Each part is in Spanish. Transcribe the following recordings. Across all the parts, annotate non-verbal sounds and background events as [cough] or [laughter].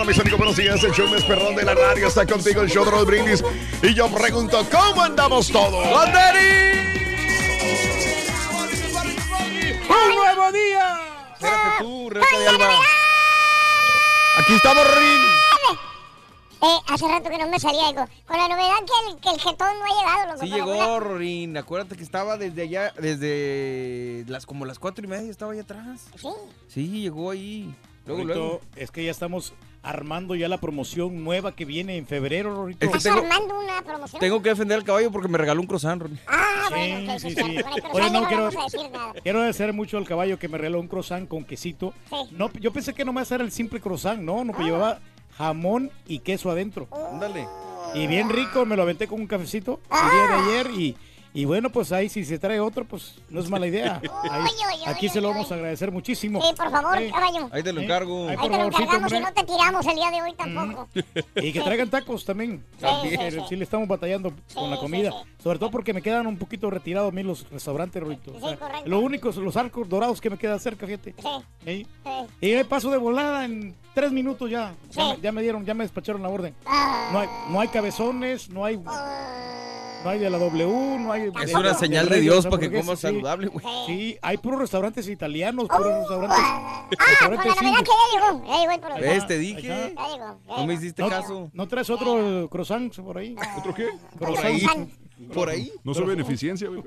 morning por la mañana, mis amigos. Buenos días. El show más perrón de la radio está contigo, el show de los brindis. Y yo pregunto, ¿cómo andamos todos? ¡Un nuevo día! Espérate tú, Rebeca de Alba. Aquí estamos, Rin. Eh, hace rato que no me salía algo. Con la novedad que el, que el jetón no ha llegado, loco. Sí llegó, Rorín. Acuérdate que estaba desde allá, desde las como las cuatro y media estaba allá atrás. Sí. Sí, llegó ahí. Luego, Rorito, luego. es que ya estamos armando ya la promoción nueva que viene en febrero, Rorito. Es que ¿Estás tengo, armando una promoción? tengo que defender al caballo porque me regaló un croissant, Rorín. Ah, Sí, bueno, sí, sí, Oye, no quiero- vamos a decir nada. Quiero agradecer mucho al caballo que me regaló un croissant con quesito. Sí. No, yo pensé que nomás era el simple croissant, no, no, pues llevaba jamón y queso adentro. Ándale. Y bien rico, me lo aventé con un cafecito el día de ayer y, y bueno, pues ahí si se trae otro, pues no es mala idea. [laughs] Ahí- aquí se lo vamos a agradecer muchísimo. Sí, por favor, caballo. Ahí te lo encargo. Ahí Ahí te lo encargamos y no te tiramos el día de hoy tampoco. Y que traigan tacos también. Sí, Que sí, sí. sí le estamos batallando con la comida. sí. Sobre todo porque me quedan un poquito retirados a mí los restaurantes, Rorito. O Sí, sea, correcto. lo único son los arcos dorados que me quedan cerca, fíjate. Sí. Y me paso de volada en tres minutos ya. Ya, me, ya me dieron, ya me despacharon la orden. Ah, No hay, no hay cabezones, no hay, no hay de la W, no hay. Es una señal de Dios para que comas sí. saludable, güey. Sí, hay puros restaurantes italianos, puros restaurantes. Ah, la restaurantes novedad indios. que ya llegó. Ya llegó. ¿Ves? Te dije. Ya llegó. ya No me hiciste ¿No, caso. ¿No traes otro croissant por ahí? ¿Otro qué? Por ahí. Croissant. Por ahí. No soy beneficencia, güey.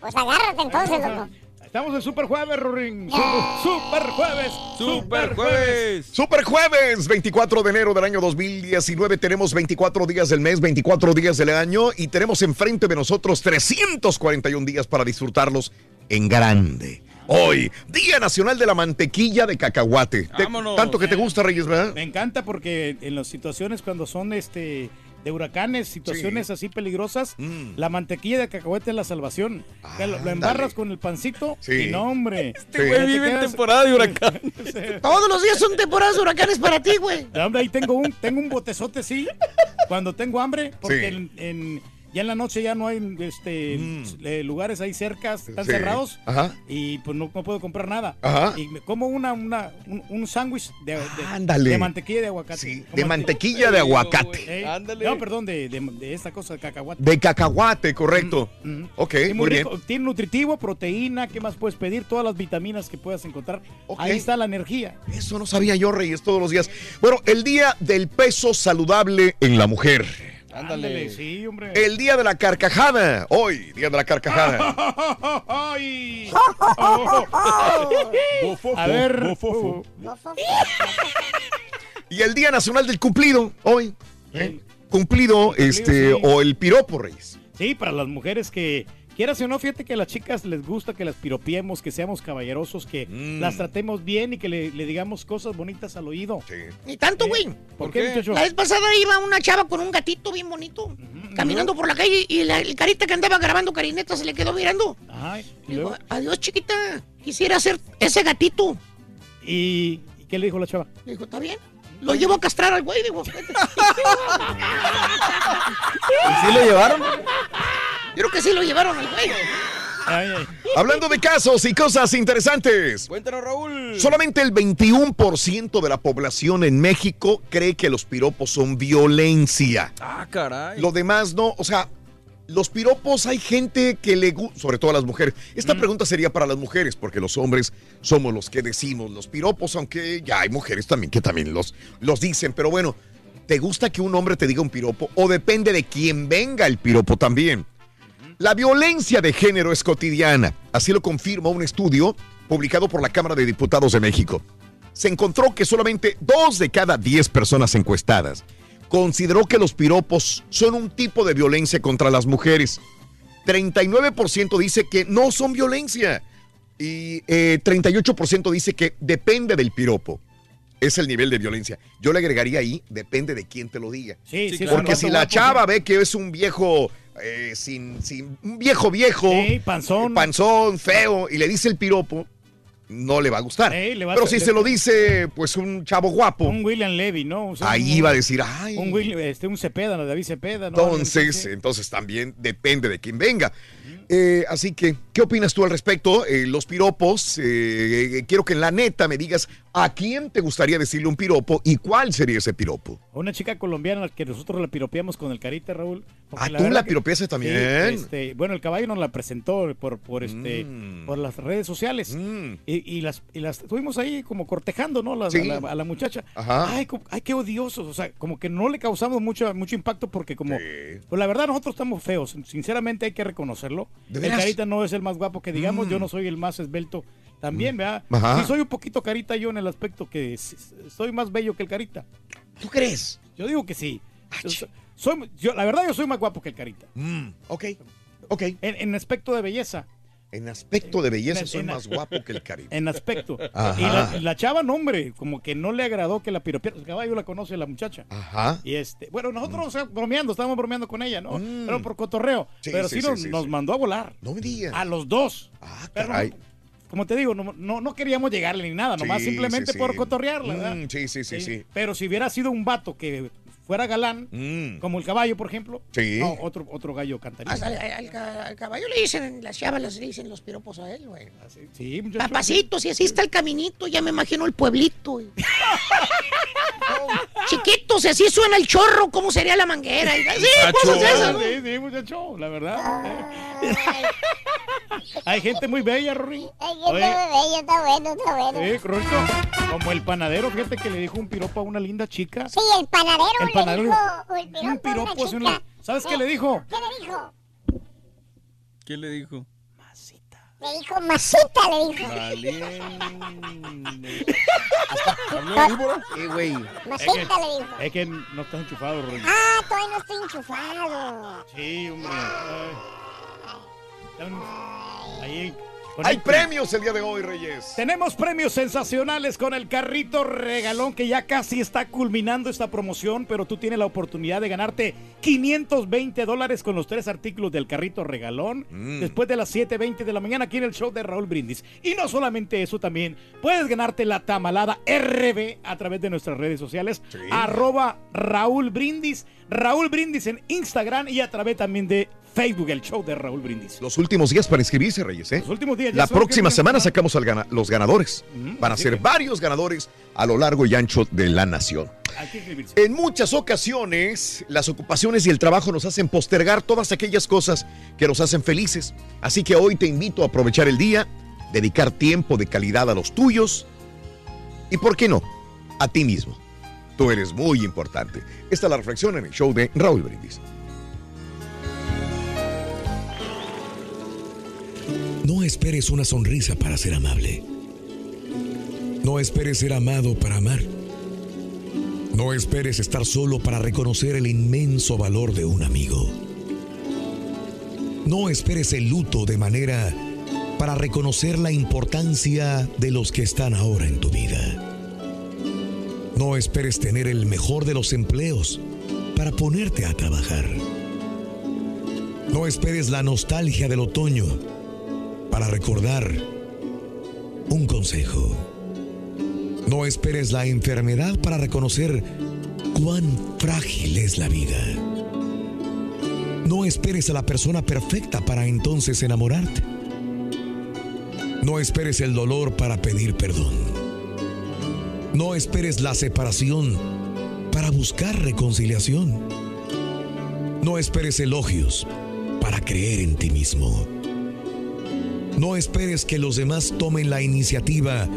Pues agárrate entonces, loco. Estamos en Super Jueves, Rorín. Super, super Jueves. Super jueves. Super jueves, 24 de enero del año 2019. Tenemos 24 días del mes, 24 días del año y tenemos enfrente de nosotros 341 días para disfrutarlos en grande. Hoy, Día Nacional de la Mantequilla de Cacahuate. Te- Vámonos. tanto que te gusta, Reyes, ¿verdad? Me encanta porque en las situaciones cuando son este de huracanes, situaciones así peligrosas, Mm. la mantequilla de cacahuete es la salvación. Lo, embarras con el pancito Sí. y no, hombre. Este güey vive en temporada de huracán. [laughs] Todos los días son temporadas de huracanes para ti, güey. No, hombre, ahí tengo un, tengo un botezote, sí, cuando tengo hambre, porque Sí. en, en- ya en la noche ya no hay este Mm. eh, lugares ahí cerca, están Sí. cerrados. Ajá. Y pues no, no puedo comprar nada. Ajá. Y me como una, una, un, un sándwich de, de- Ándale. de mantequilla de aguacate. Sí, de el- mantequilla de aguacate. Eh, Ándale. No, perdón, de, de, de esta cosa de cacahuate. De cacahuate, correcto. Mm. Ok, Sí, muy bien. rico. Tiene nutritivo, proteína, ¿qué más puedes pedir? Todas las vitaminas que puedas encontrar. Ok. Ahí está la energía. Eso no sabía yo, Reyes, todos los días. Bueno, el día del peso saludable en la mujer. Ándale. sí, hombre. El día de la carcajada. Hoy, día de la carcajada. [laughs] Ay. [laughs] A ver. y el día nacional del cumplido. Hoy. ¿eh? cumplido, este, sí. o el piropo, Reyes. Sí, para las mujeres que, quieras o no, fíjate que a las chicas les gusta que las piropiemos, que seamos caballerosos, que Mm. las tratemos bien y que le, le digamos cosas bonitas al oído. Ni tanto, güey. ¿Por, qué, muchacho? La vez pasada iba una chava con un gatito bien bonito, caminando por la calle y la, el carita que andaba grabando carineta se le quedó mirando. Ay, y Digo, adiós, chiquita. Quisiera ser ese gatito. ¿y, ¿y qué le dijo la chava? Le dijo, ¿está bien? Lo llevo a castrar al güey, digo. [laughs] ¿Y sí lo llevaron? [laughs] Creo que sí lo llevaron al. Ay, ay. Hablando de casos y cosas interesantes. Cuéntanos, Raúl. Solamente el 21% de la población en México cree que los piropos son violencia. Ah, caray. Lo demás no, o sea, los piropos hay gente que le gusta, sobre todo a las mujeres. Esta pregunta sería para las mujeres, porque los hombres somos los que decimos los piropos, aunque ya hay mujeres también que también los, los dicen. Pero bueno, ¿te gusta que un hombre te diga un piropo? O depende de quién venga el piropo también. La violencia de género es cotidiana, así lo confirma un estudio publicado por la Cámara de Diputados de México. Se encontró que solamente dos de cada diez personas encuestadas consideró que los piropos son un tipo de violencia contra las mujeres. 39% dice que no son violencia y eh, 38% dice que depende del piropo. Es el nivel de violencia. Yo le agregaría ahí, depende de quién te lo diga. Sí, Sí, sí, claro. Porque si la chava ve que es un viejo eh, sin, sin, un viejo viejo, Sí, panzón. eh, panzón, feo, y le dice el piropo, no le va a gustar. Va Pero si se lo dice, pues un chavo guapo, Un William Levy, ¿no? O sea, ahí un- va a decir, ay. Un William, este, un Cepeda, ¿no? David Cepeda, ¿no? Entonces, entonces también depende de quién venga. Eh, así que, ¿qué opinas tú al respecto? Eh, los piropos, eh, eh, quiero que en la neta me digas a quién te gustaría decirle un piropo y cuál sería ese piropo. Una chica colombiana que nosotros la piropeamos con el carita, Raúl. Ah, ¿tú verdad la piropeaste también? Sí, este, bueno, el caballo nos la presentó por, por, este, Mm. por las redes sociales. Mm. Y, y las, y las estuvimos ahí como cortejando, ¿no? La- Sí. a, la, a la muchacha. Ajá. Ay, ay, qué odiosos. O sea, como que no le causamos mucho, mucho impacto porque como... Sí. Pues la verdad nosotros estamos feos. Sinceramente hay que reconocerlo. ¿De El carita no es el más guapo que digamos. Mm. Yo no soy el más esbelto. También, ¿verdad? Ajá. Sí soy un poquito carita yo en el aspecto que soy más bello que el carita. ¿Tú crees? Yo digo que sí. Yo soy, yo, la verdad yo soy más guapo que el carita. Mm, ok, ok. En, en aspecto de belleza. En aspecto de belleza En- soy en- más guapo que el Caribe. En aspecto. Ajá. Y la, la chava, no, hombre, como que no le agradó que la piropiera. El caballo la conoce la muchacha. Ajá. Y este, bueno, nosotros o sea, bromeando, estábamos bromeando con ella, ¿no? Mm. Pero por cotorreo. Sí, pero sí, sí, nos, mandó a volar. No me digas. A los dos. Ah, Pero, caray. como te digo, no, no, no queríamos llegarle ni nada, nomás simplemente por cotorrearla, ¿verdad? Mm, sí, sí, sí, sí. Pero si hubiera sido un vato que fuera galán, Mm. como el caballo, por ejemplo, Sí. no, otro, otro gallo cantaría. Hasta al, al al caballo le dicen, las chavas le dicen los piropos a él, güey. Sí, muchacho. Papacito, si así está el caminito, ya me imagino el pueblito. [laughs] güey. [laughs] Chiquito, si así suena el chorro, ¿cómo sería la manguera? Y así, cosas de esas, ¿no? Sí, sí, muchacho, la verdad. [laughs] Hay gente muy bella, Rory. Ay, qué Oye, bello, está bueno, está bueno. Sí, correcto. Como el panadero, fíjate que le dijo un piropo a una linda chica. Sí, el panadero El le panadero. dijo el piropo, Un a una piropo chica. una- ¿Sabes qué le dijo? ¿Qué le dijo? ¿Qué le dijo? Le dijo masita, le dijo. Eh, [laughs] güey. Masita le dijo. Es que no estás enchufado, Rory. Ah, todavía no estoy enchufado. Sí, hombre. Ay. Ahí. Hay premios el día de hoy, Reyes. Tenemos premios sensacionales con el carrito regalón que ya casi está culminando esta promoción, pero tú tienes la oportunidad de ganarte 520 dólares con los tres artículos del carrito regalón Mm. después de las 7.20 de la mañana aquí en el show de Raúl Brindis. Y no solamente eso, también puedes ganarte la tamalada RB a través de nuestras redes sociales, Sí. arroba Raúl Brindis, Raúl Brindis en Instagram y a través también de Facebook, el show de Raúl Brindis. Los últimos días para inscribirse, Reyes, ¿eh? Los últimos días. La próxima semana sacamos al gana- los ganadores. Van a ser que- varios ganadores a lo largo y ancho de la nación. Hay que inscribirse. En muchas ocasiones, las ocupaciones y el trabajo nos hacen postergar todas aquellas cosas que nos hacen felices. Así que hoy te invito a aprovechar el día, dedicar tiempo de calidad a los tuyos y, ¿por qué no?, a ti mismo. Tú eres muy importante. Esta es la reflexión en el show de Raúl Brindis. No esperes una sonrisa para ser amable. No esperes ser amado para amar. No esperes estar solo para reconocer el inmenso valor de un amigo. No esperes el luto de manera para reconocer la importancia de los que están ahora en tu vida. No esperes tener el mejor de los empleos para ponerte a trabajar. No esperes la nostalgia del otoño para recordar un consejo. No esperes la enfermedad para reconocer cuán frágil es la vida. No esperes a la persona perfecta para entonces enamorarte. No esperes el dolor para pedir perdón. No esperes la separación para buscar reconciliación. No esperes elogios para creer en ti mismo. No esperes que los demás tomen la iniciativa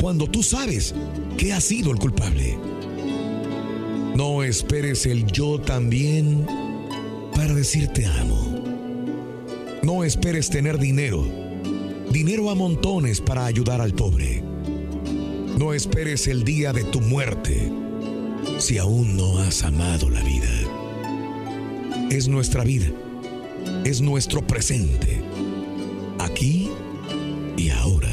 cuando tú sabes que has sido el culpable. No esperes el yo también para decirte amo. No esperes tener dinero, dinero a montones para ayudar al pobre. No esperes el día de tu muerte si aún no has amado la vida. Es nuestra vida, es nuestro presente, y ahora.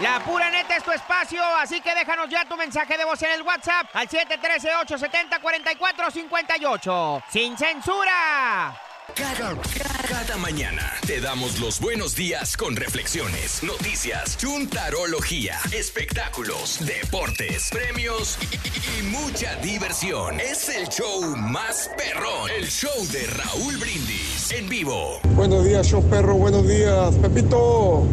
La pura neta es tu espacio, así que déjanos ya tu mensaje de voz en el WhatsApp al 713-870-4458. ¡Sin censura! Cada, mañana te damos los buenos días con reflexiones, noticias, chuntarología, espectáculos, deportes, premios y mucha diversión. Es el show más perrón, el show de Raúl Brindis en vivo. Buenos días, show perro, buenos días. Pepito,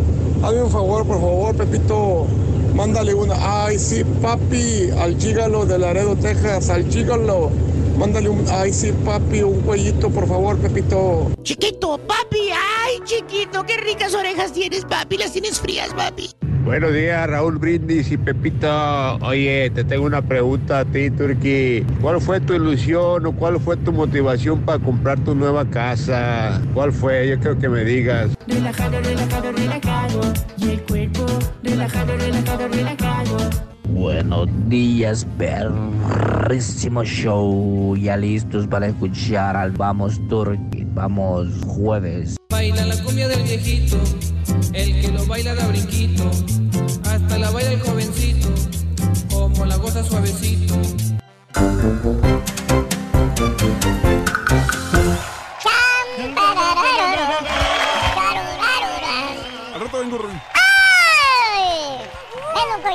hazme un favor, por favor, Pepito. Mándale una. Ay, sí, papi, al Gígalo de Laredo, Texas, al Gígalo. Mándale un. Ay, sí, papi, un cuellito, por favor, Pepito. Chiquito, papi, ay, chiquito, qué ricas orejas tienes, papi, las tienes frías, papi. Buenos días, Raúl Brindis y Pepito. Oye, te tengo una pregunta a ti, Turki. ¿Cuál fue tu ilusión o cuál fue tu motivación para comprar tu nueva casa? ¿Cuál fue? Yo quiero que me digas. Relajado, relajado, relajado. Y el cuerpo, relajado, relajado, relajado. Buenos días, perrísimo show. Ya listos para escuchar al Vamos Turkey. Vamos jueves. Baila la cumbia del viejito, el que lo baila da brinquito, hasta la baila el jovencito, como la goza suavecito.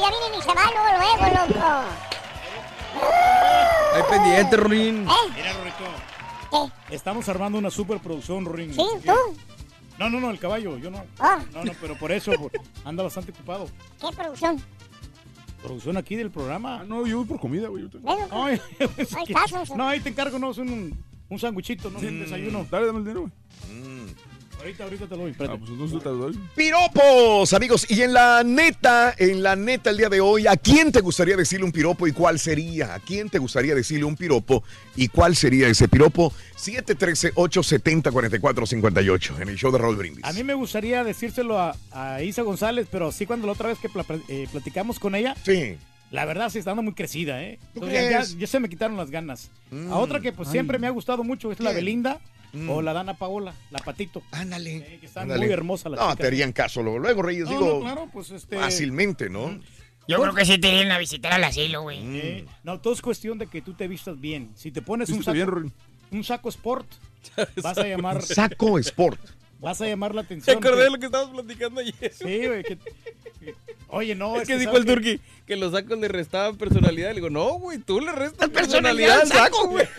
Eh, loco, ya viene mi semana luego, luego, loco. Hay pendiente, Ruin. Mira, Rorito. Estamos armando una superproducción, Ring. ¿Sí? ¿Tú? No, no, no, el caballo, yo no. Ah. No, no, pero por eso anda bastante ocupado. ¿Qué producción? Producción aquí del programa. Ah, no, yo voy por comida, güey. Ay, [laughs] es Ahí que- está, Sonso. no, ahí te encargo, no, es un, un sanguichito, no, un desayuno. Dale, dame el dinero, güey. Ahorita, ahorita te lo doy. Ah, pues entonces te lo doy. Piropos, amigos. Y en la neta, en la neta el día de hoy, ¿a quién te gustaría decirle un piropo y cuál sería? ¿A quién te gustaría decirle un piropo y cuál sería ese piropo? 713-870-4458 en el show de Raúl Brindis. A mí me gustaría decírselo a, a Isa González, pero sí cuando la otra vez que eh, platicamos con ella. Sí. La verdad sí está dando muy crecida, ¿eh? ¿Tú Entonces, ya, crees? ya se me quitaron las ganas. Mm, A otra que pues ay. siempre me ha gustado mucho es la ¿Quién? Belinda Mm. o la Dana Paola, la Patito. Ándale. que están Ándale. muy hermosas las No, chicas. te harían caso luego, luego Reyes, No, digo, no, claro, pues este... fácilmente, ¿no? Yo creo que sí te irían a visitar al asilo, güey. Eh, no, todo es cuestión de que tú te vistas bien. Si te pones un saco, bien, [laughs] un saco sport, vas a llamar... Saco Sport. Vas a llamar la atención. acordé que- de lo que estábamos platicando ayer. Sí, güey. que- Oye, no. Es que dijo ¿sabes el? Turqui que los sacos le restaban personalidad. Le digo, no, güey, tú le restas personalidad personalidad al saco, güey. [laughs]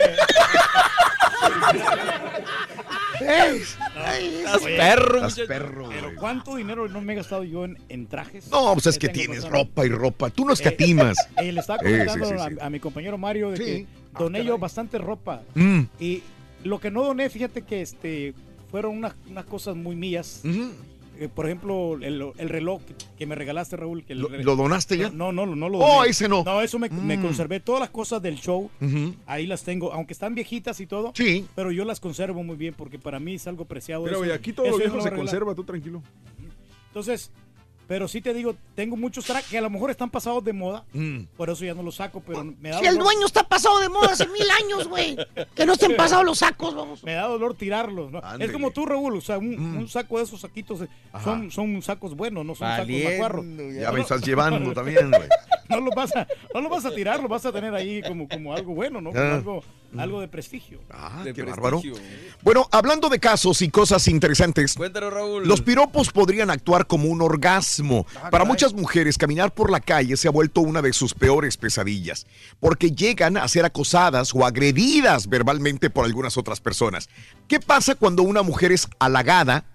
Estás perro, Estás perro, Pero güey. ¿cuánto dinero no me he gastado yo en, en trajes? No, pues es Que tienes ropa y ropa. Tú no escatimas. [laughs] Eh, le estaba Sí, sí, comentando sí, a- sí. A, mi compañero Mario de Sí. que Ah, doné yo caray. bastante ropa. Mm. Y lo que no doné, fíjate que este fueron unas, unas cosas muy mías. Ujú. Eh, por ejemplo, el, el reloj que, que me regalaste, Raúl. Que el ¿Lo, re- lo donaste ya? No, no, no lo Oh, doné. ese no. No, eso me, me Mm. conservé. Todas las cosas del show, ahí las tengo. Aunque están viejitas y todo. Sí. Pero yo las conservo muy bien porque para mí es algo preciado. Mira, eso. güey, aquí todo Eso lo viejo se conserva, tú tranquilo. Entonces, Pero sí te digo, tengo muchos tracks que a lo mejor están pasados de moda. Mm. Por eso ya no los saco, pero me da Si el dolor- dueño está pasado de moda hace mil años, güey. Que no estén pasados los sacos, vamos. Me da dolor tirarlos. ¿no? Es como tú, Raúl, o sea, un, Mm. un saco de esos saquitos eh, Ajá. son, son sacos buenos, no son Valiendo, sacos macuarros. ya. Ya me estás [laughs] llevando también, güey. No lo vas a, no lo vas a tirar, lo vas a tener ahí como, como algo bueno, ¿no? Como Ah. algo, algo de prestigio. Ah, De qué prestigio. bárbaro. Bueno, hablando de casos y cosas interesantes, Cuéntanos, Raúl. los piropos podrían actuar como un orgasmo. Ah, Para caray. muchas mujeres, caminar por la calle se ha vuelto una de sus peores pesadillas, porque llegan a ser acosadas o agredidas verbalmente por algunas otras personas. ¿Qué pasa cuando una mujer es halagada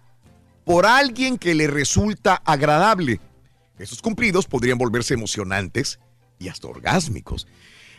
por alguien que le resulta agradable? Esos cumplidos podrían volverse emocionantes y hasta orgásmicos.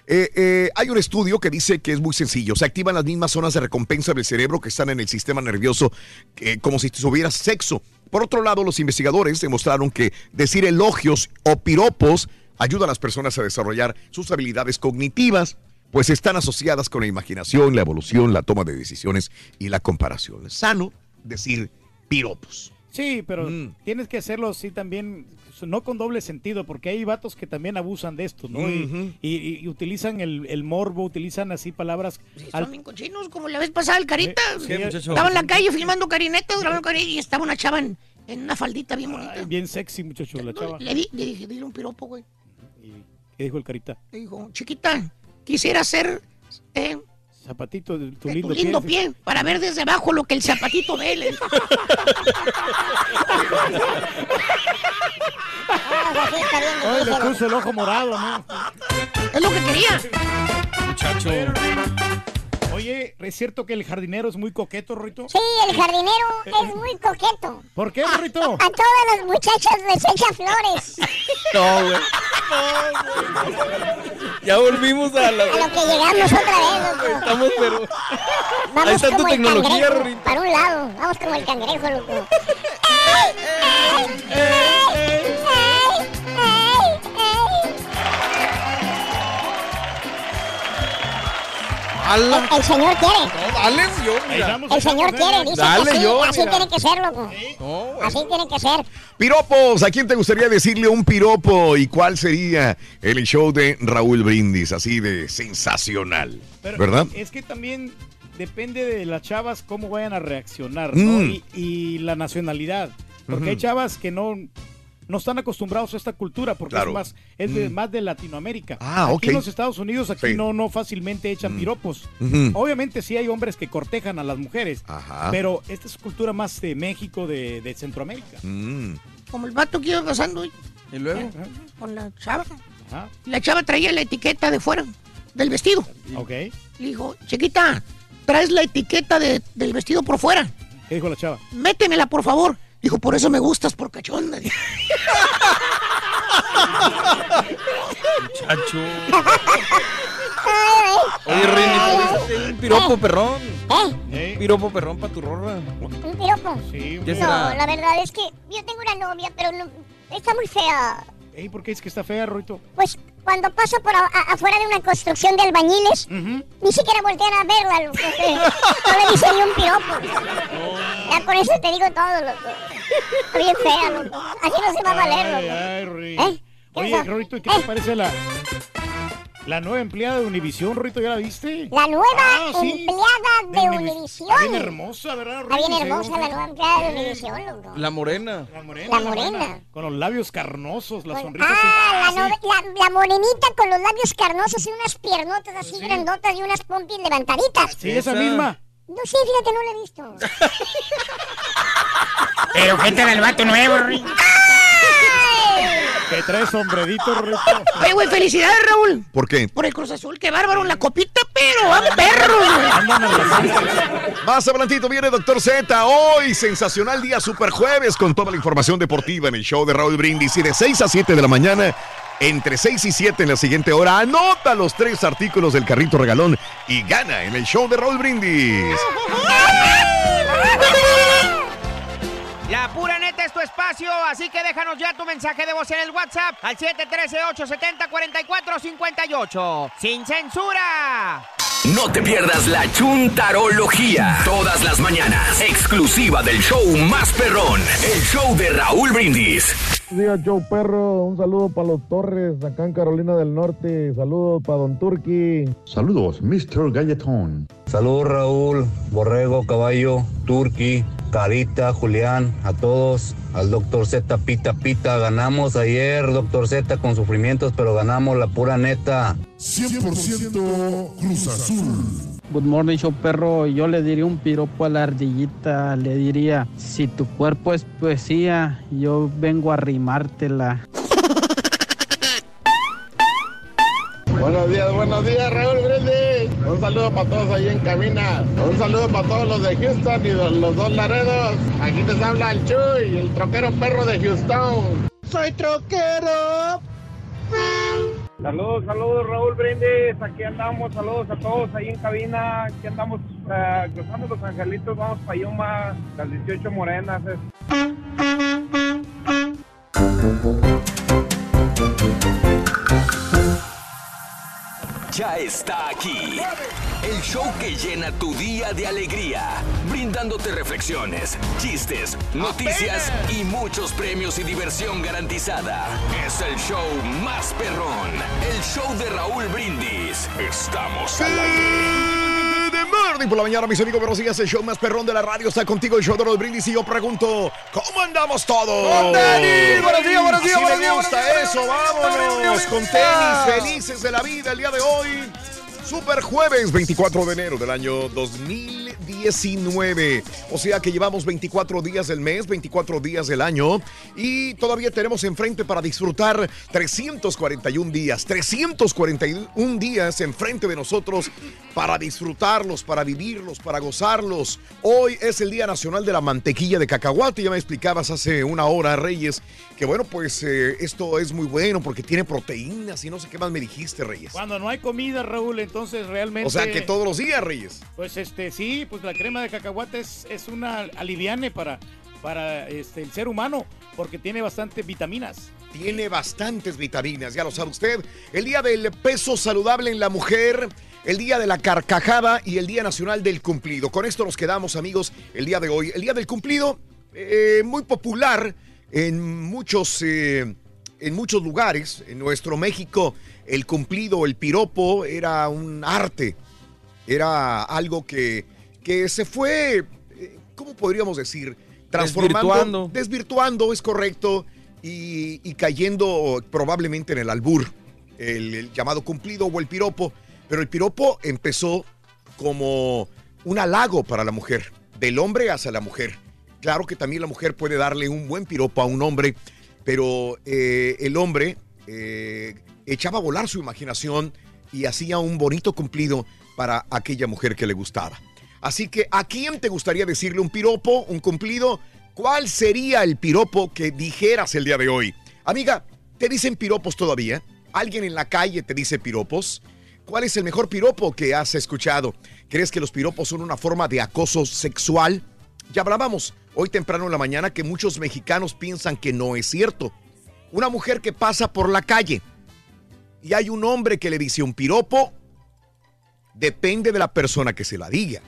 Eh, eh, hay un estudio que dice que es muy sencillo. Se activan las mismas zonas de recompensa del cerebro que están en el sistema nervioso, eh, como si tuviera sexo. Por otro lado, los investigadores demostraron que decir elogios o piropos ayuda a las personas a desarrollar sus habilidades cognitivas, pues están asociadas con la imaginación, la evolución, la toma de decisiones y la comparación. Es sano decir piropos. Sí, pero Mm. tienes que hacerlo así también, no con doble sentido, porque hay vatos que también abusan de esto, ¿no? Y- y, y- y utilizan el, el morbo, utilizan así palabras. al- Son bien cochinos, como la vez pasada el Carita. Sí. Estaba en la calle filmando carinetas, grabando carinetas, y estaba una chava en, en una faldita bien bonita. Ay, bien sexy, muchacho, la chava. Le, di- le dije, dile un piropo, güey. ¿Qué dijo el carita? Le dijo, chiquita, quisiera ser eh, Zapatito de tu de lindo, tu lindo pie. pie para ver desde abajo lo que el zapatito ve. le dijo. Ay, le puso el ojo morado, ¿no? Es lo que quería. Muchacho. Oye, ¿es cierto que el jardinero es muy coqueto, Rito? Sí, el jardinero es muy coqueto. ¿Por qué, Rito? A todas las muchachas les echa flores. No, güey. Ya volvimos a la. A lo que llegamos otra vez, loco. Estamos, pero. Vamos Ahí está tu como el tecnología, cangrejo, Rito. Para un lado, vamos como el cangrejo, loco. El, el señor quiere. No, dale, yo, mira. El señor quiere, dice Dale, que sí, yo, así mira. tiene que ser, loco. Así tiene que ser. Piropos, ¿a quién te gustaría decirle un piropo y cuál sería el show de Raúl Brindis? Así de sensacional, Pero ¿verdad? Es que también depende de las chavas cómo vayan a reaccionar, ¿no? Mm. Y, y la nacionalidad. Porque hay chavas que no, no están acostumbrados a esta cultura, porque Claro. es, más, es de, Mm. más de Latinoamérica. Ah, aquí ok. en los Estados Unidos, aquí Sí. no, no fácilmente echan piropos. Ujú. Obviamente sí hay hombres que cortejan a las mujeres, Ajá. pero esta es cultura más de México, de, de Centroamérica. Mm. Como el vato que iba pasando y ¿Y luego? con la chava. Ajá. La chava traía la etiqueta de fuera del vestido. Ok. Le dijo, chiquita, traes la etiqueta de- del vestido por fuera. ¿Qué dijo la chava? Métemela, por favor. Dijo, por eso me gustas, por cachonda. Chacho. [laughs] Oye, Rini, ¿puedes hacer un piropo perrón? ¿Eh? Un piropo perrón para tu rorra. ¿Un piropo? Sí, ¿Qué No, será? la verdad es que yo tengo una novia, pero no, está muy fea. Ey, ¿Por qué es que está fea, Ruito? Pues cuando paso por a- a- afuera de una construcción de albañiles, ni siquiera voltean a verla, loco. No le dicen ni un piropo. Ya con eso te digo todo, loco. Está bien fea, loco. Así no se va a valer, Ay, loco. ay, Rui. ¿Eh? ¿Qué Oye, ¿y qué te parece la, la nueva empleada de Univisión, Rorito? ¿Ya la viste? La nueva Ah, sí. empleada de Univis- Univisión. Está bien hermosa, ¿verdad, Está bien hermosa la nueva empleada de Univisión, loco. La morena. La morena. La morena. Con los labios carnosos, la sonrisa Ah, la, nove- la, la morenita con los labios carnosos y unas piernotas así grandotas y unas pompis levantaditas. Sí, esa misma. No, sí, fíjate, no la he visto. [laughs] Pero gente del vato nuevo, Rini. Que trae sombrerito, [laughs] Rorito. Oye, güey, felicidades, Raúl. ¿Por qué? Por el Cruz Azul, qué bárbaro, la copita, pero a perros. Más adelantito viene Doctor Z. Hoy, sensacional día super jueves con toda la información deportiva en el show de Raúl Brindis. Y de 6 a 7 de la mañana, entre 6 y 7 en la siguiente hora, anota los tres artículos del carrito regalón y gana en el show de Raúl Brindis. Tu espacio, así que déjanos ya tu mensaje de voz en el WhatsApp al 713-870-4458. ¡Sin censura! No te pierdas la chuntarología. Todas las mañanas. Exclusiva del show más perrón. El show de Raúl Brindis. Buenos días, Joe Perro. Un saludo para los Torres, acá en Carolina del Norte. Saludos para Don Turqui. Saludos, Mr. Galletón. Saludos Raúl, Borrego, Caballo, Turqui, Carita, Julián, a todos, al doctor Z, Pita Pita, ganamos ayer, doctor Z, con sufrimientos, pero ganamos la pura neta. 100% Cruz Azul. Good morning, show perro. Yo le diría un piropo a la ardillita. Le diría: Si tu cuerpo es poesía, yo vengo a rimártela. [laughs] Buenos días, buenos días, Raúl Brindis. Un saludo para todos ahí en cabina. Un saludo para todos los de Houston y los, los dos Laredos. Aquí les habla el Chuy, el troquero perro de Houston. Soy troquero. Saludos, saludos Raúl Brindis, aquí andamos, saludos a todos ahí en cabina, aquí andamos eh, cruzando los angelitos, vamos para Yuma, las 18 morenas. Ya está aquí. El show que llena tu día de alegría, brindándote reflexiones, chistes, noticias y muchos premios y diversión garantizada. Es el show más perrón, el show de Raúl Brindis. Estamos al aire. De Morning por la mañana, mis amigos, buenos días. El show más perrón de la radio está contigo, el show de los brindis. Y yo pregunto, ¿cómo andamos todos? ¡Con tenis! Buenos días, buenos días, Así buenos me días, gusta buenos días, eso, días, vámonos. buenos Con días. tenis, felices de la vida el día de hoy. Super jueves 24 de enero del año 2019. O sea que llevamos 24 días del mes, 24 días del año y todavía tenemos enfrente para disfrutar 341 días, 341 días enfrente de nosotros para disfrutarlos, para vivirlos, para gozarlos. Hoy es el Día Nacional de la Mantequilla de Cacahuate. Ya me explicabas hace una hora, Reyes, que bueno, pues eh, esto es muy bueno porque tiene proteínas y no sé qué más me dijiste, Reyes. Cuando no hay comida, Raúl, entonces realmente. O sea que todos los días, Reyes. Pues este, sí, pues la crema de cacahuate es, es una aliviane para, para este, el ser humano, porque tiene bastantes vitaminas. Tiene bastantes vitaminas, ya lo sabe usted. El día del peso saludable en la mujer, el día de la carcajada y el día nacional del cumplido. Con esto nos quedamos, amigos, el día de hoy. El día del cumplido, eh, muy popular en muchos, eh, en muchos lugares. En nuestro México, el cumplido, el piropo, era un arte. Era algo que, que se fue, eh, ¿cómo podríamos decir? Transformando, Desvirtuando. desvirtuando, es correcto, y, y cayendo probablemente en el albur, el, el llamado cumplido o el piropo. Pero el piropo empezó como un halago para la mujer, del hombre hacia la mujer. Claro que también la mujer puede darle un buen piropo a un hombre, pero eh, el hombre eh, echaba a volar su imaginación y hacía un bonito cumplido para aquella mujer que le gustaba. Así que, ¿a quién te gustaría decirle un piropo, un cumplido? ¿Cuál sería el piropo que dijeras el día de hoy? Amiga, ¿te dicen piropos todavía? ¿Alguien en la calle te dice piropos? ¿Cuál es el mejor piropo que has escuchado? ¿Crees que los piropos son una forma de acoso sexual? Ya hablábamos hoy temprano en la mañana que muchos mexicanos piensan que no es cierto. Una mujer que pasa por la calle y hay un hombre que le dice un piropo, depende de la persona que se la diga.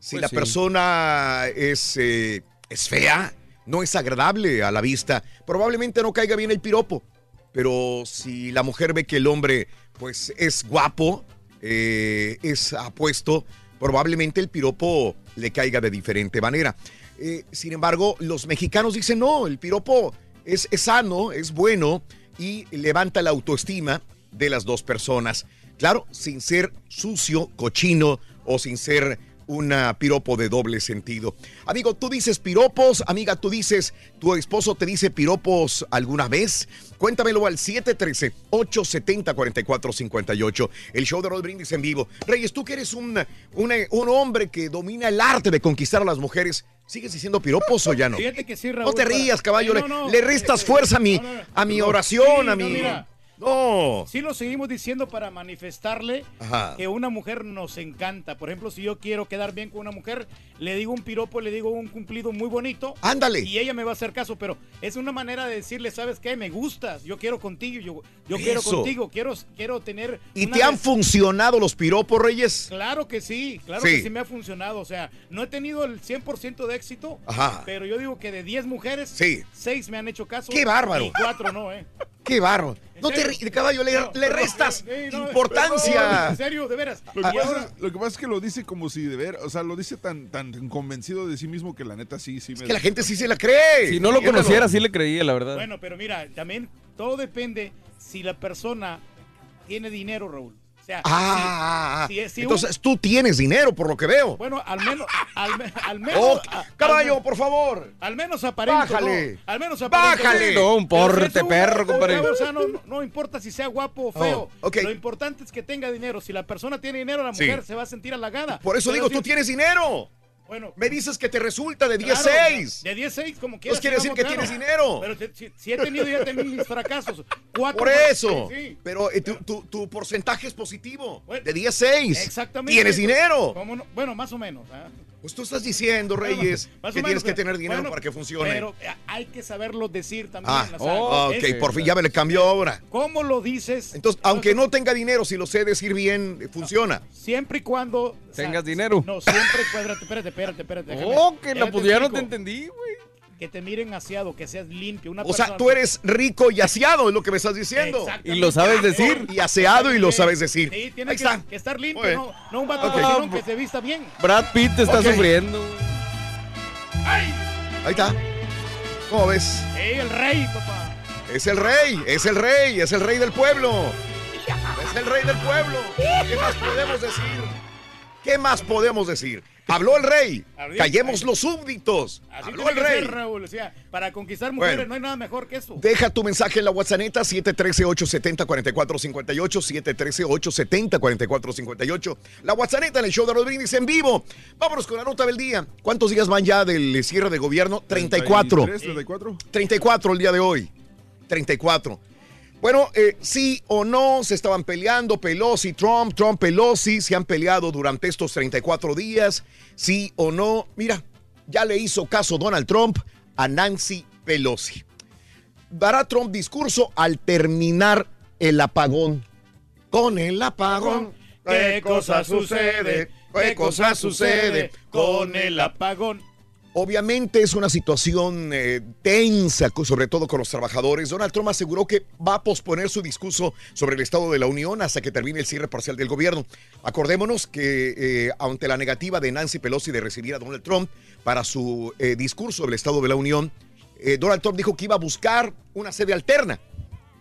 Si Pues la sí. persona es, eh, es fea, no es agradable a la vista, probablemente no caiga bien el piropo. Pero si la mujer ve que el hombre pues es guapo, eh, es apuesto, probablemente el piropo le caiga de diferente manera. Eh, sin embargo, los mexicanos dicen no, el piropo es, es sano, es bueno y levanta la autoestima de las dos personas. Claro, sin ser sucio, cochino o sin ser una piropo de doble sentido. Amigo, tú dices piropos, amiga, tú dices, tu esposo te dice piropos alguna vez. Cuéntamelo al 713-870-4458. El show de Rod Brindis en vivo. Reyes, tú que eres un, un, un hombre que domina el arte de conquistar a las mujeres, ¿sigues diciendo piropos o ya no? Fíjate que sí, Raúl. No te rías, caballo. Le- no, no. le, restas fuerza a mi, a mi oración, Sí, a mi... mira, No. Sí lo seguimos diciendo para manifestarle Ajá. que una mujer nos encanta. Por ejemplo, si yo quiero quedar bien con una mujer, le digo un piropo, le digo un cumplido muy bonito. Ándale. Y ella me va a hacer caso, pero es una manera de decirle, ¿sabes qué? Me gustas, yo quiero contigo, yo, yo quiero contigo, quiero, quiero tener... ¿Y te han vez- funcionado los piropos, Reyes? Claro que sí, claro Sí. que sí me ha funcionado. O sea, no he tenido el 100% de éxito, Ajá. pero yo digo que de 10 mujeres, Sí. 6 me han hecho caso. ¡Qué bárbaro! Y 4 no, ¿eh? [laughs] ¡Qué barro! No te ri- caballo, le, le restas no, importancia. En serio, de veras. Lo que, pasa, lo que pasa es que lo dice como si de ver, o sea, lo dice tan, tan convencido de sí mismo que la neta sí, sí me. que la gente sí se la cree. Si no lo conociera, sí le creía, la verdad. Bueno, pero mira, también todo depende si la persona tiene dinero, Raúl. O sea, Ah, ah, ah. si- si- si un- Entonces tú tienes dinero, por lo que veo. bueno, al menos, al, me- al menos, Oh, caballo, al- por favor. Al menos aparente. Bájale. ¿no? Al menos aparente. Bájale. No, un si porte, un- perro, compadre. O sea, no, importa si sea guapo o feo. Oh, ok. Lo importante es que tenga dinero. Si la persona tiene dinero, la Sí. mujer se va a sentir halagada. Por eso Pero digo, si- tú tienes dinero. Bueno, Me dices que te resulta de Claro, 10-6. De 10-6, como quieras. quiere decir que claro. tienes dinero. Pero te- si, si he tenido ya también mis fracasos. Cuatro Por eso. Sí, sí. Pero eh, tu, tu- tu porcentaje es positivo. de 10-6. Exactamente. Tienes dinero. ¿Cómo no? Bueno, más o menos. ¿ah? Pues tú estás diciendo, Reyes, Más que menos, tienes que tener dinero bueno, para que funcione. Pero eh, hay que saberlo decir también. Ah, o sea, ok, es- por fin ya me le cambió ahora. ¿Cómo lo dices? Entonces, aunque no tenga dinero, si lo sé decir bien, eh, funciona. Siempre y cuando... o sea, Tengas dinero. No, siempre... Espérate, espérate, espérate. espérate déjame- Oh, que la no te entendí, güey. Que te miren aseado, que seas limpio. Una O sea, tú eres rico y aseado, es lo que me estás diciendo. Y lo sabes decir. Y aseado y lo sabes decir. Sí, tiene Ahí que, está. que estar limpio, no, no un vato que se vista bien. Brad Pitt está sufriendo. Ahí está. ¿Cómo ves? ¡Ey, el rey, papá! Es el rey, es el rey, es el rey del pueblo. [laughs] Es el rey del pueblo. ¿Qué más podemos decir? ¿Qué más podemos decir? Habló el rey. Callemos los súbditos. Así Habló el rey. ser, Raúl. O sea, para conquistar mujeres Bueno. no hay nada mejor que eso. Deja tu mensaje en la WhatsApp 713-870-4458, 713-870-4458. La WhatsApp en el show de los brindis en vivo. Vámonos con la nota del día. ¿Cuántos días van ya del cierre de gobierno? 34. 33, 34. 34 el día de hoy. 34. Bueno, eh, sí o no se estaban peleando Pelosi, Trump, Trump, Pelosi, se han peleado durante estos 34 días, sí o no. Mira, ya le hizo caso Donald Trump a Nancy Pelosi. Dará Trump discurso al terminar el apagón. Con el apagón. ¿Qué cosa sucede? ¿Qué cosa sucede con el apagón? Obviamente es una situación eh, tensa, sobre todo con los trabajadores. Donald Trump aseguró que va a posponer su discurso sobre el Estado de la Unión hasta que termine el cierre parcial del gobierno. Acordémonos que eh, ante la negativa de Nancy Pelosi de recibir a Donald Trump para su eh, discurso del Estado de la Unión, Donald Trump dijo que iba a buscar una sede alterna.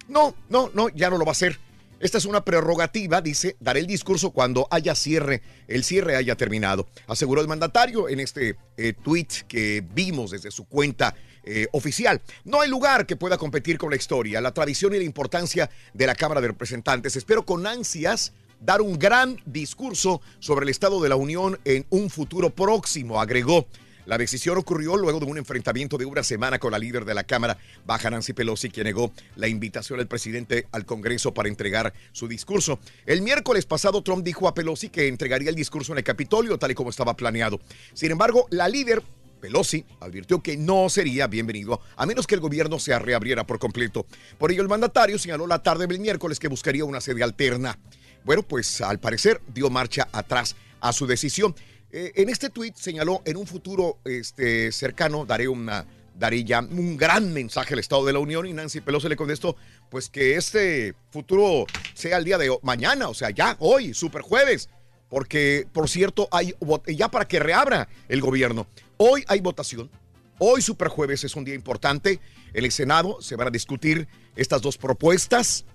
No, no, no, ya no lo va a hacer. Esta es una prerrogativa, dice, daré el discurso cuando haya cierre, el cierre haya terminado, aseguró el mandatario en este eh, tweet que vimos desde su cuenta eh, oficial. No hay lugar que pueda competir con la historia, la tradición y la importancia de la Cámara de Representantes. Espero con ansias dar un gran discurso sobre el Estado de la Unión en un futuro próximo, agregó. La decisión ocurrió luego de un enfrentamiento de una semana con la líder de la Cámara Baja, Nancy Pelosi, quien negó la invitación del presidente al Congreso para entregar su discurso. El miércoles pasado, Trump dijo a Pelosi que entregaría el discurso en el Capitolio, tal y como estaba planeado. Sin embargo, la líder Pelosi advirtió que no sería bienvenido a menos que el gobierno se reabriera por completo. Por ello, el mandatario señaló la tarde del miércoles que buscaría una sede alterna. Bueno, pues al parecer dio marcha atrás a su decisión. Eh, en este tuit señaló, en un futuro este, cercano daré una daré ya un gran mensaje al Estado de la Unión y Nancy Pelosi le contestó, pues que este futuro sea el día de mañana, o sea, ya hoy, super jueves, porque por cierto hay ya para que reabra el gobierno. Hoy hay votación. Hoy super jueves es un día importante. En el Senado se van a discutir estas dos propuestas.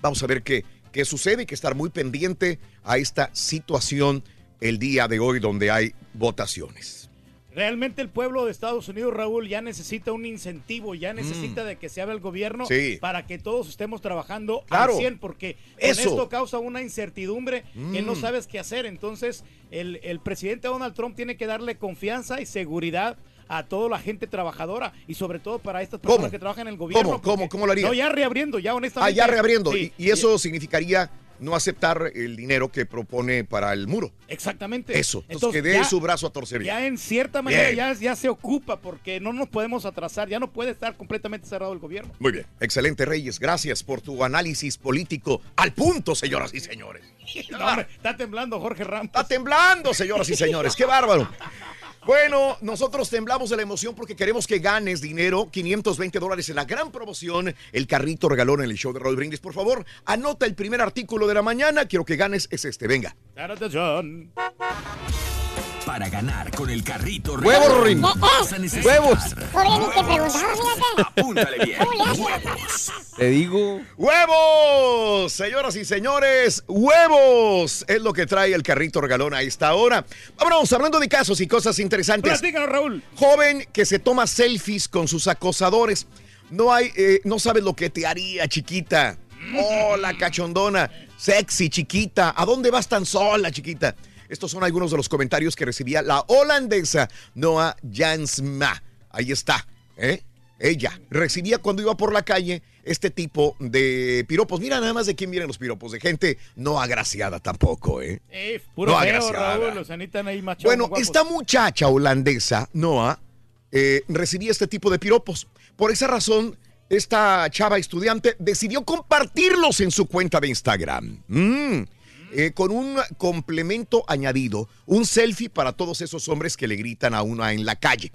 Vamos a ver qué, qué sucede y que estar muy pendiente a esta situación el día de hoy donde hay votaciones. Realmente el pueblo de Estados Unidos, Raúl, ya necesita un incentivo, ya necesita de que se abra el gobierno Mm. Sí. para que todos estemos trabajando Claro. al 100, porque con Eso. esto causa una incertidumbre que no Mm. sabes qué hacer. Entonces, el, el presidente Donald Trump tiene que darle confianza y seguridad a toda la gente trabajadora y sobre todo para estas personas ¿Cómo? que trabajan en el gobierno. ¿Cómo? ¿Cómo? ¿Cómo lo haría? No, ya reabriendo, ya Ah, honestamente. ya reabriendo. Sí. Y, y eso significaría no aceptar el dinero que propone para el muro. Exactamente. Eso. Entonces, que dé su brazo a torcer. ya. En cierta manera ya, ya se ocupa porque no nos podemos atrasar, ya no puede estar completamente cerrado el gobierno. Muy bien. Excelente, Reyes. Gracias por tu análisis político al punto, señoras y señores. [laughs] No, hombre, está temblando Jorge Ramos. Está temblando, señoras y señores. Qué bárbaro. Bueno, nosotros temblamos de la emoción porque queremos que ganes dinero, 520 dólares en la gran promoción, el carrito regalón en el show de Roll Brindis. Por favor, anota el primer artículo de la mañana. Quiero que ganes, es este. Venga. Para ganar con el carrito Huevos, necesitar Huevos. Oye, ni te preguntaba, fíjate. Apúntale bien. ¿Cómo le haces? Huevos. Te digo. ¡Huevos! Señoras y señores, huevos es lo que trae el carrito regalón a esta hora. Vámonos, hablando de casos y cosas interesantes. Platícanos, Raúl. Joven que se toma selfies con sus acosadores. No hay, eh, no sabes lo que te haría, chiquita. Hola, cachondona. Sexy, chiquita. ¿A dónde vas tan sola, chiquita? Estos son algunos de los comentarios que recibía la holandesa Noah Jansma. Ahí está, ¿eh? Ella recibía cuando iba por la calle este tipo de piropos. Mira nada más de quién vienen los piropos, de gente no agraciada tampoco, ¿eh? Eh, puro No, feo. Raúl. Los ahí machos. Bueno, guapos. esta muchacha holandesa, Noah, eh, recibía este tipo de piropos. Por esa razón, esta chava estudiante decidió compartirlos en su cuenta de Instagram. Mm. Eh, con un complemento añadido, un selfie para todos esos hombres que le gritan a una en la calle.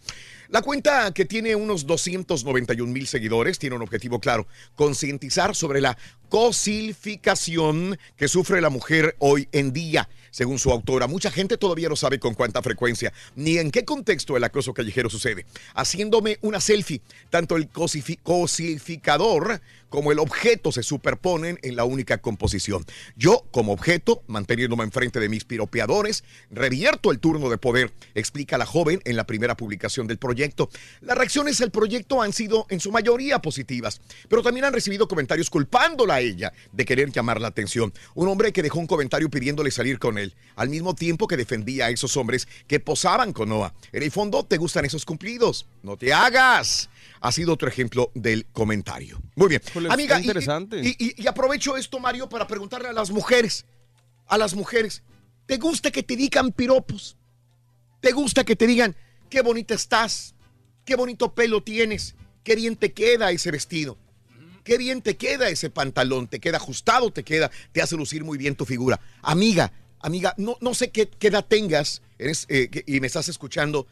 La cuenta que tiene unos 291 mil seguidores tiene un objetivo claro, concientizar sobre la cosilficación que sufre la mujer hoy en día. Según su autora, mucha gente todavía no sabe con cuánta frecuencia ni en qué contexto el acoso callejero sucede. Haciéndome una selfie, tanto el cosificador como el objeto se superponen en la única composición. Yo, como objeto, manteniéndome enfrente de mis piropeadores, revierto el turno de poder, explica la joven en la primera publicación del proyecto. Las reacciones al proyecto han sido en su mayoría positivas, pero también han recibido comentarios culpándola a ella de querer llamar la atención. Un hombre que dejó un comentario pidiéndole salir con él, al mismo tiempo que defendía a esos hombres que posaban con Noah. En el fondo, ¿te gustan esos cumplidos? No te hagas. Ha sido otro ejemplo del comentario. Muy bien. Está Amiga, y- interesante. y- y- y aprovecho esto, Mario, para preguntarle a las mujeres, a las mujeres, ¿te gusta que te digan piropos? ¿Te gusta que te digan qué bonita estás? ¿Qué bonito pelo tienes? ¿Qué bien te queda ese vestido? Qué bien te queda ese pantalón, te queda ajustado, te queda, te hace lucir muy bien tu figura. Amiga, amiga, no, no sé qué, qué edad tengas eres, eh, y me estás escuchando.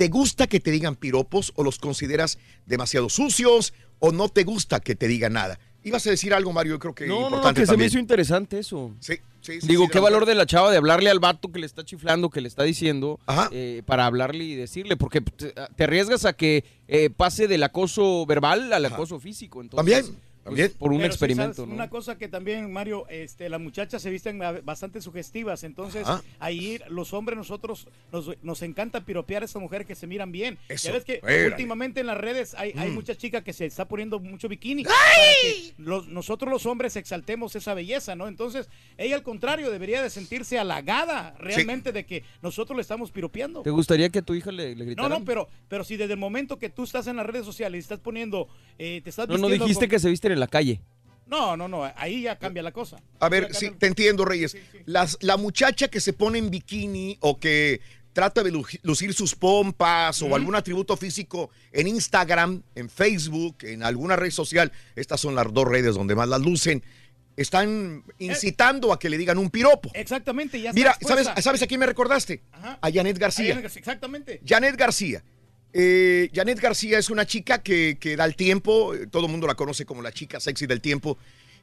¿Te gusta que te digan piropos o los consideras demasiado sucios o no te gusta que te digan nada? Ibas a decir algo, Mario, yo creo que No, no, no, importante que se me también. hizo interesante eso. Sí, sí, sí, Digo, sí, qué valor de la chava de hablarle al vato que le está chiflando, que le está diciendo, eh, para hablarle y decirle, porque te, te arriesgas a que eh, pase del acoso verbal al acoso físico. Entonces, También, pues, por un Pero experimento, ¿sabes? ¿no? Una cosa que también, Mario, este, las muchachas se visten bastante sugestivas, entonces Ajá. ahí los hombres nosotros nos, nos encanta piropear a esas mujeres que se miran bien. Eso, Ya ves que últimamente en las redes hay, hay Mm. muchas chicas que se está poniendo mucho bikini. para que los- nosotros los hombres exaltemos esa belleza, ¿no? Entonces, ella al contrario debería de sentirse halagada realmente de que nosotros le estamos piropeando. ¿Te gustaría que a tu hija le, le No, gritaran? no, pero, pero si desde el momento que tú estás en las redes sociales y estás poniendo, eh, te estás No, no dijiste con- que se en la calle. No, no, no, ahí ya cambia la cosa. A ver, sí, te entiendo, Reyes. Las, la muchacha que se pone en bikini o que trata de lu- lucir sus pompas o algún atributo físico en Instagram, en Facebook, en alguna red social, estas son las dos redes donde más las lucen, están incitando a que le digan un piropo. Exactamente, ya Mira. ¿sabes, ¿sabes a quién me recordaste? A Janet García. Exactamente. Janet García. Eh, Janet García es una chica que, que da el tiempo, todo el mundo la conoce como la chica sexy del tiempo,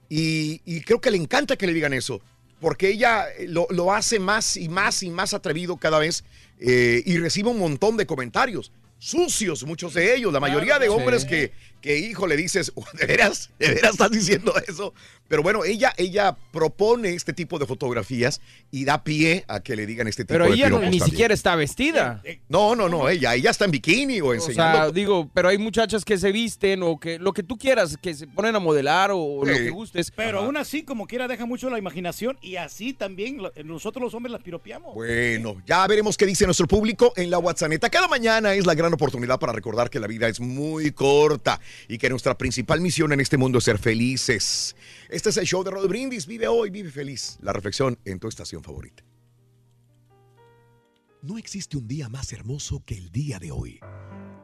y, y creo que le encanta que le digan eso, porque ella eh, lo, lo hace más y más y más atrevido cada vez eh, y recibe un montón de comentarios. Sucios, muchos de ellos, la mayoría de Sí. hombres que, que, hijo, le dices, "Oh, ¿de veras? ¿De veras estás diciendo eso? Pero bueno, ella, ella propone este tipo de fotografías y da pie a que le digan este tipo Pero de ella no- piropos ni también. siquiera está vestida. No, no, no, ella, ella está en bikini o O enseñando. sea, digo, pero hay muchachas que se visten o que lo que tú quieras, que se ponen a modelar o, o lo que gustes. Pero Ajá. aún así, como quiera, deja mucho la imaginación y así también nosotros los hombres las piropeamos. Bueno, ya veremos qué dice nuestro público en la WhatsApp. Cada mañana es la gran oportunidad para recordar que la vida es muy corta y que nuestra principal misión en este mundo es ser felices. Este es el show de Rod Brindis. Vive hoy, vive feliz. La reflexión en tu estación favorita. No existe un día más hermoso que el día de hoy.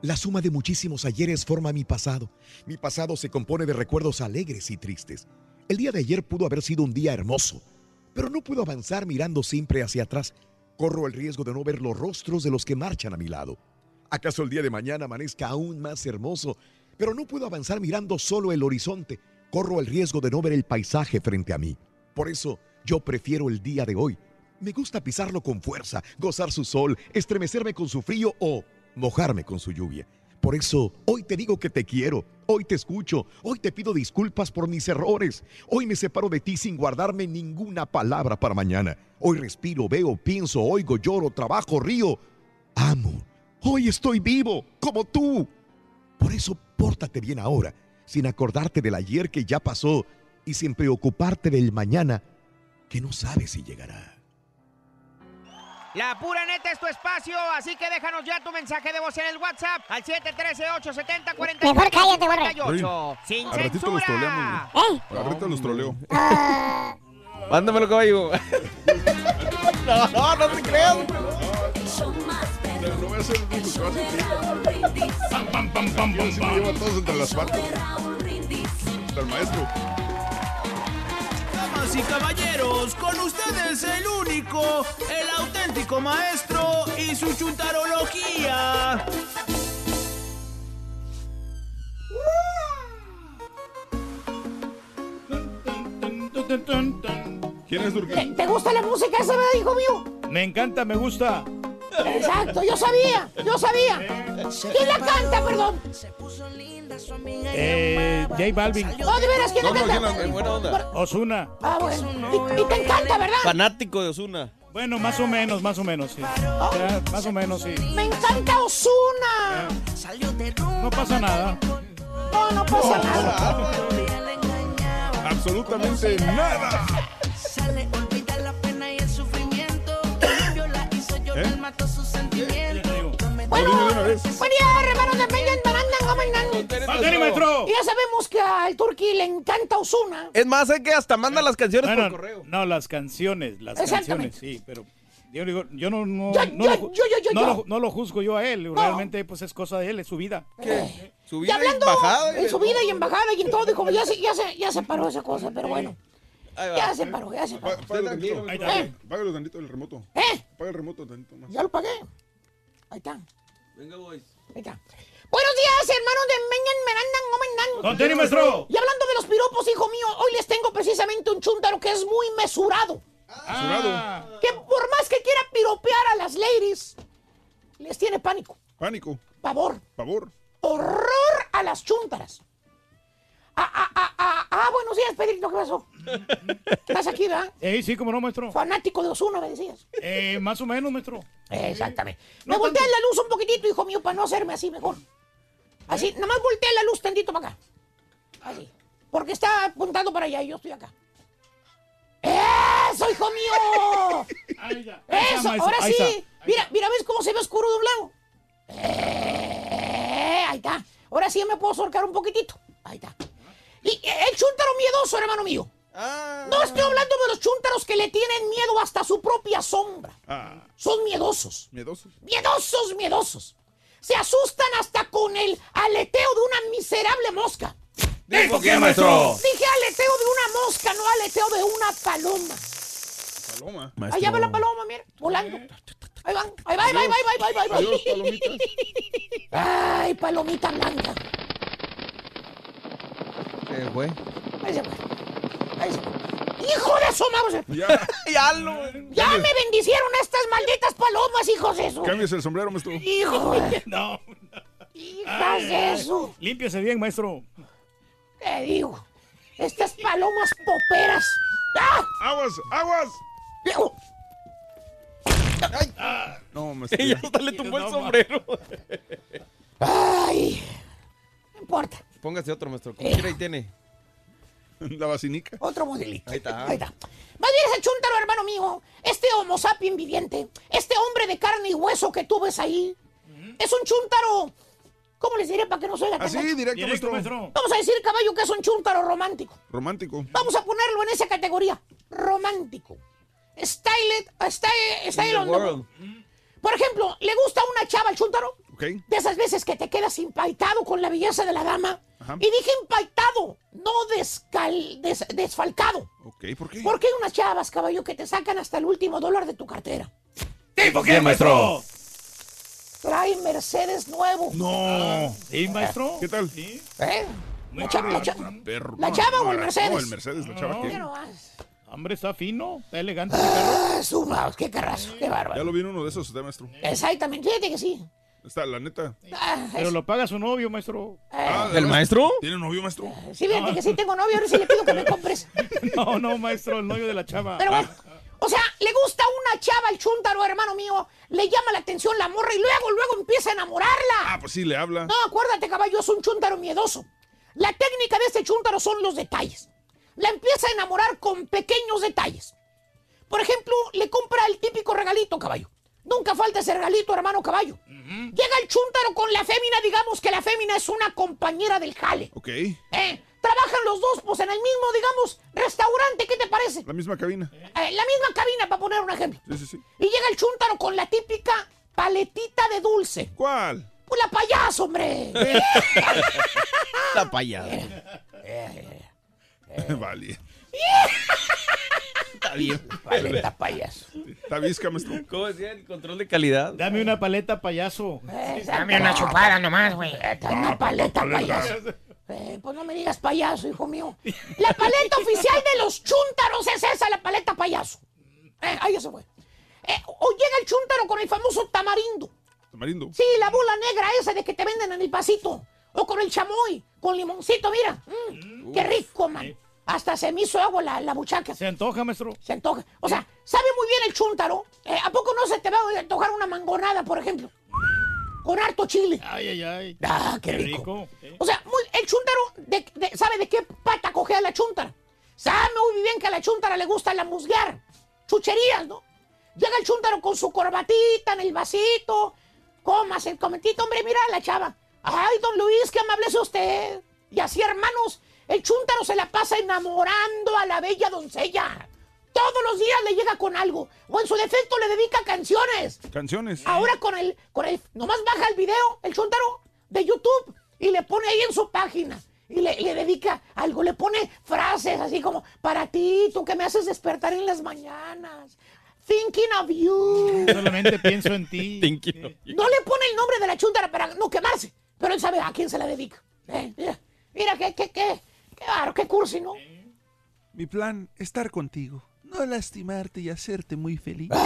La suma de muchísimos ayeres forma mi pasado. Mi pasado se compone de recuerdos alegres y tristes. El día de ayer pudo haber sido un día hermoso, pero no puedo avanzar mirando siempre hacia atrás. Corro el riesgo de no ver los rostros de los que marchan a mi lado. ¿Acaso el día de mañana amanezca aún más hermoso? Pero no puedo avanzar mirando solo el horizonte. Corro el riesgo de no ver el paisaje frente a mí. Por eso yo prefiero el día de hoy. Me gusta pisarlo con fuerza, gozar su sol, estremecerme con su frío o mojarme con su lluvia. Por eso hoy te digo que te quiero, hoy te escucho, hoy te pido disculpas por mis errores, hoy me separo de ti sin guardarme ninguna palabra para mañana. Hoy respiro, veo, pienso, oigo, lloro, trabajo, río, amo. Hoy estoy vivo, como tú. Por eso pórtate bien ahora, sin acordarte del ayer que ya pasó y sin preocuparte del mañana que no sabes si llegará. La pura neta es tu espacio, así que déjanos ya tu mensaje de voz en el WhatsApp al 713-870-4458. Mejor cállate, borre. Sin Al ratito los censura. troleamos. Al ratito los troleo. Mándamelo, caballo. [laughs] no, no, no te creas. No voy a hacer el único que va a sentir. Pam, pam, pam, pam, pam. me llevo a todos entre las patas. Hasta el maestro. Damas y caballeros, con ustedes el único, el auténtico maestro y su chuntarología. ¿Quién es ¿Te, Turquía? te gusta la música esa, verdad, hijo mío? Me encanta, me gusta. Exacto, yo sabía, yo sabía. ¿Quién la canta, perdón? Eh, J Balvin. Oh, de veras, ¿quién No, la no, canta? ¿quién la- en buena onda. Osuna. Ah, bueno. Y, y te encanta, ¿verdad? Fanático de Osuna. Bueno, más o menos, más o menos, sí. Ya, más o menos, sí. Me encanta Osuna. No pasa nada. No, no pasa nada. Absolutamente nada. [laughs] ¿Eh? le mato sus sentimientos. Bueno, buen día, hermanos de Peña, Gomenán. ¡Pásale, maestro! Ya sabemos que al Turqui le encanta Osuna. Es más, es que hasta manda las canciones Bueno, por correo. no, las canciones, las canciones, sí, pero yo digo, yo no, no, Ya, no, ya, lo, ju- yo, yo, yo, no lo- no lo juzgo yo a él, realmente pues es cosa de él, es su vida. Su Y vida hablando embajada. en su vida y embajada y en todo, dijo, ya se, ya se, ya se paró esa cosa, pero bueno. Ahí va. Ya se paró, ya se paró. Pá- Págalo tantito. Ahí está. Eh. Págalo tantito el remoto. ¿Eh? Paga el remoto tantito más. Ya lo pagué. Ahí está, Venga, boys. ahí está. Buenos días, hermanos de Meñan, Merandan, Gomendan. ¡Conteni, maestro! Y hablando de los piropos, hijo mío, hoy les tengo precisamente un chúntaro que es muy mesurado. Ah, Que por más que quiera piropear a las ladies, les tiene pánico, Pánico. pavor, Pavor. horror a las chúntaras. Ah, ah, ah, ah, ah, buenos días, Pedrito, ¿qué pasó? [laughs] ¿Estás aquí, verdad? eh, sí, como no, maestro. Fanático de Osuna, me decías. Eh, más o menos, maestro. Exactamente. No me volteas la luz un poquitito, hijo mío, para no hacerme así mejor. Así, nada más voltea la luz tantito para acá. Así. Porque está apuntando para allá y yo estoy acá. ¡Eso, hijo mío! [laughs] Ahí ya. Ahí está, ¡Eso! Ahora sí. está. Mira, mira, ¿ves cómo se ve oscuro de un lado? Eh, ahí está. Ahora sí me puedo acercar un poquitito. Ahí está. Y el chúntaro miedoso, hermano mío. Ah. No estoy hablando de los chúntaros que le tienen miedo hasta su propia sombra. Ah, Son miedosos. miedosos. Miedosos, miedosos. Se asustan hasta con el aleteo de una miserable mosca. ¿Dijo qué, maestro? Dije aleteo de una mosca, no aleteo de una paloma. Paloma. Allá va la paloma, mira, volando. Ahí van, ahí va, ahí va, ahí va, ahí va, ahí va. Adiós. Ay, palomita blanca. ¿Qué fue? Ahí se fue. Ahí se fue. ¡Hijo de su madre! Ya. [laughs] ya lo. ¡Ya me bendicieron estas malditas palomas, hijos de eso! Cámbiese el sombrero, maestro. ¡Hijo de... [laughs] No. ¡Hijas de eso! Límpiese bien, maestro. ¿Qué digo? Estas palomas poperas. ¡Ah! ¡Aguas! ¡Aguas! Viejo, No, me Ella hasta le tumbó el sombrero. Ay, no importa. Póngase otro, maestro. Como quiera ahí tiene. [laughs] La vacinica. Otro modelito. Ahí está. Ahí está. Más bien ese chúntaro, hermano mío, este homo sapien viviente, este hombre de carne y hueso que tú ves ahí, es un chúntaro, ¿cómo les diré para que no se oiga Así, directo, maestro. Vamos a decir, caballo, que es un chúntaro romántico. Romántico. Vamos a ponerlo en esa categoría, romántico. Style, style, style on the world. Por ejemplo, ¿le gusta una chava al chúntaro? Ok. De esas veces que te quedas impaitado con la belleza de la dama. Ajá. Y dije impaitado, no descal, des- desfalcado. Ok, ¿por qué? Porque hay unas chavas, caballo, que te sacan hasta el último dólar de tu cartera. ¿Tipo qué, maestro? Trae Mercedes nuevo. No. ¿Sí, maestro? ¿Qué tal? ¿Eh? La, cha- la cha- Perro. ¿La chava no, o el Mercedes? No, el Mercedes, la chava. No. nomás. Hombre, está fino, está elegante. Ah, su mouse, qué carrazo, qué bárbaro. Ya lo vi en uno de esos, usted, maestro. Exactamente, fíjate que sí. Está, la neta. Ah, Pero es- lo paga su novio, maestro. Ah, ¿El maestro? ¿Tiene novio, maestro? Sí, fíjate que sí tengo novio, ahora sí le pido que me compres. [laughs] No, no, maestro, el novio de la chava. Pero bueno, o sea, le gusta una chava al chúntaro, hermano mío, le llama la atención la morra y luego, luego empieza a enamorarla. Ah, pues sí, le habla. No, acuérdate, caballo, es un chúntaro miedoso. La técnica de este chúntaro son los detalles. La empieza a enamorar con pequeños detalles. Por ejemplo, le compra el típico regalito, caballo. Nunca falta ese regalito, hermano caballo. Llega el chúntaro con la fémina, digamos que la fémina es una compañera del jale. Ok. ¿eh? Trabajan los dos, pues en el mismo, digamos, restaurante, ¿qué te parece? La misma cabina. Eh, la misma cabina, para poner un ejemplo. Sí, sí, sí. Y llega el chúntaro con la típica paletita de dulce. ¿Cuál? Pues la payaso, hombre. [laughs] La payada. [laughs] vale. [laughs] Está bien. [laughs] Paleta payaso. ¿Está visca, maestro? ¿Cómo decía el control de calidad? Dame una paleta, payaso. Dame una chupada nomás, güey. Una paleta payaso. Eh, pues no me digas payaso, hijo mío. La paleta oficial de los chúntaros es esa, la paleta payaso. Eh, ahí ya se fue. Eh, o llega el chúntaro con el famoso tamarindo. Tamarindo. Sí, la bola negra esa de que te venden en el pasito. O con el chamoy, con limoncito, mira. Mm, qué rico, man. Hasta se me hizo agua la, la buchaca. Se antoja, maestro. Se antoja. O sea, sabe muy bien el chúntaro. Eh, ¿A poco no se te va a antojar una mangonada, por ejemplo? Con harto chile. Ay, ay, ay. Ah, qué rico. O sea, muy- el chúntaro de- de- sabe de qué pata cogea la chúntara. Sabe muy bien que a la chúntara le gusta la musguear. Chucherías, ¿no? Llega el chúntaro con su corbatita en el vasito. Comas el comentito, hombre, mira a la chava. Ay, don Luis, qué amable es usted. Y así, hermanos, el chúntaro se la pasa enamorando a la bella doncella. Todos los días le llega con algo. O en su defecto le dedica canciones. Canciones. Ahora con el, con el, nomás baja el video, el chuntaro, de YouTube, y le pone ahí en su página. Y le, le dedica algo, le pone frases así como, para ti, tú que me haces despertar en las mañanas. Thinking of you. Solamente pienso en ti. [laughs] No le pone el nombre de la chuntara para no quemarse, pero él sabe a quién se la dedica. Eh, mira, mira, qué, qué, qué, qué, bárbaro, qué cursi, ¿no? Mi plan, estar contigo. No lastimarte y hacerte muy feliz. [laughs]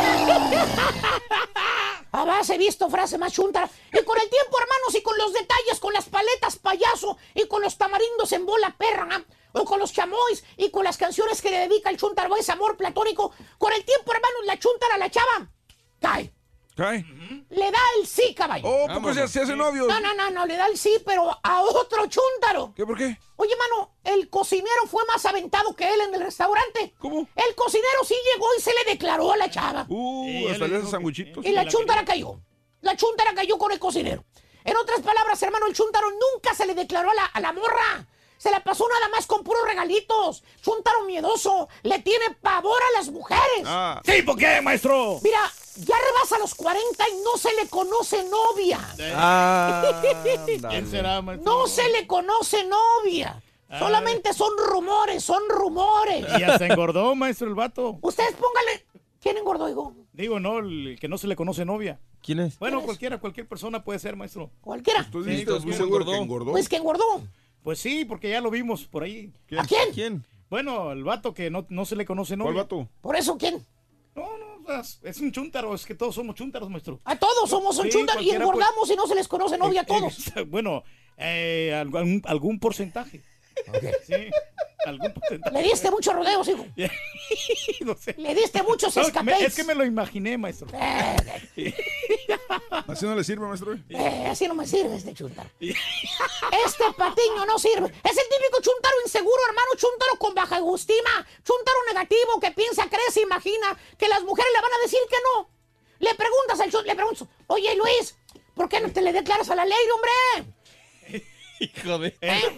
Base he visto frase más chuntara. Y con el tiempo, hermanos, y con los detalles, con las paletas payaso, y con los tamarindos en bola perra, ¿no? o con los chamois, y con las canciones que le dedica el chuntaro a ese amor platónico, con el tiempo, hermanos, la chuntara la chava cae. ¿Cae? Le da el sí, caballo. Oh, ¿poco se, se hace novio? No, no, no, no, le da el sí, pero a otro chúntaro. ¿Qué, por qué? Oye, mano, el cocinero fue más aventado que él en el restaurante. ¿Cómo? El cocinero sí llegó y se le declaró a la chava. Uh, hasta le hace sandwichitos. Y la chuntara cayó. La chuntara cayó con el cocinero. En otras palabras, hermano, el chuntaro nunca se le declaró a la, a la morra. Se la pasó nada más con puros regalitos. Chuntaro miedoso. Le tiene pavor a las mujeres. Ah. ¿Sí, por qué, maestro? Mira, ya rebasa los 40 y no se le conoce novia. Ah, ¿Quién será, maestro? No se le conoce novia. Ah. Solamente son rumores, son rumores. Y hasta engordó, maestro, el vato. Ustedes pónganle. ¿Quién engordó, hijo? Digo, no, el que no se le conoce novia. ¿Quién es? Bueno, cualquiera, cualquier persona puede ser, maestro. Cualquiera. ¿Tú Sí, estás muy seguro que engordó? Pues que engordó. Pues sí, porque ya lo vimos por ahí. ¿A quién? ¿Quién? Bueno, el vato que no, no se le conoce novia. ¿Cuál vato? Por eso, ¿quién? No, no, es- un chúntaro, es que todos somos chúntaros, maestro. A todos somos un Sí, chúntaro y engordamos y no se les conoce novia a todos. Eh, bueno, eh, algún, algún porcentaje. Sí, algún porcentaje. Le diste muchos rodeos, hijo. [laughs] no sé. Le diste muchos No, escapes. es que me lo imaginé, maestro. [laughs] Así no le sirve, maestro. Eh, así no me sirve este chuntaro. [laughs] Este patiño no sirve. Es el típico chuntaro inseguro, hermano. Chuntaro con baja autoestima. Chuntaro negativo que piensa, cree, se imagina que las mujeres le van a decir que no. Le preguntas al chuntaro, le preguntas, oye Luis, ¿por qué no te le declaras a la ley, hombre? Hijo de... [laughs]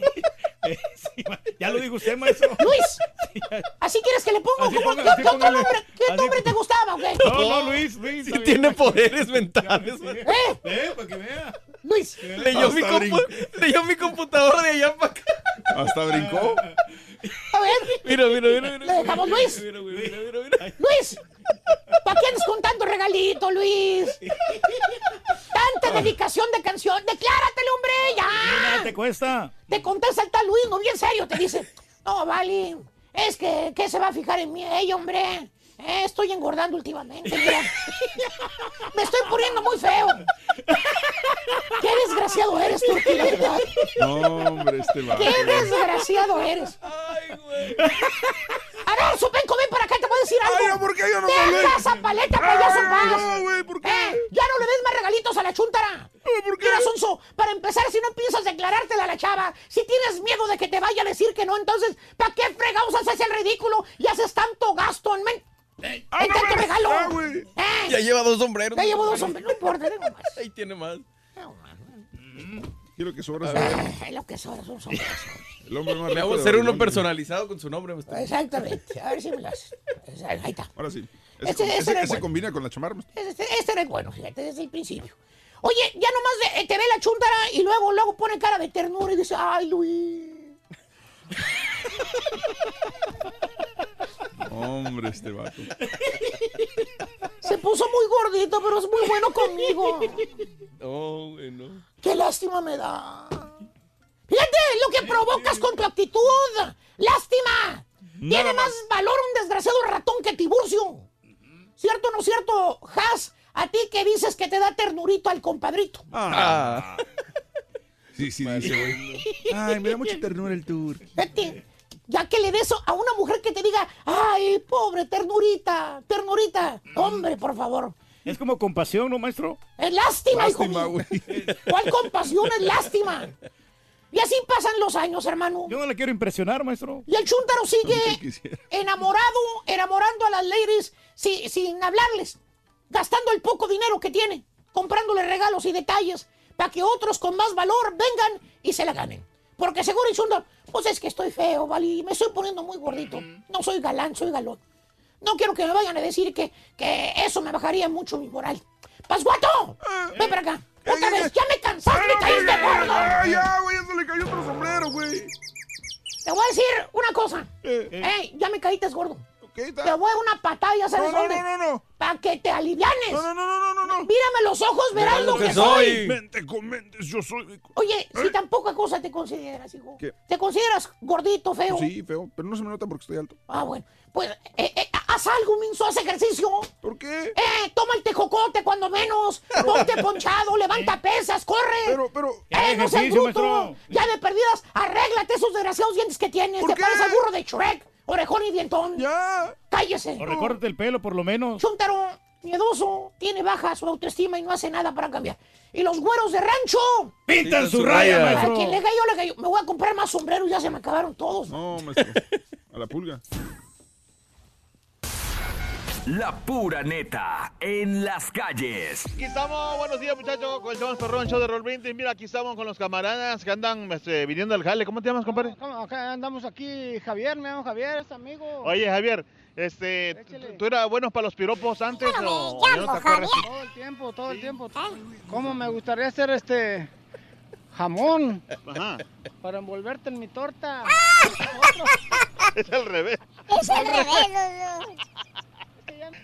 Ya lo dijo usted, maestro. Luis, [laughs] ¿así quieres que le ponga? Así ¿Cómo- ponga- ¿Qué, así qué póngale. nombre, qué Así nombre te gustaba, o qué? No, no, Luis, Luis. Sí tiene [laughs] poderes mentales. ¿Eh? Eh, para que vea. Luis. Leyó mi, compu- leyó mi computadora de allá para acá. Hasta brincó. A ver, Mira, mira, mira. mira. le dejamos Luis. Mira, mira, mira, mira. Luis, ¿para qué andas con tanto regalito, Luis? Tanta dedicación de canción. Decláratele, hombre, ya. te cuesta. Te contesta el tal Luis, no bien serio, te dice, no, vale, es que, ¿qué se va a fijar en mí ella, hombre? Eh, estoy engordando últimamente, mira. Me estoy poniendo muy feo. Qué desgraciado eres, Turki, la verdad. No, hombre, este va. Qué desgraciado eres. A ver, Supenco, ven para acá, te voy a decir algo. Ay, no, ¿por qué yo no Deja esa paleta, payaso, en Ay, paz. no, güey, ¿por qué? Eh, ya no le des más regalitos a la chuntara. ¿por qué? Mira, Sonso, para empezar, si no piensas declarártela a la chava, si tienes miedo de que te vaya a decir que no, entonces, ¿para qué fregados haces el ridículo y haces tanto gasto en, men- en Ah, no, tanto mames, regalo? ah, güey. Eh, Ya lleva dos sombreros. ya llevo dos hombres, no importa, tengo más. [laughs] Ahí tiene más. Quiero que sobra. Ay, lo que son, son sombreros. El hombre más Me rico vamos a de hacer uno personalizado con su nombre. Exactamente, a ver si me las... Ahí está. Ahora sí. Ese, Ese- ese ese- era ese bueno. combina con la chamarra. Este, este era el bueno, fíjate, desde el principio. Oye, ya nomás de- eh, te ve la chuntara y luego, luego pone cara de ternura y dice, ay, Luis. [laughs] Hombre, este vato. Se puso muy gordito, pero es muy bueno conmigo. No, güey, no. Qué lástima me da. Fíjate lo que provocas con tu actitud. Lástima. Tiene más valor un desgraciado ratón que Tiburcio. ¿Cierto o no cierto, Has? A ti que dices que te da ternurito al compadrito. Ah. Sí, sí, dice, güey. [laughs] Ay, me da mucha ternura el tour. Fíjate, ya que le des a una mujer que te diga, ay, pobre, ternurita, ternurita. Hombre, por favor. Es como compasión, ¿no, maestro? Es lástima, hijo Lástima, mío. güey. ¿Cuál compasión es lástima? Y así pasan los años, hermano. Yo no le quiero impresionar, maestro. Y el chúntaro Aunque sigue enamorado, enamorando a las ladies si- sin hablarles, gastando el poco dinero que tiene, comprándole regalos y detalles para que otros con más valor vengan y se la ganen. Porque seguro chúntaro, pues es que estoy feo, ¿vale? Y me estoy poniendo muy gordito. No soy galán, soy galón. No quiero que me vayan a decir que, que eso me bajaría mucho mi moral. ¡Pasguato! Ven para acá. Otra vez, ya me cansaste, me caíste gordo. Ah, ya, güey, eso le cayó otro sombrero, güey. Te voy a decir una cosa. Eh. Ey, ya me caíste gordo. Te voy a una patada, ya sabes No, no, dónde. no, no, no. Para que te alivianes. No, no, no, no, no, no. Mírame los ojos, verás lo que soy. Mente con mentes, yo soy. Oye, si tan poca cosa te consideras, hijo. ¿Qué? ¿Te consideras gordito, feo? Sí, feo, pero no se me nota porque estoy alto. Ah, bueno. Pues, eh, eh, haz algo, minso, haz ejercicio. ¿Por qué? Eh, toma el tejocote cuando menos. Ponte ponchado, levanta [laughs] pesas, corre. Pero, pero. Eh, no seas bruto. maestro. Ya de perdidas, arréglate esos desgraciados dientes que tienes. ¿Por Te qué? pareces al burro de Shrek, orejón y dientón. Ya. Cállese. O recórtate el pelo, por lo menos. Chuntaro, miedoso, tiene baja su autoestima y no hace nada para cambiar. Y los güeros de rancho. Pintan su raya, A maestro. quien le cayó, le cayó. Me voy a comprar más sombreros, ya se me acabaron todos. No, maestro. A la pulga. La pura neta en las calles. Aquí estamos, buenos días muchachos, con el más perrón, show de Roll Brindis. Mira, aquí estamos con los camaradas que andan este, viniendo al jale. ¿Cómo te llamas, compadre? Andamos aquí, Javier, me llamo Javier, es amigo. Oye, Javier, este, Échale. ¿tú eras bueno para los piropos antes me o no llamo te acuerdas? Todo el tiempo, todo el tiempo. ¿Cómo me gustaría hacer este jamón Ajá, para envolverte en mi torta? [laughs] es al revés. Es al revés,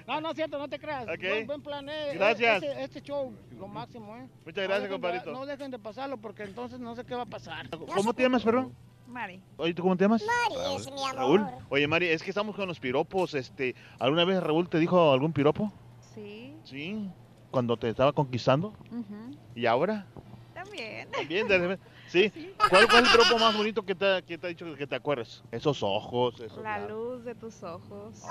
no, no. Es cierto, no te creas. Ok. Buen, buen plan, eh. Gracias. Este, este show, lo máximo, ¿eh? Muchas No gracias, de- compadrito. no dejen de pasarlo porque entonces no sé qué va a pasar. ¿Cómo te llamas, perdón? Mari. Oye, ¿tú cómo te llamas? Mari es mi amor. Raúl. Oye, Mari, es que estamos con los piropos. Este, ¿Alguna vez Raúl te dijo algún piropo? Sí. Sí. Cuando te estaba conquistando. ujú, ¿Y ahora? También. También, de repente. ¿Sí? ¿Cuál, es el piropo más bonito que te, que te ha dicho que te acuerdes? Esos ojos, esos La labios, luz de tus ojos.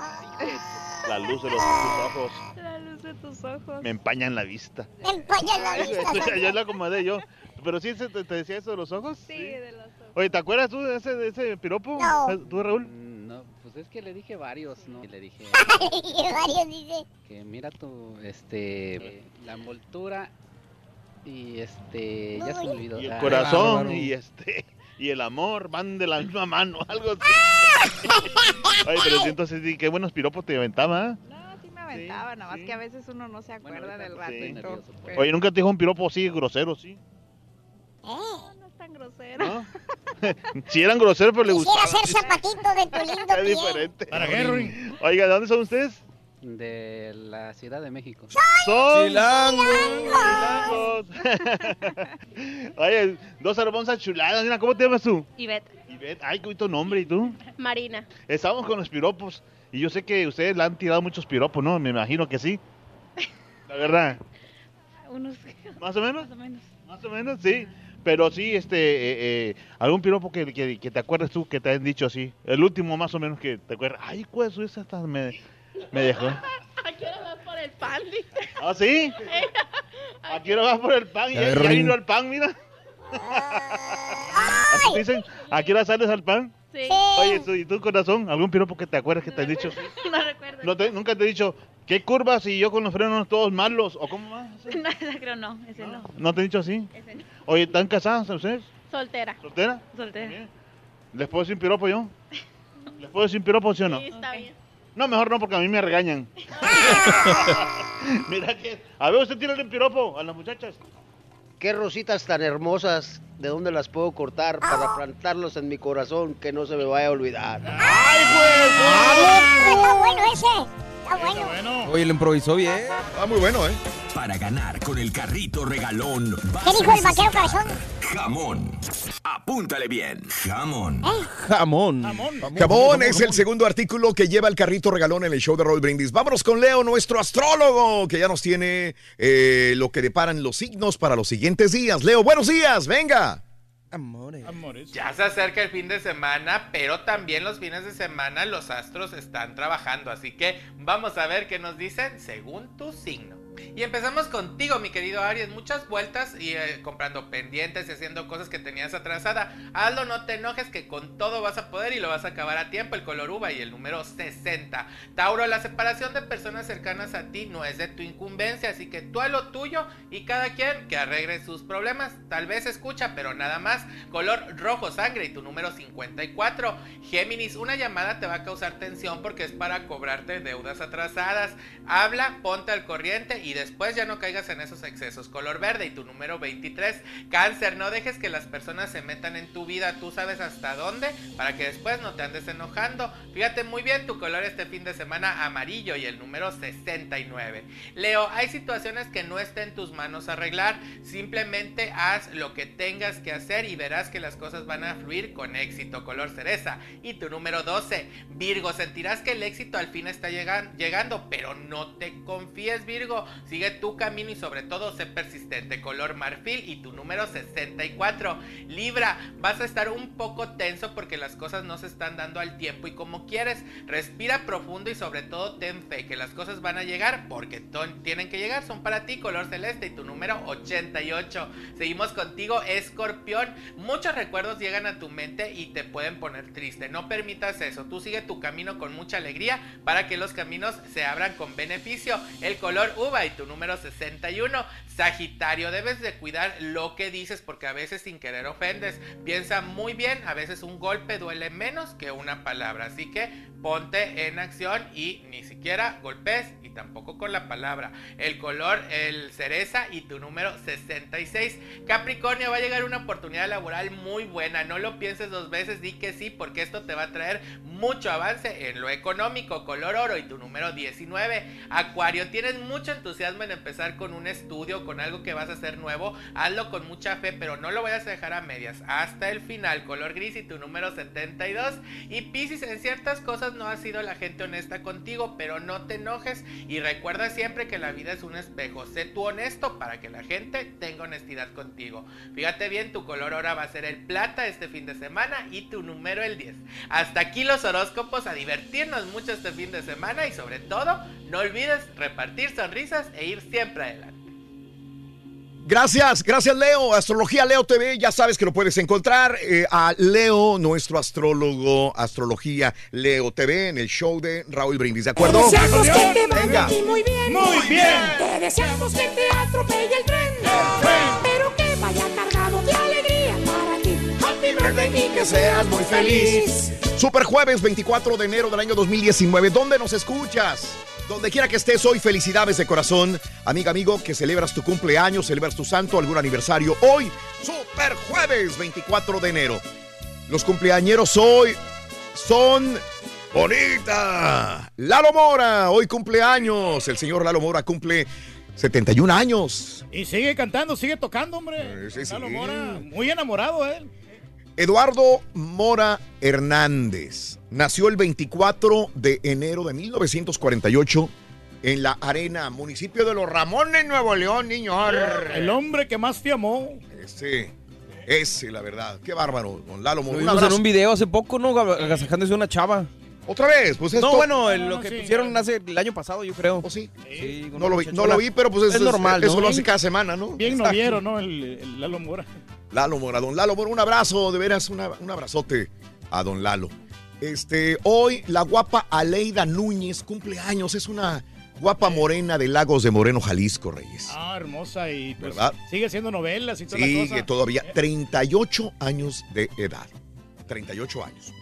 la luz de los, tus ojos. La luz de tus ojos. Me empañan la vista. Me empañan la Ay, vista. Ya, ya la acomodé yo. Pero sí, ¿se te, te decía eso de los ojos? Sí, de los ojos. Oye, ¿te acuerdas tú de ese, de ese piropo? No. ¿Tú, Raúl? Mm, No, pues es que le dije varios, ¿no? Y le dije [laughs] varios dice. que mira tu, este, la envoltura y este, ya se me olvidó. Y el Ah, corazón y este y el amor van de la misma mano, [laughs] algo así. Ay, pero sí, entonces sí, qué buenos piropos te aventaba. ¿eh? No, sí me aventaba, nada más que a veces uno no se acuerda del ratito. pero- Oye, nunca te dijo un piropo así grosero, sí. No, no es tan grosero. ¿No? [laughs] Si eran groseros, pero le Quisiera gustaba. ser zapatito de tu lindo [laughs] Es pie. diferente. Para. Oiga, ¿de dónde son ustedes? De la Ciudad de México. Son Chilangos. chilangos. Oye, dos hermosas chuladas. Mira, ¿cómo te llamas tú? Ivette. Ivette. Ay, qué bonito nombre. ¿Y tú? Marina. Estamos con los piropos. Y yo sé que ustedes le han tirado muchos piropos, ¿no? Me imagino que sí. [laughs] La verdad. Unos... ¿Más o menos? Más o menos. Más o menos, sí. Pero sí, este, eh, eh, algún piropo que, que, que te acuerdes tú que te han dicho así. El último más o menos que te acuerdas. Ay, ¿cuál es esa? Hasta me, me dejó. ¿A qué hora vas por el pan? ¿Ah, sí? [laughs] ¿A qué hora vas por el pan? Ya, ya vino el pan, mira. Así te dicen, ¿a qué hora sales al pan? Sí. Oye, ¿tú- ¿y tu corazón? ¿Algún piropo que te acuerdas que te han dicho? No recuerdo. ¿No te- ¿Nunca te he dicho, qué curvas y yo con los frenos todos malos? ¿O cómo más? [laughs] No, creo no, ese no. ¿No te he dicho así? Ese no. Oye, ¿están casadas ustedes? Soltera. ¿Soltera? Soltera. ¿Les puedo decir piropo yo? ¿Les puedo decir piropo, sí o no? Sí, está bien. No, mejor no, porque a mí me regañan. [laughs] Mira que... A ver, usted tiene el piropo a las muchachas. Qué rositas tan hermosas, ¿de dónde las puedo cortar para plantarlos en mi corazón que no se me vaya a olvidar? Está bueno ese. Está bueno. Oye, lo improvisó bien. Ah, muy bueno, ¿eh? Para ganar con el carrito regalón, ¿Qué a dijo el vaquero cabezón? Jamón. Apúntale bien. Jamón. Jamón. Jamón es el segundo artículo que lleva el carrito regalón en el show de Roll Brindis. Vámonos con Leo, nuestro astrólogo, que ya nos tiene eh, lo que deparan los signos para los siguientes días. Leo, buenos días, venga. Amores. Ya se acerca el fin de semana, pero también los fines de semana los astros están trabajando, así que vamos a ver qué nos dicen según tu signo. Y empezamos contigo, mi querido Aries. Muchas vueltas y eh, comprando pendientes y haciendo cosas que tenías atrasada. Hazlo, no te enojes, que con todo vas a poder y lo vas a acabar a tiempo. El color uva y el número 60. Tauro, la separación de personas cercanas a ti no es de tu incumbencia, así que tú a lo tuyo y cada quien que arregle sus problemas. Tal vez escucha, pero nada más. Color rojo sangre y tu número 54. Géminis, una llamada te va a causar tensión porque es para cobrarte deudas atrasadas. Habla, ponte al corriente y después ya no caigas en esos excesos. Color verde y tu número 23. Cáncer, no dejes que las personas se metan en tu vida, tú sabes hasta dónde, para que después no te andes enojando. Fíjate muy bien tu color este fin de semana amarillo y el número 69. Leo, hay situaciones que no está en tus manos arreglar, simplemente haz lo que tengas que hacer y verás que las cosas van a fluir con éxito. Color cereza y tu número 12. Virgo, sentirás que el éxito al fin está llegan- llegando, pero no te confíes, Virgo. Sigue tu camino y sobre todo sé persistente. Color marfil y tu número 64. Libra, vas a estar un poco tenso porque las cosas no se están dando al tiempo y como quieres. Respira profundo y sobre todo ten fe que las cosas van a llegar porque tienen que llegar. Son para ti, color celeste y tu número 88. Seguimos contigo, escorpión. Muchos recuerdos llegan a tu mente y te pueden poner triste. No permitas eso. Tú sigue tu camino con mucha alegría para que los caminos se abran con beneficio. El color uva y tu número 61. Sagitario, debes de cuidar lo que dices porque a veces sin querer ofendes. Piensa muy bien, a veces un golpe duele menos que una palabra. Así que ponte en acción y ni siquiera golpes y tampoco con la palabra. El color, el cereza y tu número 66. Capricornio, va a llegar una oportunidad laboral muy buena. No lo pienses dos veces, di que sí porque esto te va a traer mucho avance en lo económico. Color oro y tu número 19. Acuario, tienes mucho entusiasmo en empezar con un estudio, con algo que vas a hacer nuevo, hazlo con mucha fe, pero no lo vayas a dejar a medias. Hasta el final, color gris y tu número 72. Y Piscis, en ciertas cosas no ha sido la gente honesta contigo, pero no te enojes y recuerda siempre que la vida es un espejo. Sé tú honesto para que la gente tenga honestidad contigo. Fíjate bien, tu color ahora va a ser el plata este fin de semana y tu número el 10. Hasta aquí los horóscopos, a divertirnos mucho este fin de semana y sobre todo, no olvides repartir sonrisas e ir siempre adelante. Gracias, gracias Leo. Astrología Leo TV, ya sabes que lo puedes encontrar eh, a Leo, nuestro astrólogo, Astrología Leo TV en el show de Raúl Brindis, ¿de acuerdo? Te deseamos que te vaya Venga. a ti muy bien. Muy bien. Te deseamos que te atropelle el tren. Pero que vaya cargado de alegría para ti. Happy birthday y que seas muy feliz. Super jueves 24 de enero del año 2019. ¿Dónde nos escuchas? Donde quiera que estés hoy, felicidades de corazón. Amiga, amigo, que celebras tu cumpleaños, celebras tu santo, algún aniversario. Hoy, Super jueves 24 de enero. Los cumpleañeros hoy son Bonita. Lalo Mora, hoy cumpleaños. El señor Lalo Mora cumple 71 años. Y sigue cantando, sigue tocando, hombre. Sí, sí, Lalo sí. Mora, muy enamorado él. Eduardo Mora Hernández nació el 24 de enero de 1948 en la Arena, municipio de Los Ramones, Nuevo León, niño. El hombre que más te amó. Ese, ese, la verdad. Qué bárbaro, don Lalo Mora. Lo vimos en un video hace poco, ¿no? Agasajándose una chava. ¿Otra vez? Pues esto- No, bueno, el- No, lo no, que sí, pusieron hace el año pasado, yo creo. ¿O sí? Sí, No lo vi, no lo vi, pero pues es, es normal, Eso ¿no? lo hace cada semana, ¿no? Bien Exacto. noviero, ¿no? El, el Lalo Mora. Lalo Mora, don Lalo Mora, un abrazo, de veras, una- un abrazote a don Lalo. Este, hoy la guapa Aleida Núñez cumple años, es una guapa morena de Lagos de Moreno, Jalisco, Reyes. Ah, hermosa y pues, ¿Verdad? sigue haciendo novelas y toda la Sigue cosa. todavía 38 años de edad. 38 años.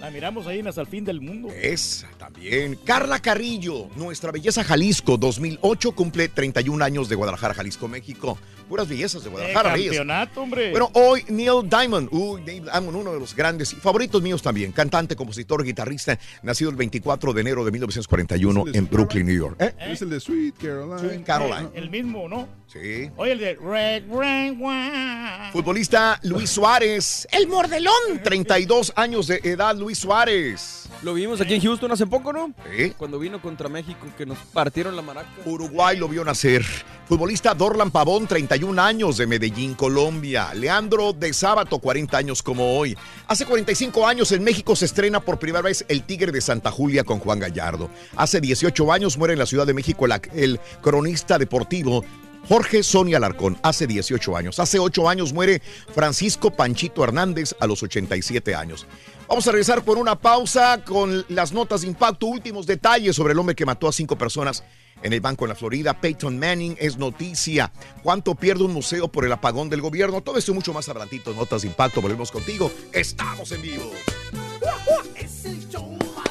La miramos ahí Hasta el fin del mundo. Esa también. Carla Carrillo, nuestra belleza Jalisco 2008, cumple 31 años de Guadalajara, Jalisco, México. Puras bellezas de Eh, Guadalajara, Reyes. campeonato, hombre. Bueno, hoy Neil Diamond, uy, Neil Diamond, uno de los grandes y favoritos míos también, cantante, compositor, guitarrista, nacido el 24 de enero de 1941 en Brooklyn, New York. ¿Eh? Es el de Sweet Caroline. Sweet Caroline. El mismo, ¿no? Sí. Oye, el de Red, Red, Wine. Futbolista Luis Suárez, el mordelón, 32 años de edad, Luis Suárez. Lo vimos aquí en Houston hace poco, ¿no? Sí. Cuando vino contra México, que nos partieron la maraca. Uruguay lo vio nacer. Futbolista Dorlan Pavón, 31 años de Medellín, Colombia. Leandro de Sábato, 40 años como hoy. Hace 45 años en México se estrena por primera vez El Tigre de Santa Julia con Juan Gallardo. Hace 18 años muere en la Ciudad de México el, el cronista deportivo Jorge Sonia Alarcón, hace 18 años. Hace 8 años muere Francisco Panchito Hernández a los 87 años. Vamos a regresar por una pausa con las notas de impacto, últimos detalles sobre el hombre que mató a cinco personas en el banco en la Florida. Peyton Manning es noticia. ¿Cuánto pierde un museo por el apagón del gobierno? Todo esto y mucho más adelantito. Notas de impacto. Volvemos contigo. Estamos en vivo.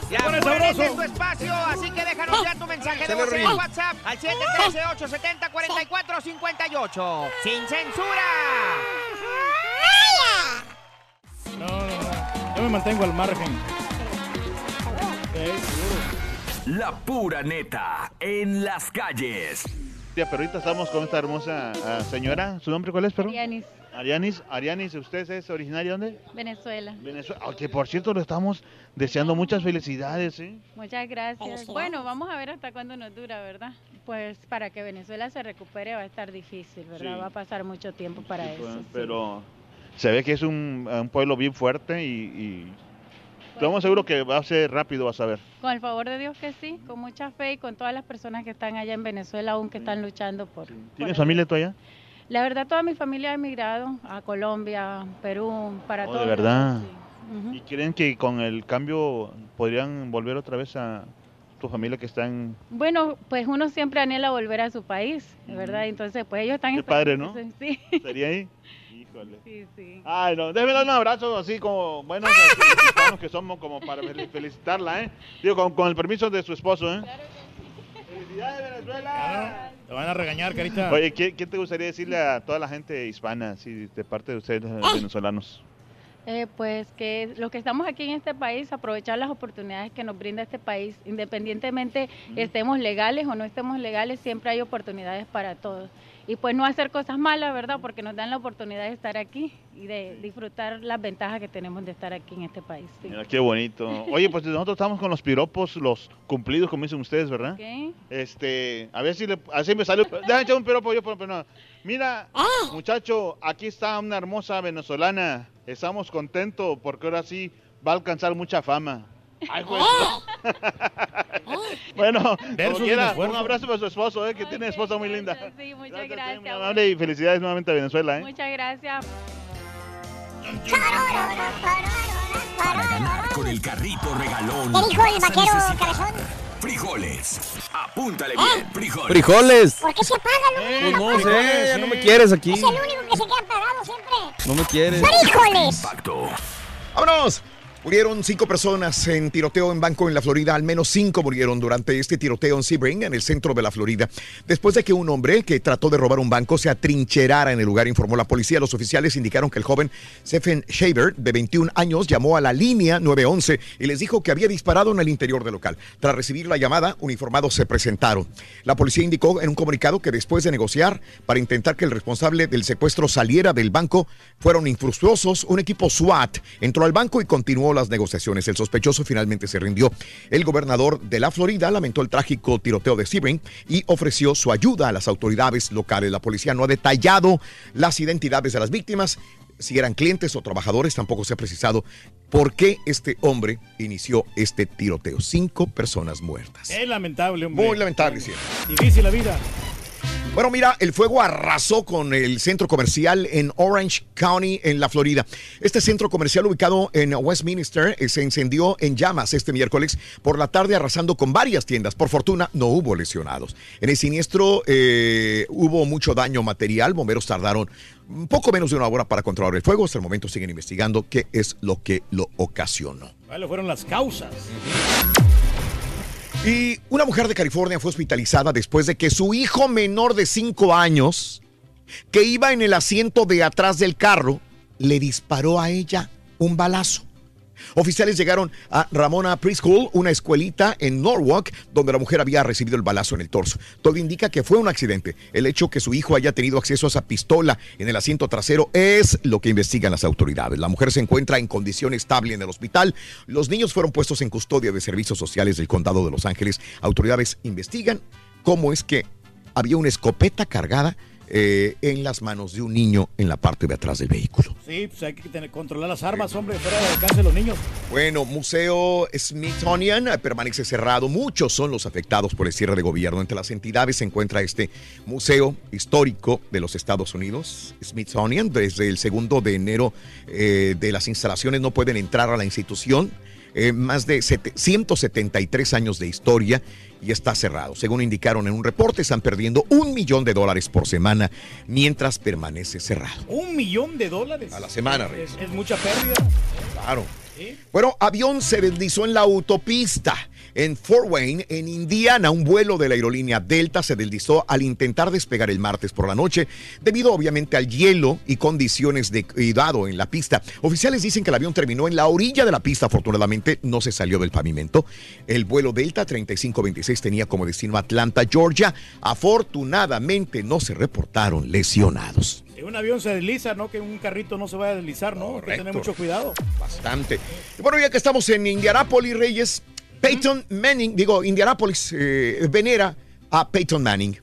Ya, pone pura sabroso. neta es tu espacio, así que déjanos ya tu mensaje de voz en. WhatsApp al 713-870-4458. ¡Sin censura! No, no. Yo me mantengo al margen. La pura neta en las calles. Ya, pero ahorita estamos con esta hermosa ah, señora. ¿Su nombre cuál es, perdón? Arianis, Arianis. Arianis, ¿usted es originaria de dónde? Venezuela. Venezuela. Que por cierto, le estamos deseando muchas felicidades, ¿eh? Muchas gracias. Bueno, vamos a ver hasta cuándo nos dura, ¿verdad? Pues para que Venezuela se recupere va a estar difícil, ¿verdad? Sí. Va a pasar mucho tiempo para Sí, eso. pues, sí. Pero se ve que es un, un pueblo bien fuerte y, y estamos seguros que va a ser rápido, vas a ver. Con el favor de Dios que sí, con mucha fe y con todas las personas que están allá en Venezuela aún que están luchando por... ¿Tienes familia tú allá? La verdad, toda mi familia ha emigrado a Colombia, Perú, para Oh, todo. de verdad. ¿Y creen que con el cambio podrían volver otra vez a tu familia que está en... Bueno, pues uno siempre anhela volver a su país, ¿verdad? Entonces, pues ellos están... Qué padre, ¿no? Sí. ¿Sería ahí? [laughs] Híjole. Sí, sí. Ay, no, déjeme dar un abrazo así como [laughs] mexicanos que somos como para fel- felicitarla, ¿eh? Digo, con, con el permiso de su esposo, ¿eh? ¡Felicidades, Venezuela! Te van a regañar, carita. Oye, ¿qué, qué te gustaría decirle a toda la gente hispana, así, de parte de ustedes, los venezolanos? Eh, pues que los que estamos aquí en este país, aprovechar las oportunidades que nos brinda este país, independientemente estemos legales o no estemos legales, siempre hay oportunidades para todos. Y pues no hacer cosas malas, ¿verdad? Porque nos dan la oportunidad de estar aquí y de disfrutar las ventajas que tenemos de estar aquí en este país. sí. Mira, qué bonito. [laughs] Oye, pues nosotros estamos con los piropos, los cumplidos, como dicen ustedes, ¿verdad? Este, a ver si le, así me sale. Déjame echar un piropo yo, pero no. Mira, muchacho, aquí está una hermosa venezolana. Estamos contentos porque ahora sí va a alcanzar mucha fama. Ay, güey. [laughs] bueno, Versus como quiera, un abrazo para su esposo, eh, que tiene esposa muy linda. Sí, muchas Muy gracias. amable y felicidades nuevamente a Venezuela, ¿eh? Muchas gracias. Para ganar con el carrito regalón. ¿Qué dijo el vaquero cabezón? Frijoles. Apúntale bien, frijoles. Frijoles. ¿Por qué se apaga, Pues loco? no sé, no me quieres aquí. Es el único que se queda apagado siempre. No me quieres. ¡Frijoles! ¡Vámonos! Murieron cinco personas en tiroteo en banco en la Florida. Al menos cinco murieron durante este tiroteo en Sebring, en el centro de la Florida. Después de que un hombre que trató de robar un banco se atrincherara en el lugar, informó la policía. Los oficiales indicaron que el joven Stephen Shaver, de 21 años, llamó a la línea 911 y les dijo que había disparado en el interior del local. Tras recibir la llamada, uniformados se presentaron. La policía indicó en un comunicado que después de negociar para intentar que el responsable del secuestro saliera del banco, fueron infructuosos. Un equipo SWAT entró al banco y continuó las negociaciones. El sospechoso finalmente se rindió. El gobernador de la Florida lamentó el trágico tiroteo de Sebring y ofreció su ayuda a las autoridades locales. La policía no ha detallado las identidades de las víctimas. Si eran clientes o trabajadores, tampoco se ha precisado por qué este hombre inició este tiroteo. Cinco personas muertas. Es lamentable, hombre. Muy lamentable, sí. Difícil la vida. Bueno, mira, el fuego arrasó con el centro comercial en Orange County, en la Florida. Este centro comercial ubicado en Westminster eh, se encendió en llamas este miércoles por la tarde, arrasando con varias tiendas. Por fortuna, no hubo lesionados. En el siniestro eh, hubo mucho daño material. Bomberos tardaron poco menos de una hora para controlar el fuego. Hasta el momento siguen investigando qué es lo que lo ocasionó. ¿Cuáles fueron las causas? Y una mujer de California fue hospitalizada después de que su hijo menor de 5 años, que iba en el asiento de atrás del carro, le disparó a ella un balazo. Oficiales llegaron a Ramona Preschool, una escuelita en Norwalk, donde la mujer había recibido el balazo en el torso. Todo indica que fue un accidente. El hecho que su hijo haya tenido acceso a esa pistola en el asiento trasero es lo que investigan las autoridades. La mujer se encuentra en condición estable en el hospital. Los niños fueron puestos en custodia de servicios sociales del condado de Los Ángeles. Autoridades investigan cómo es que había una escopeta cargada eh, en las manos de un niño en la parte de atrás del vehículo. Sí, pues hay que tener, controlar las armas, hombre, fuera del alcance de los niños. Bueno, Museo Smithsonian eh, permanece cerrado. Muchos son los afectados por el cierre de gobierno. Entre las entidades se encuentra este Museo Histórico de los Estados Unidos, Smithsonian. Desde el segundo de enero eh, de las instalaciones no pueden entrar a la institución. Eh, más de sete- 173 años de historia y está cerrado. Según indicaron en un reporte, están perdiendo un millón de dólares por semana mientras permanece cerrado. Un millón de dólares. A la semana, Reyes. Es, es mucha pérdida. Claro. Bueno, avión se deslizó en la autopista. En Fort Wayne, en Indiana, un vuelo de la aerolínea Delta se deslizó al intentar despegar el martes por la noche, debido obviamente al hielo y condiciones de cuidado en la pista. Oficiales dicen que el avión terminó en la orilla de la pista, afortunadamente no se salió del pavimento. El vuelo Delta 3526 tenía como destino Atlanta, Georgia. Afortunadamente no se reportaron lesionados. Si un avión se desliza, ¿no? Que un carrito no se vaya a deslizar, ¿no? Hay que tener mucho cuidado. Bastante. Bueno, ya que estamos en Indianápolis, Reyes, Peyton Manning, digo, Indianápolis eh, venera a Peyton Manning.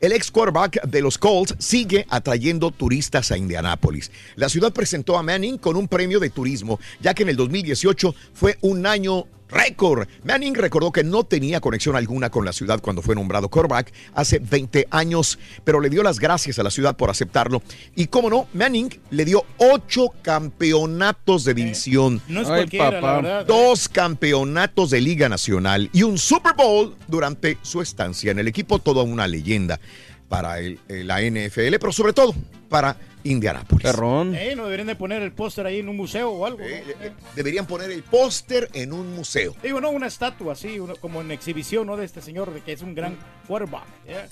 El ex quarterback de los Colts sigue atrayendo turistas a Indianápolis. La ciudad presentó a Manning con un premio de turismo, ya que en el 2018 fue un año récord. Manning recordó que no tenía conexión alguna con la ciudad cuando fue nombrado quarterback hace 20 años, pero le dio las gracias a la ciudad por aceptarlo. Y cómo no, Manning le dio ocho campeonatos de división. No es Ay, cualquiera, la papá. verdad. Dos campeonatos de Liga Nacional y un Super Bowl durante su estancia en el equipo, toda una leyenda para el- eh, la NFL, pero sobre todo para Indianápolis. Perrón. Eh, no deberían de poner el póster ahí en un museo o algo. ¿no? Eh, Deberían poner el póster en un museo. Digo, no, una estatua así, uno- como en exhibición, ¿no? De este señor, de que es un gran quarterback. Eh,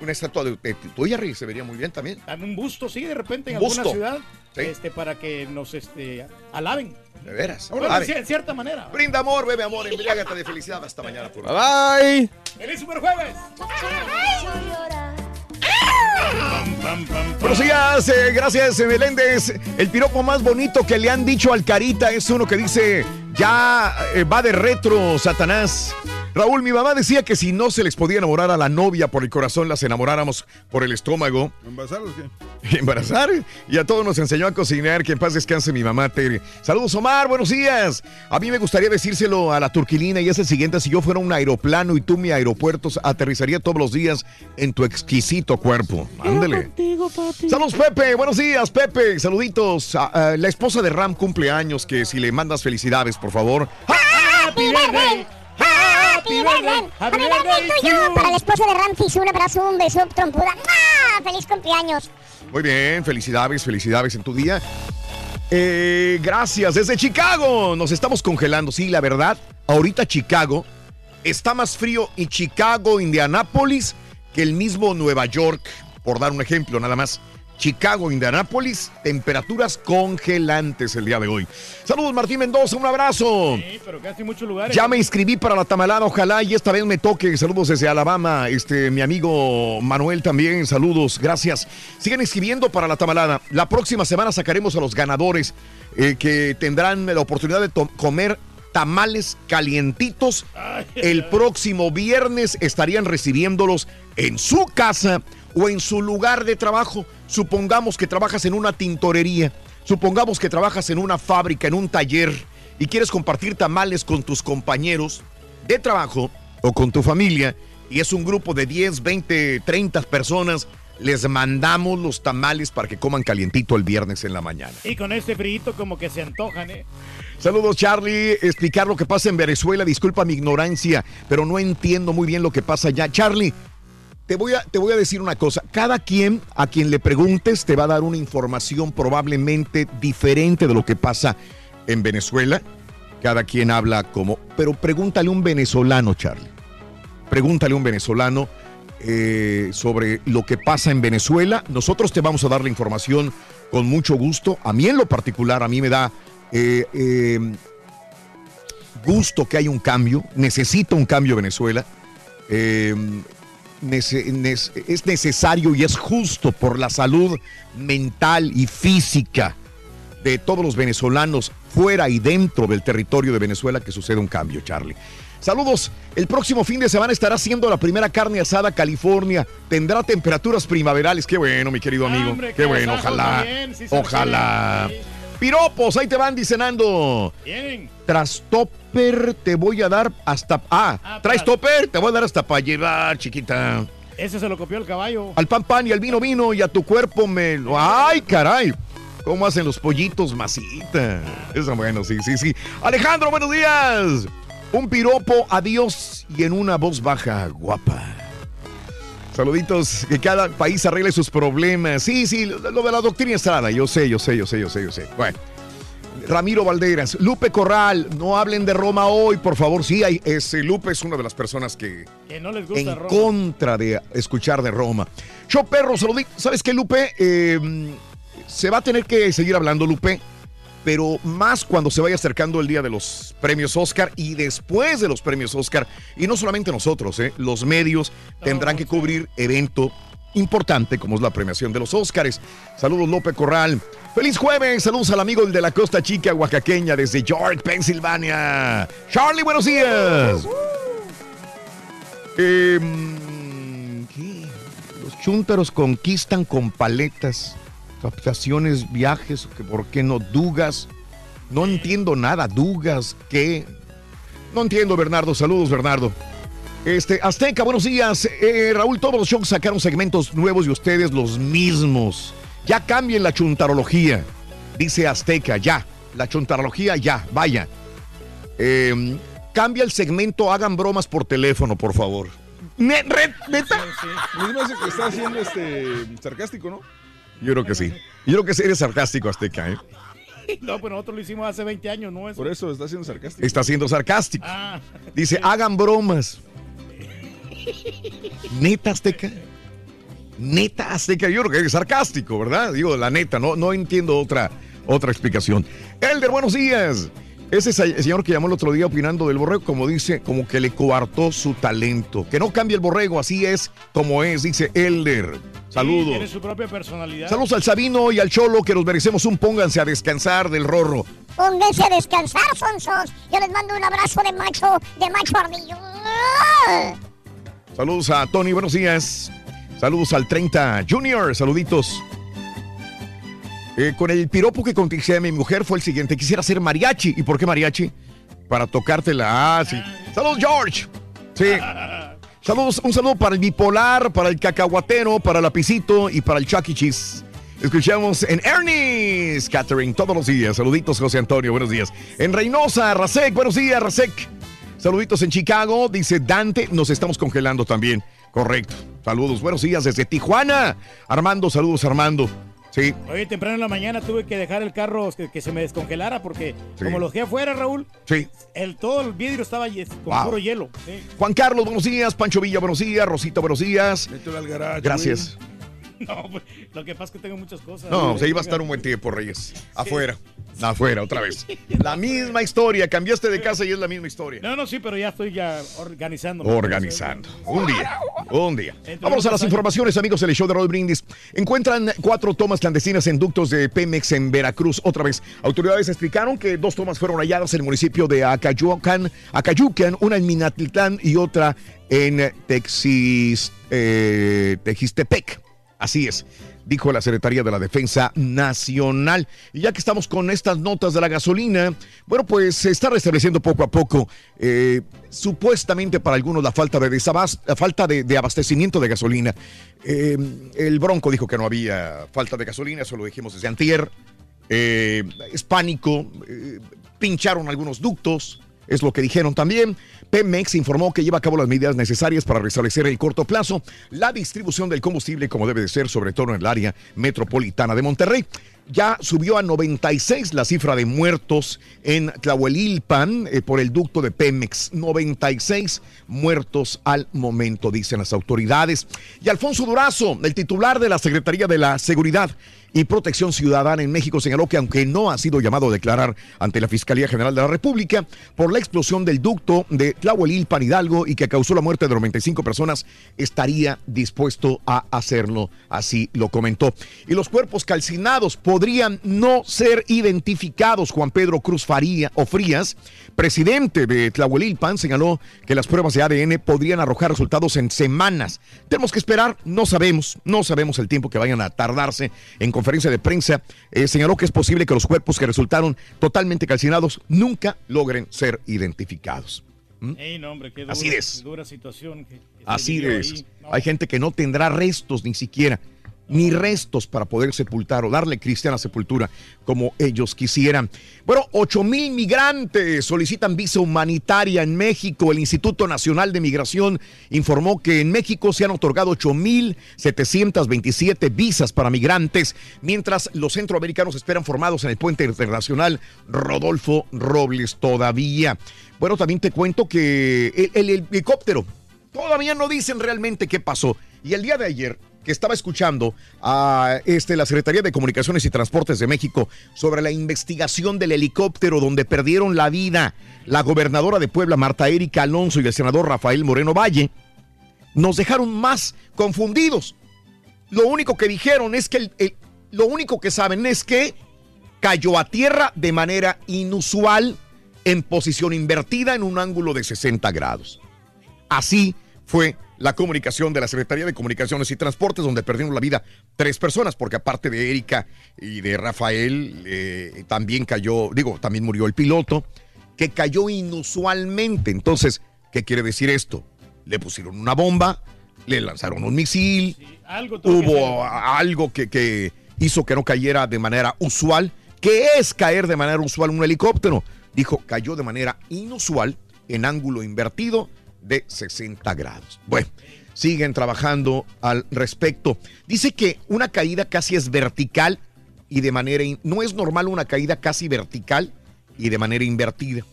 Una estatua de, de tuya, Rick, se vería muy bien también. Un busto, sí, de repente en Un alguna busto. ciudad, Sí. este, para que nos este, alaben. De veras. Bueno, Alaben. en cier- cierta manera. Brinda amor, bebe amor, embriágate de felicidad. Hasta mañana. Por Bye bye. ¡Feliz Superjueves! Buenos días, eh, gracias eh, Meléndez. El piropo más bonito que le han dicho al Carita es uno que dice, ya eh, va de retro, Satanás. Raúl, mi mamá decía que si no se les podía enamorar a la novia por el corazón, las enamoráramos por el estómago. ¿Embarazarlos qué? [laughs] Embarazar. Y a todos nos enseñó a cocinar. Que en paz descanse mi mamá, Tere. Saludos, Omar. Buenos días. A mí me gustaría decírselo a la turquilina y es el siguiente. Si yo fuera un aeroplano y tú mi aeropuerto, aterrizaría todos los días en tu exquisito cuerpo. Ándele. Saludos, Pepe. Buenos días, Pepe. Saluditos. A- a la esposa de Ram cumple años. Que si le mandas felicidades, por favor. ¡Happy birthday! Happy birthday, happy birthday to you. Para la esposa de Ramfis, un abrazo, un beso, trompuda. ¡Ah! ¡Feliz cumpleaños! Muy bien, felicidades, felicidades en tu día. Eh, gracias, desde Chicago nos estamos congelando. Sí, la verdad, ahorita Chicago está más frío y Chicago, Indianápolis, que el mismo Nueva York, por dar un ejemplo nada más. Chicago, Indianápolis, temperaturas congelantes el día de hoy. Saludos Martín Mendoza, un abrazo. Sí, pero casi muchos lugares. Ya me inscribí para la tamalada, ojalá y esta vez me toque. Saludos desde Alabama, este, mi amigo Manuel también, saludos, gracias. Sigan inscribiendo para la tamalada. La próxima semana sacaremos a los ganadores eh, que tendrán la oportunidad de comer tamales calientitos. El próximo viernes estarían recibiéndolos en su casa o en su lugar de trabajo. Supongamos que trabajas en una tintorería, supongamos que trabajas en una fábrica, en un taller y quieres compartir tamales con tus compañeros de trabajo o con tu familia y es un grupo de 10, 20, 30 personas, les mandamos los tamales para que coman calientito el viernes en la mañana. Y con este frito como que se antojan, ¿eh? Saludos Charlie, explicar lo que pasa en Venezuela, disculpa mi ignorancia, pero no entiendo muy bien lo que pasa allá. Charlie, te voy, a, te voy a decir una cosa, cada quien a quien le preguntes te va a dar una información probablemente diferente de lo que pasa en Venezuela. Cada quien habla como, pero pregúntale a un venezolano, Charlie. Pregúntale a un venezolano eh, sobre lo que pasa en Venezuela. Nosotros te vamos a dar la información con mucho gusto. A mí en lo particular, a mí me da eh, eh, gusto que haya un cambio. Necesita un cambio Venezuela. Es necesario y es justo por la salud mental y física de todos los venezolanos fuera y dentro del territorio de Venezuela que suceda un cambio, Charlie. Saludos. El próximo fin de semana estará haciendo la primera carne asada California. Tendrá temperaturas primaverales. Qué bueno, mi querido amigo. Hombre, Qué bueno, ojalá. sí ojalá. Piropos, ahí te van dicenando. Vienen. Tras topper te voy a dar hasta. Ah, traes topper, te voy a dar hasta para llevar, chiquita. Ese se lo copió el caballo. Al pan pan y al vino vino y a tu cuerpo me lo. ¡Ay, caray! ¿Cómo hacen los pollitos masita? Eso bueno, sí, sí, sí. Alejandro, buenos días. Un piropo, adiós y en una voz baja, guapa. Saluditos, que cada país arregle sus problemas. Sí, sí, lo, lo de la doctrina Estrada, yo sé, yo sé, yo sé, yo sé, yo sé. Bueno. Ramiro Valderas, Lupe Corral, no hablen de Roma hoy, por favor. Sí, hay, ese Lupe es una de las personas que Que no les gusta en Roma. contra de escuchar de Roma. Yo, perro, saludito. ¿Sabes qué, Lupe? Eh, se va a tener que seguir hablando, Lupe, pero más cuando se vaya acercando el día de los premios Oscar y después de los premios Oscar. Y no solamente nosotros, ¿eh? los medios tendrán que cubrir evento importante como es la premiación de los Oscars. Saludos, Lupe Corral. Feliz jueves, saludos al amigo de la Costa Chica oaxaqueña desde York, Pensilvania. Charlie, buenos días. Em, ¿qué? Los chúntaros conquistan con paletas, captaciones, viajes, que ¿por qué no? Dugas. No entiendo nada, dugas, ¿qué? No entiendo, Bernardo. Saludos, Bernardo. Este, Azteca, buenos días. Eh, Raúl, todos los shows sacaron segmentos nuevos y ustedes los mismos. Ya cambien la chuntarología. Dice Azteca, ya. La chuntarología, ya. Vaya. Eh, cambia el segmento, hagan bromas por teléfono, por favor. ¿Neta? Que está siendo este sarcástico, ¿no? Yo creo que sí. Yo creo que sí eres sarcástico, Azteca, ¿eh? [laughs] No, pues nosotros lo hicimos hace 20 años, ¿no? Eso. Por eso está siendo sarcástico. Está siendo sarcástico. Ah. Dice, hagan bromas. Neta, Azteca. Neta, Azteca. Yo creo que es sarcástico, ¿verdad? Digo, la neta, no, no entiendo otra, otra explicación. Elder, buenos días. Ese se- señor que llamó el otro día opinando del borrego, como dice, como que le coartó su talento. Que no cambie el borrego, así es como es, dice Elder. Sí, Saludos. tiene su propia personalidad. Saludos al Sabino y al Cholo, que nos merecemos un pónganse a descansar del rorro. Pónganse a descansar, sonsos. Yo les mando un abrazo de macho, de macho ardillo. Saludos a Tony, buenos días. Saludos al 30 Junior, saluditos. Eh, con el piropo que contesté a mi mujer fue el siguiente. Quisiera ser mariachi. ¿Y por qué mariachi? Para tocártela. Ah, sí. Saludos, George. Sí. Saludos, un saludo para el bipolar, para el cacahuatero, para el lapicito y para el Chucky Cheese. Escuchamos en Ernie's Catering todos los días. Saluditos, José Antonio, buenos días. En Reynosa, Rasek, buenos días, Rasek. Saluditos en Chicago, dice Dante, nos estamos congelando también. Correcto. Saludos, buenos días desde Tijuana. Armando, saludos, Armando. Sí, Hoy temprano en la mañana tuve que dejar el carro que, que se me descongelara porque Sí. como lo dejé afuera, Raúl, sí. el, todo el vidrio estaba con Wow. puro hielo. Sí. Juan Carlos, buenos días. Pancho Villa, buenos días. Rosita, buenos días. al Gracias. [laughs] No, pues, lo que pasa es que tengo muchas cosas. No, se iba a estar un buen tiempo, Reyes. Afuera. Afuera, otra vez. [laughs] La misma historia. Cambiaste de casa y es la misma historia. No, no, sí, pero ya estoy ya organizando. Organizando. Un día. Un día. Vamos a las informaciones, amigos del show de Raúl Brindis. Encuentran cuatro tomas clandestinas en ductos de Pemex en Veracruz. Otra vez, autoridades explicaron que dos tomas fueron halladas en el municipio de Acayucan, Acayucan, una en Minatitlán y otra en Texis, eh, Texistepec. Así es. Dijo la Secretaría de la Defensa Nacional. Y ya que estamos con estas notas de la gasolina, bueno, pues se está restableciendo poco a poco, eh, supuestamente para algunos, la falta de, la falta de, de abastecimiento de gasolina. Eh, el Bronco dijo que no había falta de gasolina, eso lo dijimos desde antier. Eh, es pánico, eh, pincharon algunos ductos, es lo que dijeron también. Pemex informó que lleva a cabo las medidas necesarias para restablecer en el corto plazo la distribución del combustible como debe de ser, sobre todo en el área metropolitana de Monterrey. Ya subió a 96 la cifra de muertos en Tlahuelilpan eh, por el ducto de Pemex. 96 muertos al momento, dicen las autoridades. Y Alfonso Durazo, el titular de la Secretaría de la Seguridad y Protección Ciudadana en México señaló que aunque no ha sido llamado a declarar ante la Fiscalía General de la República por la explosión del ducto de Tlahuelilpan Hidalgo y que causó la muerte de 95 personas, estaría dispuesto a hacerlo, así lo comentó. Y los cuerpos calcinados podrían no ser identificados. Juan Pedro Cruz Faría o Frías, presidente de Tlahuelilpan, señaló que las pruebas de ADN podrían arrojar resultados en semanas. Tenemos que esperar, no sabemos, no sabemos el tiempo que vayan a tardarse. En conferencia de prensa eh, señaló que es posible que los cuerpos que resultaron totalmente calcinados nunca logren ser identificados. Ey, no, hombre, qué dura, Así es. qué dura situación. que- que se Así esas. Hay gente que no tendrá restos ni siquiera, ni restos para poder sepultar o darle cristiana sepultura como ellos quisieran. Bueno, 8 mil migrantes solicitan visa humanitaria en México. El Instituto Nacional de Migración informó que en México se han otorgado 8 mil 727 visas para migrantes, mientras los centroamericanos esperan formados en el puente internacional Rodolfo Robles todavía. Bueno, también te cuento que el, el helicóptero Todavía no dicen realmente qué pasó. Y el día de ayer, que estaba escuchando a este, la Secretaría de Comunicaciones y Transportes de México sobre la investigación del helicóptero donde perdieron la vida la gobernadora de Puebla, Marta Erika Alonso, y el senador Rafael Moreno Valle, nos dejaron más confundidos. Lo único que dijeron es que el- lo único que saben es que cayó a tierra de manera inusual en posición invertida en un ángulo de 60 grados. Así fue la comunicación de la Secretaría de Comunicaciones y Transportes, donde perdieron la vida tres personas, porque aparte de Erika y de Rafael, eh, también cayó, digo, también murió el piloto, que cayó inusualmente. Entonces, ¿qué quiere decir esto? Le pusieron una bomba, le lanzaron un misil, Algo que hubo algo que, que hizo que no cayera de manera usual. ¿Qué es caer de manera usual un helicóptero? Dijo, cayó de manera inusual en ángulo invertido de 60 grados. Bueno, siguen trabajando al respecto. Dice que una caída casi es vertical y de manera... in- No es normal una caída casi vertical y de manera invertida.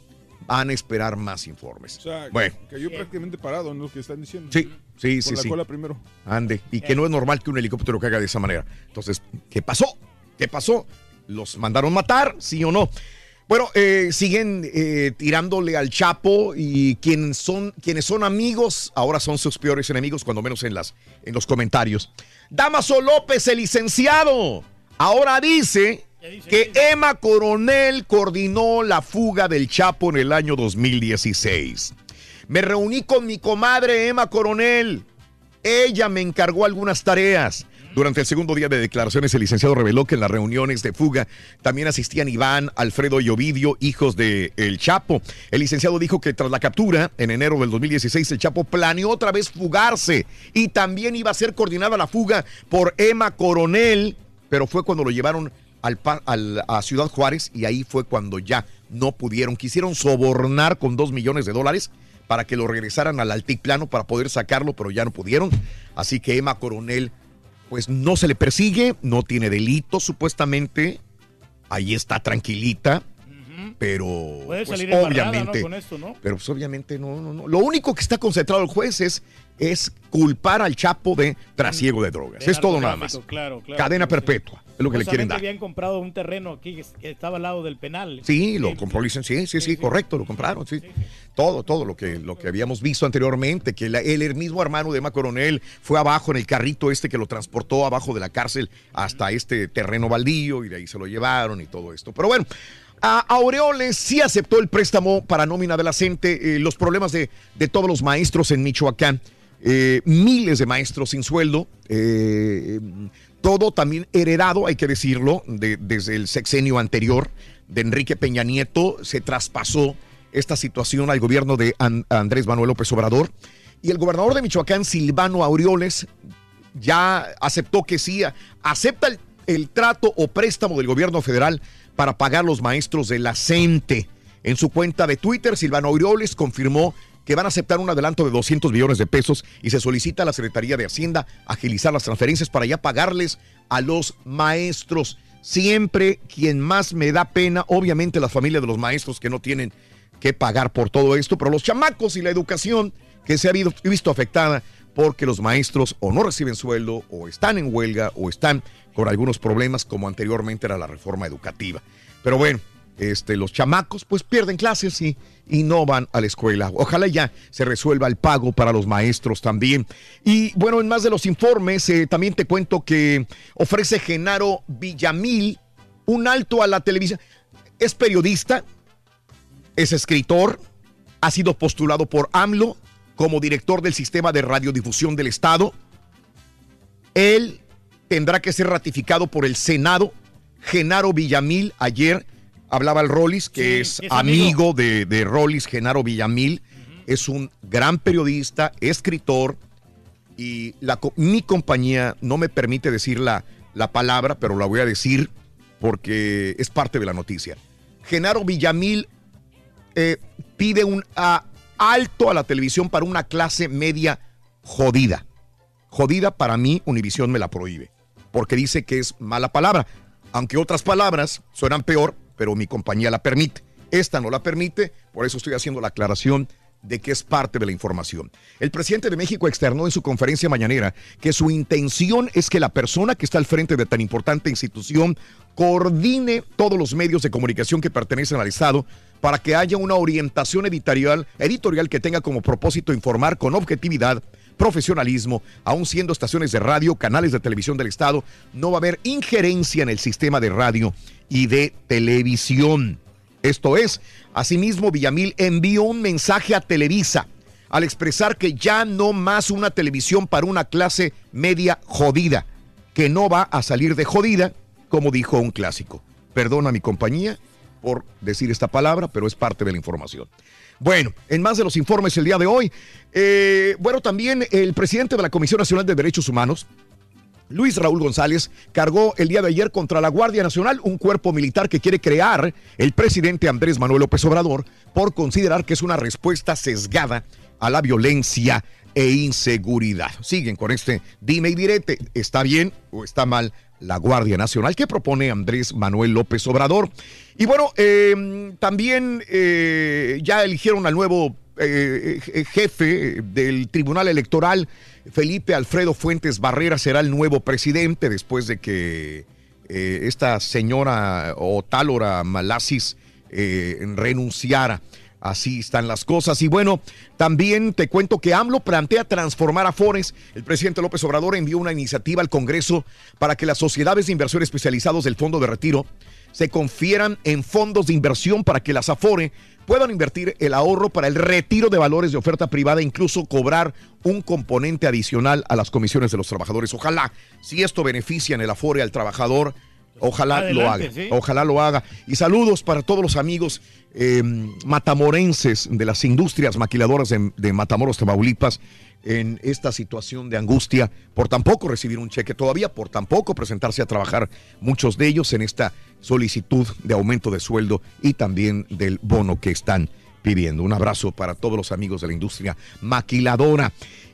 Van a esperar más informes. O sea, bueno, cayó prácticamente parado en lo que están diciendo. sí, sí, Con sí, la sí. cola primero. Ande. Y que no es normal que un helicóptero caiga de esa manera. Entonces, ¿qué pasó? ¿Qué pasó? ¿Los mandaron matar? ¿Sí o no? Bueno, eh, siguen eh, tirándole al Chapo y quienes son, quienes son amigos ahora son sus peores enemigos, cuando menos en, las, en los comentarios. Damaso López, el licenciado, ahora dice que Emma Coronel coordinó la fuga del Chapo en el año 2016. Me reuní con mi comadre Emma Coronel. Ella me encargó algunas tareas. Durante el segundo día de declaraciones, el licenciado reveló que en las reuniones de fuga también asistían Iván, Alfredo y Ovidio, hijos de El Chapo. El licenciado dijo que tras la captura, en enero del 2016, el Chapo planeó otra vez fugarse y también iba a ser coordinada la fuga por Emma Coronel, pero fue cuando lo llevaron al, a Ciudad Juárez y ahí fue cuando ya no pudieron. Quisieron sobornar con dos millones de dólares para que lo regresaran al altiplano para poder sacarlo, pero ya no pudieron. Así que Emma Coronel, pues no se le persigue, no tiene delito supuestamente. Ahí está tranquilita, pero Puede pues, salir ¿no? obviamente, Con esto, ¿no? pero pues obviamente no, no, no. Lo único que está concentrado el juez es, es culpar al Chapo de trasiego de drogas. De es todo nada más. Claro, claro. Cadena Sí, sí. perpetua, es lo que le quieren dar. habían comprado un terreno aquí que estaba al lado del penal. Sí, lo compró Licen- sí, sí, sí, correcto, lo compraron, sí. Todo, todo lo que, lo que habíamos visto anteriormente, que la- el, el mismo hermano de Emma Coronel fue abajo en el carrito este que lo transportó abajo de la cárcel hasta este terreno baldío y de ahí se lo llevaron y todo esto. Pero bueno, a Aureoles sí aceptó el préstamo para nómina de la CENTE, eh, los problemas de, de todos los maestros en Michoacán. eh, miles de maestros sin sueldo, eh, todo también heredado, hay que decirlo, de- desde el sexenio anterior de Enrique Peña Nieto, se traspasó esta situación al gobierno de An- Andrés Manuel López Obrador. Y el gobernador de Michoacán, Silvano Aureoles, ya aceptó que sí, acepta el, el trato o préstamo del gobierno federal para pagar los maestros de la CENTE. En su cuenta de Twitter, Silvano Aureoles confirmó que van a aceptar un adelanto de 200 millones de pesos y se solicita a la Secretaría de Hacienda agilizar las transferencias para ya pagarles a los maestros. Siempre quien más me da pena, obviamente las familias de los maestros que no tienen que pagar por todo esto, pero los chamacos y la educación que se ha visto afectada porque los maestros o no reciben sueldo o están en huelga o están con algunos problemas como anteriormente era la reforma educativa. Pero bueno, este, los chamacos pues pierden clases y, y no van a la escuela. Ojalá ya se resuelva el pago para los maestros también. Y bueno, en más de los informes, eh, también te cuento que ofrece Genaro Villamil un alto a la televisión. Es periodista, es escritor, ha sido postulado por AMLO como director del sistema de radiodifusión del Estado. Él tendrá que ser ratificado por el Senado. Genaro Villamil, ayer hablaba el Rollis, que es, es amigo, de, de Rollis, Genaro Villamil. Es un gran periodista, escritor, y la, mi compañía no me permite decir la, la palabra, pero la voy a decir porque es parte de la noticia. Genaro Villamil eh, pide un ah, alto a la televisión para una clase media jodida. Jodida para mí, Univisión me la prohíbe, porque dice que es mala palabra, aunque otras palabras suenan peor, pero mi compañía la permite. Esta no la permite, por eso estoy haciendo la aclaración de que es parte de la información. El presidente de México externó en su conferencia mañanera que su intención es que la persona que está al frente de tan importante institución coordine todos los medios de comunicación que pertenecen al Estado para que haya una orientación editorial, editorial que tenga como propósito informar con objetividad, profesionalismo, aun siendo estaciones de radio, canales de televisión del Estado, no va a haber injerencia en el sistema de radio y de televisión. Esto es, asimismo, Villamil envió un mensaje a Televisa al expresar que ya no más una televisión para una clase media jodida, que no va a salir de jodida, como dijo un clásico. Perdona mi compañía por decir esta palabra, pero es parte de la información. Bueno, en más de los informes el día de hoy, eh, bueno, también el presidente de la Comisión Nacional de Derechos Humanos, Luis Raúl González cargó el día de ayer contra la Guardia Nacional, un cuerpo militar que quiere crear el presidente Andrés Manuel López Obrador por considerar que es una respuesta sesgada a la violencia e inseguridad. Siguen con este dime y direte, ¿está bien o está mal la Guardia Nacional que propone Andrés Manuel López Obrador? Y bueno, eh, también eh, ya eligieron al nuevo eh, eh, jefe del Tribunal Electoral, Felipe Alfredo Fuentes Barrera, será el nuevo presidente después de que eh, esta señora o Malasis eh, renunciara. Así están las cosas. Y bueno, también te cuento que AMLO plantea transformar a Fores. El presidente López Obrador envió una iniciativa al Congreso para que las sociedades de inversión especializados del Fondo de Retiro se confieran en fondos de inversión para que las Afore puedan invertir el ahorro para el retiro de valores de oferta privada e incluso cobrar un componente adicional a las comisiones de los trabajadores. Ojalá, si esto beneficia en el Afore al trabajador, ojalá lo haga. sí. Ojalá lo haga. Y saludos para todos los amigos eh, matamorenses de las industrias maquiladoras de, de Matamoros, Tamaulipas, en esta situación de angustia por tampoco recibir un cheque todavía, por tampoco presentarse a trabajar muchos de ellos en esta solicitud de aumento de sueldo y también del bono que están pidiendo. Un abrazo para todos los amigos de la industria maquiladora.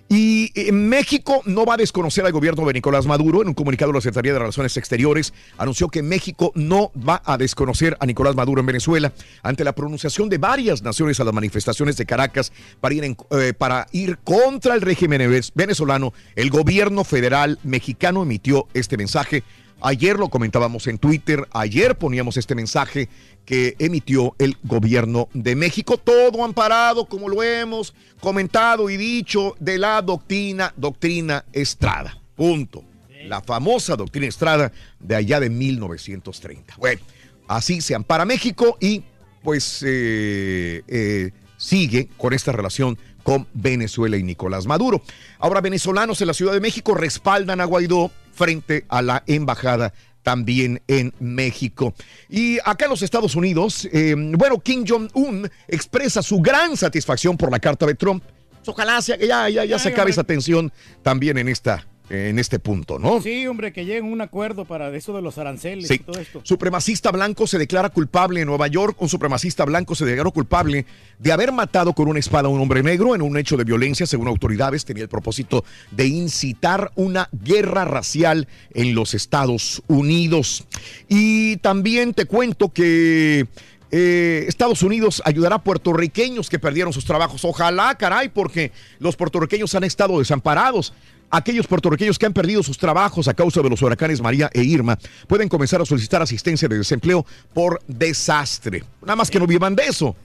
Y eh, México no va a desconocer al gobierno de Nicolás Maduro. En un comunicado, la Secretaría de Relaciones Exteriores anunció que México no va a desconocer a Nicolás Maduro en Venezuela ante la pronunciación de varias naciones a las manifestaciones de Caracas para ir, eh, contra el régimen venez- venezolano. El gobierno federal mexicano emitió este mensaje. Ayer lo comentábamos en Twitter, ayer poníamos este mensaje que emitió el gobierno de México, todo amparado, como lo hemos comentado y dicho, de la doctrina, doctrina Estrada. Punto. La famosa doctrina Estrada de allá de 1930. Bueno, así se ampara México y pues eh, eh, sigue con esta relación con Venezuela y Nicolás Maduro. Ahora, venezolanos en la Ciudad de México respaldan a Guaidó frente a la embajada también en México. Y acá en los Estados Unidos, eh, bueno, Kim Jong-un expresa su gran satisfacción por la carta de Trump. Ojalá sea que ya, ya, ya se Ay, acabe esa tensión también en, esta, en este punto, ¿no? Sí, hombre, que lleguen a un acuerdo para eso de los aranceles Sí. y todo esto. Supremacista blanco se declara culpable en Nueva York. Un supremacista blanco se declaró culpable de haber matado con una espada a un hombre negro en un hecho de violencia. Según autoridades, tenía el propósito de incitar una guerra racial en los Estados Unidos. Y también te cuento que eh, Estados Unidos ayudará a puertorriqueños que perdieron sus trabajos. Ojalá, caray, porque los puertorriqueños han estado desamparados. Aquellos puertorriqueños que han perdido sus trabajos a causa de los huracanes María e Irma pueden comenzar a solicitar asistencia de desempleo por desastre. Nada más que no vivan de eso.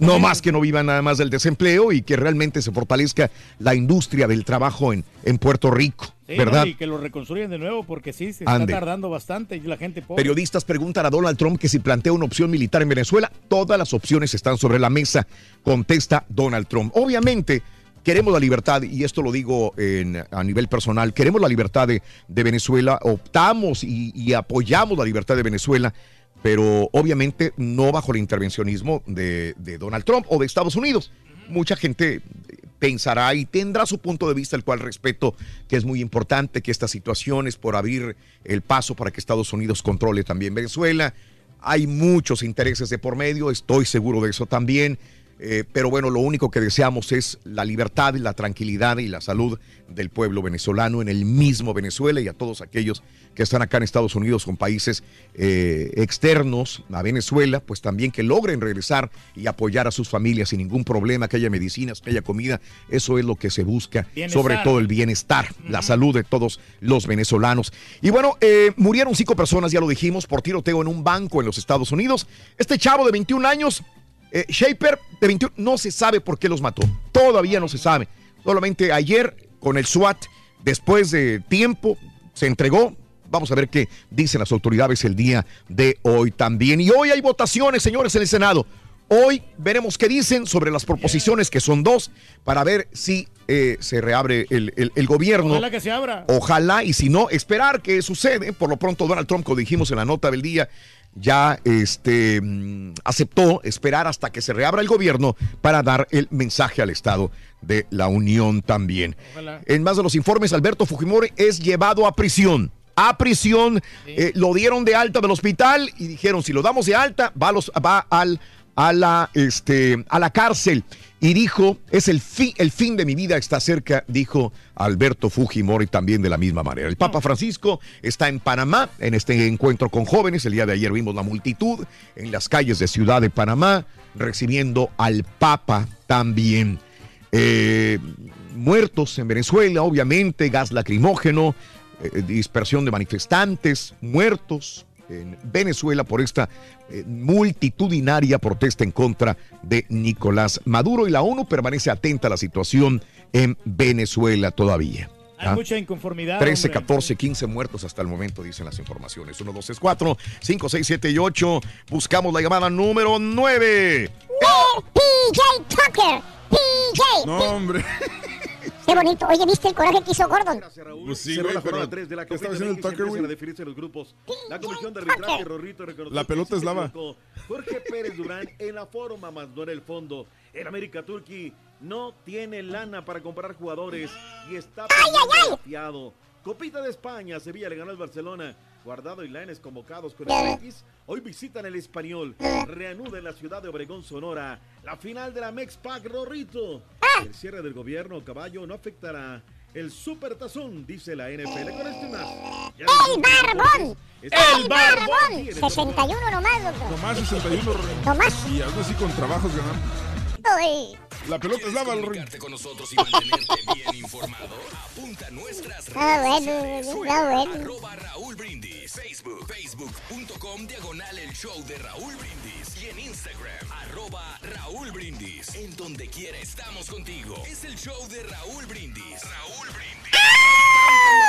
No más que no vivan nada más del desempleo y que realmente se fortalezca la industria del trabajo en, en Puerto Rico, Sí, ¿verdad? ¿no? Y que lo reconstruyan de nuevo porque sí, se Ande. está tardando bastante y la gente pobre. Periodistas preguntan a Donald Trump que si plantea una opción militar en Venezuela. Todas las opciones están sobre la mesa, contesta Donald Trump. Obviamente, queremos la libertad, y esto lo digo a nivel personal, queremos la libertad de, Venezuela, optamos y, y apoyamos la libertad de Venezuela, pero obviamente no bajo el intervencionismo de, de Donald Trump o de Estados Unidos. Mucha gente pensará y tendrá su punto de vista, el cual respeto, que es muy importante que estas situaciones por abrir el paso para que Estados Unidos controle también Venezuela. Hay muchos intereses de por medio, estoy seguro de eso también. Eh, pero bueno, lo único que deseamos es la libertad, la tranquilidad y la salud del pueblo venezolano en el mismo Venezuela y a todos aquellos que están acá en Estados Unidos con países eh, externos a Venezuela, pues también que logren regresar y apoyar a sus familias sin ningún problema, que haya medicinas, que haya comida. Eso es lo que se busca, Bienestar. sobre todo el bienestar, la salud de todos los venezolanos. Y bueno, eh, murieron cinco personas, ya lo dijimos, por tiroteo en un banco en los Estados Unidos. Este chavo de 21 años, eh, Shaper, de 21, no se sabe por qué los mató. Todavía no se sabe. Solamente ayer, con el SWAT, después de tiempo, se entregó. Vamos a ver qué dicen las autoridades el día de hoy también. Y hoy hay votaciones, señores, en el Senado. Hoy veremos qué dicen sobre las proposiciones, que son dos, para ver si eh, se reabre el, el- el gobierno. Ojalá que se abra. Ojalá y si no, esperar que sucede. Por lo pronto, Donald Trump, como dijimos en la nota del día, ya este, mm, aceptó esperar hasta que se reabra el gobierno para dar el mensaje al Estado de la Unión también. Ojalá. En más de los informes, Alberto Fujimori es llevado a prisión. A prisión, eh, lo dieron de alta del hospital y dijeron, si lo damos de alta, va, a los- va al, a, la, este, a la cárcel. Y dijo, es el, fin, el fin de mi vida está cerca, dijo Alberto Fujimori también de la misma manera. El Papa Francisco está en Panamá en este encuentro con jóvenes. El día de ayer vimos la multitud en las calles de Ciudad de Panamá recibiendo al Papa también. Eh, muertos en Venezuela, obviamente, gas lacrimógeno, eh, dispersión de manifestantes, muertos en Venezuela por esta eh, multitudinaria protesta en contra de Nicolás Maduro y la ONU permanece atenta a la situación en Venezuela todavía. Hay ¿Ah? mucha inconformidad. 13, hombre. 14, 15 muertos hasta el momento, dicen las informaciones. 1, 2, 3, 4, 5, 6, 7 y 8. Buscamos la llamada número 9. PJ Tucker. PJ. No, hombre. [laughs] Qué bonito. Oye, ¿viste el coraje que hizo Gordon? Pues sí, Cerró güey, pero 3 de la ¿qué Copa estaba haciendo el Tucker, güey? los grupos. La comisión de arbitraje, Rorrito, reconoció La pelota es lava. Jorge Pérez Durán en la forma, más no en el fondo. El América Turki no tiene lana para comprar jugadores y está fiado. Copita de España, Sevilla le ganó al Barcelona. Guardado y Laines convocados con el X. Hoy visitan el español. Reanuda en la ciudad de Obregón, Sonora. La final de la Mex Pack, Rorrito. El cierre del gobierno, caballo, no afectará. El super tazón, dice la NFL. Con este más. Ya ¡El barbón! ¡El barbón! 61 nomás, doctor. Tomás 61. Tomás. Y algo así con trabajos ganando. La pelota es lava, Lorrín. con nosotros y mantenerte bien informado, apunta a nuestras redes Ah, bueno, sociales o está en bueno. arroba Raúl Brindis, Facebook, facebook.com, diagonal el show de Raúl Brindis y en Instagram, arroba Raúl Brindis. En donde quiera estamos contigo. Es el show de Raúl Brindis. Raúl Brindis.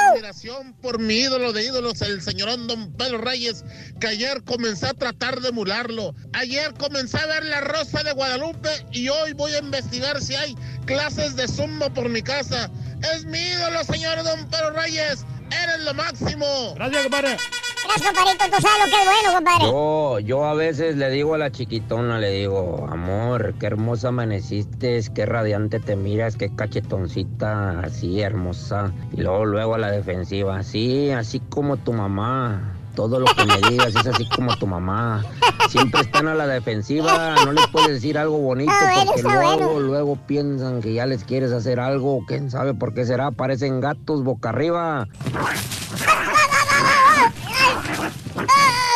admiración por mi ídolo de ídolos, el señorón Don Pedro Reyes, que ayer comencé a tratar de emularlo. Ayer comencé a ver La Rosa de Guadalupe y hoy voy a investigar si hay clases de zumba por mi casa. Es mi ídolo, señor Don Pedro Reyes. Eres lo máximo. Gracias, compadre. Gracias, compadrito. Tú sabes lo que es bueno, compadre. Yo, yo a veces le digo a la chiquitona, le digo, amor, qué hermosa amaneciste, qué radiante te miras, qué cachetoncita, así hermosa. Y luego, luego a la defensiva, sí, así como tu mamá. Todo lo que me digas es así como tu mamá. Siempre están a la defensiva, no les puedes decir algo bonito porque luego, luego piensan que ya les quieres hacer algo, quién sabe por qué será, parecen gatos boca arriba.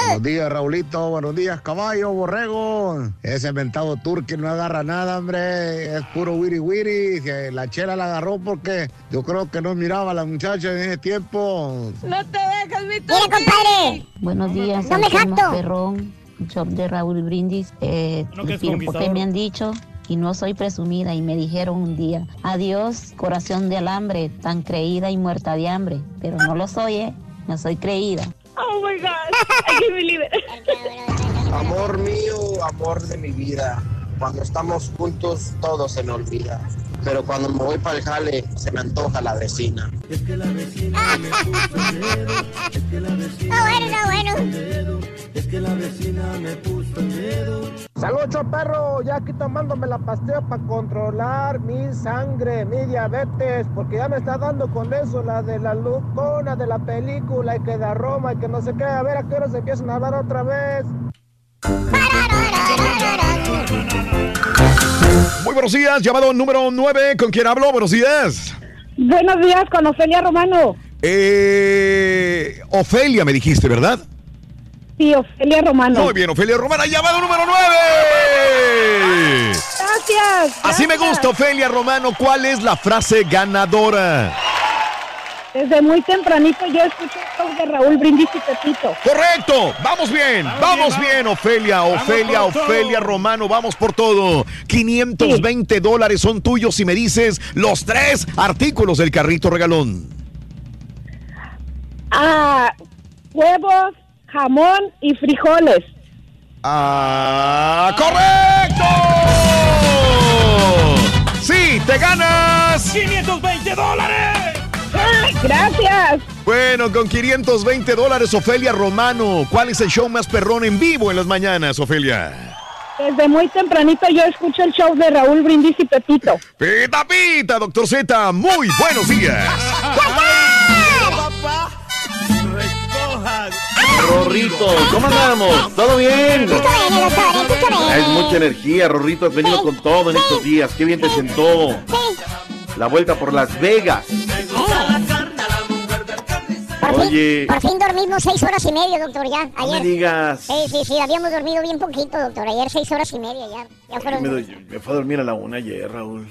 Buenos días, Raulito. Buenos días, caballo, borrego. Ese inventado turque no agarra nada, hombre. Es puro wiri wiri. Que La chela la agarró porque yo creo que no miraba a la muchacha en ese tiempo. No te dejes, mi Mira, compadre. Buenos días, No me jacto. Perrón, shop de Raúl Brindis. Eh, No, que porque conquistador. me han dicho y no soy presumida y me dijeron un día, adiós corazón de alambre, tan creída y muerta de hambre, pero no lo soy, ¿eh? No soy creída. Oh my God. I can't believe it. Amor mío, amor de mi vida. Cuando estamos juntos, todo se me olvida. Pero cuando me voy para el jale, se me antoja la vecina. Es que la vecina me [laughs] puso el dedo, es que la vecina Está bueno, me bueno. puso el dedo, es que la vecina me puso el dedo. Saludos, perro. Ya aquí tomándome la pastilla para controlar mi sangre, mi diabetes, porque ya me está dando con eso, la de la lucona de la película y que da Roma y que no sé qué. A ver a qué hora se empiezan a hablar otra vez. Muy buenos días, llamado número 9. ¿Con quién hablo? Buenos días. Buenos días, con Ofelia Romano. Eh, Ofelia, me dijiste, ¿verdad? Sí, Ofelia Romano. Muy bien, Ofelia Romana, llamado número 9. Gracias. Así me gusta, Ofelia Romano. ¿Cuál es la frase ganadora? Desde muy tempranito yo escucho el show de Raúl Brindis y Pepito. Correcto, vamos bien, vamos, bien, Ofelia, Ofelia, todo. Ofelia Romano, vamos por todo. 520 dólares son tuyos si me dices los tres artículos del carrito regalón. Ah, huevos, jamón y frijoles. ¡Ah, correcto! Sí, te ganas 520 dólares. Gracias. Bueno, con 520 dólares, Ofelia Romano. ¿Cuál es el show más perrón en vivo en las mañanas, Ofelia? Desde muy tempranito yo escucho el show de Raúl Brindis y Pepito. Pita, pita, doctor Z. Muy buenos días. papá. Recojan. Rorrito, ¿cómo andamos? ¿Todo bien? Es mucha energía, Rorrito, has venido con todo en estos días. Qué bien te sentó. La vuelta por Las Vegas. Por Oye. fin, por fin dormimos seis horas y media, doctor, ya, No me ayer. digas. Sí, sí, sí, habíamos dormido bien poquito, doctor. Ayer seis horas y media ya. Ya Me, fueron... doy- me fue a dormir a la una ayer, Raúl.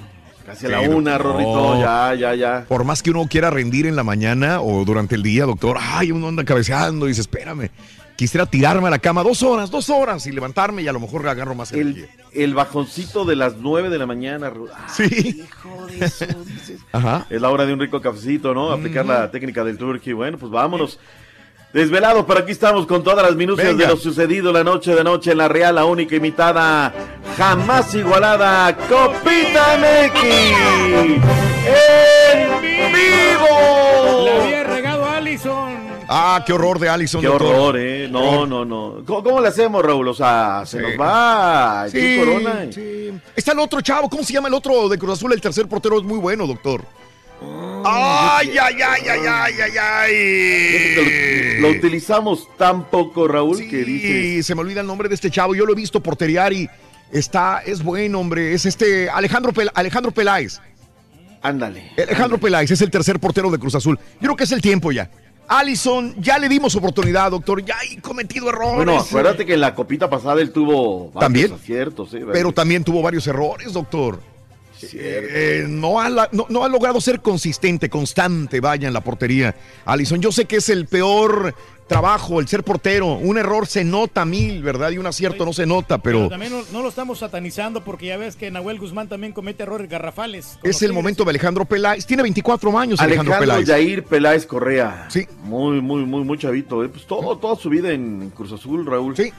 Casi a la Sí, una. Rorrito. Ya, ya, ya. Por más que uno quiera rendir en la mañana o durante el día, doctor, ay, uno anda cabeceando y dice, espérame, quisiera tirarme a la cama dos horas, dos horas y levantarme y a lo mejor agarro más energía. El, el bajoncito de las nueve de la mañana. Ah, Sí. hijo de eso, dices. Ajá. Es la hora de un rico cafecito, ¿no? Aplicar la técnica del turkey. Bueno, pues vámonos. Desvelados, pero aquí estamos con todas las minucias Venga. de lo sucedido la noche de noche en la Real, la única imitada, jamás igualada, Copita MX. ¡En vivo! Le había regado a Allison. Ah, qué horror de Allison, Qué doctor. horror, ¿eh? No, no, no. ¿Cómo, cómo le hacemos, Raúl? O sea, se Sí. nos va. Sí, Corona. sí. Está el otro chavo, ¿cómo se llama el otro de Cruz Azul? El tercer portero es muy bueno, doctor. Ay, ay, ay, ay, ay, ay, ay. Lo, lo utilizamos tan poco, Raúl, que dice. Sí, se me olvida el nombre de este chavo. Yo lo he visto porteriar y está, es bueno, hombre. Es este Alejandro, Pel- Alejandro Peláez. Ándale. Alejandro Peláez es el tercer portero de Cruz Azul. Yo creo que es el tiempo ya. Allison, ya le dimos oportunidad, doctor. Ya hay cometido errores. Bueno, acuérdate que en la copita pasada él tuvo varios También. aciertos, ¿eh? Pero también tuvo varios errores, doctor. Eh, no, ha, no ha logrado ser consistente, constante, vaya, en la portería. Alison, yo sé que es el peor trabajo, el ser portero. Un error se nota mil, ¿verdad? Y un acierto no se nota, Pero pero también no, no lo estamos satanizando porque ya ves que Nahuel Guzmán también comete errores garrafales. es el momento de Alejandro Peláez. Tiene 24 años Alejandro, Alejandro Peláez. Yair Peláez Correa. Sí. Muy, muy, muy, muy chavito. ¿eh? Pues todo, toda su vida en, en Cruz Azul, Raúl. Sí.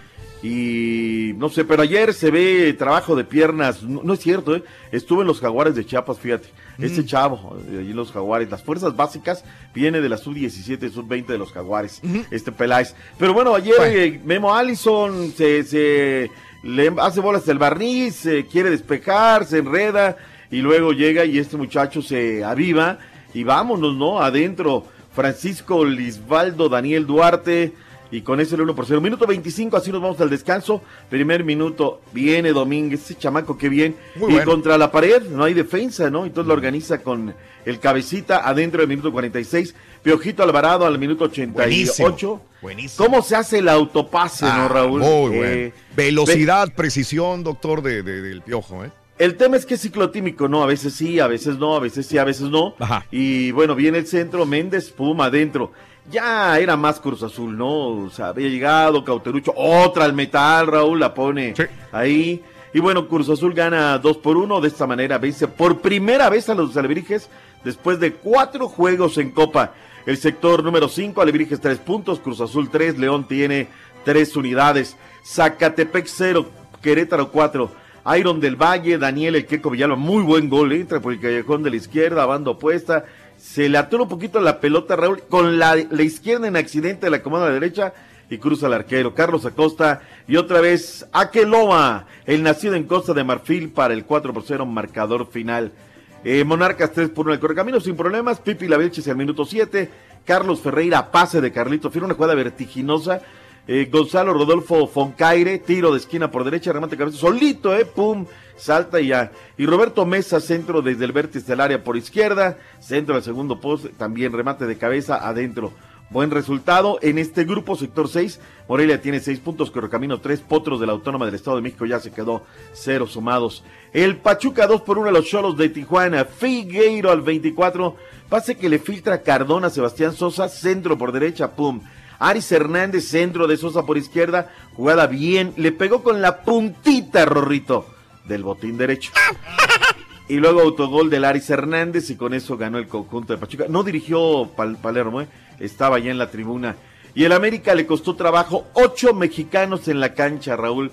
Y no sé, pero ayer se ve trabajo de piernas. No, no es cierto, ¿eh? Estuve en los Jaguares de Chiapas, fíjate. Este Mm. chavo, eh, allí en los Jaguares. Las fuerzas básicas viene de la sub-17, sub-20 de los Jaguares. Este Peláez. Pero bueno, ayer eh, Memo Allison se, se le hace bolas el barniz, se quiere despejar, se enreda. Y luego llega y este muchacho se aviva. Y vámonos, ¿no? Adentro. Francisco Lisbaldo Daniel Duarte. Y con ese el 1 por 0. Minuto 25, así nos vamos al descanso. Primer minuto, viene Domínguez, ese chamaco que bien. Muy y bueno. contra la pared, no hay defensa, ¿no? Entonces lo organiza con el cabecita adentro del minuto 46. Piojito Alvarado al minuto 88. Buenísimo. ¿Cómo se hace el autopase, Ah, no, Raúl? Muy Eh, bueno. Velocidad, precisión, doctor, de, de- del piojo, ¿eh? El tema es que es ciclotímico, ¿no? A veces sí, a veces no, a veces sí, a veces no. Y bueno, viene el centro, Méndez, pum, adentro. Ya era más Cruz Azul, ¿no? O sea, había llegado Cauterucho, otra al metal, Raúl la pone ahí. Y bueno, Cruz Azul gana 2 por 1, de esta manera vence por primera vez a los Alebrijes después de cuatro juegos en Copa. El sector número 5, Alebrijes 3 puntos, Cruz Azul 3, León tiene 3 unidades, Zacatepec 0, Querétaro 4. Iron del Valle, Daniel El Queco Villalba, muy buen gol, entra por el callejón de la izquierda, banda opuesta, se le atura un poquito la pelota Raúl, con la, la izquierda en accidente, la acomoda a la derecha y cruza al arquero, Carlos Acosta, y otra vez Akeloa, el nacido en Costa de Marfil para el 4 por 0, marcador final. Eh, Monarcas 3 por 1 el correcamino sin problemas, Pipi Lavelches al minuto 7, Carlos Ferreira pase de Carlito, Fiera, una jugada vertiginosa, eh, Gonzalo Rodolfo Foncaire, tiro de esquina por derecha, remate de cabeza, solito, eh, pum, salta y ya. Y Roberto Mesa, centro desde el vértice del área por izquierda, centro al segundo poste, también remate de cabeza adentro. Buen resultado en este grupo, sector 6. Morelia tiene 6 puntos, Correcamino 3, Potros de la Autónoma del Estado de México ya se quedó cero sumados. El Pachuca 2 por 1 a los Cholos de Tijuana, Figueiro al 24, pase que le filtra Cardona, Sebastián Sosa, centro por derecha, pum. Aris Hernández, centro de Sosa por izquierda, jugada bien, le pegó con la puntita, Rorrito, del botín derecho. Y luego autogol del Aris Hernández y con eso ganó el conjunto de Pachuca. No dirigió Pal- Palermo, ¿eh? estaba ya en la tribuna. Y el América le costó trabajo ocho mexicanos en la cancha, Raúl.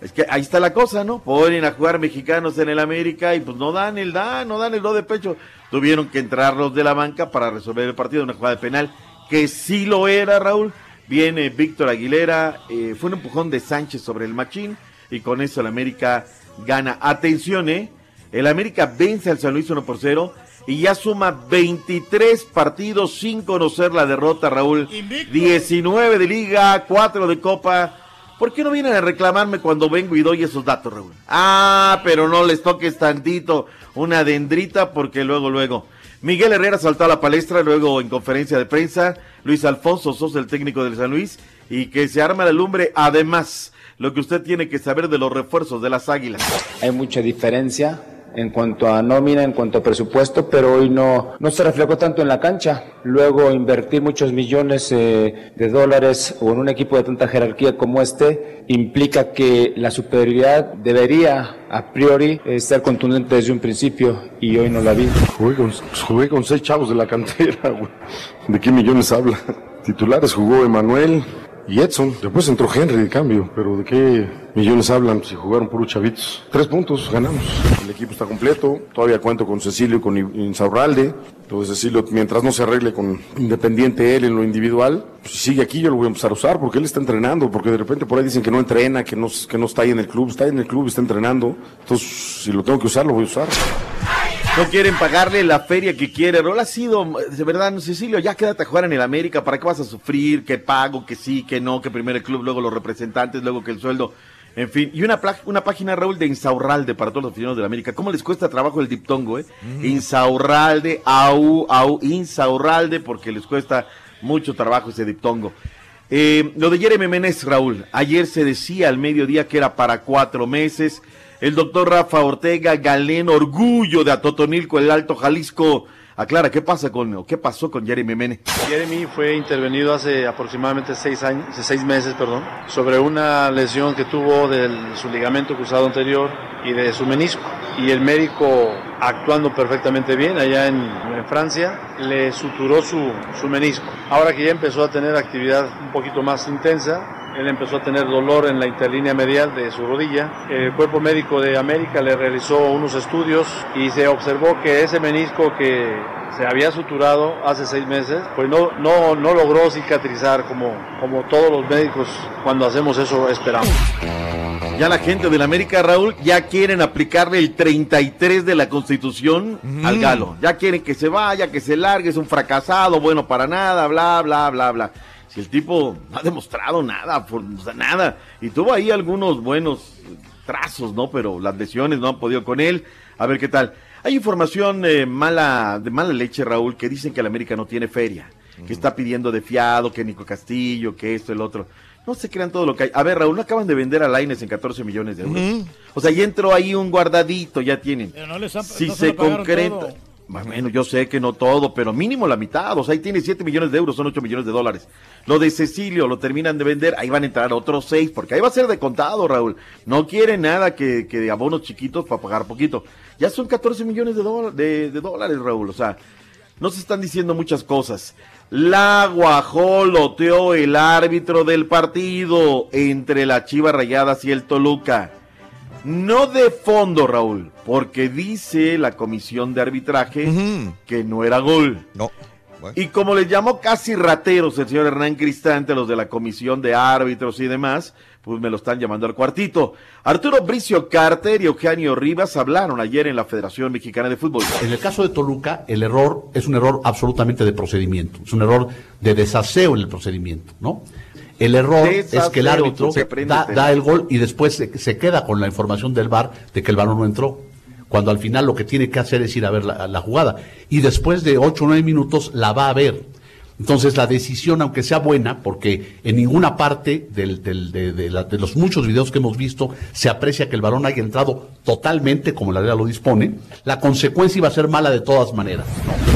Es que ahí está la cosa, ¿no? Ponen a jugar mexicanos en el América y pues no dan el da, no dan el do de pecho. Tuvieron que entrar los de la banca para resolver el partido, una jugada de penal, que sí lo era, Raúl. Viene Víctor Aguilera, eh, fue un empujón de Sánchez sobre el machín y con eso el América gana. Atención, ¿eh? El América vence al San Luis 1 por 0 y ya suma 23 partidos sin conocer la derrota, Raúl. 19 de liga, 4 de copa. ¿Por qué no vienen a reclamarme cuando vengo y doy esos datos, Raúl? Ah, pero no les toques tantito una dendrita porque luego, luego. Miguel Herrera saltó a la palestra, luego en conferencia de prensa, Luis Alfonso Sosa, el técnico del San Luis, y que se arma la lumbre. Además, lo que usted tiene que saber de los refuerzos de las Águilas. Hay mucha diferencia en cuanto a nómina, en cuanto a presupuesto, pero hoy no, no se reflejó tanto en la cancha. Luego invertir muchos millones eh, de dólares o en un equipo de tanta jerarquía como este implica que la superioridad debería a priori eh, ser contundente desde un principio y hoy no la vi. Jugué con, jugué con seis chavos de la cantera, güey. ¿De qué millones habla? [laughs] Titulares jugó Emanuel y Edson. Después entró Henry de cambio, pero ¿de qué millones hablan si jugaron chavitos? Tres puntos, ganamos. El equipo está completo. Todavía cuento con Cecilio y con Insaurralde. Entonces Cecilio, mientras no se arregle con Independiente él en lo individual, pues si sigue aquí yo lo voy a empezar a usar porque él está entrenando, porque de repente por ahí dicen que no entrena, que no, que no está ahí en el club, está ahí en el club, está entrenando. Entonces, si lo tengo que usar, lo voy a usar. No quieren pagarle la feria que quiere. Rol ha sido, de verdad, Cecilio, ya quédate a jugar en el América. ¿Para qué vas a sufrir? Que pago, que sí, que no, que primero el club, luego los representantes, luego que el sueldo. En fin, y una, una página, Raúl, de Insaurralde para todos los aficionados de la América. ¿Cómo les cuesta trabajo el diptongo, eh? Insaurralde, au, au, Insaurralde, porque les cuesta mucho trabajo ese diptongo. Eh, lo de Jeremy Menez, Raúl. Ayer se decía al mediodía que era para cuatro meses. El doctor Rafa Ortega Galén, orgullo de Atotonilco, el Alto Jalisco. Aclara, ¿qué pasa con, qué pasó con Jeremy Mene? Jeremy fue intervenido hace aproximadamente seis años, seis meses, perdón, sobre una lesión que tuvo de su ligamento cruzado anterior y de su menisco. Y el médico, actuando perfectamente bien allá en, en Francia, le suturó su, su menisco. Ahora que ya empezó a tener actividad un poquito más intensa, él empezó a tener dolor en la interlínea medial de su rodilla. El cuerpo médico de América le realizó unos estudios y se observó que ese menisco que se había suturado hace seis meses, pues no, no, no logró cicatrizar como, como todos los médicos cuando hacemos eso esperamos. Ya la gente de la América, Raúl, ya quieren aplicarle el 33 de la Constitución al galo. Ya quieren que se vaya, que se largue, es un fracasado, bueno para nada, bla, bla, bla, bla el tipo no ha demostrado nada, por, nada. Y tuvo ahí algunos buenos trazos, ¿no? Pero las lesiones no han podido con él. A ver qué tal. Hay información eh, mala, de mala leche, Raúl, que dicen que el América no tiene feria, que está pidiendo de fiado, que Nico Castillo, que esto, el otro. No se crean todo lo que hay. A ver, Raúl, no acaban de vender a Laines en 14 millones de euros. O sea, ya entró ahí un guardadito, ya tienen. si se, concreta. Bueno, yo sé que no todo, pero mínimo la mitad. O sea, ahí tiene 7 millones de euros, son 8 millones de dólares. Lo de Cecilio lo terminan de vender, ahí van a entrar otros 6, porque ahí va a ser de contado, Raúl. No quiere nada que, que de abonos chiquitos para pagar poquito. Ya son 14 millones de, de, dólares, Raúl. O sea, no se están diciendo muchas cosas. La guajoloteó el árbitro del partido entre la Chiva Rayadas y el Toluca. No de fondo, Raúl, porque dice la comisión de arbitraje que no era gol. No. Y como le llamó casi rateros el señor Hernán Cristante, los de la comisión de árbitros y demás, pues me lo están llamando al cuartito. Arturo Bricio Carter y Eugenio Rivas hablaron ayer en la Federación Mexicana de Fútbol. En el caso de Toluca, el error es un error absolutamente de procedimiento, es un error de desaseo en el procedimiento, ¿no? El error es que el árbitro da, el gol y después se, queda con la información del VAR de que el balón no entró. Cuando al final lo que tiene que hacer es ir a ver la, jugada. Y después de 8 o 9 minutos la va a ver. Entonces la decisión, aunque sea buena, porque en ninguna parte del, de, de, los muchos videos que hemos visto se aprecia que el balón haya entrado totalmente como la ley lo dispone, la consecuencia iba a ser mala de todas maneras.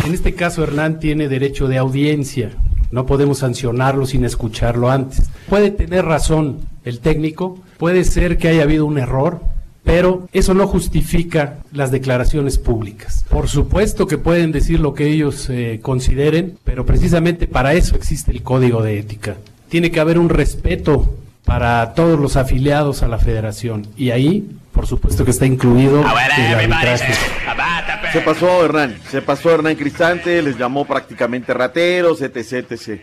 En este caso Hernán tiene derecho de audiencia. No podemos sancionarlo sin escucharlo antes. Puede tener razón el técnico, puede ser que haya habido un error, pero eso no justifica las declaraciones públicas. Por supuesto que pueden decir lo que ellos eh, consideren, pero precisamente para eso existe el código de ética. Tiene que haber un respeto para todos los afiliados a la federación y ahí por supuesto que está incluido el arbitraje. Se pasó Hernán, se pasó Hernán Cristante, les llamó prácticamente rateros, etc, etc.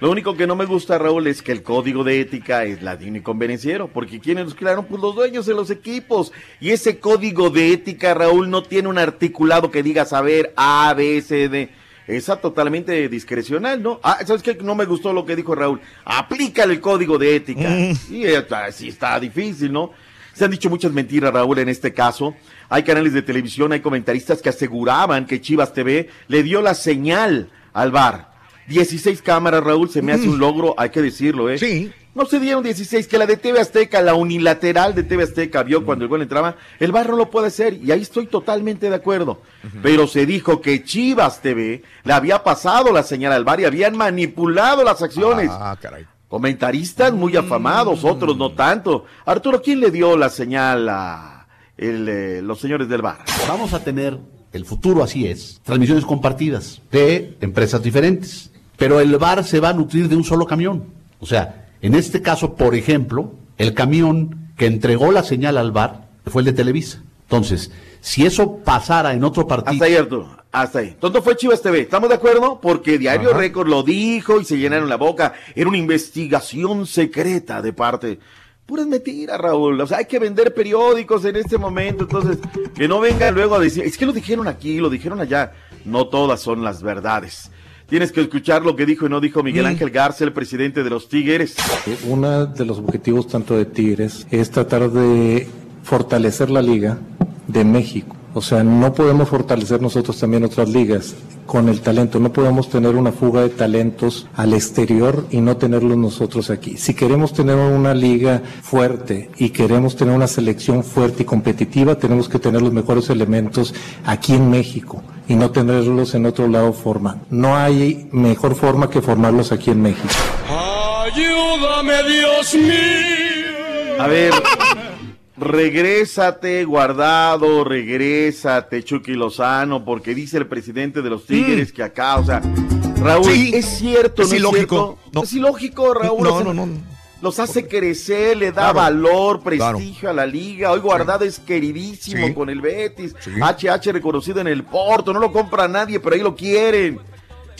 Lo único que no me gusta, Raúl, es que el código de ética es ladino y convenenciero, porque ¿quiénes los crearon? Pues los dueños de los equipos. Y ese código de ética, Raúl, no tiene un articulado que diga saber A, B, C, D. Esa totalmente discrecional, ¿no? Ah, ¿sabes qué? No me gustó lo que dijo Raúl. Aplícale el código de ética. Y está, sí está difícil, ¿no? Se han dicho muchas mentiras, Raúl, en este caso. Hay canales de televisión, hay comentaristas que aseguraban que Chivas TV le dio la señal al bar 16 cámaras, Raúl, se me hace un logro, hay que decirlo, ¿eh? Sí. No se dieron 16, que la de TV Azteca, la unilateral de TV Azteca, vio cuando el gol entraba, el bar no lo puede hacer, y ahí estoy totalmente de acuerdo. Pero se dijo que Chivas TV le había pasado la señal al bar y habían manipulado las acciones. Ah, caray. Comentaristas muy afamados, otros no tanto. Arturo, ¿quién le dio la señal a eh, los señores del bar? Vamos a tener, el futuro así es, transmisiones compartidas de empresas diferentes pero el bar se va a nutrir de un solo camión. O sea, en este caso, por ejemplo, el camión que entregó la señal al bar fue el de Televisa. Entonces, si eso pasara en otro partido. Hasta ahí, Arturo. Hasta ahí. ¿Dónde fue Chivas TV? ¿Estamos de acuerdo? Porque Diario Récord lo dijo y se llenaron la boca. Era una investigación secreta de parte. Puras mentiras, Raúl. O sea, hay que vender periódicos en este momento. Entonces, que no vengan luego a decir, es que lo dijeron aquí, lo dijeron allá. No todas son las verdades. Tienes que escuchar lo que dijo y no dijo Miguel mm. Ángel Garza, el presidente de los Tigres. Uno de los objetivos tanto de Tigres es tratar de fortalecer la liga de México. O sea, no podemos fortalecer nosotros también otras ligas con el talento. No podemos tener una fuga de talentos al exterior y no tenerlos nosotros aquí. Si queremos tener una liga fuerte y queremos tener una selección fuerte y competitiva, tenemos que tener los mejores elementos aquí en México y no tenerlos en otro lado forma. No hay mejor forma que formarlos aquí en México. Ayúdame, Dios mío. A ver, Regrésate, guardado, regrésate, Chucky Lozano, porque dice el presidente de los Tigres mm. que acá, o sea, Raúl, es cierto, es ¿no ilógico. Es ilógico, Raúl. No, no, no. Los hace crecer, le da valor, prestigio a la liga. Hoy Guardado es queridísimo con el Betis. HH reconocido en el Porto, no lo compra nadie, pero ahí lo quieren.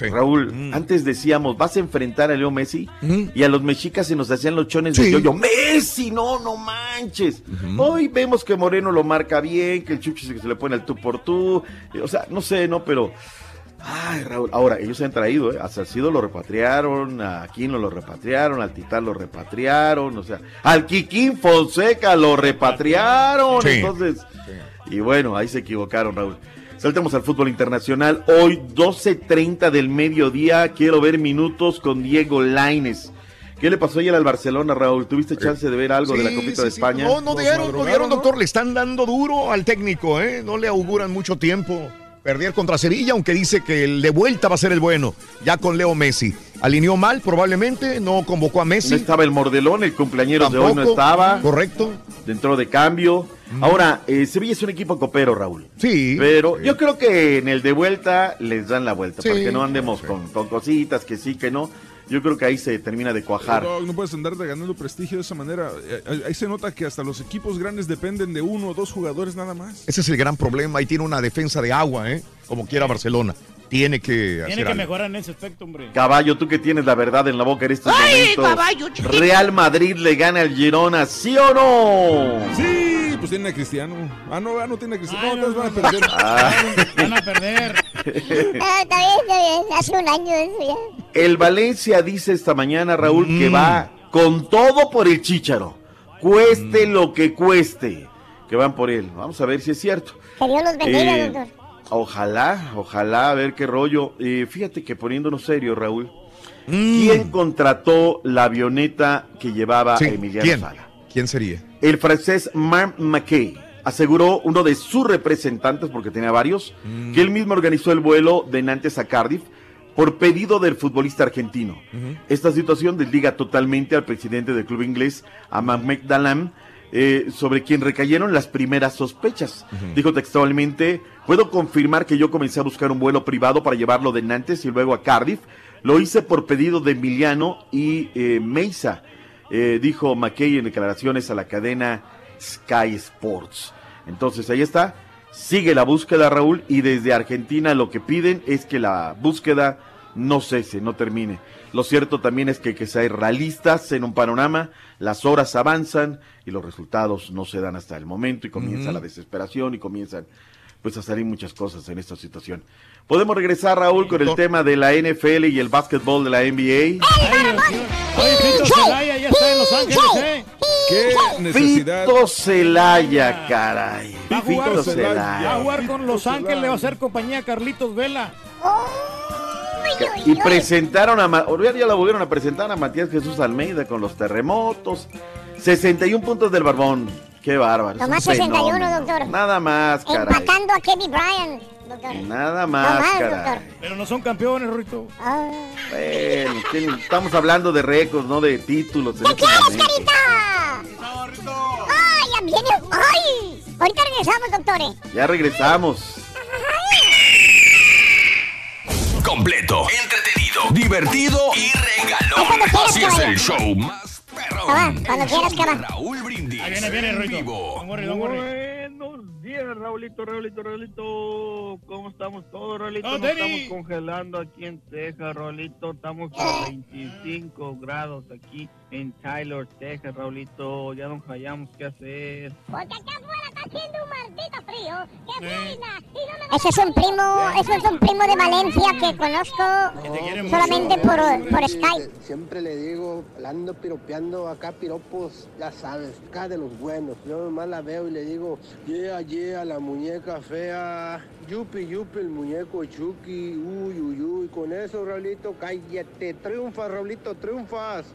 Raúl, mm. antes decíamos, vas a enfrentar a Leo Messi mm. y a los mexicas se nos hacían los chones de yo, Messi, no, no manches. Hoy vemos que Moreno lo marca bien, que el Chuchi se, se le pone el tú por tú. O sea, no sé, ¿no? Pero... Ay, Raúl, ahora ellos se han traído, ¿eh? A Salcido lo repatriaron, a Aquino lo repatriaron, al Titán lo repatriaron, o sea, al Kikín Fonseca lo repatriaron, entonces, y bueno, ahí se equivocaron, Raúl. Saltemos al fútbol internacional. Hoy, 12.30 del mediodía. Quiero ver minutos con Diego Laines. ¿Qué le pasó ayer al Barcelona, Raúl? ¿Tuviste chance de ver algo de la Copita de España? No, no dieron, no dieron, doctor. Le están dando duro al técnico, ¿eh? No le auguran mucho tiempo. Perder contra Sevilla, aunque dice que el de vuelta va a ser el bueno, ya con Leo Messi. Alineó mal, probablemente, no convocó a Messi. No estaba el mordelón, el cumpleañero de hoy no estaba. Correcto. Dentro de cambio. Mm. Ahora, eh, Sevilla es un equipo copero, Raúl. Sí. Pero yo creo que en el de vuelta les dan la vuelta, para que no andemos con, con cositas, que sí, que no yo creo que ahí se termina de cuajar. No, no puedes andar ganando prestigio de esa manera. Eh, ahí se nota que hasta los equipos grandes dependen de uno o dos jugadores nada más. Ese es el gran problema. Ahí tiene una defensa de agua, ¿eh? Como quiera Barcelona. Tiene que Tiene que mejorar en ese aspecto, hombre. Caballo, tú que tienes la verdad en la boca en estos ¡Ay, Caballo, Real Madrid le gana al Girona, ¿sí o no? Sí, pues tiene a Cristiano. Ah, no, ah, no tiene a Cristiano. no, van a perder. Ah. Van a perder. Ah, [laughs] está bien, está bien. Hace un año eso ya. El Valencia dice esta mañana, Raúl, que mm. va con todo por el Chícharo. Cueste mm. lo que cueste. Que van por él. Vamos a ver si es cierto. Que Dios los bendiga, eh, doctor. Ojalá, ojalá, a ver qué rollo. Eh, fíjate que poniéndonos serio, Raúl. Mm. ¿Quién contrató la avioneta que llevaba a Emiliano ¿quién? Sala? ¿Quién sería? El francés Marc McKay aseguró uno de sus representantes, porque tenía varios, que él mismo organizó el vuelo de Nantes a Cardiff por pedido del futbolista argentino. Esta situación desliga totalmente al presidente del club inglés, a Mehmet Dalam, eh, sobre quien recayeron las primeras sospechas. Dijo textualmente, puedo confirmar que yo comencé a buscar un vuelo privado para llevarlo de Nantes y luego a Cardiff. Lo hice por pedido de Emiliano y eh, Meisa, eh, dijo McKay en declaraciones a la cadena Sky Sports. Entonces ahí está, sigue la búsqueda Raúl y desde Argentina lo que piden es que la búsqueda no cese, no termine. Lo cierto también es que hay que ser realistas en un panorama, las horas avanzan y los resultados no se dan hasta el momento y comienza la desesperación y comienzan pues a salir muchas cosas en esta situación. Podemos regresar, Raúl, con el tema de la NFL y el básquetbol de la NBA. Celaya ya está en Los Ángeles, ¿eh? ¿Qué necesidad? Fito Celaya, caray. Va a jugar, Fito va a Celaya. jugar con Los Ángeles, le va a hacer compañía a Carlitos Vela. Y presentaron a, ya la volvieron a presentar a Matías Jesús Almeida con los terremotos. 61 puntos del Barbón. Qué bárbaro. Nomás 61, fenómeno. doctor. Nada más, caray. Empatando a Kevin Bryant, doctor. Nada No más, más, caray. doctor. Pero no son campeones, Rito. Ah. Bueno, ¿qué- estamos hablando de récords, no de títulos. en ¿Qué este carita? ¡Ay, ya viene! ¡Ay! Ahorita regresamos, doctores. Ya regresamos. Completo, entretenido, divertido y regalón. Así es el show más Ah, cuando quieras. Raúl Brindis. Ahí viene, viene, en Rito. vivo. Don't worry, don't worry. Buenos días, Raulito, Raulito, Raulito. ¿Cómo estamos todos, Raulito? Oh, Nos estamos congelando aquí en Texas, Raulito. Estamos a 25 grados aquí en Tyler, Texas, Raulito. Ya nos hallamos qué hacer. Porque acá afuera está haciendo un maldito frío. ¡Qué buena! Ese es un primo, ese es un primo de Valencia que conozco solamente por, por Skype. Siempre le digo, ando piropeando acá piropos, ya sabes, acá de los buenos. Yo nomás la veo y le digo, yeah, yeah, la muñeca fea, yupi, yupi, el muñeco Chucky, uy, uy, uy. Con eso, Raulito, cállate, triunfas, Raulito, triunfas.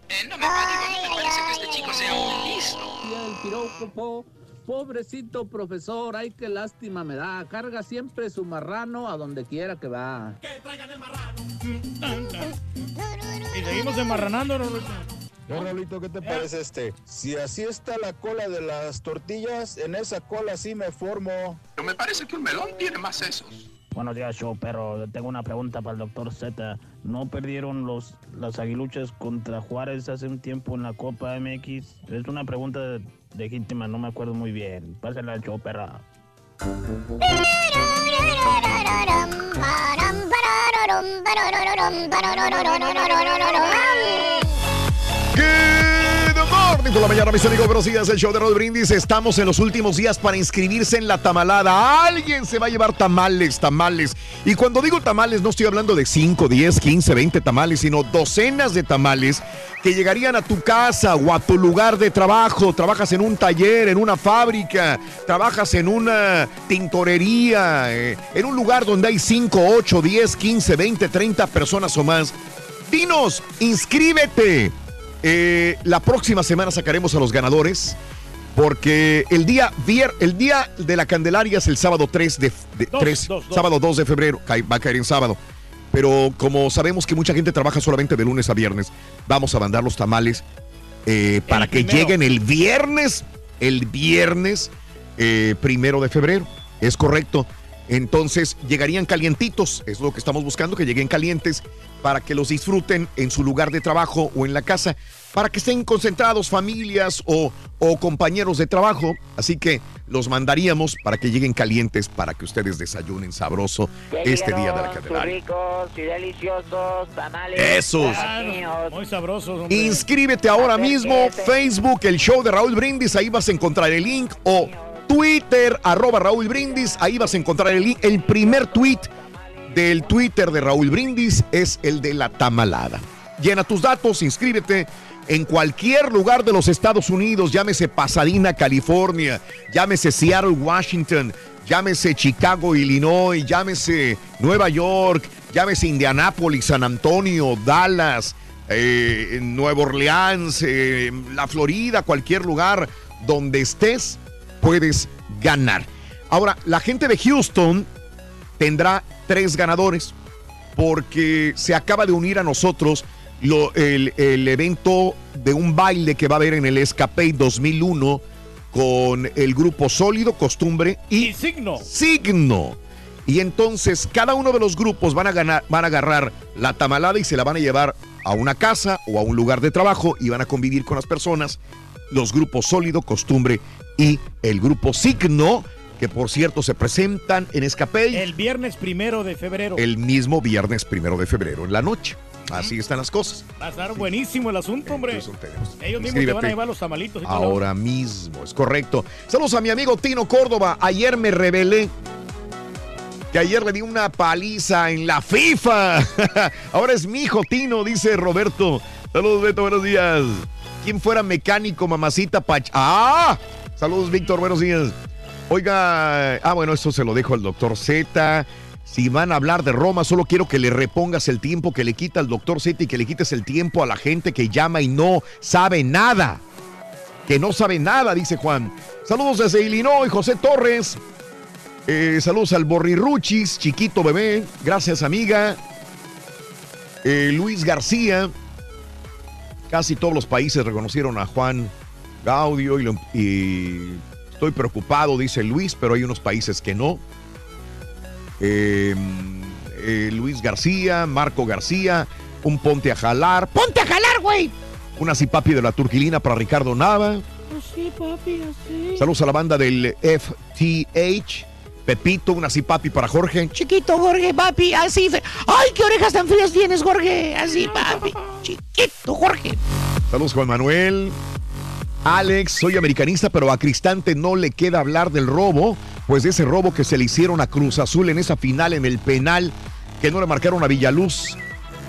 Y el piropo, pobrecito profesor, ay qué lástima me da. Carga siempre su marrano a donde quiera que va. [laughs] Y seguimos enmarranando. No, Raulito, ¿qué te parece este? Si así está la cola de las tortillas, en esa cola sí me formo. Pero me parece que un melón tiene más sesos. Buenos días, show, pero tengo una pregunta para el doctor Z. ¿No perdieron los las aguiluchas contra Juárez hace un tiempo en la Copa MX? Es una pregunta legítima, no me acuerdo muy bien. Pásenla al show, perra. Good morning por la mañana, mis amigos. Buenos días, el show de Rod Brindis. Estamos en los últimos días para inscribirse en la tamalada. Alguien se va a llevar tamales, tamales. Y cuando digo tamales, no estoy hablando de 5, 10, 15, 20 tamales, sino docenas de tamales que llegarían a tu casa o a tu lugar de trabajo. Trabajas en un taller, en una fábrica, trabajas en una tintorería, eh, en un lugar donde hay 5, 8, 10, 15, 20, 30 personas o más. Dinos, inscríbete. Eh, la próxima semana sacaremos a los ganadores. Porque el día, vier- el día de la Candelaria es el sábado 3 de, de- Dos, 3, dos, dos. sábado 2 de febrero, va a caer en sábado. Pero como sabemos que mucha gente trabaja solamente de lunes a viernes, vamos a mandar los tamales eh, para que lleguen el viernes, el viernes eh, primero de febrero. Es correcto. Entonces llegarían calientitos, es lo que estamos buscando, que lleguen calientes para que los disfruten en su lugar de trabajo o en la casa, para que estén concentrados familias o, o compañeros de trabajo. Así que los mandaríamos para que lleguen calientes, para que ustedes desayunen sabroso este día de la Candelaria. ricos y deliciosos tamales. Esos. Claro, muy sabrosos. hombre. Inscríbete ahora mismo, Facebook, el show de Raúl Brindis, ahí vas a encontrar el link, o Twitter, arroba Raúl Brindis, ahí vas a encontrar el. El primer tweet del Twitter de Raúl Brindis es el de la tamalada. Llena tus datos, inscríbete en cualquier lugar de los Estados Unidos, llámese Pasadena, California, llámese Seattle, Washington, llámese Chicago, Illinois, llámese Nueva York, llámese Indianápolis, San Antonio, Dallas, eh, Nueva Orleans, eh, la Florida, cualquier lugar donde estés, puedes ganar. Ahora, la gente de Houston tendrá tres ganadores porque se acaba de unir a nosotros lo- el, el evento de un baile que va a haber en el Escape 2001 con el grupo Sólido, Costumbre y, Signo. Signo. Y entonces cada uno de los grupos van a, ganar, van a agarrar la tamalada y se la van a llevar a una casa o a un lugar de trabajo y van a convivir con las personas. Los grupos Sólido, Costumbre y el grupo Signo que por cierto se presentan en Escapey. El viernes primero de febrero. El mismo viernes primero de febrero, en la noche. Así están las cosas. Va a estar buenísimo el asunto, hombre. Ellos mismos te van a llevar los tamalitos. Y Ahora mismo, es correcto. Saludos a mi amigo Tino Córdoba. Ayer me revelé que ayer le di una paliza en la FIFA. [laughs] Ahora es mi hijo Tino, dice Roberto. Saludos, Beto, buenos días. ¿Quién fuera mecánico, mamacita Pach? ¡Ah! Saludos, Víctor, buenos días. Oiga, ah, bueno, eso se lo dejo al doctor Z. Si van a hablar de Roma, solo quiero que le repongas el tiempo que le quita al doctor Z y que le quites el tiempo a la gente que llama y no sabe nada. Que no sabe nada, dice Juan. Saludos desde Illinois, José Torres. Eh, saludos al Borriruchis, chiquito bebé. Gracias, amiga. Eh, Luis García. Casi todos los países reconocieron a Juan Gaudio y, y Estoy preocupado, dice Luis, pero hay unos países que no. Em, eh, Luis García, Marco García, un ponte a jalar. ¡Ponte a jalar, güey! Una cipapi de la turquilina para Ricardo Nava. Así, papi, así. Saludos a la banda del FTH. Pepito, una cipapi para Jorge. Chiquito, Jorge, papi, así. ¡Ay, qué orejas tan frías tienes, Jorge! Así, papi. Chiquito, Jorge. Saludos, Juan Manuel. Alex, soy americanista, pero a Cristante no le queda hablar del robo, pues de ese robo que se le hicieron a Cruz Azul en esa final en el penal, que no le marcaron a Villaluz.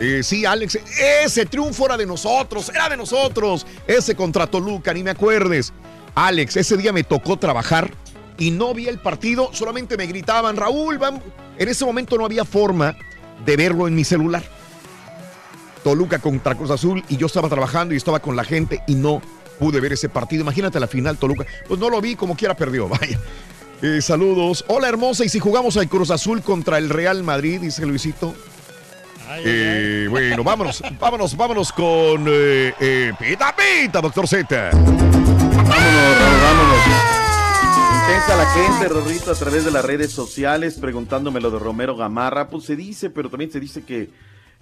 Eh, sí, Alex, ese triunfo era de nosotros, era de nosotros. Ese contra Toluca, ni me acuerdes. Alex, ese día me tocó trabajar y no vi el partido, solamente me gritaban, Raúl, vamos. En ese momento no había forma de verlo en mi celular. Toluca contra Cruz Azul y yo estaba trabajando y estaba con la gente y no pude ver ese partido. Imagínate la final, Toluca. Pues no lo vi, como quiera perdió, [laughs] vaya. Eh, saludos. Hola, hermosa. ¿Y si jugamos al Cruz Azul contra el Real Madrid? Dice Luisito. Eh, [laughs] bueno, vámonos, vámonos, vámonos con eh, Pita Pita, doctor Z. Vámonos, vámonos. Intenta la gente, Rorrito, a través de las redes sociales preguntándome lo de Romero Gamarra. Pues se dice, pero también se dice que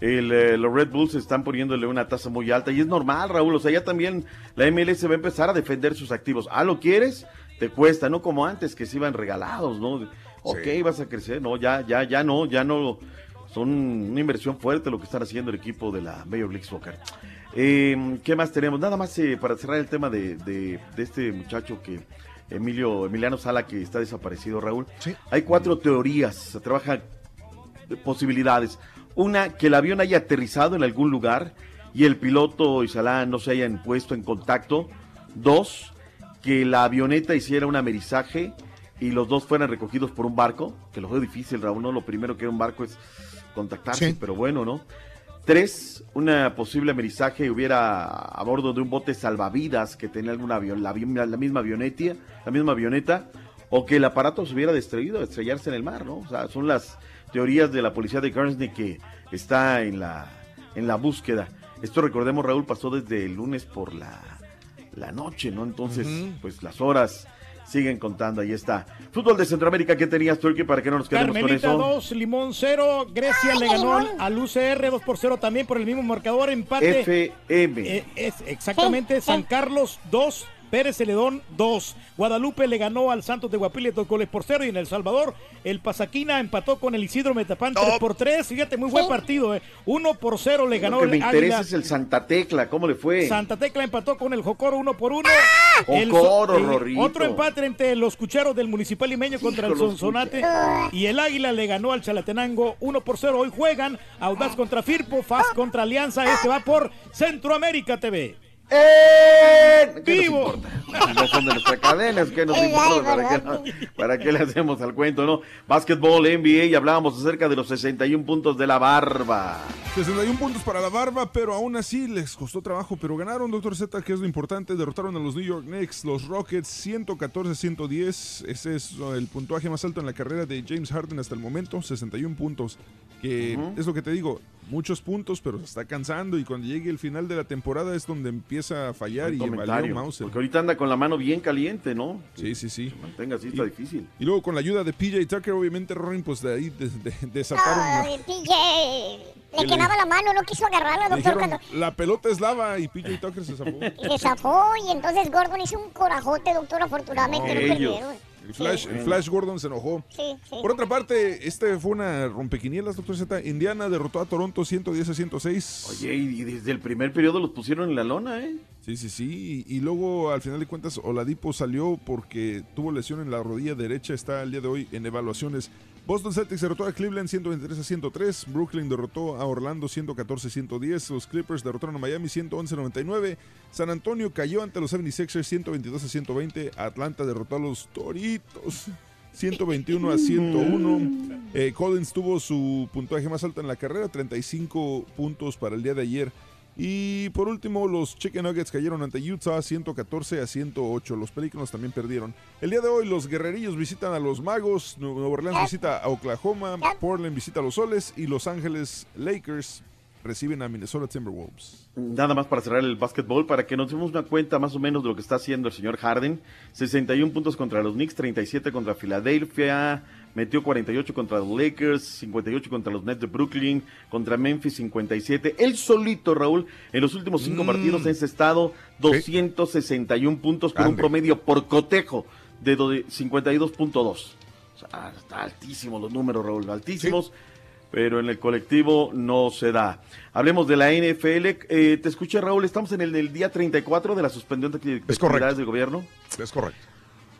eh, los Red Bulls están poniéndole una tasa muy alta y es normal, Raúl. O sea, ya también la MLS va a empezar a defender sus activos. Ah, ¿lo quieres? Te cuesta, no como antes que se iban regalados, ¿no? Ok, vas a crecer, no, ya, ya, ya no, ya no. Son una inversión fuerte lo que están haciendo el equipo de la Major League Soccer. Em, ¿Qué más tenemos? Nada más eh, para cerrar el tema de, de, este muchacho que Emilio Emiliano Sala que está desaparecido, Raúl. Hay cuatro teorías, se trabajan posibilidades. Una, que el avión haya aterrizado en algún lugar y el piloto y Salah no se hayan puesto en contacto. Dos, que la avioneta hiciera un amerizaje y los dos fueran recogidos por un barco, que lo veo difícil, Raúl, ¿no? Lo primero que era un barco es contactarse, pero bueno, ¿no? Tres, una posible amerizaje hubiera a bordo de un bote salvavidas que tenía alguna avión, la, la, misma avioneta, la misma avioneta, o que el aparato se hubiera destruido, estrellarse en el mar, ¿no? O sea, son las teorías de la policía de Guernsey que está en la, en la búsqueda. Esto recordemos, Raúl, pasó desde el lunes por la, la noche, ¿no? Entonces, pues las horas siguen contando, ahí está. Fútbol de Centroamérica, ¿qué tenías, Turkey, para que no nos quedemos con eso? 2, Limón 0, Grecia le ganó al UCR 2 por 0 también por el mismo marcador, empate. FM. Eh, es exactamente, San Carlos 2, Pérez Celedón 2. Guadalupe le ganó al Santos de Guapile dos goles por cero. Y en El Salvador, el Pasaquina empató con el Isidro Metapán 3 por 3. Fíjate, muy buen partido. Eh. 1 por 0 le ganó Lo que me interesa es el Santa Tecla. ¿Cómo le fue? Santa Tecla empató con el Jocoro 1 por 1. Jocoro, Otro empate entre los cucheros del Municipal Limeño contra el Sonsonate. Y el Águila le ganó al Chalatenango 1 por 0. Hoy juegan Audaz contra Firpo, Faz contra Alianza. Este va por Centroamérica TV. ¡Eh! ¡Vivo! [laughs] No son de nuestra cadena, que nos importa, ¿para qué, ¿para qué, le hacemos al cuento, no? Básquetbol, NBA, y hablábamos acerca de los 61 puntos de la barba. 61 puntos para la barba, pero aún así les costó trabajo, pero ganaron, doctor Z, que es lo importante, derrotaron a los New York Knicks, los Rockets, 114-110, ese es el puntuaje más alto en la carrera de James Harden hasta el momento, 61 puntos, que es lo que te digo, muchos puntos, pero se está cansando y cuando llegue el final de la temporada es donde empieza a fallar y valió Mauser. Porque ahorita anda con la mano bien caliente, ¿no? Sí, sí, sí. mantenga así, está difícil. Y luego con la ayuda de PJ Tucker, obviamente Rorin, pues de ahí desataron. Ay, PJ. Le quedaba la mano, no quiso agarrarla, doctor. Dijeron, La pelota es lava y PJ Tucker se zafó. [laughs] se zafó y entonces Gordon hizo un corajote, doctor, afortunadamente no, ellos, El Flash, el Flash Gordon se enojó. Por otra parte, este fue una rompequinielas, doctor Z. Indiana derrotó a Toronto 110 a 106. Oye, y desde el primer periodo los pusieron en la lona, ¿eh? Sí, sí, sí. Y, luego, al final de cuentas, Oladipo salió porque tuvo lesión en la rodilla derecha. Está el día de hoy en evaluaciones. Boston Celtics derrotó a Cleveland 123 a 103. Brooklyn derrotó a Orlando 114 a 110. Los Clippers derrotaron a Miami 111 a 99. San Antonio cayó ante los 76ers 122 a 120. Atlanta derrotó a los Toritos 121 a 101. Eh, Collins tuvo su puntaje más alto en la carrera, 35 puntos para el día de ayer. Y por último, los Chicken Nuggets cayeron ante Utah 114 a 108. Los Pelícanos también perdieron. El día de hoy, los Guerrerillos visitan a los Magos, Nueva Orleans visita a Oklahoma, Portland visita a los Soles y Los Ángeles Lakers reciben a Minnesota Timberwolves. Nada más para cerrar el básquetbol, para que nos demos una cuenta más o menos de lo que está haciendo el señor Harden. 61 puntos contra los Knicks, 37 contra Filadelfia, metió 48 contra los Lakers, 58 contra los Nets de Brooklyn, contra Memphis 57. Él solito, Raúl, en los últimos cinco mm. partidos en ese estado, 261 puntos con un promedio por cotejo de 52.2. O sea, está altísimo los números, Raúl, altísimos pero en el colectivo no se da. Hablemos de la NFL. Eh, te escuché, Raúl, estamos en el, día 34 de la suspensión de actividades del gobierno. Es correcto.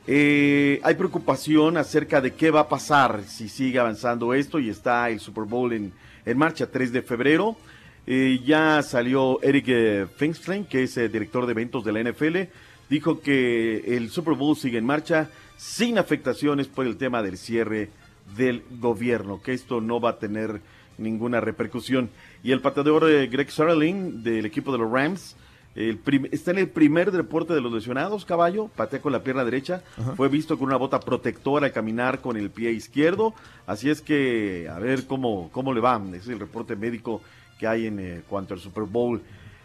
Eh, hay preocupación acerca de qué va a pasar si sigue avanzando esto y está el Super Bowl en, en marcha 3 de febrero. Eh, ya salió Eric Finkstein, que es director de eventos de la NFL, dijo que el Super Bowl sigue en marcha sin afectaciones por el tema del cierre del gobierno, que esto no va a tener ninguna repercusión. Y el pateador eh, Greg Sarling del equipo de los Rams el está en el primer reporte de los lesionados, caballo, patea con la pierna derecha, fue visto con una bota protectora al caminar con el pie izquierdo, así es que a ver cómo, cómo le va, es el reporte médico que hay en eh, cuanto al Super Bowl.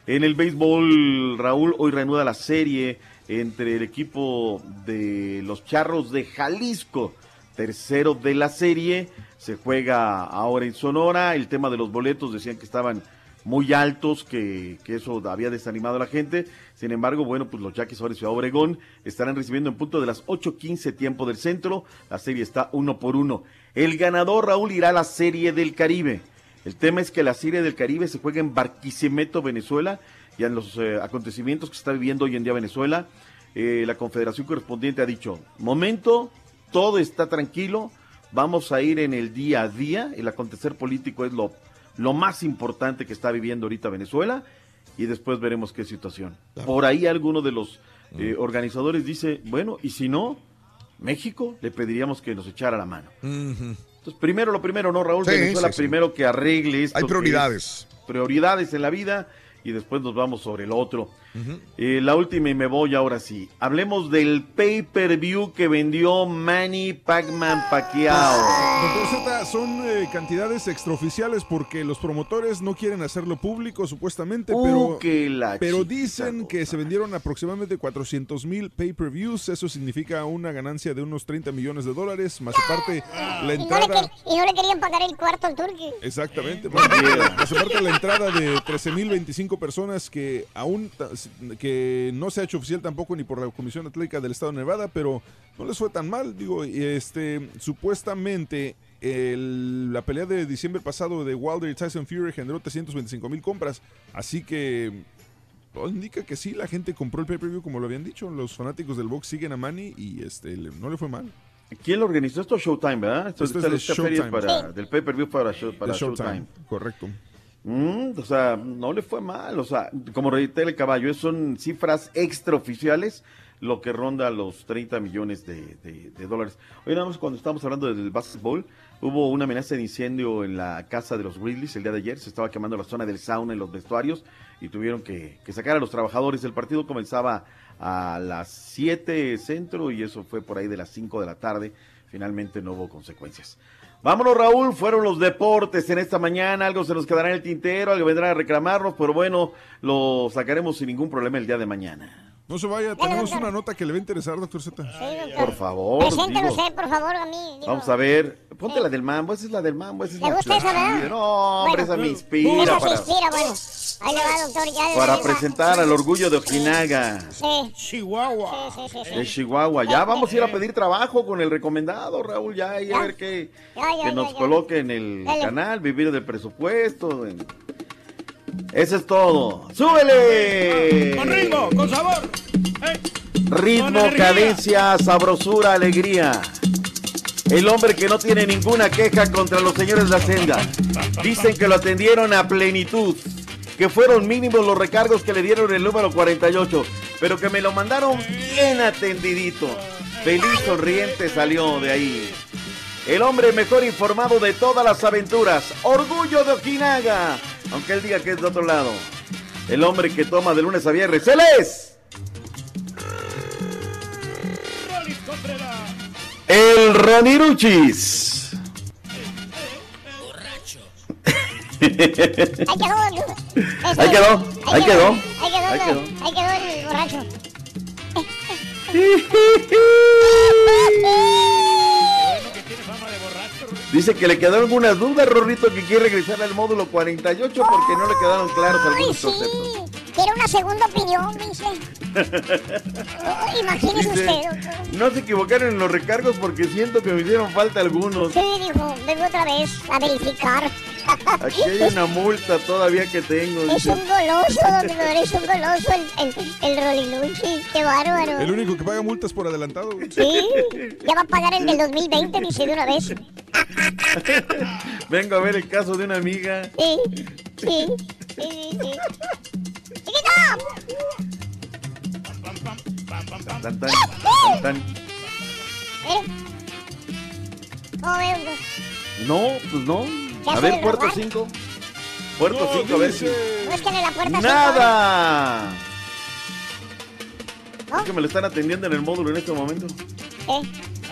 En el béisbol, Raúl, hoy reanuda la serie entre el equipo de los Charros de Jalisco tercero de la serie. Se juega ahora en Sonora. El tema de los boletos decían que estaban muy altos, que, eso había desanimado a la gente. Sin embargo, bueno, pues los Yaquis ahora en Ciudad Obregón estarán recibiendo en punto de las 8.15 tiempo del centro. La serie está uno por uno. El ganador, Raúl, irá a la Serie del Caribe. El tema es que la Serie del Caribe se juega en Barquisimeto, Venezuela, y en los eh, acontecimientos que está viviendo hoy en día Venezuela. Eh, la confederación correspondiente ha dicho, momento todo está tranquilo, vamos a ir en el día a día, el acontecer político es lo, lo más importante que está viviendo ahorita Venezuela y después veremos qué situación. Por ahí alguno de los eh, mm. organizadores dice, bueno, y si no, México le pediríamos que nos echara la mano. Entonces, primero lo primero, ¿no, Raúl? Venezuela primero que arregle esto. Hay prioridades. Prioridades en la vida y después nos vamos sobre el otro. Eh, la última y me voy ahora sí. Hablemos del pay-per-view que vendió Manny Pacman Pacquiao. Doctor Z, son eh, cantidades extraoficiales porque los promotores no quieren hacerlo público supuestamente, uh, pero, pero dicen que se vendieron aproximadamente 400 mil pay-per-views. Eso significa una ganancia de unos 30 millones de dólares, más aparte la entrada... Y no le, querían pagar el cuarto al turqui. Exactamente. más aparte la entrada de 13 mil 25 personas que aún que no se ha hecho oficial tampoco ni por la Comisión Atlética del Estado de Nevada, pero no les fue tan mal. Digo, este, supuestamente la pelea de diciembre pasado de Wilder y Tyson Fury generó 325 mil compras, así que todo indica que sí, la gente compró el pay-per-view como lo habían dicho. Los fanáticos del box siguen a Manny y este, no le fue mal. ¿Quién lo organizó? Esto Showtime, ¿verdad? Esto, es de Showtime. Para, del pay-per-view para, para Showtime. Correcto. Mm, o sea, no le fue mal. O sea, como reitera el caballo, son cifras extraoficiales lo que ronda los 30 millones de, dólares. Hoy nada más cuando estamos hablando del básquetbol, hubo una amenaza de incendio en la casa de los Grizzlies el día de ayer. Se estaba quemando la zona del sauna en los vestuarios y tuvieron que, que sacar a los trabajadores. El partido comenzaba a las 7 centro y eso fue por ahí de las 5 de la tarde. Finalmente no hubo consecuencias. Vámonos, Raúl. Fueron los deportes en esta mañana. Algo se nos quedará en el tintero, algo vendrá a reclamarnos, pero bueno, lo sacaremos sin ningún problema el día de mañana. No se vaya, tenemos una nota que le va a interesar, doctor Z. Por favor. Preséntelo usted, por favor, a mí. digo. Vamos a ver. Ponte la del mambo, esa es la del mambo. Esa es ¿Le la gusta esa, verdad? No, hombre, esa me Esa inspira se para, inspira, bueno. Ahí le va, doctor. Ya para presentar al orgullo de Ojinaga. Sí. Chihuahua. Sí, sí, sí. De Chihuahua. Ya vamos a ir a pedir trabajo con el recomendado, Raúl. Ya, y a ver qué. Ya, ya, que ya, nos ya. coloque en el Dale. canal, vivir del presupuesto. en- Eso es todo. ¡Súbele! Con ritmo, con sabor. Ritmo, Con energía. cadencia, sabrosura, alegría. El hombre que no tiene ninguna queja contra los señores de Hacienda. Dicen que lo atendieron a plenitud. Que fueron mínimos los recargos que le dieron el número 48. Pero que me lo mandaron bien atendidito. Feliz sonriente salió de ahí. El hombre mejor informado de todas las aventuras. Orgullo de Okinaga. Aunque él diga que es de otro lado. El hombre que toma de lunes a viernes. ¡Él es! El Raniruchis. [laughs] Ahí quedó. Este, Ahí quedó, ahí quedó, Ahí quedó, ahí quedó. ahí quedó el borracho. [laughs] Dice que le quedaron algunas dudas, Rorrito, que quiere regresar al módulo 48 porque no le quedaron claros algunos sí. conceptos. Quiero una segunda opinión, dice. [laughs] Oh, imagínese Dice, usted, doctor. no se equivocaron en los recargos porque siento que me hicieron falta algunos. Sí, dijo, vengo otra vez a verificar. [laughs] Aquí hay una multa todavía que tengo. Es dice. un goloso, doctor, es un goloso el, el, el Roliluchi. Qué bárbaro. El único que paga multas por adelantado. Sí, ya va a pagar el del 2020, dice de una vez. [laughs] Vengo a ver el caso de una amiga. Sí, sí, sí, sí. No, pues no. ¿Qué A ver, puerto rogar? 5. Puerto 5, a ver si. Búsquenle la puerta. ¡Nada! Es que me lo están atendiendo en el módulo en este momento. Eh,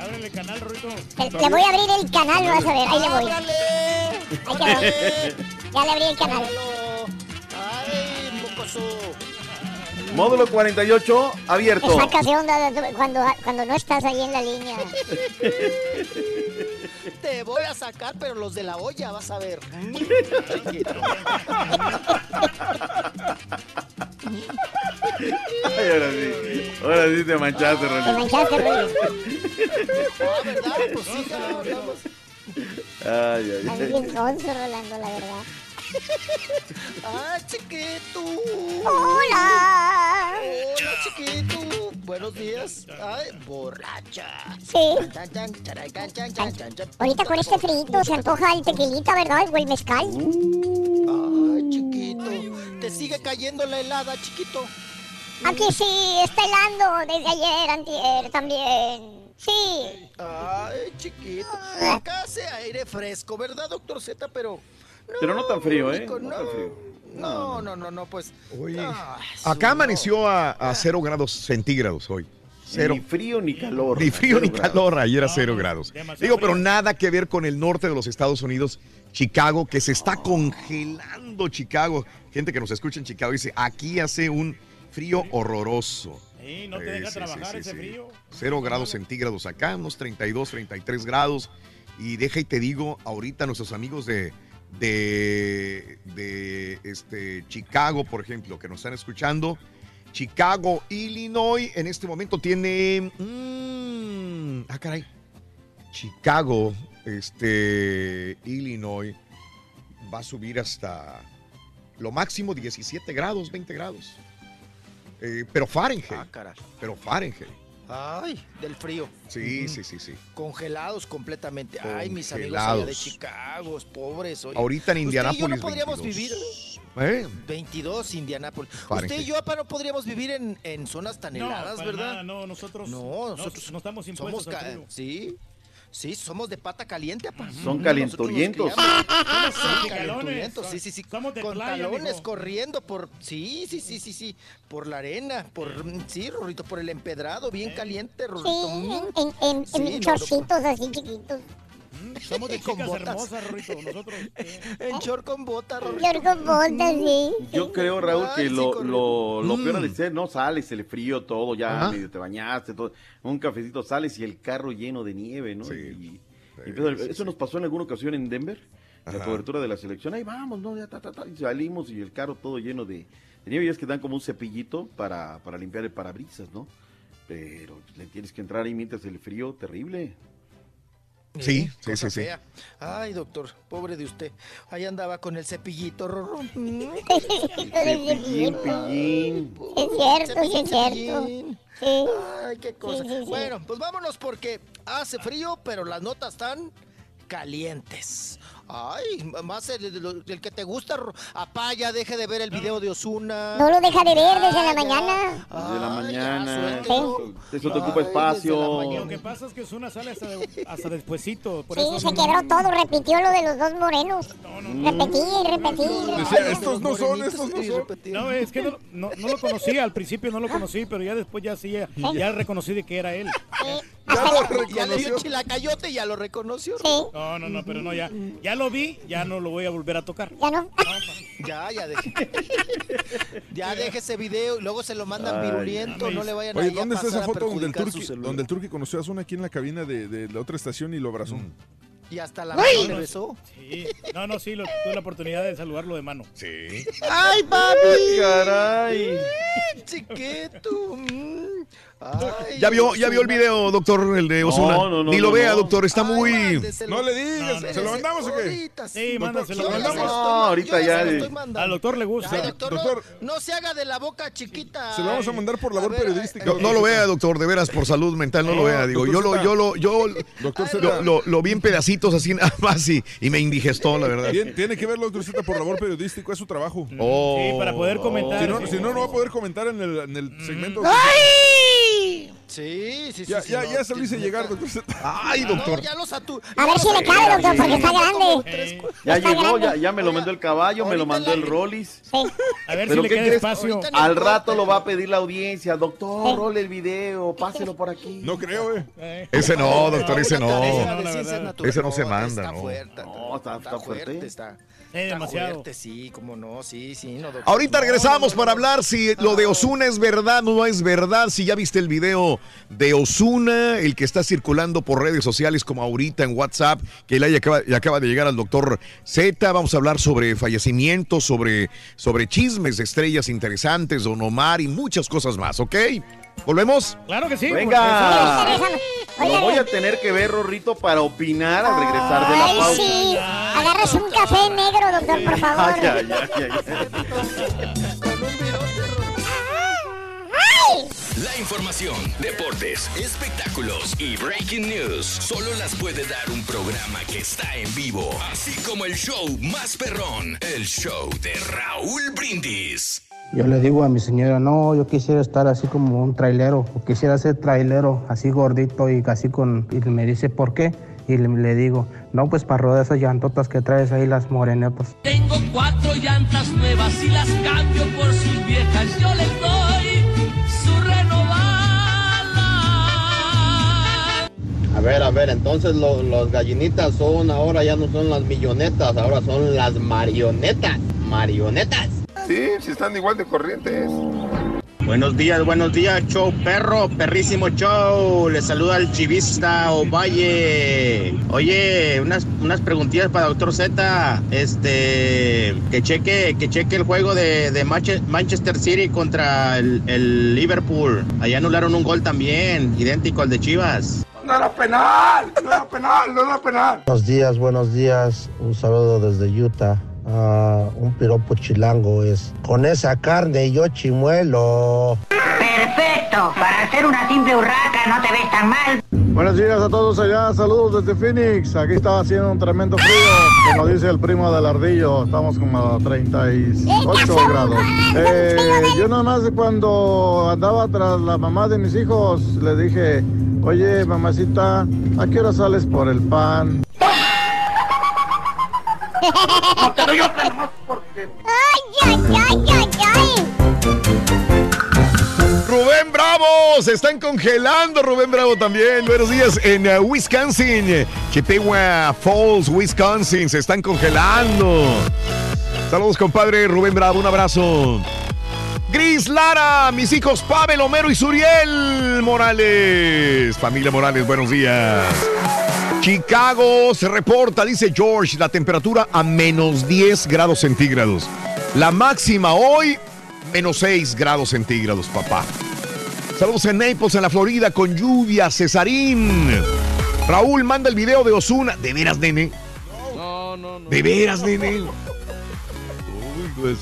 Ábrele canal, Rorito. le, voy a abrir el canal, vas a ver. Ahí le voy. Ahí quedó. Ya le abrí el canal. Ay, mocoso. Módulo 48, Me abierto. sacas de onda cuando, cuando no estás ahí en la línea. [laughs] Te voy a sacar, pero los de la olla, vas a ver. Ay, ahora sí. Ahora sí te manchaste, Te Ronnie. manchaste, Rolly. Ah, ¿verdad? Pues sí, no, estamos- Ay, ay, Estás ay. bien sonso, Rolando, la verdad. [laughs] ¡Ah, chiquito! ¡Hola! ¡Hola, chiquito! Buenos días. ¡Ay, borracha! Sí. Ahorita con este frito se antoja el tequilita, ¿verdad? O el mezcal. Ay, chiquito. ¿Te sigue cayendo la helada, chiquito? Aquí sí, está helando desde ayer, antier también. Sí. Ay, chiquito. Acá hace aire fresco, ¿verdad, doctor Z? Pero. Pero no tan frío, ¿eh? Nico, No tan frío. No, no, no, no, pues. Oye, ah, acá amaneció a, a cero grados centígrados hoy. Cero. Ni frío ni calor. Ni frío ni grados. calor, ayer a cero grados. demasiado Digo, pero nada que ver con el norte de los Estados Unidos, Chicago, que se está congelando Chicago. Gente que nos escucha en Chicago dice, aquí hace un frío horroroso. Sí, no te Sí, deja sí, trabajar sí, ese sí. frío. Cero grados centígrados acá, unos 32, 33 grados. Y deja y te digo, ahorita nuestros amigos de, de, de este, Chicago, por ejemplo, que nos están escuchando, Chicago, Illinois, en este momento tiene... mm, ah, caray. Chicago, este, Illinois, va a subir hasta lo máximo 17 grados, 20 grados. Eh, pero Fahrenheit. Ah. Pero Fahrenheit. Ay, del frío. Sí, sí, sí, sí. Congelados completamente. Ay, mis amigos allá de Congelados. Chicago, pobres. oye. Ahorita en Usted y yo no Indianápolis, podríamos 22. vivir. ¿Eh? 22 Indianápolis. Usted y yo, apa, no podríamos vivir en, en zonas tan No, heladas, para ¿verdad? nada, no, nosotros No, nosotros no estamos somos impuestos frío. Sí. Sí, somos de pata caliente, apa. Son [laughs] Somos calientorientos, calones. sí, sí, sí. Somos de Con playa, talones corriendo por... Sí, sí, sí, sí, sí. Por la arena, por... Sí, Rorrito, por el empedrado, bien caliente, Rorrito. Mm. en, en, en, Sí, en no, chorcitos así chiquitos. Somos de [laughs] chicas hermosas, Rorrito, nosotros. [laughs] En short con bota, Rorrito. Short con bota, sí. Yo creo, Raúl, que Ay, sí, lo, lo, lo peor Mm. de ser, no sales, el frío, todo, ya Ajá. medio te bañaste, todo, un cafecito sales y el carro lleno de nieve, ¿no? Y- y empieza- sí, eso nos pasó en alguna ocasión en Denver, la cobertura de la selección. Ahí vamos, ¿no? Ya, ta, ta, ta, y salimos y el carro todo lleno de, de nieve. Y es que dan como un cepillito para, para limpiar el parabrisas, ¿no? Pero le tienes que entrar ahí mientras el frío, terrible. Sí, sí, sí, sí. Ay, doctor, pobre de usted. Ahí andaba con el cepillito, Rorro. [laughs] Cepillín, pillín. Es cierto, sí es cierto. Cepillín. Sí. Ay, qué cosa. Sí, sí, sí. Bueno, pues vámonos porque hace frío, pero las notas están calientes. Ay, más el, el- el que te gusta, Ro- apá, ya deje de ver el video de Osuna. No lo deja de ver desde la mañana. Desde la mañana, Sí. eso te ocupa espacio. Lo que pasa es que Zuna sale hasta, de- hasta despuesito. Por Sí, eso se no- quebró todo, repitió lo de los dos morenos. Repetí y repetí. Decía, estos no son, estos no son. No, es que no, no, no lo conocía, al principio no lo conocí, pero ya después ya sí, ya, ya reconocí de que era él. Ya le dio chilacayote y ya lo reconoció. No, no, no, pero no, ya, ya lo vi, ya no lo voy a volver a tocar. Ya no. [laughs] Ya, ya deje. ya deje ese video y luego se lo mandan Ay, virulento, no le vayan a Oye, ir a ¿dónde está esa foto donde el, turqui, donde el Turqui conoció a Zuna aquí en la cabina de, de la otra estación y lo abrazó? Mm. Y hasta la mano le besó. Sí. No, no, sí, lo- tuve la oportunidad de saludarlo de mano. Sí. ¡Ay, papi! ¡Caray! Chiquito. Ay, ¿Ya vio, ¿Ya vio el video, doctor, el de Osuna? No, no, no, Ni lo no, vea, no. doctor, está muy... No le digas, No, no, ¿se lo mandamos o qué? Ahorita Sí, Doctor, mándaselo. ¿se lo mandamos? No, ahorita ya. de- Al doctor le gusta. Ay, doctor, no- Doctor. No, se haga de la boca chiquita. Se lo vamos a mandar por labor ver, periodística. No, no lo vea, doctor, de veras, por salud mental, no lo vea. Digo, yo lo, yo lo, yo [laughs] Doctor lo, lo, lo vi en pedacitos así nada más y, y me indigestó, la verdad. Bien, tiene que verlo, doctor Z, por labor periodístico, es su trabajo. Oh. Sí, para poder comentar. Si no, si no, no va a poder comentar en el, en el segmento. ¡Ay! Sí, sí, sí. Ya, sí, ya, no, ya se lo hice llegar, doctor Z. Ay, No, doctor. ya los atu- A ver si le cabe, doctor, porque está grande. Ya llegó, ya, ya me lo mandó el caballo, me lo mandó el Rollis. A ver si ¿Pero le qué queda espacio. No Al rato lo va a pedir la audiencia. Doctor, role el video, páselo por aquí. No creo, eh. Eh, Ese no, doctor, ese no. No. Ese no se manda, Está no. fuerte. No, está- está fuerte. Está, Sí, está demasiado. fuerte, sí, cómo no, sí, sí. No, doctor. Ahorita regresamos no, no, para hablar si lo de Osuna es verdad o no es verdad. Si ya viste el video de Osuna, el que está circulando por redes sociales como ahorita en WhatsApp, que le acaba, le acaba de llegar al doctor Z. Vamos a hablar sobre fallecimientos, sobre, sobre chismes de estrellas interesantes, Don Omar y muchas cosas más, ¿ok? ¿Volvemos? Claro que sí. Venga. Lo voy a tener que ver, Rorrito, para opinar al regresar de la Ay, pausa. sí. Agarras un café negro, doctor, por favor. Ay, ay, ay, ay, ay. Con un virote, ¡Ay! La información, deportes, espectáculos y breaking news solo las puede dar un programa que está en vivo, así como el show más perrón, el show de Raúl Brindis. Yo le digo a mi señora, no, yo quisiera estar así como un trailero, o quisiera ser trailero, así gordito y así con... Y me dice, ¿por qué? Y le, le digo, no, pues para rodar esas llantotas que traes ahí, las morenetas. Tengo cuatro llantas nuevas y las cambio por sus viejas. Yo les doy su renovada. A ver, a ver, entonces lo- los gallinitas son ahora ya no son las millonetas, ahora son las marionetas. Marionetas. Sí, si están igual de corrientes. Buenos días, buenos días, show perro, perrísimo show. Les saluda el chivista Ovalle. Oye, unas, unas preguntillas para Doctor Z. Este, que cheque, que cheque el juego de, de Manche- Manchester City contra el, el Liverpool. Allá anularon un gol también, idéntico al de Chivas. No era penal, no era penal, no era penal. Buenos días, buenos días. Un saludo desde Utah. Ah, un piropo chilango es. Con esa carne yo chimuelo. Perfecto, para hacer una simple urraca no te ves tan mal. Buenos días a todos allá, saludos desde Phoenix. Aquí está haciendo un tremendo frío, como dice el primo del ardillo. Estamos como a 38 grados. Eh, yo nada más cuando andaba tras la mamá de mis hijos, le dije, oye mamacita, ¿a qué hora sales por el pan? Rubén Bravo, se están congelando Rubén Bravo también. Buenos días en uh, Wisconsin, Chippewa Falls, Wisconsin, se están congelando. Saludos compadre Rubén Bravo, un abrazo. Gris Lara, mis hijos Pavel, Homero y Suriel Morales. Familia Morales, buenos días. Chicago se reporta, dice George, la temperatura a menos 10 grados centígrados. La máxima hoy, menos 6 grados centígrados, papá. Saludos en Naples, en la Florida, con lluvia, Cesarín. Raúl manda el video de Osuna. ¿De veras, nene? No, no, no. ¿De veras, nene? Uy, pues.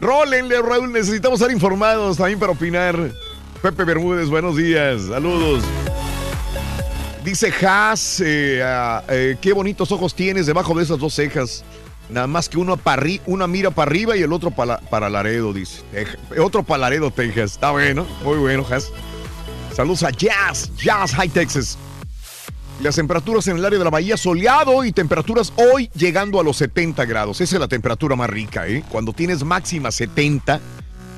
Rólenle, Raúl, necesitamos estar informados también para opinar. Pepe Bermúdez, buenos días, saludos. Dice Haas, eh, ah, eh, qué bonitos ojos tienes debajo de esas dos cejas. Nada más que uno para una mira para arriba y el otro para, para Laredo, dice. Teja- otro para Laredo, Texas. Está bueno, muy bueno, Haas. Saludos a Jazz, Jazz High Texas. Las temperaturas en el área de la bahía soleado y temperaturas hoy llegando a los 70 grados. Esa es la temperatura más rica, ¿eh? Cuando tienes máximas 70,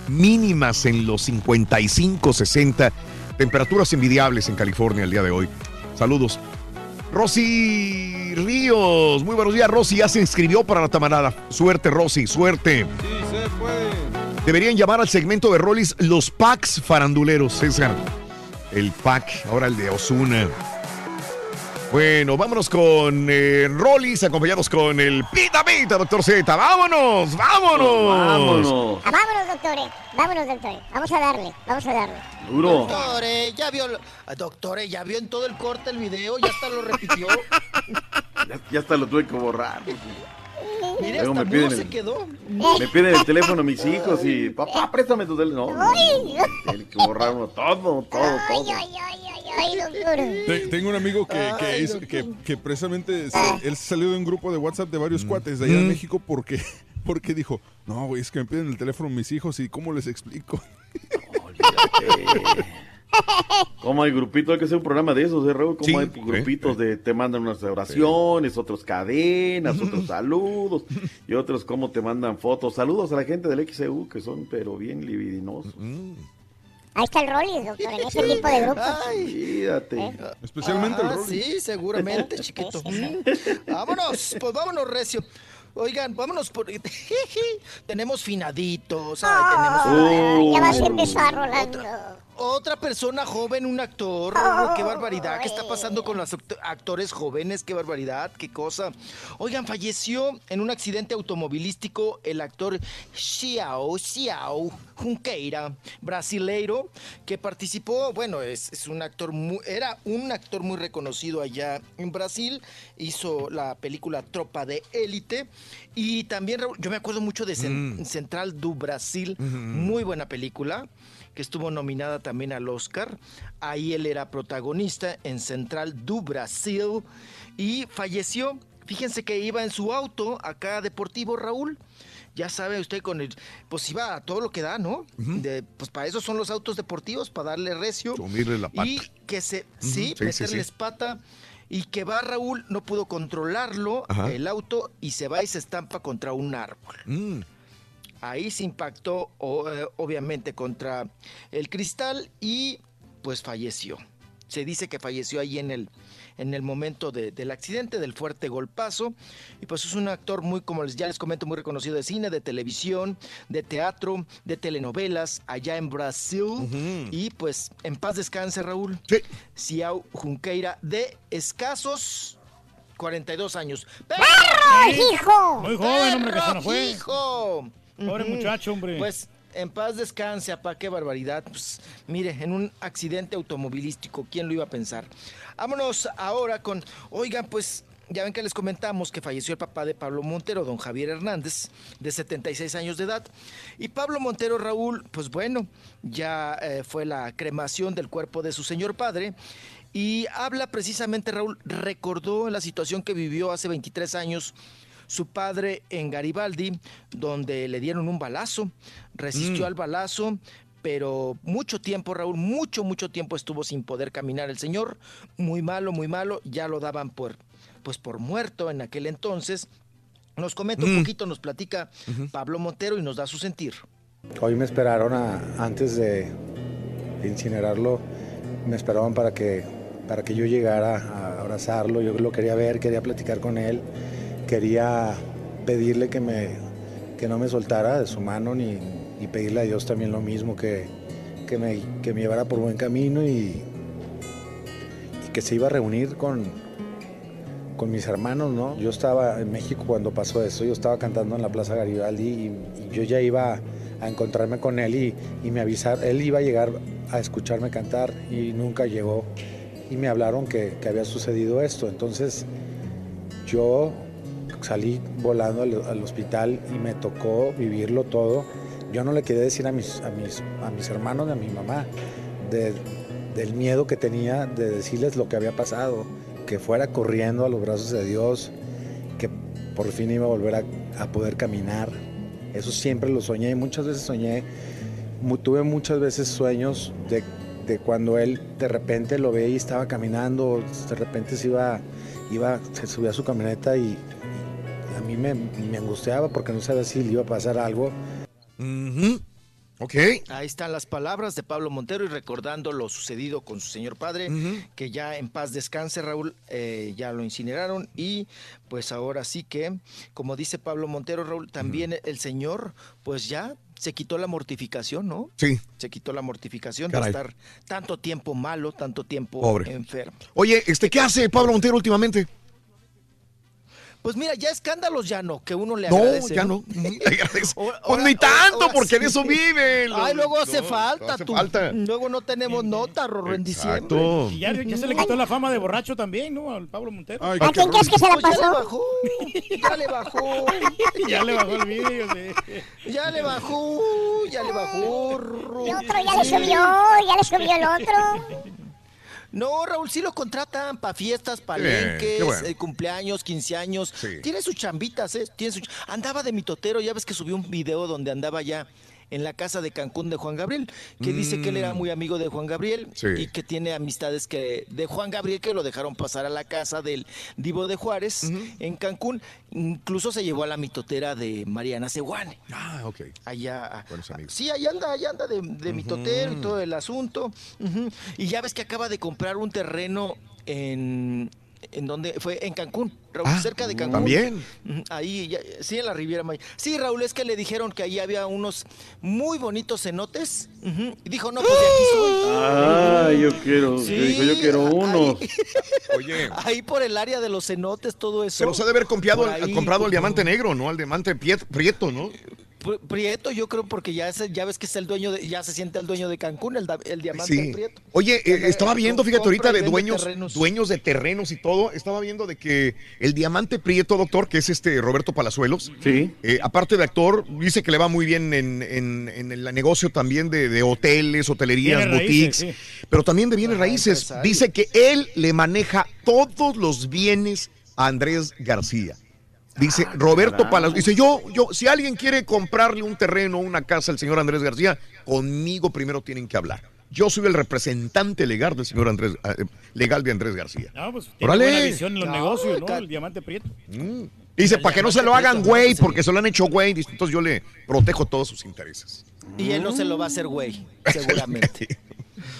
mínimas en los 55, 60. Temperaturas envidiables en California el día de hoy. Saludos. Rosy Ríos, muy buenos días. Rosy ya se inscribió para la tamarada. Suerte, Rosy, suerte. Sí, se puede. Deberían llamar al segmento de Rollis los packs faranduleros, César. El pack, ahora el de Osuna. Bueno, vámonos con eh, Rollis, acompañados con el Pita Pita, doctor Z. ¡Vámonos! ¡Vámonos! Vámonos. Ah, vámonos, doctores. Vámonos, doctores. Vamos a darle. Vamos a darle. Duro. Doctore, ya vio, lo- ah, doctore, ya vio en todo el corte el video, ya hasta lo repitió. [laughs] Ya, ya hasta lo tuve que borrar. Mire, hasta me piden mudo el- se quedó. Me piden el teléfono mis hijos y papá, préstame tu teléfono. No, tiene que borrar uno todo, todo, todo. ay, ay, ay. Te- Tengo un amigo que, que, hizo- que, que precisamente se- él salió de un grupo de WhatsApp de varios cuates de allá en México porque, [laughs] porque dijo, no, güey, es que me piden el teléfono mis hijos y cómo les explico. Como hay grupitos, hay que hacer un programa de esos, ¿eh, Raúl? Como Sí, hay grupitos de te mandan unas oraciones, otros cadenas, otros saludos, y otros como te mandan fotos. Saludos a la gente del XEU, que son pero bien libidinosos. Ahí está el Rollis, doctor, en ese tipo de grupos. Fíjate. Especialmente el Ah, Rolly. Sí, seguramente, [laughs] chiquito. Vámonos, pues vámonos, Recio. Oigan, vámonos por... [laughs] tenemos finaditos. Ay, tenemos Ay, ya vas a empezar, Rolando. Otra persona joven, un actor. qué barbaridad. ¿Qué está pasando con los act- actores jóvenes? Qué barbaridad, qué cosa. Oigan, falleció en un accidente automovilístico el actor Xiao Xiao Junqueira, brasileiro, que participó, bueno, es, es un actor muy, era un actor muy reconocido allá en Brasil. Hizo la película Tropa de Élite. Y también, yo me acuerdo mucho de Cen- Central do Brasil. Muy buena película que estuvo nominada también al Oscar. Ahí él era protagonista en Central do Brasil y falleció. Fíjense que iba en su auto acá deportivo Raúl. Ya sabe usted con el pues iba a todo lo que da, ¿no? De- pues para eso son los autos deportivos, para darle recio. Sumirle la pata. Y que se sí, sí, sí, meterles sí. pata y que va Raúl no pudo controlarlo Ajá. el auto y se va y se estampa contra un árbol. Mm. Ahí se impactó eh, obviamente contra el cristal y pues falleció. Se dice que falleció ahí en el, en el momento de- del accidente, del fuerte golpazo. Y pues es un actor muy, como les, ya les comento, muy reconocido de cine, de televisión, de teatro, de telenovelas, allá en Brasil. Y pues en paz descanse, Raúl. Sí. Ciao Junqueira, de escasos 42 años. ¡Perro, hijo! Muy joven, hombre, que se nos fue. ¡Hijo! Pobre muchacho, hombre. Pues en paz descanse, apá, qué barbaridad. Pues, mire, en un accidente automovilístico, ¿quién lo iba a pensar? Vámonos ahora con, oigan, pues ya ven que les comentamos que falleció el papá de Pablo Montero, don Javier Hernández, de 76 años de edad. Y Pablo Montero Raúl, pues bueno, ya eh, fue la cremación del cuerpo de su señor padre. Y habla precisamente, Raúl, recordó la situación que vivió hace 23 años su padre en Garibaldi, donde le dieron un balazo, resistió Mm. al balazo, pero mucho tiempo, Raúl, mucho, mucho tiempo estuvo sin poder caminar el señor, muy malo, muy malo, ya lo daban por, pues por muerto en aquel entonces. Nos comenta un Mm. poquito, nos platica Pablo Montero y nos da su sentir. Hoy me esperaron a- antes de, incinerarlo, me esperaban para que, para que yo llegara a abrazarlo. Yo lo quería ver, quería platicar con él, quería pedirle que, me, que no me soltara de su mano ni, y pedirle a Dios también lo mismo, que, que, me, que me llevara por buen camino y, que se iba a reunir con, con mis hermanos, ¿no? Yo estaba en México cuando pasó eso, yo estaba cantando en la Plaza Garibaldi y, y yo ya iba a encontrarme con él y, y me avisar, él iba a llegar a escucharme cantar y nunca llegó y me hablaron que, que había sucedido esto, entonces yo salí volando al, al hospital y me tocó vivirlo todo. Yo no le quería decir a mis, a mis, a mis hermanos a mi mamá de- del miedo que tenía de decirles lo que había pasado, que fuera corriendo a los brazos de Dios, que por fin iba a volver a, a poder caminar. Eso siempre lo soñé y muchas veces soñé, tuve muchas veces sueños de, de cuando él de repente lo veía y estaba caminando, de repente se iba, iba se subía a su camioneta y a mí me, me angustiaba porque no sabía si le iba a pasar algo. Ok. Ahí están las palabras de Pablo Montero y recordando lo sucedido con su señor padre, que ya en paz descanse, Raúl, eh, ya lo incineraron y pues ahora sí que, como dice Pablo Montero, Raúl, también el señor pues ya se quitó la mortificación, ¿no? Sí. Se quitó la mortificación Caray. de estar tanto tiempo malo, tanto tiempo Pobre. enfermo. Oye, este, ¿qué hace Pablo Montero últimamente? Pues mira, ya escándalos ya no, que uno le No, agradece. ya no. [laughs] Le agradece. Ahora- Pues ni tanto, ahora porque sí. de eso viven. Ay, luego hace No, falta, hace tú. falta. Luego no tenemos nota, Rorro, en diciembre. Exacto. Y ya, ya se le quitó la fama de borracho también, ¿no? Al Pablo Montero. Ay, ¿A quién crees que se la Pues ya le pasó? bajó, ya le bajó. [laughs] ya le bajó el vídeo, sí. Ya le bajó, ya le bajó. El otro ya le subió, ya le subió el otro. No, Raúl, sí lo contratan para fiestas, palenques, bueno. eh, cumpleaños, 15 años. Sí. Tiene sus chambitas, ¿eh? Tiene su Andaba de mitotero, ya ves que subió un video donde andaba ya en la casa de Cancún de Juan Gabriel, que dice que él era Mm. muy amigo de Juan Gabriel Sí. y que tiene amistades que de Juan Gabriel que lo dejaron pasar a la casa del Divo de Juárez en Cancún. Incluso se llevó a la mitotera de Mariana Seguane. Ah, ok. Allá. Buenos amigos. Sí, ahí anda, ahí anda de, de mitotero y todo el asunto. Y ya ves que acaba de comprar un terreno en. ¿En donde Fue en Cancún, Raúl, Ah, cerca de Cancún. también. Ahí, ya- sí, en la Riviera Maya. Sí, Raúl, es que le dijeron que ahí había unos muy bonitos cenotes. Y dijo, no, pues de aquí soy. Ah, yo quiero, Sí, dijo, yo quiero uno. [laughs] Oye. Ahí por el área de los cenotes, todo eso. Se los ha de haber comprado, ahí, el diamante negro, ¿no? Al diamante prieto, ¿no? Pri- Prieto, yo creo, porque ya, es, ya ves que es el dueño de, ya se siente el dueño de Cancún, el, diamante Sí. Prieto. Oye, eh, estaba viendo, fíjate ahorita de dueños, terrenos. dueños de terrenos y todo, estaba viendo de que el diamante prieto, doctor, que es este Roberto Palazuelos, Sí. eh, aparte de actor, dice que le va muy bien en, en- en el negocio también de, de hoteles, hotelerías, Bienes boutiques, raíces, pero también de bienes raíces. empresario. Dice que él le maneja todos los bienes a Andrés García. Dice Ah, Roberto. Palazuelos, dice yo, yo, si alguien quiere comprarle un terreno, una casa al señor Andrés García, conmigo primero tienen que hablar. Yo soy el representante legal del señor Andrés, eh, legal de Andrés García. No, pues tiene buena visión en los No, negocios, ¿no? El diamante prieto. Mm. Dice, para que no se lo hagan güey, porque se lo han hecho güey, entonces yo le protejo todos sus intereses. Y él no se lo va a hacer güey, [laughs] seguramente.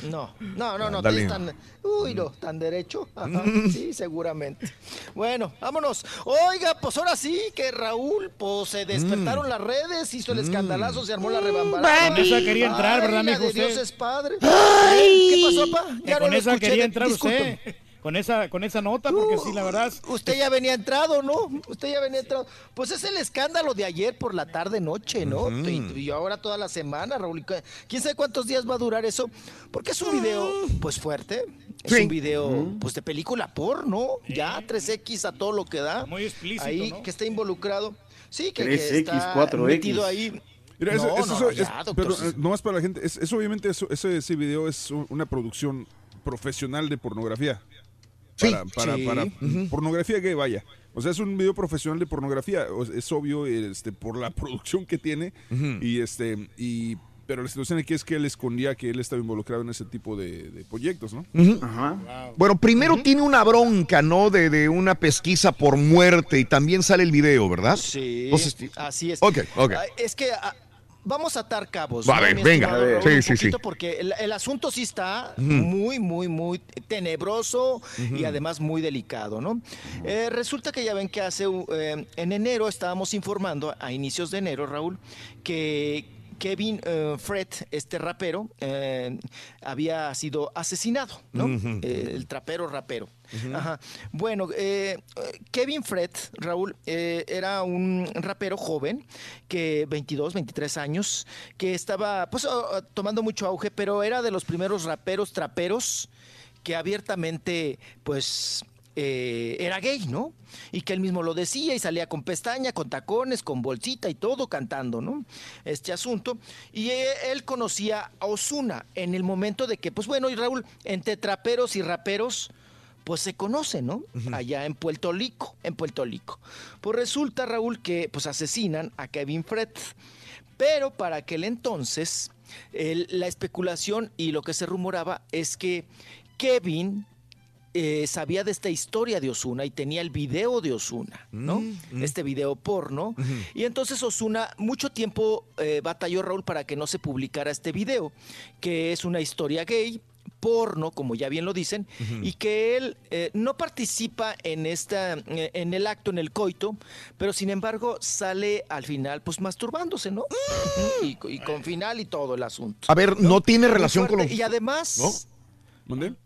No, no, no, no, Ándale. es tan, uy, no, tan derecho. [laughs] Ajá, Mm. sí, seguramente. Bueno, vámonos. Oiga, pues ahora sí que Raúl, pues se despertaron Mm. las redes, hizo el escandalazo, se armó la rebambarada. Con esa quería entrar, Ay, ¿verdad, usted? Dios es padre. Ay. ¿Qué pasó, pa? Que Ya no con lo esa escuché, quería entrar discúlpame. usted. Con esa, con esa nota, porque sí, la verdad. Usted ya venía entrado, ¿no? Usted ya venía entrado. Pues es el escándalo de ayer por la tarde noche, ¿no? y, y ahora toda la semana, Raúl. ¿Quién sabe cuántos días va a durar eso? Porque es un video, pues fuerte. Es Sí. un video, pues de película porno. Ya 3X a todo lo que da. Muy explícito, Ahí ¿no? que está involucrado. Sí, que, 3X, que está 4X. metido ahí. Mira, eso, No, eso- no, eso- ya, es- pero eh, nomás para la gente, es, es obviamente eso, ese, ese video es una producción profesional de pornografía. Sí, Para, para, sí. para pornografía gay, vaya. O sea, es un video profesional de pornografía. Es obvio este, por la [laughs] producción que tiene. Y este, y pero la situación aquí es que él escondía que él estaba involucrado en ese tipo de, de proyectos, ¿no? Ajá. Bueno, primero tiene una bronca, ¿no? De, de una pesquisa por muerte y también sale el video, ¿verdad? Sí, Entonces, así es. Ok, ok. Es que ah, vamos a atar cabos. Va, ¿no, a ver, mi venga. Sí, sí, sí. Porque el, el asunto sí está muy, muy, muy tenebroso y además muy delicado, ¿no? Eh, resulta que ya ven que hace, eh, en enero estábamos informando, a inicios de enero, Raúl, que Kevin eh, Fred, este rapero, eh, había sido asesinado, ¿no? Eh, el trapero rapero. Ajá. Bueno, Kevin Fred, Raúl, era un rapero joven, que 22, 23 años, que estaba pues, tomando mucho auge, pero era de los primeros raperos traperos que abiertamente, pues, eh, era gay, ¿no? Y que él mismo lo decía y salía con pestaña, con tacones, con bolsita y todo cantando, ¿no? Este asunto. Y eh, él conocía a Osuna en el momento de que, pues bueno, y Raúl, entre traperos y raperos, pues se conocen, ¿no? Allá en Puerto Rico, en Puerto Rico. Pues resulta, Raúl, que pues asesinan a Kevin Fred. Pero para aquel entonces, el- la especulación y lo que se rumoraba es que Kevin eh, sabía de esta historia de Osuna y tenía el video de Osuna, ¿no? Este video porno. Y entonces Osuna mucho tiempo eh, batalló Raúl para que no se publicara este video, que es una historia gay porno, como ya bien lo dicen, y que él eh, no participa en esta, eh, en el acto, en el coito, pero sin embargo sale al final, pues masturbándose, ¿no? Y, y con final y todo el asunto. A ver, no tiene relación con los- Y además, ¿No?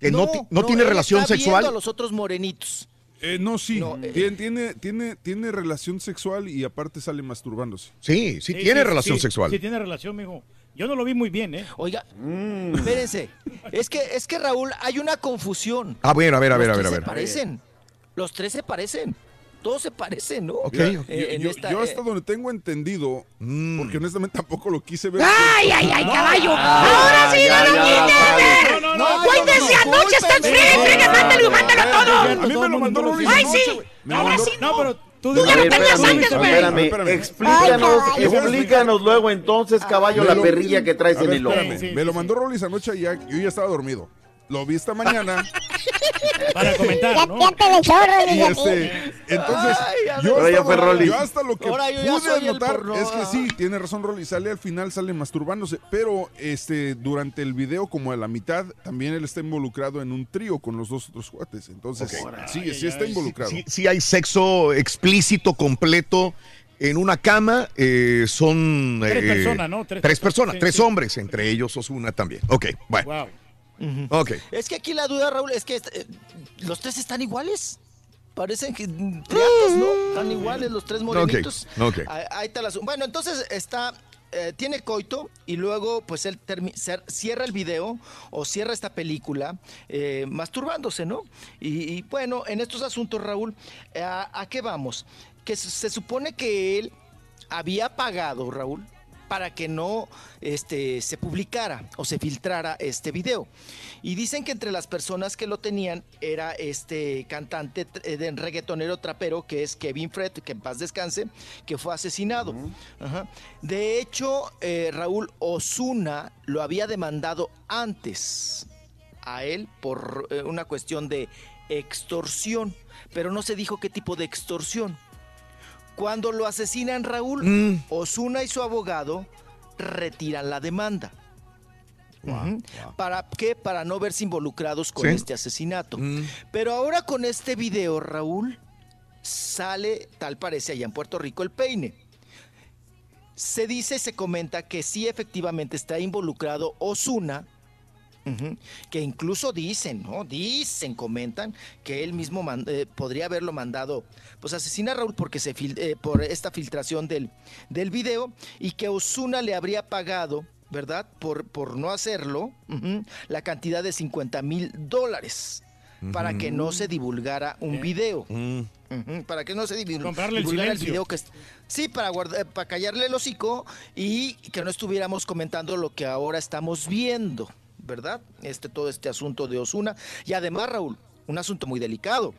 Que no, ti- no tiene relación está sexual. a los otros morenitos. Eh, no, sí. eh. Tiene, tiene, tiene, tiene relación sexual y aparte sale masturbándose. Sí, sí, tiene relación sí, sexual. Sí, tiene relación, mijo. Yo no lo vi muy bien, ¿eh? Oiga, espérense. Es que, es que Raúl, hay una confusión. A ver, a ver, a ver, a ver, tres se ver. parecen. Los tres se parecen. Todos se parecen, ¿no? Eh, yo, en yo- esta, yo eh, hasta donde tengo entendido, porque honestamente tampoco lo quise ver. ¡Ay, ay, ay, caballo! Ah, ¡Ahora sí, ya, no lo ya, quites! No, no, Güey, desde no, anoche está en que mándalo, mándalo todo. A mí me lo mandó Rolis ¡Ay, sí! Ahora sí, no. pero Tú ya lo tenías antes, güey. Espérame, explícanos, Ay, explícanos luego entonces, caballo, la perrilla que traes en el ojo. me lo mandó Rolis anoche y ya, yo ya estaba dormido. Lo vi esta mañana. [laughs] Para comentar, Ya, ya te le echó, Rolly, Y este, entonces, Ay, yo, ya hasta lo- yo hasta lo que pude soy el notar porno. es que sí, tiene razón Rolly, sale al final, sale masturbándose, pero este durante el video, como a la mitad, también él está involucrado en un trío con los dos otros cuates. Entonces, sí, sí está involucrado. Sí, sí hay sexo explícito, completo. En una cama eh, son... Tres eh, personas, ¿no? Tres Tres, personas, personas, sí, tres sí. hombres, entre ellos Osuna también. Ok, bueno. Wow. Ok. Es que aquí la duda, Raúl, es que eh, los tres están iguales. Parecen que mm, triatos, ¿no? Están iguales los tres morenitos. ok. Ahí, ahí está la Bueno, entonces está. eh, tiene coito y luego pues él cierra el video o cierra esta película eh, masturbándose, ¿no? Y, y, bueno, en estos asuntos, Raúl, eh, ¿a, a qué vamos? Que se supone que él había pagado, Raúl, para que no este, se publicara o se filtrara este video. Y dicen que entre las personas que lo tenían era este cantante eh, de reggaetonero trapero que es Kevin Fred, que en paz descanse, que fue asesinado. Ajá. De hecho, eh, Raúl Osuna lo había demandado antes a él por eh, una cuestión de extorsión, pero no se dijo qué tipo de extorsión. Cuando lo asesinan Raúl, Mm. Osuna y su abogado retiran la demanda. ¿Para qué? Para no verse involucrados con Sí. este asesinato. Mm. Pero ahora con este video, Raúl, sale, tal parece, allá en Puerto Rico, el peine. Se dice, se comenta que sí efectivamente está involucrado Osuna, Que incluso dicen, ¿no? Dicen, comentan que él mismo eh, podría haberlo mandado, pues asesinar a Raúl porque se fil- eh, por esta filtración del, del video y que Osuna le habría pagado, ¿verdad? Por, por no hacerlo, la cantidad de 50 mil dólares para que no se divulgara un video. Para que no se divu- Comprarle el divulgara el video que sí para guardar, para callarle el hocico y que no estuviéramos comentando lo que ahora estamos viendo, ¿verdad? Este todo este asunto de Osuna y además Raúl, un asunto muy delicado.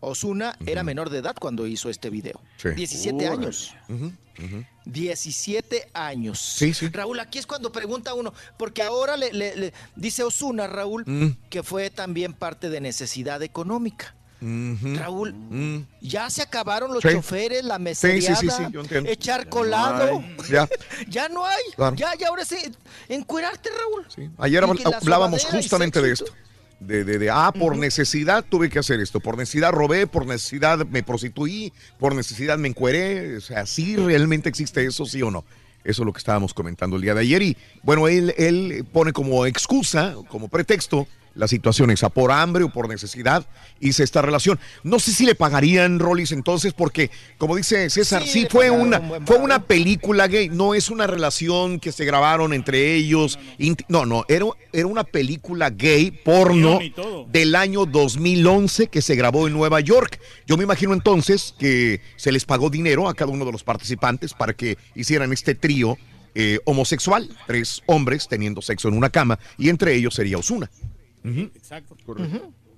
Osuna era menor de edad cuando hizo este video. Sí. 17 Uy. años. Ujú, ujú. 17 años. Sí, sí. Raúl, aquí es cuando pregunta uno, porque ahora le, le- le dice Osuna, Raúl, Mm. que fue también parte de necesidad económica. Raúl, Mm. ya se acabaron los Sí. choferes, la Sí, meseriada, sí, sí, echar colado. Ya. [laughs] Ya no hay. Claro. Ya, ya ahora sí. Encuerarte, Raúl. Ayer hablábamos justamente de esto. De, de, de, ah, por necesidad tuve que hacer esto, por necesidad robé, por necesidad me prostituí, por necesidad me encueré, o sea, ¿sí realmente existe eso, sí o no? Eso es lo que estábamos comentando el día de ayer y bueno, él, él pone como excusa, como pretexto, la situación esa, por hambre o por necesidad hice esta relación. No sé si le pagarían Rollis entonces porque, como dice César, Sí, fue una, un fue una película gay, no es una relación que se grabaron entre ellos. inti- No, no, era, era una película gay, porno, del año 2011 que se grabó en Nueva York. Yo me imagino entonces que se les pagó dinero a cada uno de los participantes para que hicieran este trío eh, homosexual, tres hombres teniendo sexo en una cama, y entre ellos sería Osuna. Exacto.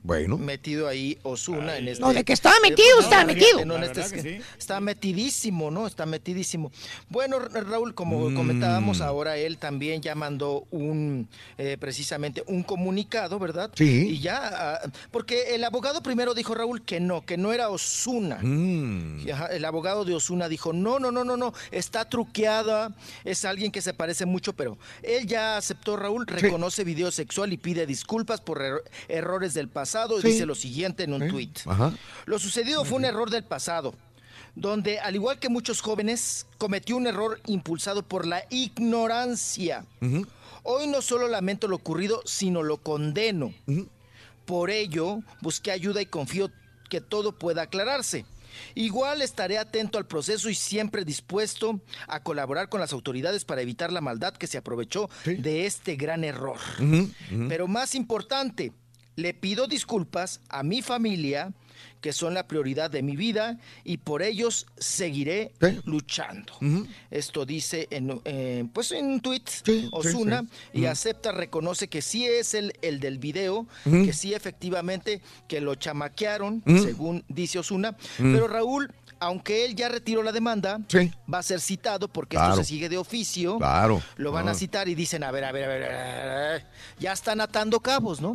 Bueno. Metido ahí Osuna en este. No, de que estaba metido, estaba metido. no, en La este sí. Está metidísimo, ¿no? Está metidísimo. Bueno, Ra- Raúl, como Mm. comentábamos ahora, él también ya mandó un, eh, precisamente, un comunicado, ¿verdad? Sí. Y ya, ah, porque el abogado primero dijo, Raúl, que no, que no era Osuna. Mm. El abogado de Osuna dijo, no, no, no, no, no, está truqueada, es alguien que se parece mucho, pero él ya aceptó, Raúl, reconoce video sexual y pide disculpas por er- errores del pasado y Sí. dice lo siguiente en un Sí. tuit. Lo sucedido fue un error del pasado, donde, al igual que muchos jóvenes, cometió un error impulsado por la ignorancia. Hoy no solo lamento lo ocurrido, sino lo condeno. Por ello, busqué ayuda y confío que todo pueda aclararse. Igual estaré atento al proceso y siempre dispuesto a colaborar con las autoridades para evitar la maldad que se aprovechó de este gran error. Ujú, ujú. Pero más importante, le pido disculpas a mi familia, que son la prioridad de mi vida, y por ellos seguiré luchando. Esto dice en, eh, pues en un tuit Osuna sí. y acepta, reconoce que sí es el, el del video, que sí efectivamente que lo chamaquearon, según dice Osuna. Pero Raúl, aunque él ya retiró la demanda, va a ser citado porque Claro. esto se sigue de oficio. Claro. Lo van a Ah. citar y dicen, a ver, a ver, a ver, a ver, ya están atando cabos, ¿no?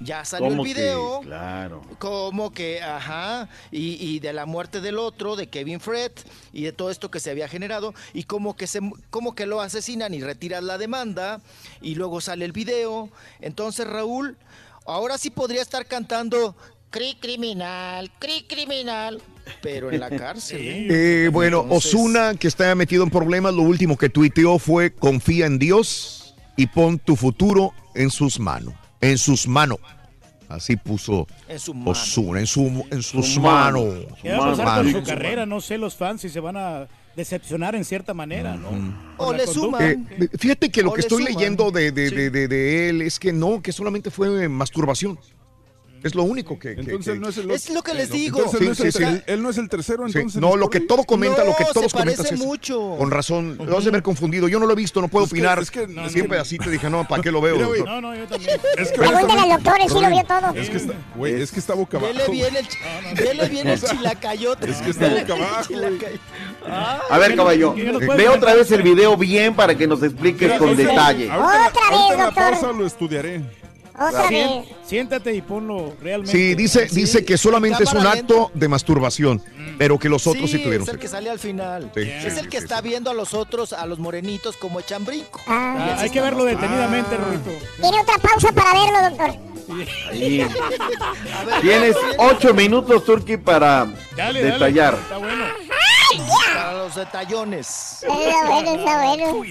Ya salió el video. Claro. Como que, ajá, y, y de la muerte del otro, de Kevin Fred, y de todo esto que se había generado, y como que, se, como que lo asesinan y retiran la demanda, y luego sale el video. Entonces, Raúl, ahora sí podría estar cantando Cri criminal, cri criminal, pero en la cárcel. ¿eh? Eh, bueno, Entonces- Osuna, que está metido en problemas, lo último que tuiteó fue confía en Dios y pon tu futuro en sus manos. En sus manos. Así puso En su mano. Osuna, en, su, en sus Su manos. mano. ¿Qué va a pasar con su Manos. carrera? No sé, los fans si se van a decepcionar en cierta manera, ¿no? O le suman. Eh, fíjate que lo O que estoy suman. leyendo de, de- Sí. de- de- de él es que no, que solamente fue masturbación. Es lo único que... que- Entonces que- él no es el Es lo que les no, digo. entonces él no es el Sí, sí, sí. Él no es el tercero, Sí, entonces. no, ¿es lo que todo comenta, lo que No, todos se parece comentan es mucho. con razón. Lo has de haber confundido. Yo no lo he visto, no puedo Es que- opinar. es que- es Siempre que- así te dije, no, ¿para qué lo veo? Mira, güey. No, no, yo también. Es que Pregúntale al doctor, él sí lo vio todo. Es que está, güey, es que está boca abajo. Vele bien el, vele bien el chilacayote. es que está boca abajo, A ver, caballo, ¿Qué nos puedes ve otra vez el video bien para que nos expliques con detalle. Otra vez, doctor. lo estudiaré. Otra Sien- vez. Siéntate y ponlo realmente. Sí, dice, Sí, dice que solamente es un acto de masturbación, pero que los otros sí, sí, tuvieron es el sexo. que sale al final. Sí, es el que está viendo a los otros, a los morenitos, como echan brinco. Ah. Ah, hay que verlo detenidamente, Rorito. Tiene otra pausa para verlo, doctor. Ahí. [laughs] A ver, Tienes ocho minutos, Turki, para Dale, detallar. dale. Está bueno. Para los detallones. Bueno, está bueno.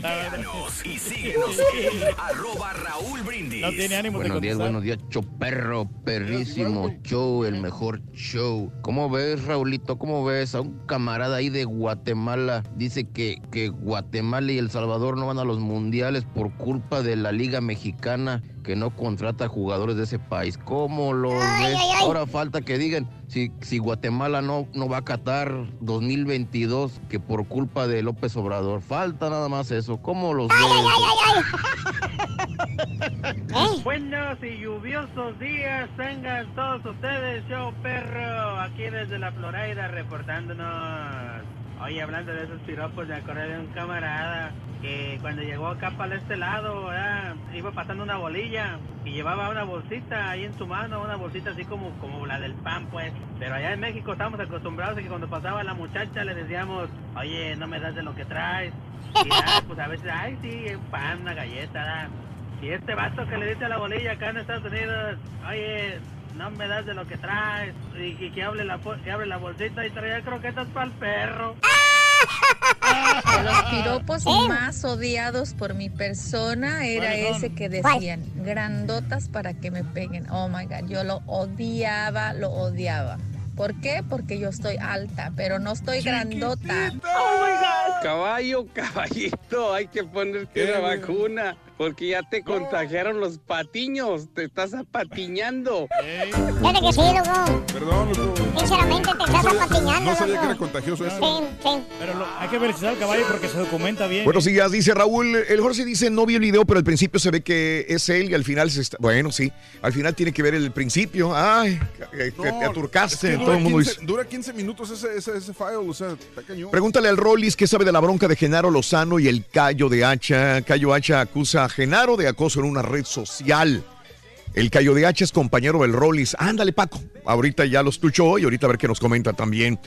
Y síguenos en arroba Raúl Brindis. No tiene ánimo Buenos de días, buenos días, choperro, perrísimo show, el mejor show. ¿Cómo ves, Raulito? ¿Cómo ves a un camarada ahí de Guatemala? Dice que, que Guatemala y El Salvador no van a los mundiales por culpa de la Liga Mexicana que no contrata jugadores de ese país. ¿Cómo lo ves? ay, ay. Ahora falta que digan si, si Guatemala no, no va a Qatar 2022 que por culpa de López Obrador. Falta nada más eso. ¿Cómo los ves? [laughs] Buenos y lluviosos días tengan todos ustedes, show perro, aquí desde la Florida reportándonos. Oye, hablando de esos piropos, me acordé de un camarada que cuando llegó acá para este lado, ¿verdad? iba pasando una bolilla y llevaba una bolsita ahí en su mano, una bolsita así como, como la del pan, pues. Pero allá en México estamos acostumbrados a que cuando pasaba la muchacha le decíamos, oye, no me das de lo que traes. Y ya, [laughs] pues a veces, ay, sí, un pan, una galleta, ¿verdad? Y este vato que le dice a la bolilla acá en Estados Unidos, oye, no me das de lo que traes. Y, y que, hable la, que abre la bolsita y traía croquetas para el perro. De [laughs] los piropos más odiados por mi persona era ese que decían grandotas para que me peguen. Oh my god, yo lo odiaba, lo odiaba. ¿Por qué? Porque yo estoy alta, pero no estoy grandota. Caballo, caballito, hay que ponerte una vacuna porque ya te contagiaron los patiños, te estás apatiñando. Fíjate que sí, loco. Perdón, loco. Sinceramente te estás apatiñando, No sabía loco. que era contagioso eso. Sí, sí. Pero lo- hay que felicitar al caballo porque se documenta bien. Buenos días, dice Raúl. El Jorge dice, no vi el video, pero al principio se ve que es él y al final se está... Bueno, sí, al final tiene que ver el principio. Ay, que te, te aturcaste. Es que todo el mundo 15, dice... dura 15 minutos ese, ese, ese file, o sea, está cañón. Pregúntale al Rollis qué sabe de la bronca de Genaro Lozano y el Cayo de Hacha. Cayo Hacha acusa a Genaro de acoso en una red social. El Cayo de Hacha es compañero del Rollis. Ándale, Paco. Ahorita ya lo escuchó y ahorita a ver qué nos comenta también.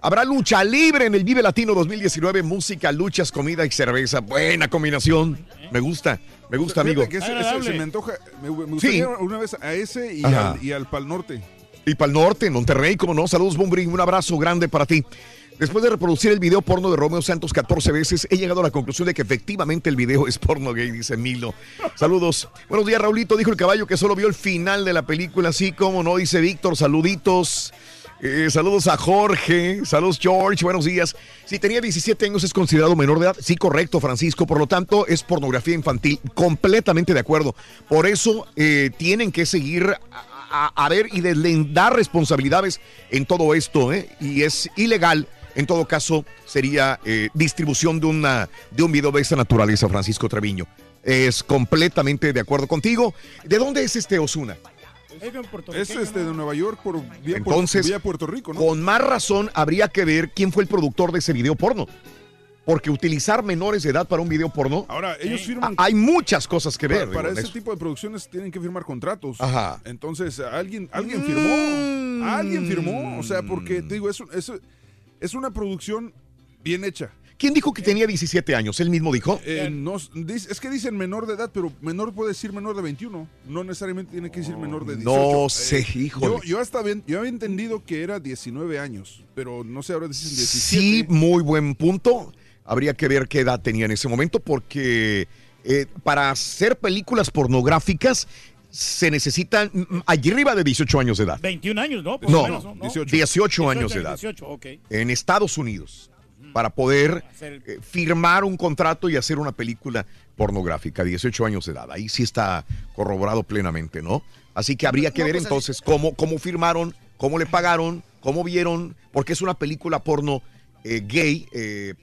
Habrá lucha libre en el Vive Latino 2019. Música, luchas, comida y cerveza. Buena combinación. Me gusta, me gusta, amigo. que ese- ese se me antoja. Me, me gustaría una vez a ese y al, y al Pal Norte. Y para el norte, en Monterrey, como no. Saludos, Bumbring. Un abrazo grande para ti. Después de reproducir el video porno de Romeo Santos 14 veces, he llegado a la conclusión de que efectivamente el video es porno gay, dice Milo. Saludos. Buenos días, Raulito. Dijo el caballo que solo vio el final de la película, así como no, dice Víctor. Saluditos. Eh, saludos a Jorge. Saludos, George. Buenos días. Si tenía 17 años, ¿es considerado menor de edad? Sí, correcto, Francisco. Por lo tanto, es pornografía infantil. Completamente de acuerdo. Por eso eh, tienen que seguir a, ver y deslindar responsabilidades en todo esto, ¿eh? Y es ilegal. En todo caso, sería eh, distribución de, una, de un video de esta naturaleza, Francisco Treviño. Es completamente de acuerdo contigo. ¿De dónde es este Osuna? Es este de Nueva York por vía, Entonces, Puerto, vía Puerto Rico, ¿no? con más razón habría que ver quién fue el productor de ese video porno. Porque utilizar menores de edad para un video porno. Ahora, ellos firman. Hay muchas cosas que ver. Para, para digo, ese eso. tipo de producciones tienen que firmar contratos. Ajá. Mm. Entonces, alguien, alguien firmó. Alguien firmó. O sea, porque te digo, es, es, es una producción bien hecha. ¿Quién dijo que tenía 17 años? Él mismo dijo. Eh, no, es que dicen menor de edad, pero menor puede decir menor de 21. No necesariamente tiene que decir menor de 18. No sé, híjole. Yo, yo hasta bien, yo había entendido que era 19 años, pero no sé, ahora dicen 17. Sí, muy buen punto. Habría que ver qué edad tenía en ese momento, porque eh, para hacer películas pornográficas se necesitan allí arriba de 18 años de edad. 21 años, ¿no? Por No, menos, 18. 18 años de edad. 18, ok. En Estados Unidos, para poder eh, firmar un contrato y hacer una película pornográfica, 18 años de edad. Ahí sí está corroborado plenamente, ¿no? Así que habría que No, ver pues, entonces cómo, cómo firmaron, cómo le pagaron, cómo vieron, porque es una película porno eh, gay, eh,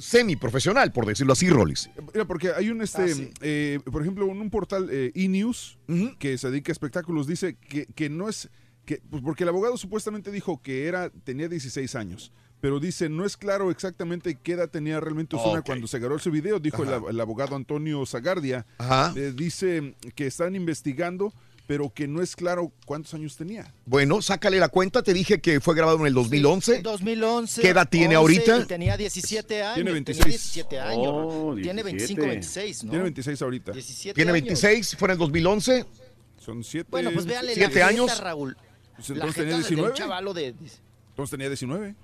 semiprofesional, por decirlo así, Rollis. Mira, porque hay un, este, Ah, eh, por ejemplo, en un portal eh, E-News que se dedica a espectáculos, dice que, que no es, que, pues porque el abogado supuestamente dijo que era, tenía 16 años. Pero dice, no es claro exactamente qué edad tenía realmente Osuna cuando se grabó ese video, dijo el, el abogado Antonio Zagardia. Ajá. Eh, dice que están investigando, pero que no es claro cuántos años tenía. Bueno, sácale la cuenta, te dije que fue grabado en el 2011. 2011. ¿Qué edad tiene 11, ahorita? tenía 17 años. Tiene Tenía 26. 17 años. Oh, tiene 25, 26, ¿no? Tiene 26 ahorita. 17 Tiene años. 26, fue en el 2011. Son 7. Bueno, pues véale Siete la años. jeta, Raúl. Pues La entonces jeta tenía de- de un 19. chavalo de... Entonces tenía 19.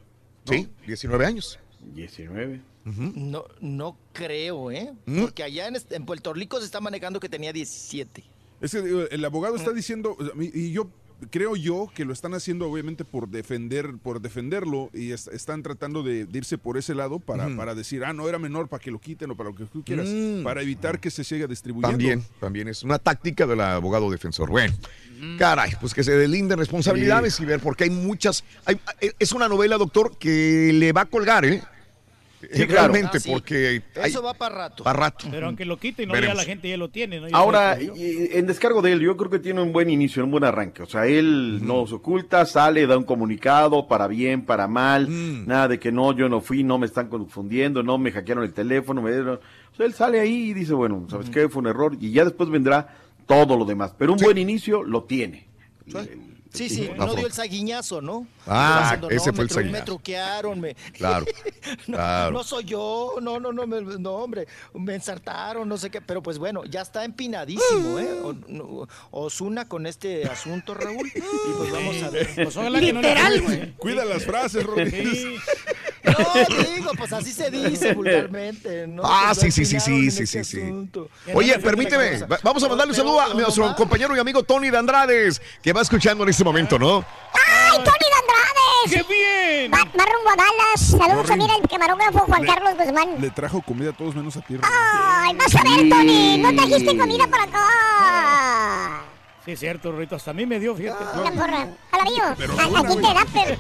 Sí, 19 años. 19. No, no creo, ¿eh? Mm. Porque allá en, este- en Puerto Rico se está manejando que tenía 17. Es que digo, el abogado Mm. está diciendo, y yo creo yo que lo están haciendo obviamente por defender, por defenderlo, y es- están tratando de, de irse por ese lado para, para decir, ah, no era menor para que lo quiten o para lo que tú quieras, Mm. para evitar que se siga distribuyendo. También, también es una táctica del abogado defensor. Bueno, caray, pues que se deslinden responsabilidades y ver, porque hay muchas. hay- es una novela, doctor, que le va a colgar, ¿eh? Eh, Realmente, porque hay- Eso va para rato. para rato. Pero aunque lo quite y no Veremos. ya la gente ya lo tiene. Ahora, en descargo de él, yo creo que tiene un buen inicio, un buen arranque. O sea, él no se oculta, sale, da un comunicado para bien, para mal, nada de que no, yo no fui, no me están confundiendo, no me hackearon el teléfono. Me dieron... O sea, él sale ahí y dice, bueno, ¿sabes qué? Fue un error y ya después vendrá todo lo demás. Pero un buen inicio lo tiene. Sí, sí, La no dio el saguiñazo, ¿no? Ah, Diciendo, ese no, fue me el saguiñazo. Me truquearon, me... Claro, [laughs] no, claro. no soy yo, no, no, no, me- no, hombre, me ensartaron, no sé qué, pero pues bueno, ya está empinadísimo, ¿eh? O- no, Osuna con este asunto, Raúl, y pues vamos a ver. Pues ojalá que no le Literal, güey. Cuida las frases, Rodríguez. No, digo, pues así se dice [laughs] vulgarmente, ¿no? Ah, Pues sí, sí, sí, empinaron sí, sí, este sí, sí. Oye, permíteme, va- vamos a mandarle un saludo a nuestro compañero y amigo Tony de Andrades, que va escuchando en este momento, ¿no? ¡Ay, Tony de Andrades! ¡Qué bien! Va, va rumbo a Dallas. Saludos Corre. también al camarógrafo Juan Le- Carlos Guzmán. Le trajo comida a todos menos a Pierre. Ay, vas a ver, Tony. No trajiste comida para acá. Sí, es cierto, Rito. Hasta a mí me dio, fíjate. Mira, porra. A la mío. Pero A- una, Aquí güey. te da, pero.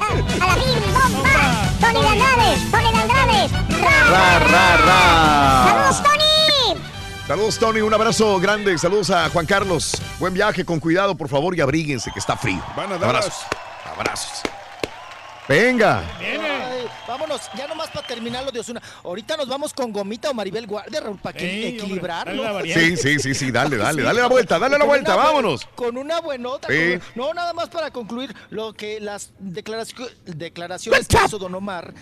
A a la bim, bomba. Tony de Andrades. Tony de Andrades. Ra, ra, ra. ¡Saludos, Tony! Saludos, Tony, un abrazo grande. Saludos a Juan Carlos. Buen viaje, con cuidado, por favor, y abríguense, que está frío. Van a Abrazos. Abrazos. Venga. Ay, vámonos, ya nomás para terminar lo de Osuna. Ahorita nos vamos con Gomita o Maribel Guardia, Raúl, para que Sí, hombre, equilibrar. dale ¿no? la [laughs] variante. Sí, sí, sí, sí, dale, dale, dale la vuelta, dale la vuelta, vámonos. Con una buenota. Sí. con- no, nada más para concluir lo que las declaraci- declaraciones que hizo Don Omar.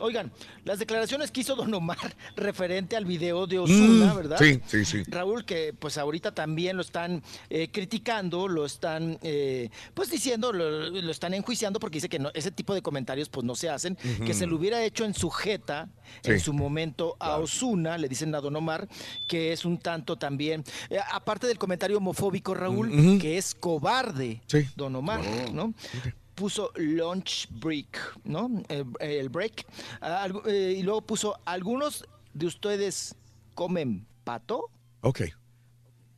Oigan, las declaraciones que hizo Don Omar [laughs] referente al video de Osuna, Mm, ¿verdad? sí, sí, sí. Raúl, que pues ahorita también lo están eh, criticando, lo están eh, pues diciendo, lo, lo están enjuiciando porque dice que no, ese tipo de comentarios pues no se hacen, que se lo hubiera hecho en su jeta, Sí. en su momento a Osuna, le dicen a Don Omar, que es un tanto también, eh, aparte del comentario homofóbico, Raúl, que es cobarde, Sí. Don Omar, ¿no? Puso lunch break, ¿no? El, el break. Algo- eh, y luego puso, ¿algunos de ustedes comen pato? Ok.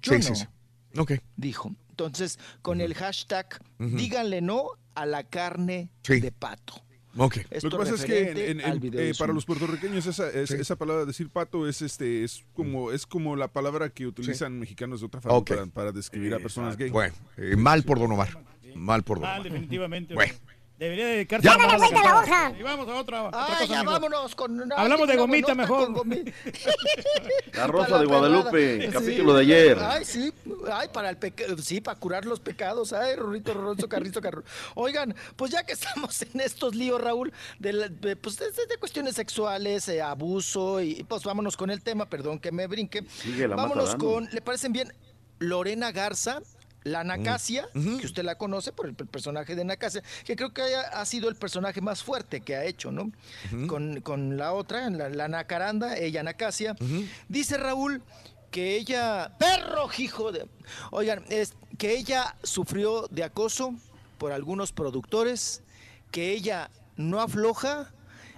Yo Sí, no. sí, sí. Ok. dijo. Entonces, con el hashtag, díganle no a la carne Sí. de pato. Ok. Esto Lo que pasa es que en- en- eh, para los puertorriqueños esa, es- Sí. esa palabra decir pato es este es como es como la palabra que utilizan mexicanos de otra forma para, para describir a personas gay. Bueno, eh, mal por Don Omar. Mal por Don Mal, Omar. definitivamente. Bueno. Debería dedicarse Ya. a Dale vuelta a la hoja. Y vamos a otra. otra Ay, cosa, ya amigo. vámonos con una- Hablamos de gomita mejor. con gomi- [laughs] La Rosa Para de la Guadalupe, perrada. capítulo de ayer. Ay, sí, ay, para el peca- sí, para curar los pecados, ay, Rorrito, Rorroso, Carrizo, Carro. Oigan, pues ya que estamos en estos líos, Raúl, de, la- de, pues de, de cuestiones sexuales, eh, abuso, y pues vámonos con el tema, perdón que me brinque. Sigue la vámonos con, ¿le parecen bien? Lorena Garza, la Nacasia, que usted la conoce por el, per- personaje de Nacasia, que creo que ha sido el personaje más fuerte que ha hecho, ¿no? con, con la otra, la, la Nacaranda, ella Nacasia. Dice Raúl que ella, perro hijo de... Oigan, es que ella sufrió de acoso por algunos productores, que ella no afloja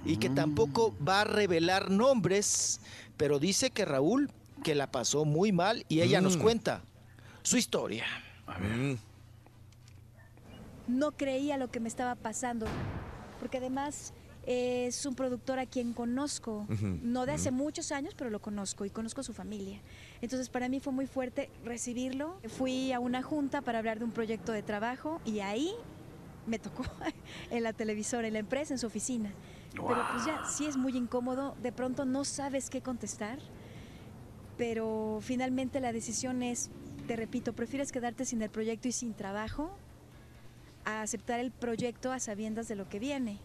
y que tampoco va a revelar nombres, pero dice que Raúl, que la pasó muy mal y ella nos Mm. cuenta su historia. No creía lo que me estaba pasando, porque además eh, es un productor a quien conozco, no de hace muchos años, pero lo conozco y conozco a su familia. Entonces para mí fue muy fuerte recibirlo. Fui a una junta para hablar de un proyecto de trabajo y ahí me tocó [laughs] en la televisora, en la empresa, en su oficina. Pero pues ya, sí es muy incómodo, de pronto no sabes qué contestar, pero finalmente la decisión es, te repito, prefieres quedarte sin el proyecto y sin trabajo a aceptar el proyecto a sabiendas de lo que viene.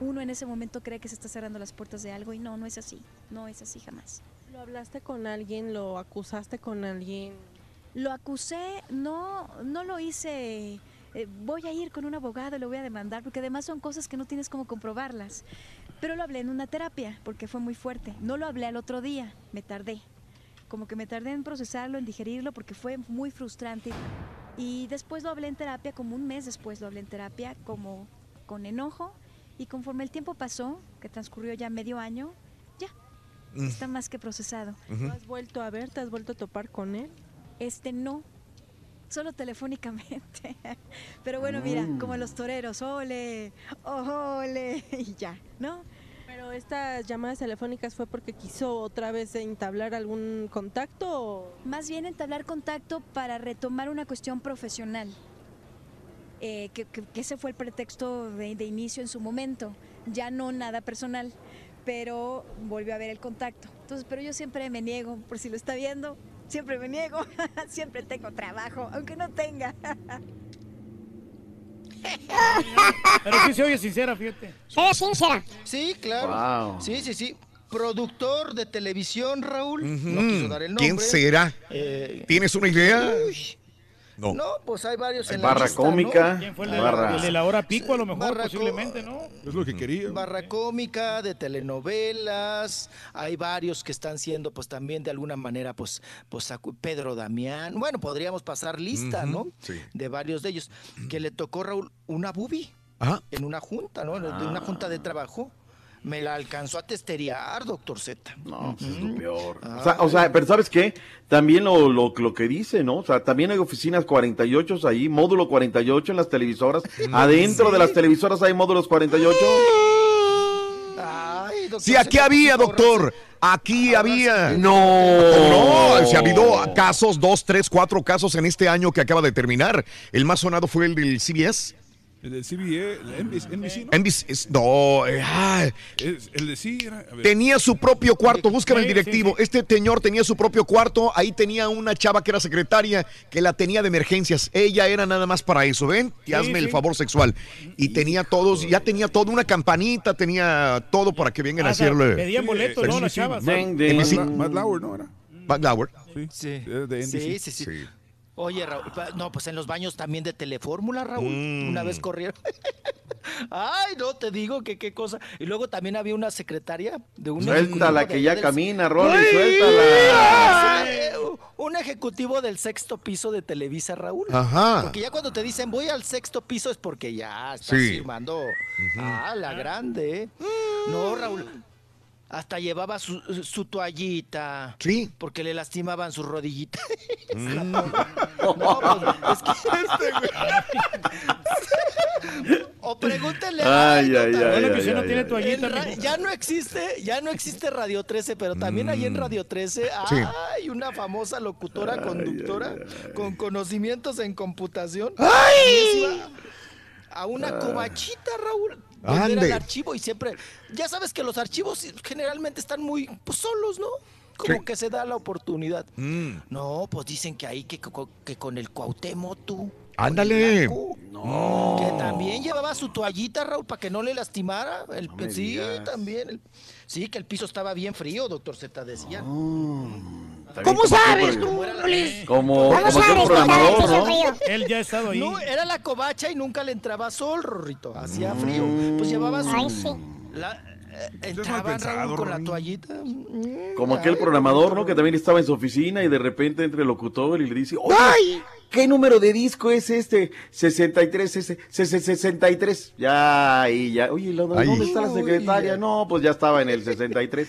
Uno en ese momento cree que se está cerrando las puertas de algo y no, no es así, no es así jamás. ¿Lo hablaste con alguien? ¿Lo acusaste con alguien? Lo acusé, no, no lo hice, eh, voy a ir con un abogado y lo voy a demandar, porque además son cosas que no tienes cómo comprobarlas. Pero lo hablé en una terapia, porque fue muy fuerte. No lo hablé al otro día, me tardé. Como que me tardé en procesarlo, en digerirlo, porque fue muy frustrante. Y después lo hablé en terapia, como un mes después lo hablé en terapia, como con enojo. Y conforme el tiempo pasó, que transcurrió ya medio año, ya, Mm. está más que procesado. ¿Lo has vuelto a ver? ¿Te has vuelto a topar con él? Este no. solo telefónicamente. [laughs] Pero bueno, mira, Mm. como los toreros, ole, ole, [laughs] y ya, ¿no? Pero estas llamadas telefónicas fue porque quiso otra vez entablar algún contacto o... Más bien entablar contacto para retomar una cuestión profesional. Eh, que, que- que ese fue el pretexto de, de inicio en su momento. Ya no nada personal, pero volvió a haber el contacto. Entonces, pero yo siempre me niego, por si lo está viendo, siempre me niego. [laughs] siempre tengo trabajo, aunque no tenga. [laughs] Pero sí se oye sincera, fíjate. Ve sincera. Sí, claro. Wow. Sí, sí, sí. Productor de televisión, Raúl. No quiso dar el nombre. ¿Quién será? Eh, ¿Tienes una idea? No. No, pues hay varios Hay en la barra lista, cómica, ¿no? ¿Quién fue el de, barra- el de la hora pico? A lo mejor, Barra posiblemente, ¿no? Es lo que quería. Barra cómica, de telenovelas, hay varios que están siendo pues también de alguna manera pues, pues Pedro Damián, bueno, podríamos pasar lista, ¿no? sí. De varios de ellos, que le tocó Raúl una bubi Ajá. en una junta, ¿no? De una Ah. junta de trabajo. Me la alcanzó a testeriar, doctor Z. No, pues es lo peor. Ah. O sea, o sea, pero ¿sabes qué? También lo, lo, lo que dice, ¿no? O sea, también hay oficinas 48 ahí, módulo 48 en las televisoras. Adentro de las televisoras hay módulos 48. Ay, doctor Sí, aquí había, doctor. Aquí había. No. No, se ha habido casos, dos, tres, cuatro casos en este año que acaba de terminar. El más sonado fue el del CBS. El del CBA, el NBC, NBC, ¿no? NBC, es- no, eh, ah, Es- el de sí era. a ver. tenía su propio cuarto. Búscame el Sí, sí, directivo. Este señor tenía su propio cuarto. Ahí tenía una chava que era secretaria que la tenía de emergencias. Ella era nada más para eso, ¿ven? Y Sí, hazme el sí. favor sexual. Y tenía todos, ya tenía toda una campanita, tenía todo para que vengan a Ah, sea, hacerle. pedían boletos, ¿no? Matt, Lauer, ¿no? Era. Matt Lauer. Sí. Sí. Era. Sí, sí, sí. Oye, Raúl, no, pues en los baños también de Telefórmula, Raúl. Mm. Una vez corrieron. [laughs] Ay, no, te digo que qué cosa. Y luego también había una secretaria de un Suéltala, que ya del- camina, Rolly, Ay, suéltala. Un ejecutivo del sexto piso de Televisa, Raúl. Ajá. Porque ya cuando te dicen voy al sexto piso es porque ya estás Sí. firmando. Ah, la grande. ¿eh? No, Raúl. Hasta llevaba su, su toallita. Sí. Porque le lastimaban sus rodillitas. Mm. [laughs] No, pues, es que... [laughs] o pregúntenle a Ay, ay, ya no existe, ya no existe Radio 13, pero también ahí en Radio 13 Sí. hay una famosa locutora conductora con conocimientos en computación. ¡Ay! A una cobachita, Raúl. Ande. el archivo y siempre. Ya sabes que los archivos generalmente están muy pues, solos, ¿no? Como Sí. que se da la oportunidad. Mm. No, pues dicen que ahí que, que con el Cuauhtémoc tú. Ándale. No. Que también llevaba su toallita, Raúl, para que no le lastimara. El, me sí, digas. también. el- sí, que el piso estaba bien frío, doctor Z decía. Bien, ¿Cómo sabes tú? Como, ¿Cómo como aquel sabes que programador, ¿no? Él ya ha estado ahí. No, era la covacha y nunca le entraba sol, Rorrito. Hacía frío. Pues llevaba su. Ay, sí. la- eh, entraban, pensado, con la toallita. Mm, Como aquel ay, programador, ¿no? Que también estaba en su oficina y de repente entre el locutor y le dice, oye, ¡Ay! ¿Qué número de disco es este? 63, ese, ese, ese, 63. Ya, y ya. Oye, ¿lo- Ay. ¿dónde está la secretaria? No, pues ya estaba en el [laughs] 63.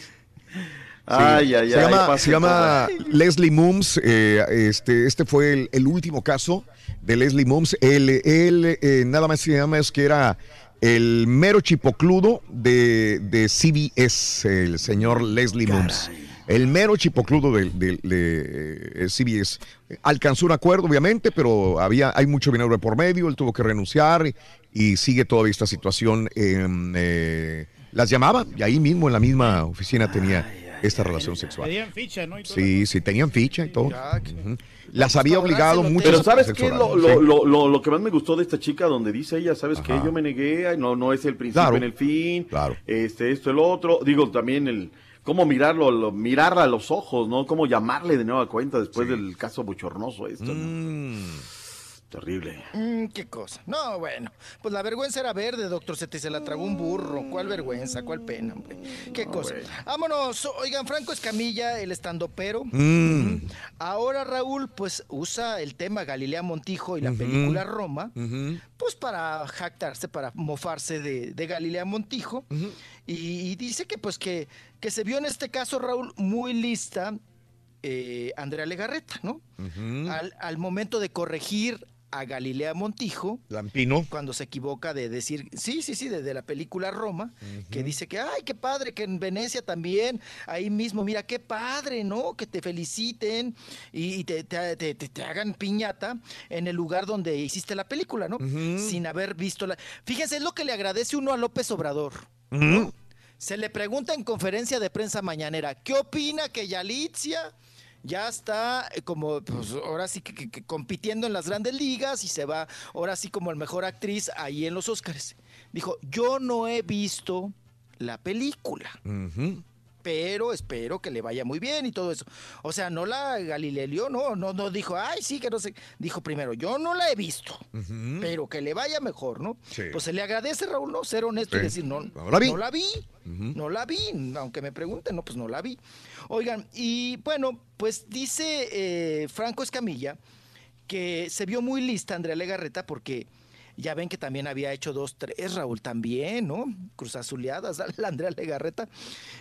Ay, ay, ay. se llama, pasa se llama. Leslie Mooms. eh, este, este fue el, el último caso de Leslie Mooms. Él, él, eh, nada más se llama es que era el mero chipocludo de, de CBS, el señor Leslie Mooms. El mero chipocludo de, de- de, eh, CBS. Alcanzó un acuerdo, obviamente, pero había, hay mucho dinero de por medio. Él tuvo que renunciar y, y sigue todavía esta situación. en, eh, las llamaba y ahí mismo en la misma oficina tenía esta relación sexual. Pedían ficha, ¿no? Sí, sí, tenían ficha y todo. Ya, que-. Las había obligado mucho. Pero ¿sabes qué? Lo, lo, Sí. lo, lo, lo que más me gustó de esta chica, donde dice ella, ¿sabes qué? Ajá. Yo me negué, no, no es el principio Claro. en el fin, Claro. este, esto, el otro. Digo, también el cómo mirarlo, lo- mirarla a los ojos, ¿no? Cómo llamarle de nueva cuenta después del caso bochornoso esto, ¿no? Mm. Terrible. Mm, qué cosa. No, bueno. Pues la vergüenza era verde, doctor y se la tragó un burro. ¿Cuál vergüenza? ¿Cuál pena, hombre? Qué cosa. Vámonos. Oigan, Franco Escamilla, el estandopero. Mm. Ahora Raúl, pues usa el tema Galilea Montijo y la película Roma, pues para jactarse, para mofarse de, de Galilea Montijo. Y, y dice que pues que, que se vio en este caso, Raúl, muy lista eh, Andrea Legarreta, ¿no? al, al momento de corregir a Galilea Montijo, Lampino. cuando se equivoca de decir, sí, sí, sí, de, de la película Roma, que dice que, ay, qué padre, que en Venecia también, ahí mismo, mira, qué padre, ¿no? Que te feliciten y, y te, te- te- te- te hagan piñata en el lugar donde hiciste la película, ¿no? Sin haber visto la... Fíjense, es lo que le agradece uno a López Obrador. Se le pregunta en conferencia de prensa mañanera, ¿qué opina que Yalitzia ya está eh, como, pues ahora sí que, que- que compitiendo en las grandes ligas y se va ahora sí como el mejor actriz ahí en los Óscares? Dijo, yo no he visto la película, pero espero que le vaya muy bien y todo eso. O sea, no la Galileo, no, no, no dijo, ay, sí, que no sé. Dijo primero, yo no la he visto, pero que le vaya mejor, ¿no? Sí. Pues se le agradece, Raúl, ¿no? Ser honesto y decir, no, No la vi. No la vi. No la vi, aunque me pregunten, no, pues no la vi. Oigan, y bueno, pues dice eh, Franco Escamilla que se vio muy lista Andrea Legarreta porque ya ven que también había hecho dos, tres, Raúl también, ¿no? Cruzazuleadas, [laughs] la Andrea Legarreta.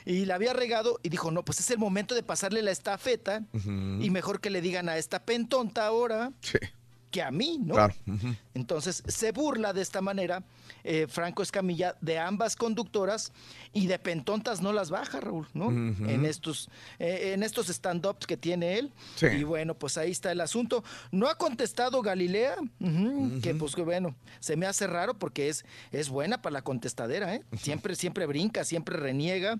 Y la había regado y dijo, no, pues es el momento de pasarle la estafeta y mejor que le digan a esta pentonta ahora que a mí, ¿no? Claro. Entonces se burla de esta manera eh, Franco Escamilla de ambas conductoras y de pentontas no las baja, Raúl, ¿no? En estos, eh, en estos stand-ups que tiene él. Sí. Y bueno, pues ahí está el asunto. No ha contestado Galilea, ujú, que pues que bueno, se me hace raro porque es, es buena para la contestadera, ¿eh? Siempre, siempre brinca, siempre reniega.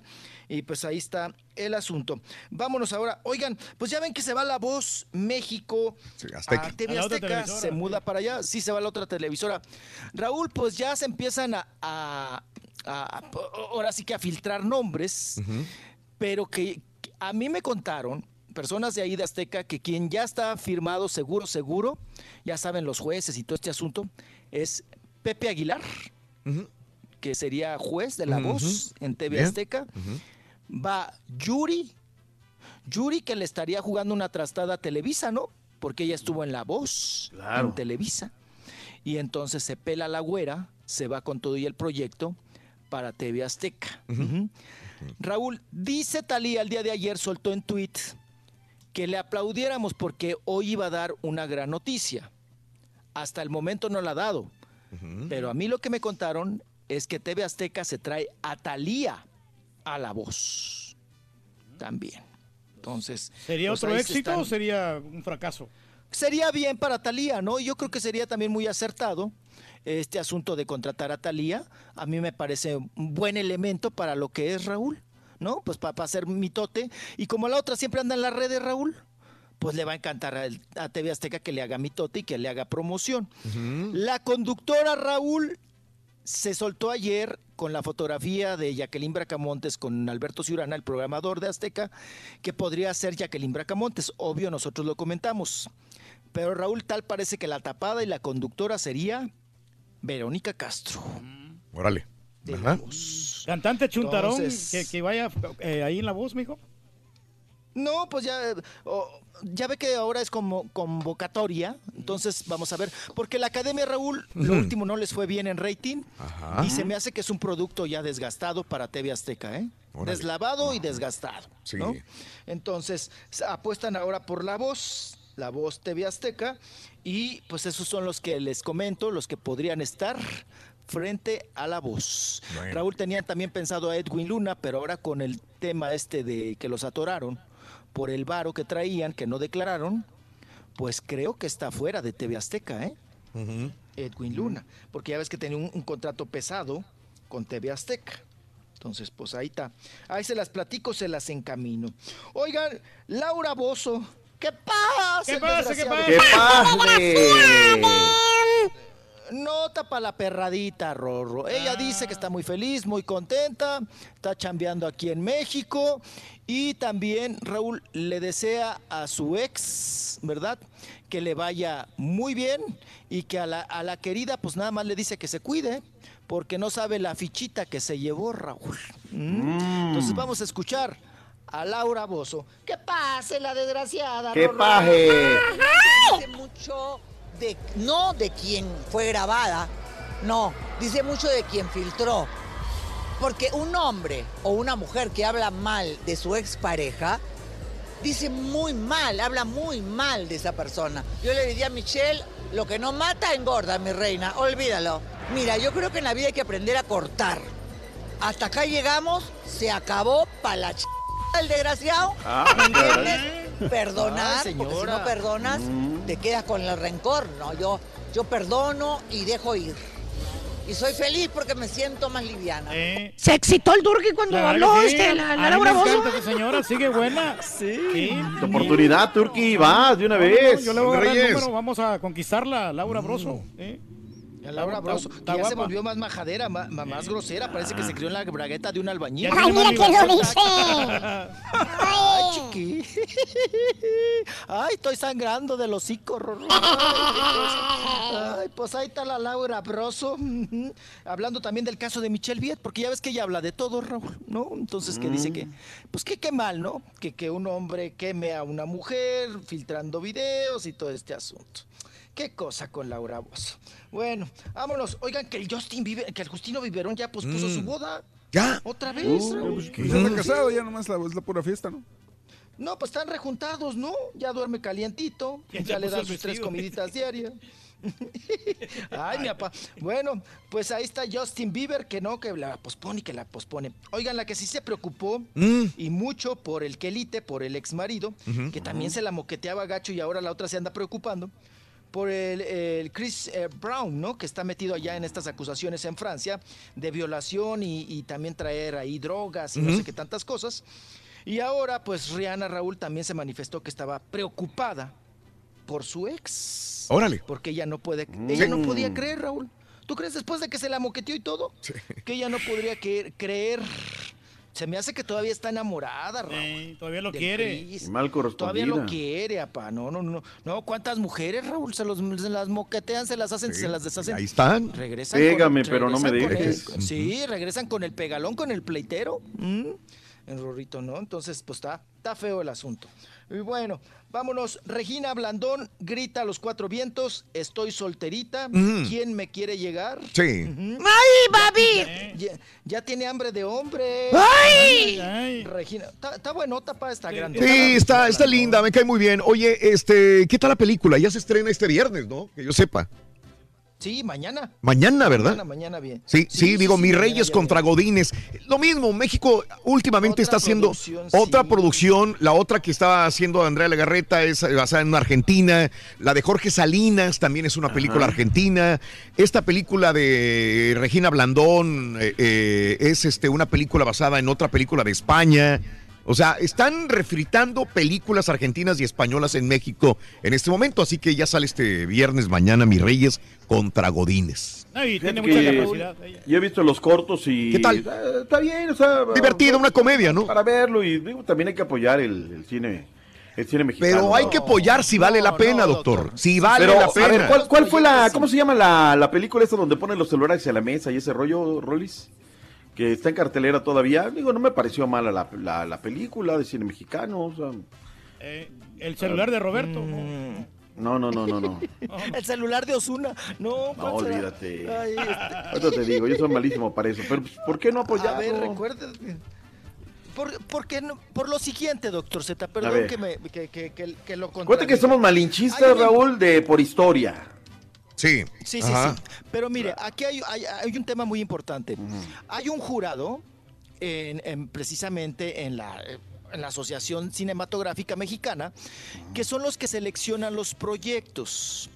Y pues ahí está el asunto. Vámonos ahora. Oigan, pues ya ven que se va la voz México Azteca. a TV Azteca, se muda para allá, sí se va la otra televisora. Raúl, pues ya se empiezan a, a- a- a- ahora sí que a filtrar nombres, pero que, que a mí me contaron personas de ahí de Azteca que quien ya está firmado seguro, seguro, ya saben los jueces y todo este asunto, es Pepe Aguilar, que sería juez de la voz en TV Bien. Azteca. Va Yuri, Yuri que le estaría jugando una trastada a Televisa, ¿no? Porque ella estuvo en La Voz, Claro. en Televisa. Y entonces se pela la güera, se va con todo y el proyecto para TV Azteca. Raúl, dice Talía el día de ayer, soltó en tweet que le aplaudiéramos porque hoy iba a dar una gran noticia. Hasta el momento no la ha dado. Pero a mí lo que me contaron es que TV Azteca se trae a Talía a la voz. También. Entonces. ¿Sería pues otro éxito están- o sería un fracaso? Sería bien para Talía, ¿no? Yo creo que sería también muy acertado este asunto de contratar a Talía. A mí me parece un buen elemento para lo que es Raúl, ¿no? Pues para, hacer mitote. Y como la otra siempre anda en las redes, Raúl, pues le va a encantar a, a TV Azteca que le haga mitote y que le haga promoción. La conductora Raúl se soltó ayer con la fotografía de Jacqueline Bracamontes con Alberto Ciurana, el programador de Azteca, que podría ser Jacqueline Bracamontes. Obvio, nosotros lo comentamos. Pero Raúl, tal parece que la tapada y la conductora sería Verónica Castro. Órale. Ajá. Cantante chuntarón Entonces- que, que vaya eh, ahí en la voz, mijo. No, pues ya, oh, ya ve que ahora es como convocatoria, entonces vamos a ver, porque la Academia Raúl, lo último no les fue bien en rating, Ajá. y se me hace que es un producto ya desgastado para TV Azteca, ¿eh? Órale. Deslavado y desgastado, Sí. ¿no? Entonces, apuestan ahora por la voz, la voz TV Azteca, y pues esos son los que les comento, los que podrían estar frente a la voz. Bueno. Raúl tenía también pensado a Edwin Luna, pero ahora con el tema este de que los atoraron por el varo que traían, que no declararon, pues creo que está fuera de TV Azteca, ¿eh? Edwin Luna, porque ya ves que tenía un, un contrato pesado con TV Azteca. Entonces, pues ahí está. Ahí se las platico, se las encamino. Oigan, Laura Bozo, ¿qué pasa? ¿Qué pasa? ¿Qué pasa? ¡Qué padre! Nota para la perradita, Rorro. Ella dice que está muy feliz, muy contenta, está chambeando aquí en México y también Raúl le desea a su ex, ¿verdad? Que le vaya muy bien y que a la, a la querida pues nada más le dice que se cuide porque no sabe la fichita que se llevó Raúl. ¿Mm? Entonces vamos a escuchar a Laura Bozo. ¡Que pase la desgraciada! ¡Qué Rorro! paje! Dice mucho de, no de quien fue grabada, no, dice mucho de quien filtró. Porque un hombre o una mujer que habla mal de su expareja, dice muy mal, habla muy mal de esa persona. Yo le diría a Michelle, lo que no mata engorda, mi reina, olvídalo. Mira, yo creo que en la vida hay que aprender a cortar. Hasta acá llegamos, se acabó para la ch... el desgraciado, Ah, ¿me entiendes? Ay, Perdonar, porque si no perdonas, te quedas con el rencor. No, yo, yo perdono y dejo ir. Y soy feliz porque me siento más liviana. Se excitó el Durki cuando Claro habló sí. este, la, A la Laura Bozo. esa señora, sigue buena. [laughs] Sí. Tu oportunidad, Turki, vas de una vez. yo le voy a dar el número, vamos a conquistarla, Laura Broso. ¿eh? A Laura Broso, que ya se volvió más majadera, ma- más, grosera. Parece que se crió en la bragueta de un albañil. Ay, mira quién lo dice. Ay, chiqui. [laughs] Ay, estoy sangrando del hocico. Rorro. Ay. Ay, pues ahí está la Laura Broso. Hablando también del caso de Michelle Viet, porque ya ves que ella habla de todo, Raúl, ¿no? Entonces, que dice que, pues que qué mal, ¿no? Que, que un hombre queme a una mujer filtrando videos y todo este asunto. Qué cosa con Laura Bozo. Bueno, vámonos. Oigan, que el Justin Bieber, que el Justino Biberón ya pospuso Mm. su boda. ¿Ya? ¿Otra vez? Uh, Raúl? pues, pues ya está casado, ya nomás la, es la pura fiesta, ¿no? No, pues están rejuntados, ¿no? Ya duerme calientito, Ya ya, le dan sus tres comiditas diarias. [laughs] Ay, mi papá. Bueno, pues ahí está Justin Bieber, que no, que la pospone y que la pospone. Oigan, la que sí se preocupó Mm. y mucho por el Kelite, por el ex marido, que también se la moqueteaba gacho y ahora la otra se anda preocupando. Por el, el Chris eh, Brown, ¿no? Que está metido allá en estas acusaciones en Francia de violación y, y también traer ahí drogas y no sé qué tantas cosas. Y ahora, pues Rihanna Raúl también se manifestó que estaba preocupada por su ex. Órale. Porque ella no puede, ella no Sí. podía creer, Raúl. ¿Tú crees después de que se la moqueteó y todo? Que ella no podría que- creer. Se me hace que todavía está enamorada, Raúl. todavía lo quiere. Mal Todavía lo quiere, apá. No, no, no. No, ¿cuántas mujeres, Raúl? Se, los, se las moquetean, se las hacen, Sí, se las deshacen. ahí están. Regresan Pégame, con- pero no me dejes. el- sí, regresan con el pegalón, con el pleitero. ¿Mm? El Rorrito, ¿no? Entonces, pues está, está feo el asunto. Y bueno, vámonos. Regina Blandón grita a los cuatro vientos: Estoy solterita. Mm. ¿Quién me quiere llegar? Sí. ¡Ay, papi! Ya, ya tiene hambre de hombre. ¡Ay! Regina, está, está buenota para esta grande. Sí, está, está linda, me cae muy bien. Oye, este, ¿qué tal la película? Ya se estrena este viernes, ¿no? Que yo sepa. Sí, mañana. Mañana, ¿verdad? Mañana, mañana bien. Sí, sí, digo, sí, mis Reyes contra Godines. Lo mismo, México últimamente está haciendo otra sí. producción. La otra que estaba haciendo Andrea Legarreta es basada en Argentina. La de Jorge Salinas también es una película argentina. Esta película de Regina Blandón eh, eh, es este, una película basada en otra película de España. O sea, están refritando películas argentinas y españolas en México en este momento. Así que ya sale este viernes mañana, mis Reyes contra Godines. Ay, tiene Fíjate mucha capacidad. Yo he visto los cortos y. ¿Qué tal? Eh, Está bien, o sea. Divertida, una comedia, ¿no? Para verlo y digo, también hay que apoyar el, el cine. El cine mexicano. Pero hay que apoyar si vale la pena, doctor. Si vale Pero, la a pena. ver, ¿cuál, cuál fue la. ¿Cómo se llama la, la película esta donde ponen los celulares a la mesa y ese rollo, Rolis? Que está en cartelera todavía. Digo, no me pareció mala la, la, la película de cine mexicano. O sea, Eh, el celular de Roberto. no, no, no, no, no. [laughs] El celular de Osuna. No, No, olvídate. Ay, este- [laughs] te digo, yo soy malísimo para eso. Pero, pues, ¿por qué no apoyarlo? A ver, recuerda. Por, por, qué no- por lo siguiente, doctor Z, perdón que, me, que, que, que, que lo Acuérdate que somos malinchistas, Raúl, de por historia. Sí. Sí, sí, sí. Pero mire, aquí hay, hay- hay un tema muy importante. Hay un jurado, en, en- precisamente en la, en la Asociación Cinematográfica Mexicana, que son los que seleccionan los proyectos.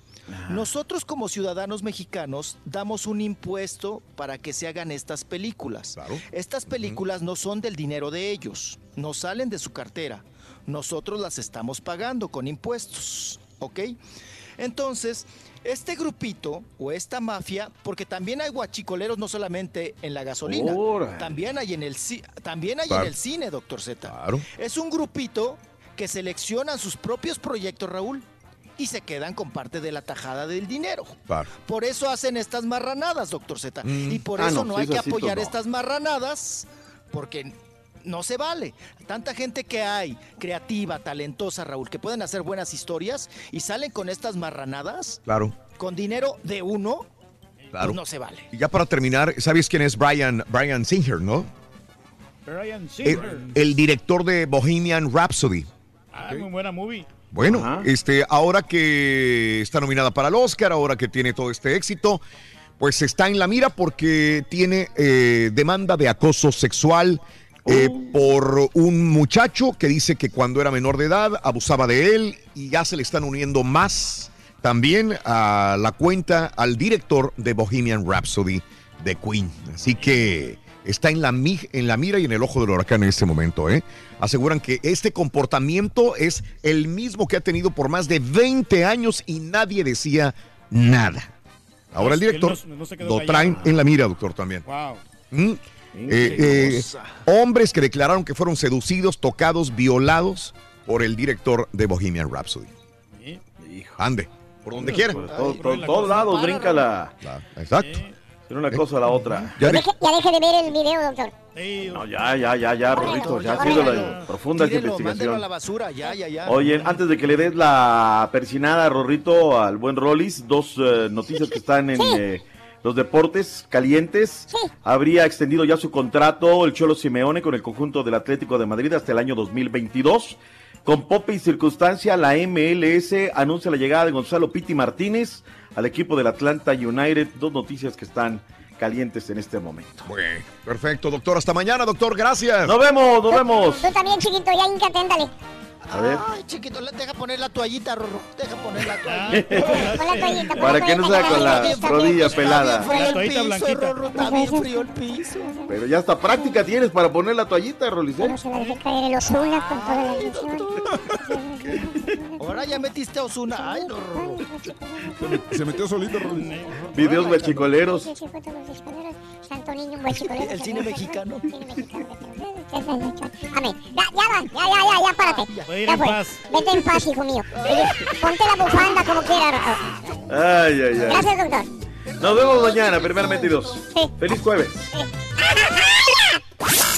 Nosotros como ciudadanos mexicanos damos un impuesto para que se hagan estas películas. Estas películas no son del dinero de ellos, no salen de su cartera. Nosotros las estamos pagando con impuestos, ¿ok? Entonces, este grupito o esta mafia, porque también hay guachicoleros no solamente en la gasolina, también hay en el también hay Claro. en el cine, doctor Z. Claro. Es un grupito que seleccionan sus propios proyectos, Raúl, y se quedan con parte de la tajada del dinero. Claro. Por eso hacen estas marranadas, doctor Z. Mm. Y por Ah, eso no, no, si hay es que pues apoyar no. estas marranadas, porque no se vale. Tanta gente que hay, creativa, talentosa, Raúl, que pueden hacer buenas historias y salen con estas marranadas Claro, con dinero de uno, claro. pues no se vale. Y ya para terminar, ¿sabes quién es Brian, Brian Singer, no? Brian Singer. el director de Bohemian Rhapsody. Ah, muy buena movie. Bueno, este, ahora que está nominada para el Oscar, ahora que tiene todo este éxito, pues está en la mira porque tiene eh, demanda de acoso sexual eh, por un muchacho que dice que cuando era menor de edad abusaba de él y ya se le están uniendo más también a la cuenta al director de Bohemian Rhapsody de Queen. Así que está en la, mi- en la mira y en el ojo del huracán en este momento. ¿eh? Aseguran que este comportamiento es el mismo que ha tenido por más de 20 años y nadie decía nada. Ahora el él director no- lo traen en la mira, doctor, también. Wow. ¿Mm? Eh, eh, hombres que declararon que fueron seducidos, tocados, violados por el director de Bohemian Rhapsody. Ande, por donde quiera. Por todo- todo- todos lados brinca la. Exacto. De una cosa a la otra. Ya Deje- ya deje de ver el video, doctor. No, ya, ya, ya, ya, Rorrito, ya ha sido la profunda a investigación. la basura, ya, ya, ya. Oye, antes de que le des la persinada, Rorrito, al buen Rollis, dos eh, noticias que están en eh, los deportes calientes. Habría extendido ya su contrato el Cholo Simeone con el conjunto del Atlético de Madrid hasta el año 2022. Con pope y circunstancia, la MLS anuncia la llegada de Gonzalo Piti Martínez al equipo del Atlanta United. Dos noticias que están calientes en este momento. Bueno, perfecto, doctor. Hasta mañana, doctor. Gracias. Nos vemos, nos vemos. Tú también, chiquito, ya ándale. A ver. Ay, chiquito, le- deja poner la toallita, Rorro. Deja poner la toallita. Pon la toallita, pon Para la que no sea con la rodilla pelada. está bien La frío toallita el piso, blanquita. Rorro. Está bien frío el piso. Pero ya hasta práctica tienes para poner la toallita, Rolis. ¿eh? Pero se la dejé caer el Osuna con toda la ilusión. Ahora ya metiste a Osuna. Ay, Rorro. Se metió solito, Rolly. Videos guachicoleros. Santo niño, un buen chicolero. El cine mexicano. Amén. Ya, ya va, ya, ya, ya, ya, párate. Ya en fue. paz. Vete en paz, hijo mío. [laughs] Ponte la bufanda como quieras. Ay, ay, ay. Gracias, doctor. Nos vemos mañana, primeramente y dos. Feliz jueves. [laughs]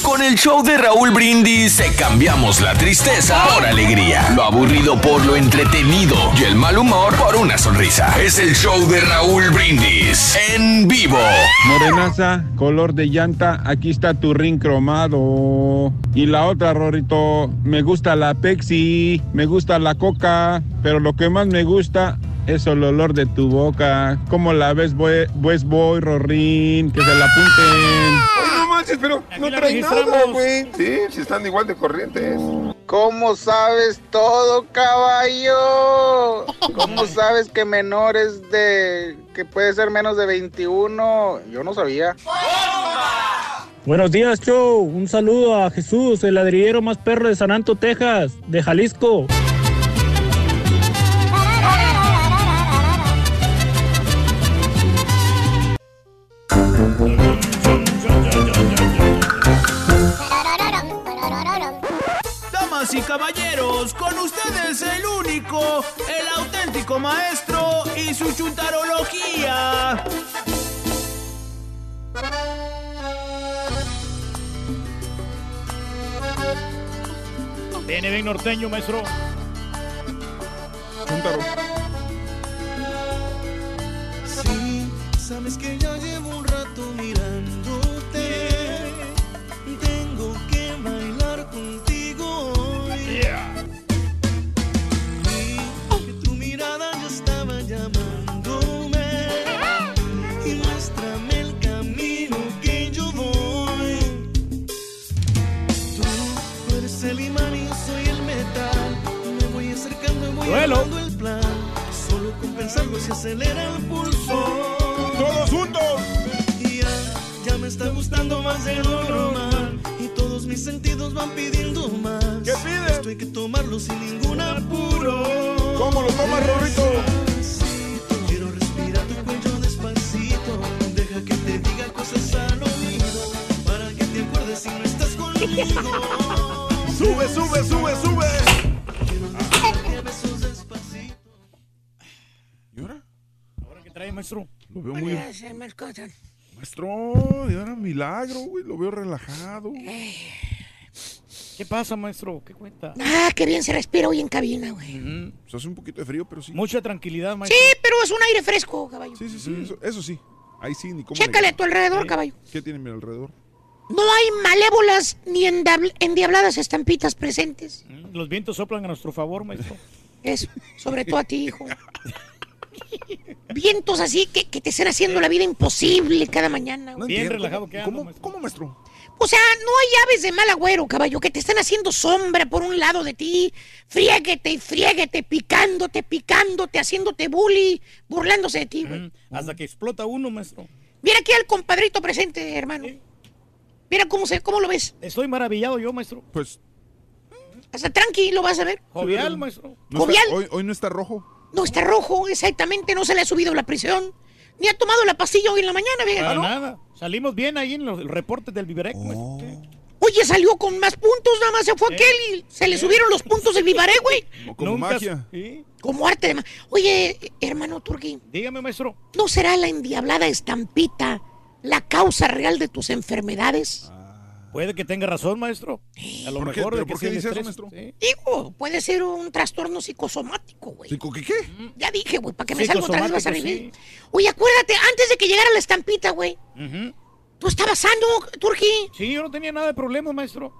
Con el show de Raúl Brindis cambiamos la tristeza por alegría, lo aburrido por lo entretenido y el mal humor por una sonrisa. Es el show de Raúl Brindis en vivo. Morenaza, color de llanta, aquí está tu ring cromado. Y la otra, Rorito, me gusta la Pepsi, me gusta la Coca, pero lo que más me gusta es el olor de tu boca. ¿Cómo la ves, pues boy, Rorín? Que se la apunten. Manches, pero no trae nada, registramos. güey. Sí, si están igual de corrientes. ¿Cómo sabes todo, caballo? ¿Cómo [laughs] sabes que menores de... que puede ser menos de 21? Yo no sabía. Buenos días, show. Un saludo a Jesús, el ladrillero más perro de San Anto, Texas, de Jalisco. Y caballeros, con ustedes el único, el auténtico maestro y su chuntarología. Viene bien norteño, maestro. Sí, sabes que ya Pensarlo se acelera el pulso. ¡Todos juntos! Y ya, ya me está gustando más de lo normal. Y todos mis sentidos van pidiendo más. ¿Qué piden? Esto hay que tomarlo sin ningún apuro. ¿Cómo lo tomas, Rorrito? Quiero respirar tu cuello despacito. Deja que te diga cosas al oído. Para que te acuerdes si no estás conmigo. Sube, sube, sube, sube. ¿Ahora qué trae, maestro? Lo veo muy... Maestro, y ahora milagro, güey. Lo veo relajado. ¿Qué pasa, maestro? ¿Qué cuenta? Ah, qué bien se respira hoy en cabina, güey. Pues hace un poquito de frío, pero sí. Mucha tranquilidad, Sí, maestro. pero es un aire fresco, caballo. Sí, sí, sí. Eso, eso sí. Ahí sí, ni cómo. Chécale a tu alrededor, caballo. ¿Qué tiene mi alrededor? No hay malévolas ni endiabladas estampitas presentes. Los vientos soplan a nuestro favor, maestro. [laughs] Eso, sobre todo a ti, hijo. [laughs] Vientos así que, que te están haciendo la vida imposible cada mañana. Bien relajado que ando, ¿Cómo, maestro. ¿Cómo, maestro? O sea, no hay aves de mal agüero, caballo, que te están haciendo sombra por un lado de ti, friéguete y friéguete, picándote, picándote, haciéndote bully, burlándose de ti, güey. Mm, Hasta que explota uno, maestro. Mira aquí al compadrito presente, hermano. Mira cómo se, cómo lo ves. Estoy maravillado yo, maestro. Pues. Hasta tranquilo vas a ver. Jovial, maestro. no Jovial. está- hoy, hoy no está rojo. No está rojo, exactamente, no se le ha subido la prisión, ni ha tomado la pastilla hoy en la mañana, vea. Para nada. Salimos bien ahí en los reportes del Viverec, maestro. Oye, salió con más puntos, nada más se fue aquel y se le subieron los puntos del Vivaré, güey. [laughs] Como Nunca- magia. Sí. Como arte de ma- Oye, hermano Turki, Dígame, maestro. ¿no será la endiablada estampita la causa real de tus enfermedades? Puede que tenga razón, maestro. A lo ¿Por qué? mejor de ¿Pero que por qué dice eso, maestro? Sí. Digo, puede ser un trastorno psicosomático, güey. ¿Psico qué qué? Ya dije, güey, para que me salga otra vez vas a Psicosomático, revivir. Oye, acuérdate, antes de que llegara la estampita, güey, Ujú. tú estabas sano, Turki. Sí, yo no tenía nada de problemas, maestro.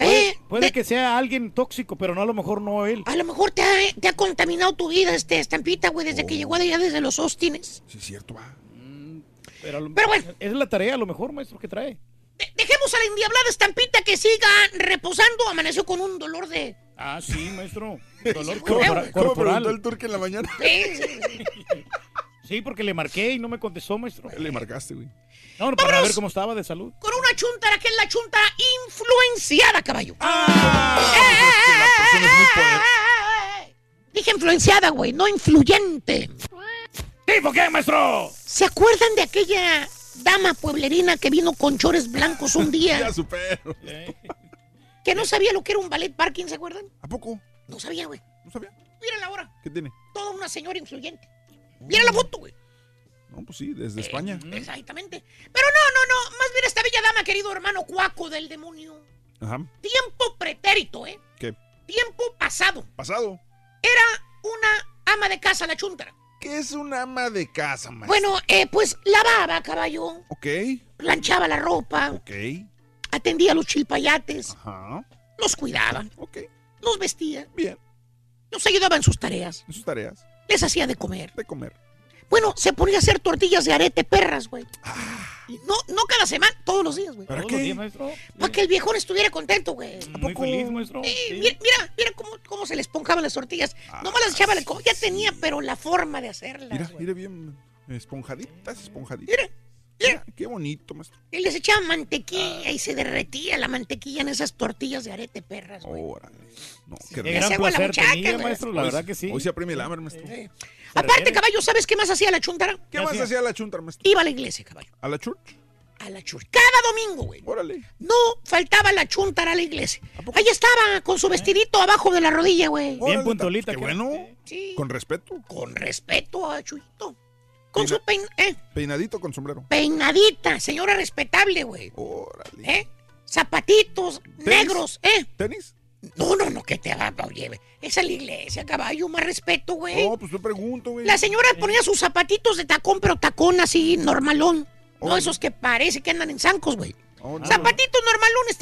Eh, Puede de- que sea alguien tóxico, pero no a lo mejor no él. A lo mejor te ha, te ha contaminado tu vida este estampita, güey, desde que llegó de allá desde los Austines. Sí, es cierto, va. Pero, a lo- Pero bueno. es la tarea a lo mejor, maestro, que trae. De- dejemos a la endiablada estampita que siga reposando. Amaneció con un dolor de... Ah, sí, maestro. [laughs] Dolor ¿Cómo- corpora- ¿Cómo corporal. preguntó el turque en la mañana? Sí, sí, porque le marqué y no me contestó, maestro. Le marcaste, güey. No, no, para ver cómo estaba de salud. Con una chuntara que es la chuntara influenciada, caballo. Ah, Dije influenciada, güey, no influyente. ¿Tipo qué, maestro? ¿Se acuerdan de aquella dama pueblerina que vino con chores blancos un día? [laughs] Ya supero. que no sabía lo que era un ballet parking, ¿se acuerdan? ¿A poco? No sabía, güey. ¿No sabía? Mira la hora. ¿Qué tiene? Toda una señora influyente. Mira la foto, güey. No, pues sí, desde España. Exactamente. Pero no, no, no. Más bien esta bella dama, querido hermano cuaco del demonio. Ajá. Tiempo pretérito, ¿eh? ¿Qué? Tiempo pasado. Pasado. Era una ama de casa, la chuntara. ¿Qué es un ama de casa, maestro? Bueno, eh, pues lavaba, caballo. Ok, Planchaba la ropa. ok. Atendía a los chilpayates. Ajá. Los cuidaba. Ok. Los vestía. Bien. Los ayudaba en sus tareas. En sus tareas. Les hacía de comer. De comer. Bueno, se ponía a hacer tortillas de arete perras, güey. Y no, no cada semana, todos los días, güey. ¿Para qué? días, maestro. Para que el viejón estuviera contento, güey. Muy feliz, maestro. Eh, Sí. mira, mira, mira cómo, cómo se le esponjaban las tortillas. Nomás las echaba la co- Ya tenía, pero la forma de hacerlas. Mira, güey. mira bien esponjaditas, esponjaditas. Mira, Qué bonito, maestro. Y les echaba mantequilla y se derretía la mantequilla en esas tortillas de arete perras, güey. Órale. No, qué Qué Le gran a la placer muchacha, tenía, maestro, la Hoy- verdad que sí. Hoy se apremia el hambre, maestro. Eh. Aparte, refiere- caballo, ¿sabes qué más hacía la chuntara? ¿Qué más hacía? hacía la chunta, maestro? Iba a la iglesia, caballo. ¿A la church? A la church. Cada domingo, güey. Órale. No faltaba la chuntara a la iglesia. Ahí estaba, con su vestidito abajo de la rodilla, güey. Bien Órale, puntualita. Qué que- bueno. Sí. Con respeto. Con respeto a Chuyito. Con Peina- su pein eh, Peinadito con sombrero. peinadita, señora respetable, güey. Órale. ¿Eh? Zapatitos negros, ¿eh? ¿Tenis? No, no, no, que te va, oye. Esa es la iglesia, caballo, más respeto, güey. No, pues te pregunto, güey. La señora ponía sus zapatitos de tacón, pero tacón así, normalón. No esos que parece que andan en zancos, güey. Órale. Zapatitos normalones,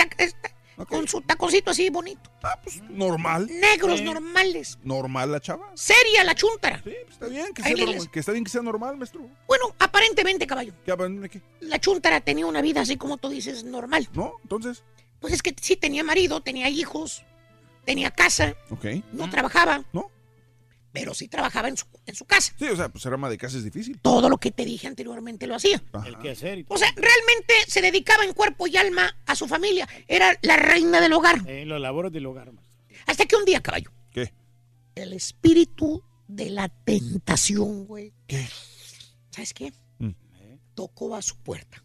con su taconcito así bonito. Ah, pues normal. Negros, Sí. normales. Normal la chava. Seria la chuntara. Sí, pues está bien que sea, normal, que está bien que sea normal, maestro. Bueno, aparentemente, caballo. ¿Qué aprenden qué? La chuntara tenía una vida así como tú dices, normal. ¿No? Entonces. Pues es que sí tenía marido, tenía hijos, tenía casa, Ok. no trabajaba, ¿No? Pero sí trabajaba en su, en su casa. Sí, o sea, pues ser ama de casa es difícil. Todo lo que te dije anteriormente lo hacía. Ajá. El que hacer y todo. O sea, realmente se dedicaba en cuerpo y alma a su familia. Era la reina del hogar. Eh, los labores del hogar, maestro. Hasta que un día, caballo, ¿Qué? el espíritu de la tentación, güey. ¿Qué? ¿Sabes qué? Mm. Tocó a su puerta.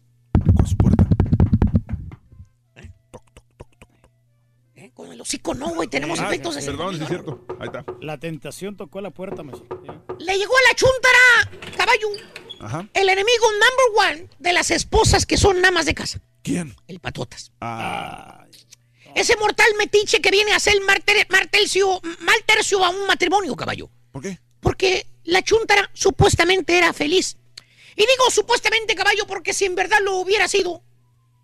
Con el hocico no, güey. Tenemos Ah, efectos de Perdón, es cierto. Ahí está. La tentación tocó a la puerta, maestro. Eh. Le llegó a la chuntara, caballo. Ajá. El enemigo number one de las esposas que son namas de casa. ¿Quién? El patotas. Ah. Ese mortal metiche que viene a hacer mal, ter- mal tercio, mal tercio a un matrimonio, caballo. ¿Por qué? Porque la chuntara supuestamente era feliz. Y digo supuestamente, caballo, porque si en verdad lo hubiera sido,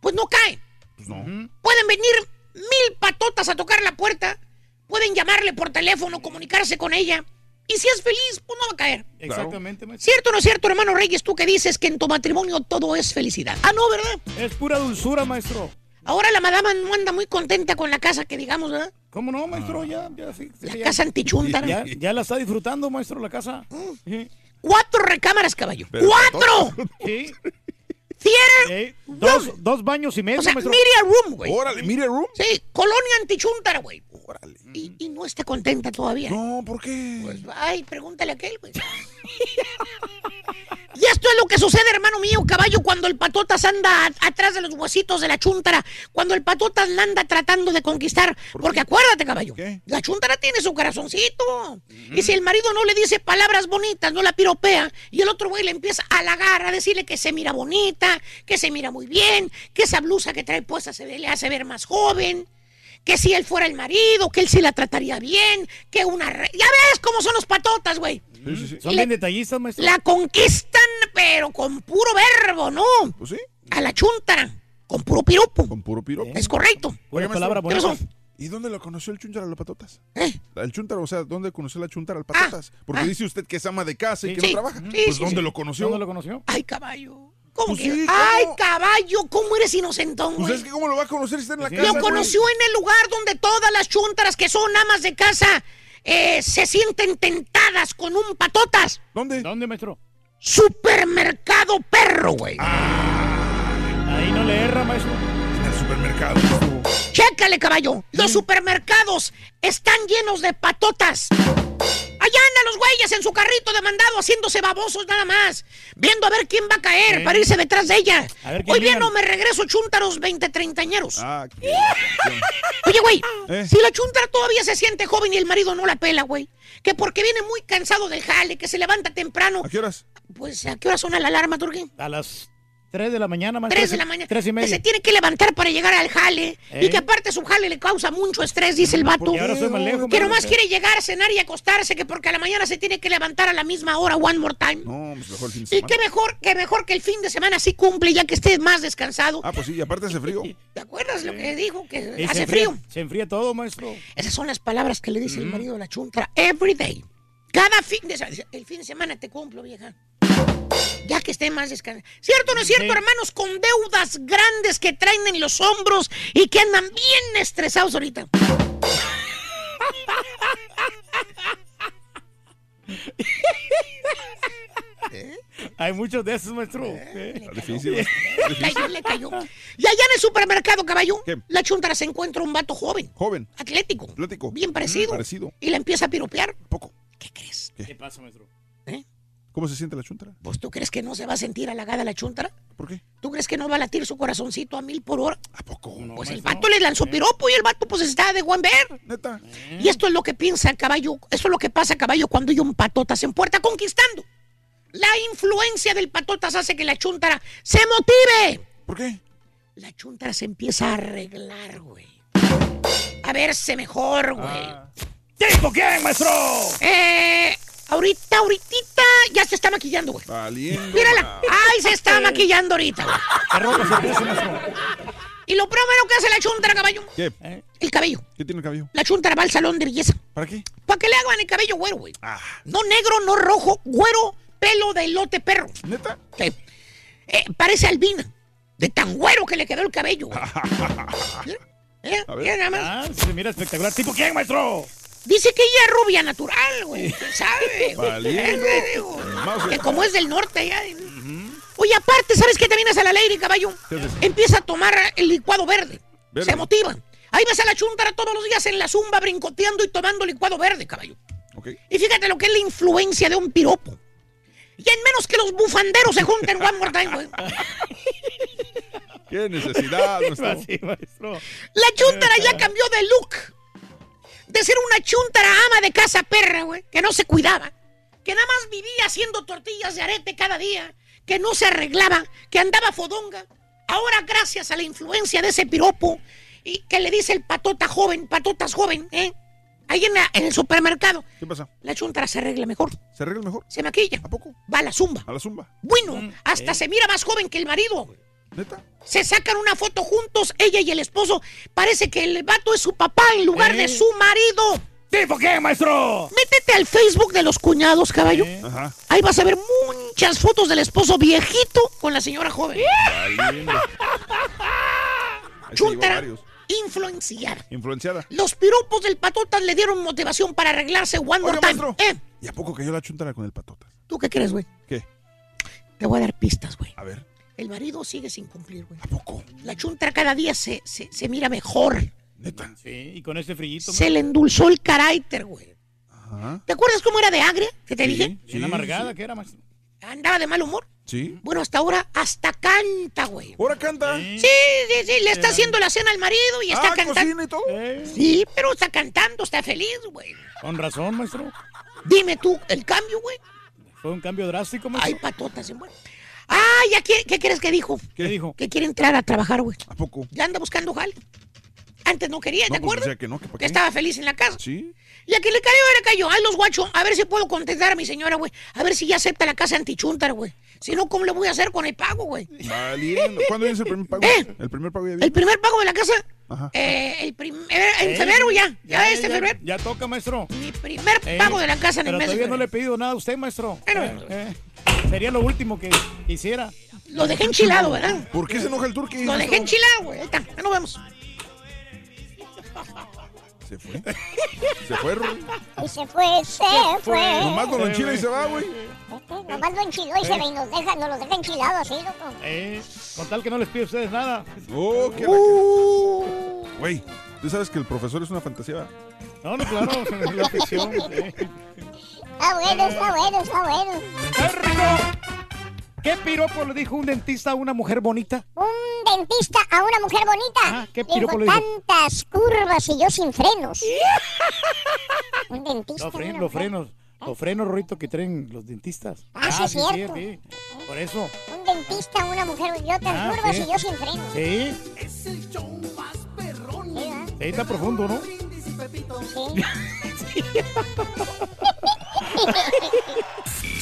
pues no cae. no. Pueden venir mil patotas a tocar la puerta, pueden llamarle por teléfono, comunicarse con ella. Y si es feliz, pues no va a caer. Exactamente, maestro. ¿Cierto o no es cierto, hermano Reyes, tú que dices que en tu matrimonio todo es felicidad? Ah, no, ¿verdad? Es pura dulzura, maestro. Ahora la madama no anda muy contenta con la casa que digamos, ¿verdad? ¿Cómo no, maestro? Ya, ya, sí. La ya. casa antichuntara. Ya, ya la está disfrutando, maestro, la casa. Sí. Cuatro recámaras, caballo. Pero- ¡Cuatro! [laughs] Sí. Theater Eh, dos, dos baños y medio, O sea, maestro. media room, güey. Órale, media room. Sí, colonia antichuntara, güey. Y, y no está contenta todavía. No, ¿por qué? Pues, ay, pregúntale a aquel, güey. [laughs] y esto es lo que sucede, hermano mío, caballo, cuando el patotas anda a- atrás de los huesitos de la chuntara. Cuando el patotas la anda tratando de conquistar. Porque acuérdate, caballo, la chuntara tiene su corazoncito. Y si el marido no le dice palabras bonitas, no la piropea, y el otro güey le empieza a halagar, a decirle que se mira bonita, que se mira muy bien, que esa blusa que trae puesta se le hace ver más joven que si él fuera el marido, que él sí la trataría bien, que una... re- Ya ves cómo son los patotas, güey. Son Le- bien detallistas, maestro. La conquistan, pero con puro verbo, ¿no? Pues sí. A la chuntara, con puro piropo. Con puro piropo. Es correcto. Maestro, palabra ¿Qué pasó? ¿Y dónde lo conoció el chuntara a las patotas? ¿Eh? El chuntara, o sea, ¿dónde conoció la chuntara al patotas? Porque ah. dice usted que es ama de casa y Sí. que Sí. no trabaja. Sí, pues sí, ¿dónde sí. lo conoció? ¿Dónde lo conoció? Ay, caballo. ¿Cómo Pues que? sí, ¿cómo? Ay, caballo, ¿cómo eres inocentón, Pues güey? es que ¿cómo lo va a conocer si está en la casa? Lo güey? conoció en el lugar donde todas las chuntaras que son amas de casa eh, se sienten tentadas con un patotas. ¿Dónde? ¿Dónde, maestro? Supermercado perro, güey. Ahí no le erra, maestro. En el supermercado. Chécale, caballo. Los supermercados están llenos de patotas. Allá andan los güeyes en su carrito de mandado haciéndose babosos nada más. Viendo a ver quién va a caer para irse detrás de ella. Hoy bien no me regreso chuntaros 20 treintañeros. Ah, qué... [laughs] Oye, güey, ¿Eh? si la chuntara todavía se siente joven y el marido no la pela, güey. Que porque viene muy cansado del jale, que se levanta temprano. ¿A qué horas? Pues, ¿a qué hora suena la alarma, Turquín? A las 3 de la mañana, maestro. Tres de la mañana. Tres y Que media. se tiene que levantar para llegar al jale. ¿Eh? Y que aparte su jale le causa mucho estrés, dice el vato. Porque ahora soy más lejos, Que nomás quiere llegar, cenar y acostarse, que porque a la mañana se tiene que levantar a la misma hora, one more time. No, pues mejor el fin de Y semana. qué mejor, que mejor que el fin de semana sí cumple, ya que estés más descansado. Ah, pues sí, y aparte hace frío. [laughs] ¿Te acuerdas lo que dijo? Que Y se hace enfría- frío. Se enfría todo, maestro. Esas son las palabras que le dice el marido a la chuntara every day. Cada fin de semana. El fin de semana te cumplo, vieja. Ya que esté más descansado. ¿Cierto o no es cierto, Sí. hermanos? Con deudas grandes que traen en los hombros y que andan bien estresados ahorita. [laughs] Hay muchos de esos, maestro. Eh, difícil. Le cayó, le cayó. Y allá en el supermercado, caballo, ¿Qué? la chuntara se encuentra un vato joven, Joven, atlético, plático. bien parecido. Parecido. Y la empieza a piropear. Poco. ¿Qué crees? ¿Qué pasa, maestro? ¿Cómo se siente la chuntara? Pues tú crees que no se va a sentir halagada la chuntara. ¿Por qué? ¿Tú crees que no va a latir su corazoncito a mil por hora? ¿A poco? Pues el vato le lanzó piropo y el vato pues está de buen ver. Neta. Y esto es lo que piensa caballo, esto es lo que pasa caballo cuando hay un patotas en puerta conquistando. La influencia del patotas hace que la chuntara se motive. ¿Por qué? La chuntara se empieza a arreglar, güey. A verse mejor, güey. ¿Tipo quién, maestro? Eh, ahorita, ahorita ya se está maquillando, güey. Valiendo. Mírala. Ay, se está maquillando ahorita, güey. Y lo primero que hace la chuntara, caballo, ¿Qué? ¿Eh? el cabello. ¿Qué tiene el cabello? La chuntara va al salón de belleza. ¿Para qué? Para que le hagan el cabello güero, güey. Ah, No negro, no rojo, güero, pelo de elote perro. ¿neta? Sí. Eh, parece albina. De tan güero que le quedó el cabello, güey. Mira, [laughs] mira, A ver. mira nada más. Ah, se mira espectacular. ¿Tipo quién, maestro? Dice que ella es rubia natural, güey. ¿Quién sabe? [laughs] Que como es del norte ya. Oye, aparte, ¿sabes qué también hace la lady, caballo? Empieza a tomar el licuado verde. Verde. Se motiva. Ahí ves a la chuntara todos los días en la zumba brincoteando y tomando licuado verde, caballo. Ok. Y fíjate lo que es la influencia de un piropo. Y en menos que los bufanderos se junten one more time, güey. ¿Qué necesidad? [laughs] maestro. La chuntara ya cambió de look. De ser una chuntara ama de casa perra, güey, que no se cuidaba. Que nada más vivía haciendo tortillas de arete cada día. Que no se arreglaba, que andaba fodonga. Ahora, gracias a la influencia de ese piropo, y que le dice el patota joven, patotas joven, ¿eh? Ahí en, la- en el supermercado, ¿Qué pasa? la chuntara se arregla mejor, ¿Se arregla mejor? se maquilla, ¿A poco? va a la zumba. ¿A la zumba? Bueno, hasta se mira más joven que el marido. ¿Neta? Se sacan una foto juntos, ella y el esposo. Parece que el vato es su papá en lugar de ¿Eh? su marido. ¿Tipo qué, maestro? Métete al Facebook de los cuñados, caballo. Ajá. Ahí vas a ver muchas fotos del esposo viejito con la señora joven. Chuntara, influenciar. Influenciada. Los piropos del patotas le dieron motivación para arreglarse one more time. maestro. ¿Eh? ¿Y a poco cayó la chuntara con el patota? ¿Tú qué crees, güey? ¿Qué? Te voy a dar pistas, güey. A ver. El marido sigue sin cumplir, güey. ¿A poco? La chuntara cada día se, se, se mira mejor. Neta. Sí, y con ese frillito. Se le endulzó el carácter, güey. Ajá. ¿Te acuerdas cómo era de agria? Que te dije. Bien amargada, ¿qué era, maestro? Andaba de mal humor. Sí. Bueno, hasta ahora hasta canta, güey. ¿Ahora canta? Sí, sí, sí. Le está haciendo la cena al marido y está Ah, cantando. cocina y todo. Sí, pero está cantando, está feliz, güey. Con razón, maestro. Dime tú, el cambio, güey. Fue un cambio drástico, maestro. Hay patotas en bueno. Ah, ya quiere, ¿qué crees que dijo? ¿Qué dijo? Que quiere entrar a trabajar, güey. ¿A poco? Ya anda buscando jale. Antes no quería, ¿te No, pues acuerdas? decía que no, que qué. estaba feliz en la casa. Sí. Y a que le cayó, le cayó. Ay, los guachos, a ver si puedo contestar a mi señora, güey. A ver si ya acepta la casa antichuntar, güey. Si no, ¿cómo le voy a hacer con el pago, güey? ¿Cuándo es el primer pago? ¿Eh? El primer pago ya El primer pago de la casa, Ajá. eh, el primer, en Eh, febrero ya. Ya, este febrero. Ya toca, maestro. Mi primer pago de la casa en el Pero mes de todavía no le he pedido nada a usted, maestro. Bueno. Eh, eh, sería lo último que hiciera. Lo dejé enchilado, ¿verdad? ¿Por qué se enoja el turqui? Lo dejé enchilado, güey. Ahí está, ya nos vemos. Se fue. Se fue, Rui. Y se fue, se fue. Nomás enchila y se va, güey. Nomás lo enchiló y se ve y nos deja, nos los deja enchilados así, loco. Eh, con tal que no les pide a ustedes nada. Oh, qué Uh. Güey, tú sabes que el profesor es una fantasía. No, no, claro, es la ficción. [laughs] eh. Está bueno, está bueno, está bueno. ¿Qué piropo le dijo un dentista a una mujer bonita? Un dentista a una mujer bonita. ¿qué Le piropo dijo, le dijo? tantas curvas y yo sin frenos. [laughs] un dentista. Los, a fre- una los frenos. Los frenos, Rorito, que traen los dentistas. Ah, sí, es cierto. sí. Por eso. Un dentista a una mujer, yo tan Ah, curvas sí. y yo sin frenos. Sí, Es el show más perrón. sí, está profundo, ¿no? Y [laughs] [laughs]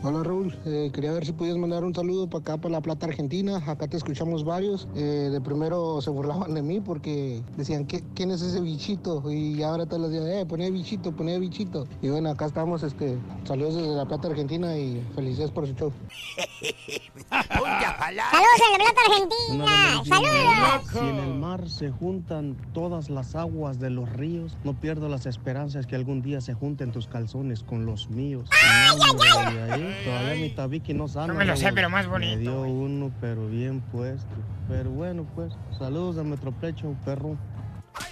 Hola Raúl, Eh, quería ver si podías mandar un saludo para acá, para La Plata, Argentina. Acá te escuchamos varios. Eh, de primero se burlaban de mí porque decían, ¿Qué, ¿quién es ese bichito? Y ahora todos los días, eh, poné bichito, poné bichito. Y bueno, acá estamos, este, saludos desde La Plata, Argentina y felicidades por su show. [laughs] Saludos en la plata argentina. Saludos. Si en el mar se juntan todas las aguas de los ríos, no pierdo las esperanzas que algún día se junten tus calzones con los míos. Y ahí, todavía mi tabique no sana. No me lo sé, pero más bonito, Me dio uno, pero bien puesto. Pero bueno, pues, saludos de Metropecho, perro.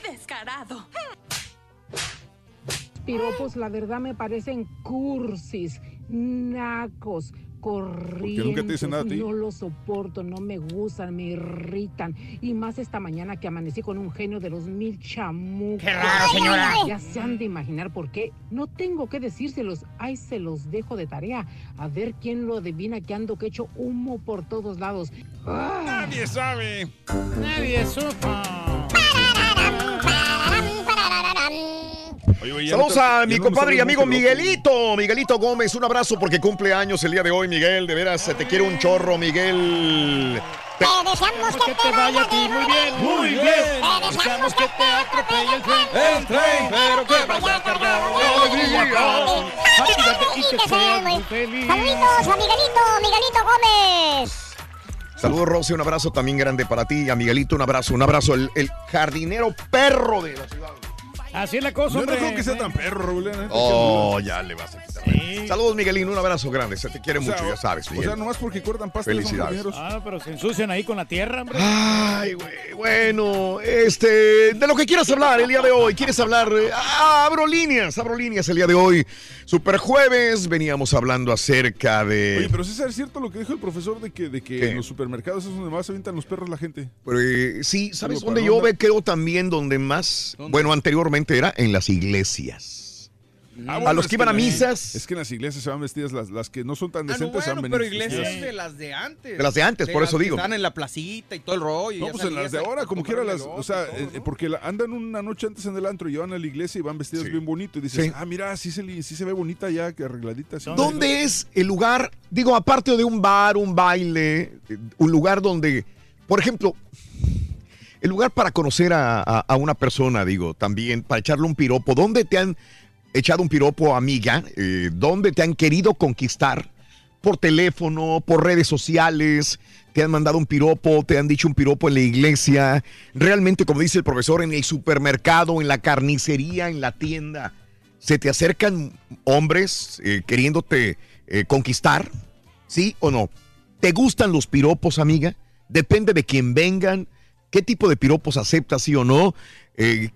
Descarado. piropos, la verdad, me parecen cursis, nacos, corrientes. nunca te dicen nada a ti? No los soporto, no me gustan, me irritan. Y más esta mañana que amanecí con un genio de los mil chamucos. Qué raro, señora. Ya se han de imaginar por qué. No tengo que decírselos. Ahí se los dejo de tarea. A ver quién lo adivina que ando que echo humo por todos lados. Ah. Nadie sabe. Nadie supo. Saludos a mi compadre y amigo. Miguelito, Miguelito Gómez, un abrazo porque cumple años el día de hoy, Miguel, de veras, te quiero un chorro, Miguel. Te deseamos que te vaya a ti muy bien. Muy bien. Te deseamos que te atropelle el tren. El tren, pero que vaya cargado de alegría. Y que seas muy feliz. Saluditos a Miguelito, Miguelito Gómez. Saludos, Rosy, un abrazo también grande para ti, a Miguelito, un abrazo, un abrazo, el, el jardinero perro de la ciudad. Así es la cosa, No hombre. creo que sea tan perro, Raúl. ¿eh? Oh, ya le vas a quitar. Saludos, Miguelín, un abrazo grande, se te quiere O sea, mucho, ya sabes, O Miguel. sea, nomás porque cortan pastas Felicidades. Ah, pero se ensucian ahí con la tierra, hombre. Ay, güey, bueno, este, de lo que quieras hablar el día de hoy, ¿quieres hablar? Ah, abro líneas, abro líneas el día de hoy. Super jueves, veníamos hablando acerca de... Oye, pero César, ¿es cierto lo que dijo el profesor de que, de que ¿Qué? en los supermercados es donde más se avientan los perros la gente? Pero, eh, sí, ¿sabes dónde ¿para yo ve, creo también donde más? Bueno, anteriormente era en las iglesias. Ah, a los es que iban a misas. Es que en las iglesias se van vestidas las, las que no son tan Ah, no, decentes. se bueno, van pero iglesias de las de antes. De las de antes, por las eso que digo. Están en la placita y todo el rollo. y No, pues en las de ahora, como quiera las, o sea, eh, porque la- andan una noche antes en el antro y van a la iglesia y van vestidas bien bonito y dices, Sí. ah, mira, sí se, sí se ve bonita ya, que arregladita. ¿Dónde es el lugar, digo, aparte de un bar, un baile, eh, un lugar donde, por ejemplo, el lugar para conocer a, una persona, digo, también, para echarle un piropo, ¿dónde te han echado un piropo, amiga? Eh, ¿Dónde te han querido conquistar? Por teléfono, por redes sociales, te han mandado un piropo, te han dicho un piropo en la iglesia, realmente, como dice el profesor, en el supermercado, en la carnicería, en la tienda se te acercan hombres eh, queriéndote eh, conquistar, ¿sí o no? ¿Te gustan los piropos, amiga? Depende de quién vengan, qué tipo de piropos aceptas, sí o no. Eh,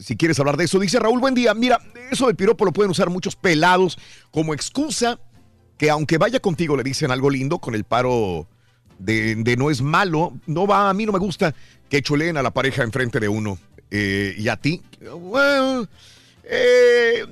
si quieres hablar de eso, dice Raúl, buen día. Mira, eso del piropo lo pueden usar muchos pelados como excusa que aunque vaya contigo le dicen algo lindo con el paro de, no es malo, no va, a mí no me gusta que chuleen a la pareja enfrente de uno. Eh, y a ti, eh,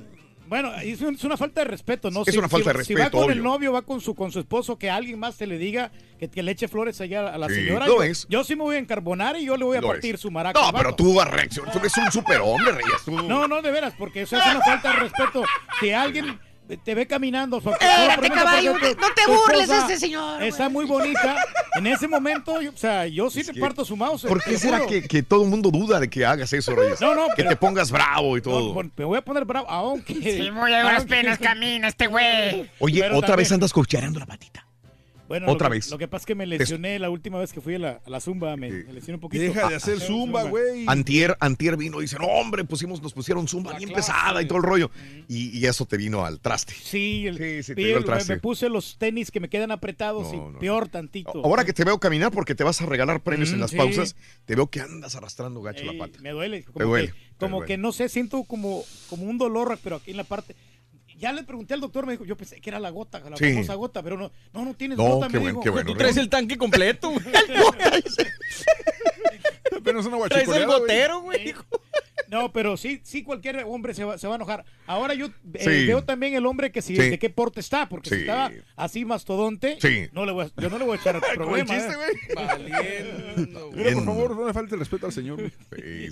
Bueno, es, un- es una falta de respeto, ¿no? Es una falta de Si va respeto, con el novio, va con su, con su esposo, que alguien más se le diga que, que le eche flores allá a la Sí, señora. lo yo, es. yo sí me voy a encarbonar y yo le voy a Lo partir es. su maraca. No, pero tú a reacción, tú eres un superhombre, Reyes. tú- No, no, de veras, porque eso es una falta de respeto. Si alguien te ve caminando, su Espérate, caballo, no te burles de este señor, Está muy bonita. En ese momento, yo- o sea, yo sí te parto su mouse. ¿Por te qué será que, que todo el mundo duda de que hagas eso, Reyes? No, no, Que pero- te pongas bravo y todo. No, me voy a poner bravo, aunque. Sí, muy a duras aunque- penas [laughs] camina este güey. Oye, Pero otra también- vez andas cocheando la patita. Bueno, Otra lo que- vez. Lo que pasa es que me lesioné la última vez que fui a la, a la zumba, me, me lesioné un poquito. Deja de hacer [laughs] zumba, güey. Antier, antier vino y dice, no, hombre, pusimos, nos pusieron zumba bien pesada y todo el rollo. Y, y eso te vino al traste. Sí, el- sí, te y dio el el- traste. me puse los tenis que me quedan apretados y peor tantito. Ahora que te veo caminar porque te vas a regalar premios en Mm, las sí. pausas, te veo que andas arrastrando gacho Ey, la pata. Me duele. Como Te duele, Que, te como duele. que no sé, siento como, como un dolor, pero aquí en la parte. Ya le pregunté al doctor, me dijo, yo pensé que era la gota, la Sí. famosa gota, pero no, no, no tienes No, gota, qué me bueno, dijo. qué bueno, Tú traes el tanque completo. [laughs] [laughs] güey. Apenas una Traes el güey. gotero, güey. No, pero sí, sí cualquier hombre se va, se va a enojar. Ahora yo eh, Sí. veo también el hombre que si, Sí. de qué porte está, porque Sí. si estaba así mastodonte, Sí. no le voy a- yo no le voy a echar [laughs] el problema. chiste, ¿eh? güey. [laughs] Mira, por favor, no le falte el respeto al señor. güey.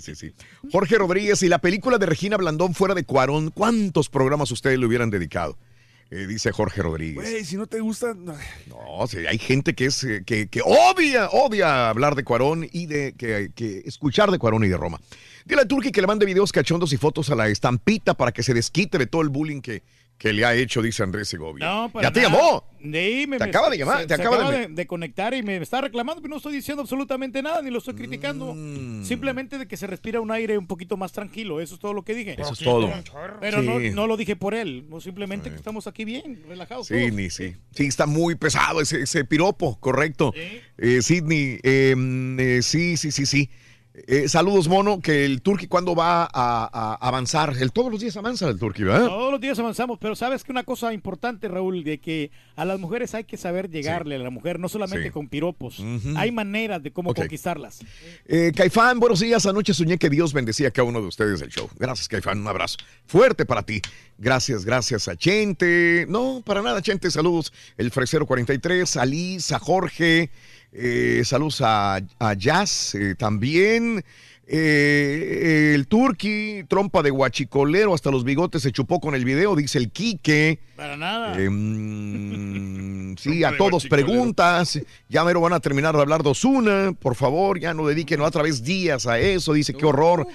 Sí, sí, sí. Jorge Rodríguez y la película de Regina Blandón fuera de Cuarón, ¿cuántos programas ustedes le hubieran dedicado? Eh, dice Jorge Rodríguez. Güey, si no te gusta. no. No, sí, hay gente que es eh, que, que odia, odia hablar de Cuarón y de que, que escuchar de Cuarón y de Roma. Dile a Turki que le mande videos cachondos y fotos a la estampita para que se desquite de todo el bullying que, que le ha hecho, dice Andrés Segovia. No, para ya te nada. llamó. Sí, me- Te me- acaba de llamar, se- te se acaba de- de, de conectar y me está reclamando, pero no estoy diciendo absolutamente nada, ni lo estoy criticando. Mm. Simplemente de que se respira un aire un poquito más tranquilo, eso es todo lo que dije. Eso es todo. Pero no, Sí. no lo dije por él, simplemente que estamos aquí bien, relajados. Sí, ni sí. Sí, está muy pesado ese, ese piropo, correcto. Eh, Sidney, eh, mm, eh, sí, sí, sí, sí. Eh, saludos, mono, que el Turqui cuando va a, a avanzar, el, todos los días avanza el Turqui, ¿verdad? Todos los días avanzamos, pero sabes que una cosa importante, Raúl, de que a las mujeres hay que saber llegarle a la mujer, no solamente Sí. con piropos. Hay maneras de cómo conquistarlas. Eh, Caifán, buenos días. Anoche soñé que Dios bendecía a cada uno de ustedes del show. Gracias, Caifán. Un abrazo fuerte para ti. Gracias, gracias a Chente. No, para nada, Chente. Saludos. El Fresero 43, a Liz, a Jorge. Eh, saludos a, Jazz eh, también. Eh, el Turqui, trompa de guachicolero, hasta los bigotes se chupó con el video, dice el Quique. Para nada. Eh, mm, sí, a todos preguntas. Ya mero van a terminar de hablar de Osuna. Por favor, ya no dediquen otra vez días a eso. Dice, qué horror.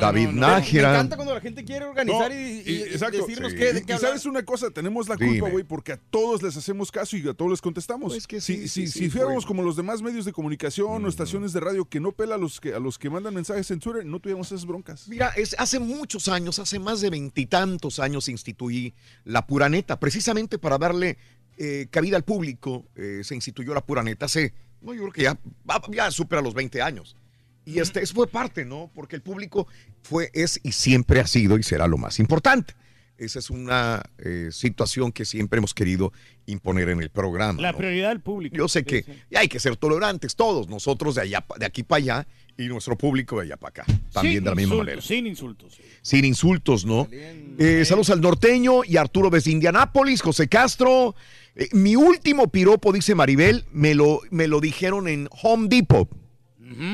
David Me Nájera. encanta cuando la gente quiere organizar No, y, y- y- y exacto. decirnos Sí. qué, de Y- qué y hablar. sabes una cosa, tenemos la culpa, güey, porque a todos les hacemos caso y a todos les contestamos. Pues que si sí, si, sí, si sí, fuéramos como los demás medios de comunicación o estaciones de radio que no pela a los que, a los que mandan mensajes en Twitter, no tuviéramos esas broncas. Mira, es, hace muchos años, hace más de veintitantos años instituí la pura neta, precisamente para darle eh, cabida al público. eh, se instituyó la pura neta hace, no, yo creo que ya, supera los 20 años. Y este, eso fue parte, ¿no? Porque el público fue, es y siempre ha sido y será lo más importante. Esa es una eh, situación que siempre hemos querido imponer en el programa. La ¿no? prioridad del público. Yo sé que sí. y hay que ser tolerantes todos, nosotros de allá, de aquí para allá y nuestro público de allá para acá, también Sin de la misma insultos, manera. Sin insultos. Sin insultos, ¿no? Eh, saludos al norteño y Arturo desde Indianápolis, José Castro. Eh, mi último piropo, dice Maribel, me lo, me lo dijeron en Home Depot.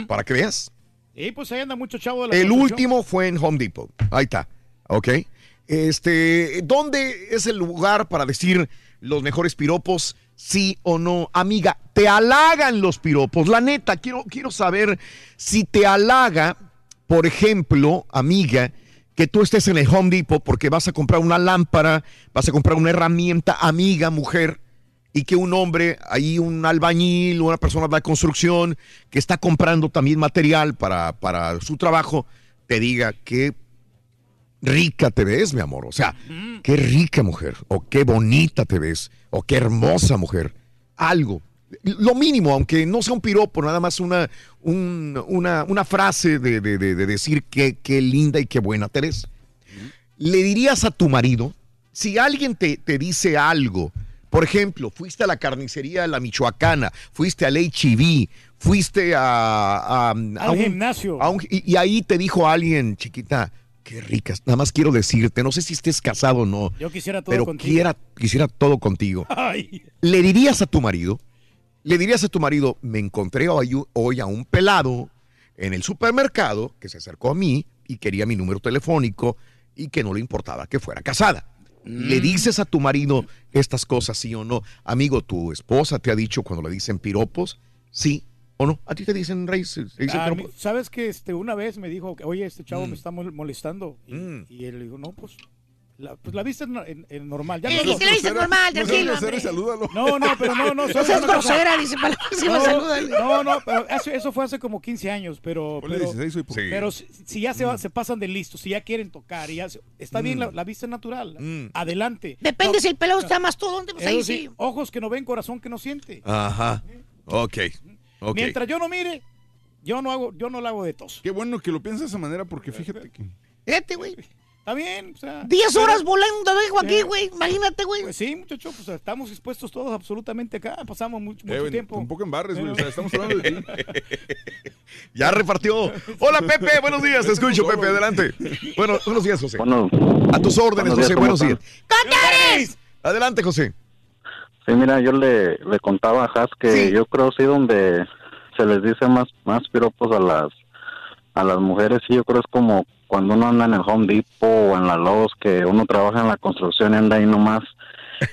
Para que veas. Y pues ahí anda mucho chavo de la El último fue en Home Depot. Ahí está. Ok. Este, ¿dónde es el lugar para decir los mejores piropos? Sí o no. Amiga, te halagan los piropos. La neta, quiero, quiero saber si te halaga, por ejemplo, amiga, que tú estés en el Home Depot porque vas a comprar una lámpara, vas a comprar una herramienta, amiga, mujer, y que un hombre, ahí un albañil, una persona de la construcción, que está comprando también material para, para su trabajo, te diga qué rica te ves, mi amor. O sea, qué rica mujer, o qué bonita te ves, o qué hermosa mujer. Algo. Lo mínimo, aunque no sea un piropo, nada más una, un- una, una frase de, de- de- de decir qué, qué linda y qué buena te ves. ¿Le dirías a tu marido, si alguien te, te dice algo, por ejemplo, fuiste a la carnicería de la Michoacana, fuiste al HIV, fuiste a, a- a un gimnasio. a un- y, y ahí te dijo alguien, chiquita, qué ricas, nada más quiero decirte, no sé si estés casado o no, Yo quisiera todo pero contigo. quiera, quisiera todo contigo. Ay. ¿Le dirías a tu marido? ¿Le dirías a tu marido, me encontré hoy, a un pelado en el supermercado que se acercó a mí y quería mi número telefónico y que no le importaba que fuera casada? ¿Le Mm. dices a tu marido estas cosas, sí o no? Amigo, ¿tu esposa te ha dicho cuando le dicen piropos? ¿Sí o no? ¿A ti te dicen, Rey? ¿Sabes que este, una vez me dijo, que, oye, este chavo Mm. me está mol- molestando? Y, y él le dijo, no, pues la, pues la viste en, en- en normal. Ya Eh, no, normal, tranquilo. No, no, pero no, no. No ¿sabes seas una cosa? grosera, dice, [laughs] no. No, no, pero eso, eso fue hace como 15 años, pero... Pero, 16 hoy, por- Sí. pero si, si ya se, va- se pasan de listos, si ya quieren tocar, y ya se- está bien Mm. la, la vista natural, adelante. Depende si el pelado está más todo, ¿dónde? Pues ahí sí, sí. ojos que no ven, corazón que no siente. Ajá. Ok. Mientras yo no mire, yo no hago, yo no lo hago de tos. Qué bueno que lo piensas de esa manera porque fíjate que... Fíjate, güey. Está bien, o sea... 10 pero- horas volando dejo aquí, Eh, güey. Imagínate, güey. Pues sí, muchachos, pues estamos expuestos todos absolutamente acá. Pasamos mucho, Eh, mucho güey, tiempo. Tampoco embarres, güey. O sea, estamos hablando de ti. [laughs] Ya repartió. Hola, Pepe. Buenos días. Te escucho, Pepe. Adelante. Bueno, buenos días, José. a tus órdenes, buenos días, José. ¿cómo Buenos días. están? Adelante, José. Sí, mira, yo le, le contaba a Has que yo creo sí donde se les dice más más piropos a las a las mujeres, sí, yo creo es como cuando uno anda en el Home Depot o en la Lowe's, que uno trabaja en la construcción y anda ahí nomás.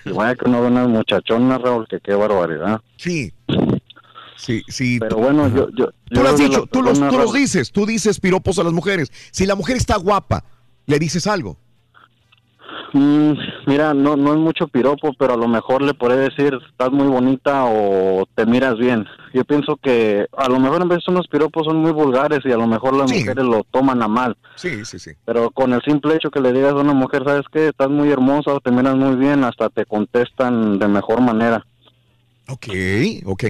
Y vaya que uno ve unas muchachonas, Raúl, que qué barbaridad. Sí. Sí, sí. Pero bueno, yo... yo Tú lo has dicho, tú los, tú los dices, tú dices piropos a las mujeres. Si la mujer está guapa, le dices algo. Mm, mira, no, no es mucho piropo, pero a lo mejor le podré decir, estás muy bonita o te miras bien. Yo pienso que a lo mejor en vez unos piropos son muy vulgares y a lo mejor las mujeres lo toman a mal. Sí, sí, sí. Pero con el simple hecho que le digas a una mujer, ¿sabes qué? Estás muy hermosa o te miras muy bien, hasta te contestan de mejor manera. Ok, ok.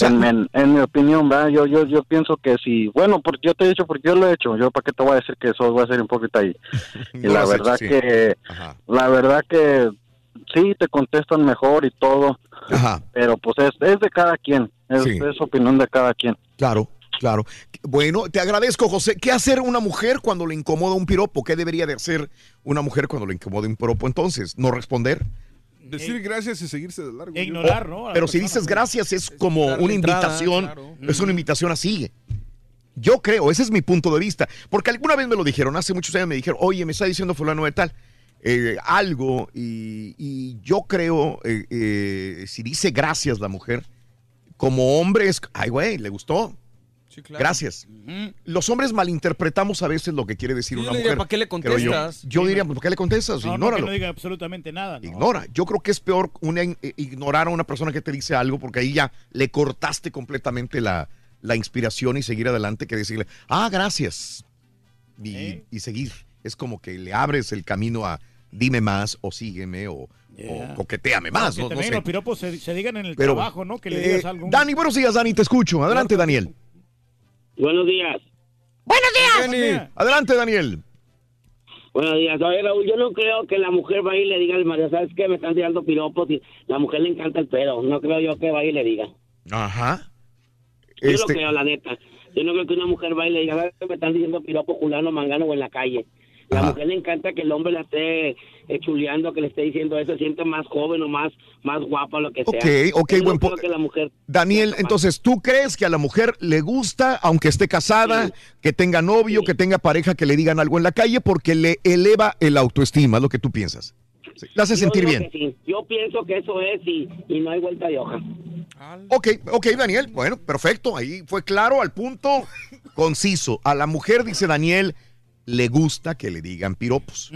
en, en- en mi opinión, ¿verdad? Yo, yo, yo pienso que si, bueno, porque yo te he dicho, porque yo lo he hecho, yo para qué te voy a decir que eso va a ser un poquito ahí. [laughs] Y No la hecho, verdad sí. que, la verdad que sí te contestan mejor y todo, pero pues es, es de cada quien, es, Sí. es opinión de cada quien. Claro, claro. Bueno, te agradezco, José. ¿Qué hacer una mujer cuando le incomoda un piropo? ¿Qué debería de hacer una mujer cuando le incomoda un piropo entonces? ¿No responder? Decir gracias y seguirse de largo. O- Pero si dices gracias es como una entrada, invitación, claro. es una invitación a sigue. Yo creo, ese es mi punto de vista. Porque alguna vez me lo dijeron, hace muchos años me dijeron, oye, me está diciendo fulano de tal eh, algo y, y yo creo, eh, eh, si dice gracias la mujer, como hombre es, ay güey, le gustó. Claro. Gracias. Los hombres malinterpretamos a veces lo que quiere decir una le diría, mujer. ¿para qué le yo. contestas? Yo, diría, ¿para qué le contestas? No, no, que Ignóralo. no diga absolutamente nada. ¿no? Ignora. Yo creo que es peor una, eh, ignorar a una persona que te dice algo porque ahí ya le cortaste completamente la, la inspiración y seguir adelante que decirle, ah, gracias. Y, y seguir. Es como que le abres el camino a dime más o sígueme o, o coqueteame más. Que No, no también sé. los piropos se, se digan en el Pero, trabajo, ¿no? Que le eh, digas algo. Dani, buenos días, Dani, te escucho. Adelante, Daniel. Buenos días. Buenos días. Adelante, Daniel. Buenos días. Oye, Raúl, yo no creo que la mujer vaya y le diga al marido, ¿sabes qué? Me están tirando piropos y la mujer le encanta el pedo. No creo yo que vaya y le diga. Ajá. Yo Este- lo creo, la neta. Yo no creo que una mujer vaya y le diga, ¿sabes qué? Me están diciendo piropos culano, mangano o en la calle. La Ajá. mujer le encanta que el hombre la esté chuleando, que le esté diciendo eso, se siente más joven o más, más guapa, lo que sea. Ok, ok, Yo no buen que la mujer Daniel, entonces, ¿tú crees que a la mujer le gusta, aunque esté casada, que tenga novio, que tenga pareja, que le digan algo en la calle porque le eleva el autoestima? Es lo que tú piensas. Sí, La hace Yo sentir bien. sí. Yo pienso que eso es y, y no hay vuelta de hoja. Ok, ok, Daniel. Bueno, perfecto. Ahí fue claro, al punto, conciso. A la mujer, dice Daniel, le gusta que le digan piropos.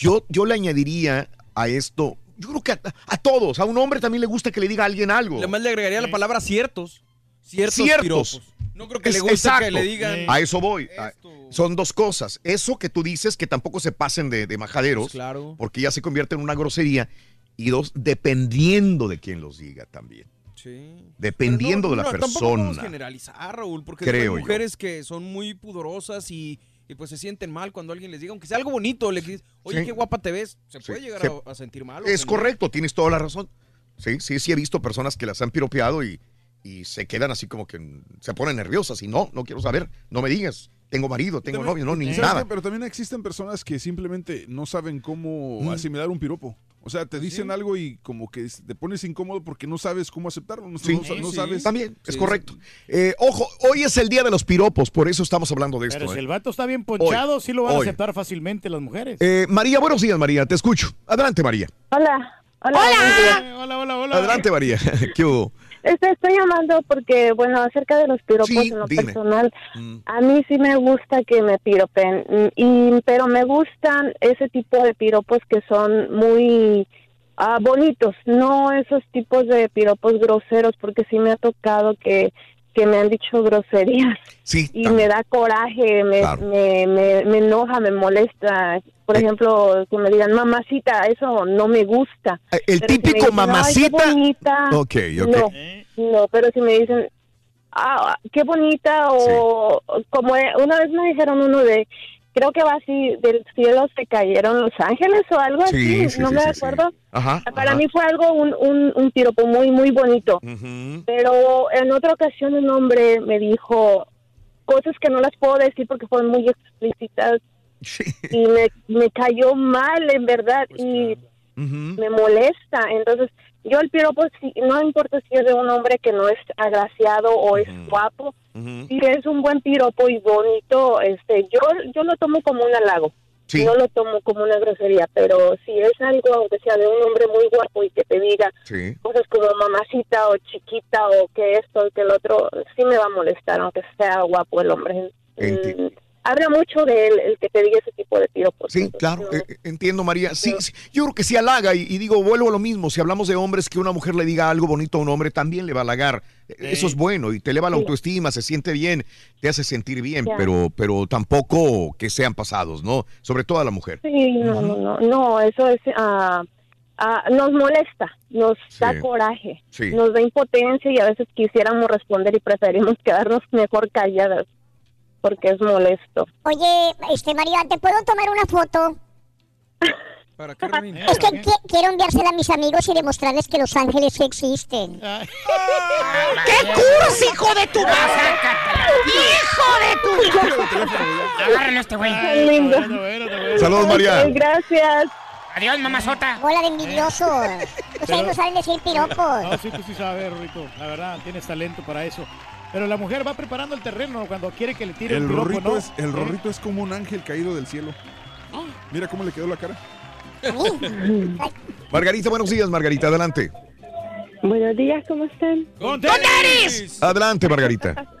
Yo, yo le añadiría a esto, yo creo que a, a todos, a un hombre también le gusta que le diga a alguien algo. Además le agregaría la palabra ciertos. Ciertos. No creo que Es- le guste exacto. que le digan. A eso voy. A- Son dos cosas. Eso que tú dices, que tampoco se pasen de, de majaderos, Pues claro. porque ya se convierte en una grosería. Y dos, dependiendo de quién los diga también. Sí. Dependiendo no, de la no, Tampoco podemos persona. generalizar, Raúl, porque Creo hay yo. mujeres que son muy pudorosas y, y pues se sienten mal cuando alguien les diga, aunque sea algo bonito, le dices, oye, Sí. qué guapa te ves, se Sí, puede llegar se- a, a sentir mal. o Es correcto, tienes toda la razón. Sí, sí, sí he visto personas que las han piropeado y, y se quedan así como que se ponen nerviosas y no, no quiero saber, no me digas, tengo marido, tengo novio, no, ni ¿Sabes nada. Pero también existen personas que simplemente no saben cómo Mm. asimilar un piropo. O sea, te dicen algo y como que te pones incómodo porque no sabes cómo aceptarlo. No, Sí, no sabes. También, es Sí, correcto. Eh, ojo, hoy es el día de los piropos, por eso estamos hablando de esto. Pero si eh. el vato está bien ponchado, Hoy, sí lo van a aceptar fácilmente las mujeres. Eh, María, buenos días, María, te escucho. Adelante, María. Hola. Hola. Hola. Hola, hola, hola. Adelante, María. [laughs] ¿Qué hubo? Este, estoy llamando porque, bueno, acerca de los piropos Sí, en lo dime. personal, a mí sí me gusta que me piropen, mm, y, pero me gustan ese tipo de piropos que son muy ah, bonitos, no esos tipos de piropos groseros, porque sí me ha tocado que, que me han dicho groserías Sí, y me da coraje, me, me, me, me enoja, me molesta. Por Eh. ejemplo, que me digan mamacita, eso no me gusta. Eh, el Pero si me típico dicen, "Ay, qué mamacita". bonita", Ok, ok. No, no, pero si me dicen, ah, qué bonita, o como eh, una vez me dijeron uno de, creo que va así, del cielo se cayeron los ángeles o algo Sí, así, sí, no sí, me acuerdo. Ajá. Para ajá. mí fue algo, un, un, un piropo muy, muy bonito. Pero en otra ocasión un hombre me dijo cosas que no las puedo decir porque fueron muy explícitas y me, me cayó mal en verdad y me molesta. Entonces yo el piropo, si, no importa si es de un hombre que no es agraciado o es guapo, si es un buen piropo y bonito, este, yo, yo lo tomo como un halago. Sí. No lo tomo como una grosería, pero si es algo, aunque sea de un hombre muy guapo y que te diga, Sí. cosas como mamacita o chiquita o que esto y que el otro, sí me va a molestar, aunque sea guapo el hombre. Mm, habla mucho de él, el que te diga ese tipo de piropos. Sí, claro, eh, eh, entiendo, María. Sí, sí, yo creo que sí halaga y, y digo, vuelvo a lo mismo. Si hablamos de hombres, que una mujer le diga algo bonito a un hombre, también le va a halagar. Eh, Eso es bueno y te eleva la Sí. autoestima, se siente bien, te hace sentir bien, Ya. pero, pero tampoco que sean pasados, ¿no? Sobre todo a la mujer. Sí, no, no, no, no, eso es, ah, ah, nos molesta, nos da coraje, Sí. nos da impotencia y a veces quisiéramos responder y preferimos [laughs] quedarnos mejor calladas porque es molesto. Oye, este María, ¿te puedo tomar una foto? ¿Para qué? Es que qui- quiero enviársela a mis amigos y demostrarles que los ángeles sí existen. [laughs] ¡Qué cursi, hijo de tu madre! ¡Hijo de tu! Agárralo a este güey. Qué lindo. Saludos, María. Gracias. Adiós, mamazota. Bola de envidioso. Ustedes no saben decir piropos. No, sí, tú sí sabes, Rorrito. La verdad, tienes talento para eso. Pero la mujer va preparando el terreno cuando quiere que le tire el, El piropo, rorrito, ¿no? es, el ¿Eh? rorrito es como un ángel caído del cielo. Mira cómo le quedó la cara. Margarita, buenos días, Margarita, adelante. Buenos días, ¿cómo están? ¡Con Adelante, Margarita. [laughs]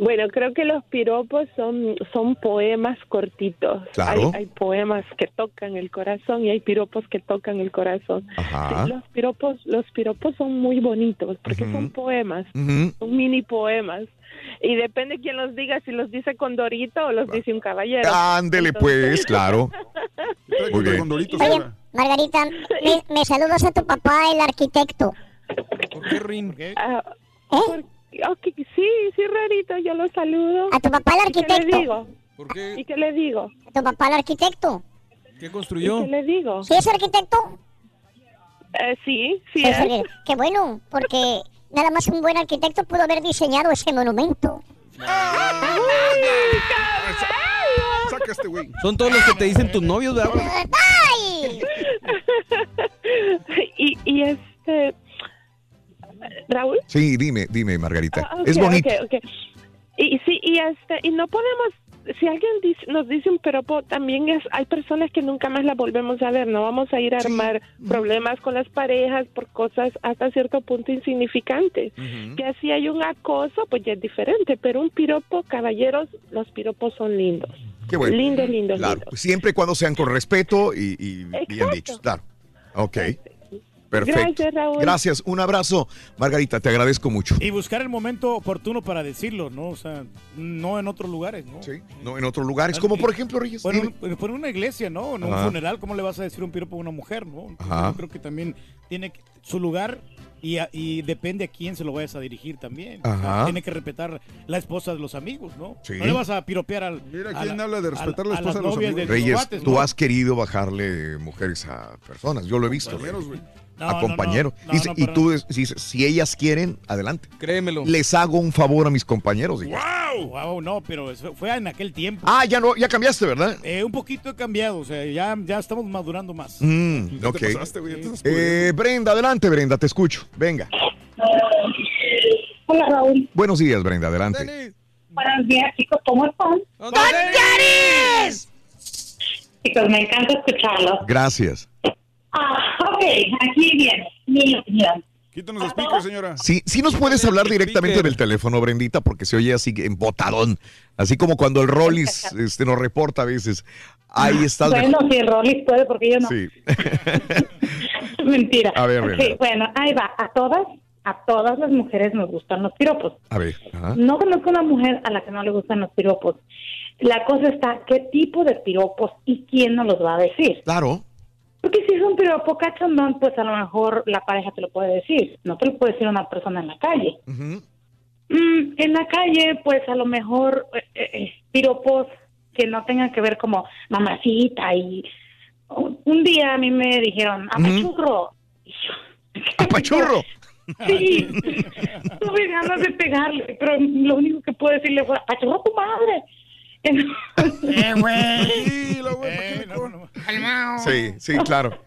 Bueno, creo que los piropos son, son poemas cortitos. Claro. Hay, hay poemas que tocan el corazón y hay piropos que tocan el corazón. Ajá. Los piropos, los piropos son muy bonitos porque son poemas, son mini poemas. Y depende quién los diga, si los dice con Dorito o los dice un caballero. Ándele, pues, claro. [laughs] Muy bien. Oye, Margarita, me, me saludas a tu papá, el arquitecto. ¿Por qué, Rin? Ah, ¿Eh? por- ok, sí, sí, Rarito, yo lo saludo. A tu papá, el ¿Y qué le arquitecto. digo? ¿Por qué? ¿Y qué le digo? A tu papá, el arquitecto. ¿Qué ¿Y construyó? qué le digo? ¿Sí es arquitecto? Eh, sí, sí Es es. Qué bueno, porque nada más un buen arquitecto pudo haber diseñado ese monumento. Saca este güey. Son todos los que te dicen tus novios, ¿verdad? ¡Ay! [laughs] y, y este. Raúl. Sí, dime, dime, Margarita. Ah, es bonito. ok, ok. Y sí, y este, y no podemos, si alguien dice- nos dice un piropo, también es, hay personas que nunca más la volvemos a ver, no vamos a ir a armar problemas con las parejas por cosas hasta cierto punto insignificantes. Que si hay un acoso, pues ya es diferente, pero un piropo, caballeros, los piropos son lindos. Qué bueno. Lindos, lindos, Claro, lindos. siempre y cuando sean con respeto y, y bien dichos. Claro. Ok. Perfecto. Gracias, Raúl. Gracias. Un abrazo. Margarita, te agradezco mucho. Y buscar el momento oportuno para decirlo, ¿no? O sea, no en otros lugares, ¿no? Sí. No en otros lugares, como por ejemplo, Reyes. Dime. un- por una iglesia, ¿no? En un Ajá. funeral, ¿cómo le vas a decir un piropo a una mujer, no? Ajá. Yo creo que también tiene su lugar y, a- y depende a quién se lo vayas a dirigir también. O sea, Ajá. tiene que respetar la esposa de los amigos, ¿no? Sí. No le vas a piropear al. Mira, ¿quién la- habla de a- respetar la a esposa las de los amigos? Reyes, tú ¿no? has querido bajarle mujeres a personas. Yo lo he visto. Compañeros, güey. No, a compañeros. no, no, Dice, no, y tú dices, si ellas quieren, adelante. Créemelo. Les hago un favor a mis compañeros. ¡Wow! ¡Wow! No, pero eso fue en aquel tiempo. Ah, ya no, ya cambiaste, ¿verdad? Eh, un poquito he cambiado, o sea, ya, ya estamos madurando más. Mm, ok. te pasaste, güey, Eh, Brenda, adelante, Brenda, te escucho. Venga. Hola Raúl. Buenos días, Brenda, adelante. Buenos días chicos, ¿cómo están? ¡Con Yaris! Chicos, me encanta escucharlos. Gracias. Ah, ok, aquí viene mi opinión. Quítanos el speaker, señora. Sí, sí nos puedes hablar directamente del teléfono, Brendita, porque se oye así en botadón. Así como cuando el Rollis [laughs] este, nos reporta a veces. Ahí estás. Bueno, si el Rollis puede, porque yo no. Sí. [laughs] Mentira. A ver, bueno, ahí va. A todas, a todas las mujeres nos gustan los piropos. A ver. ajá. No conozco una mujer a la que no le gustan los piropos. La cosa está, ¿qué tipo de piropos y quién nos los va a decir? Claro. Porque si es un piropo cachondón, pues a lo mejor la pareja te lo puede decir. No te lo puede decir una persona en la calle. Mm, en la calle, pues a lo mejor eh, eh, eh, piropos que no tengan que ver como mamacita y un un día a mí me dijeron apachurro. [laughs] ¡Apachurro! Sí, [laughs] tuve ganas de pegarle, pero lo único que puedo decirle fue apachurro a tu madre. ¡Eh, güey! Tranquilo, güey, ¿para qué le corres? Calmao. Sí, sí, claro.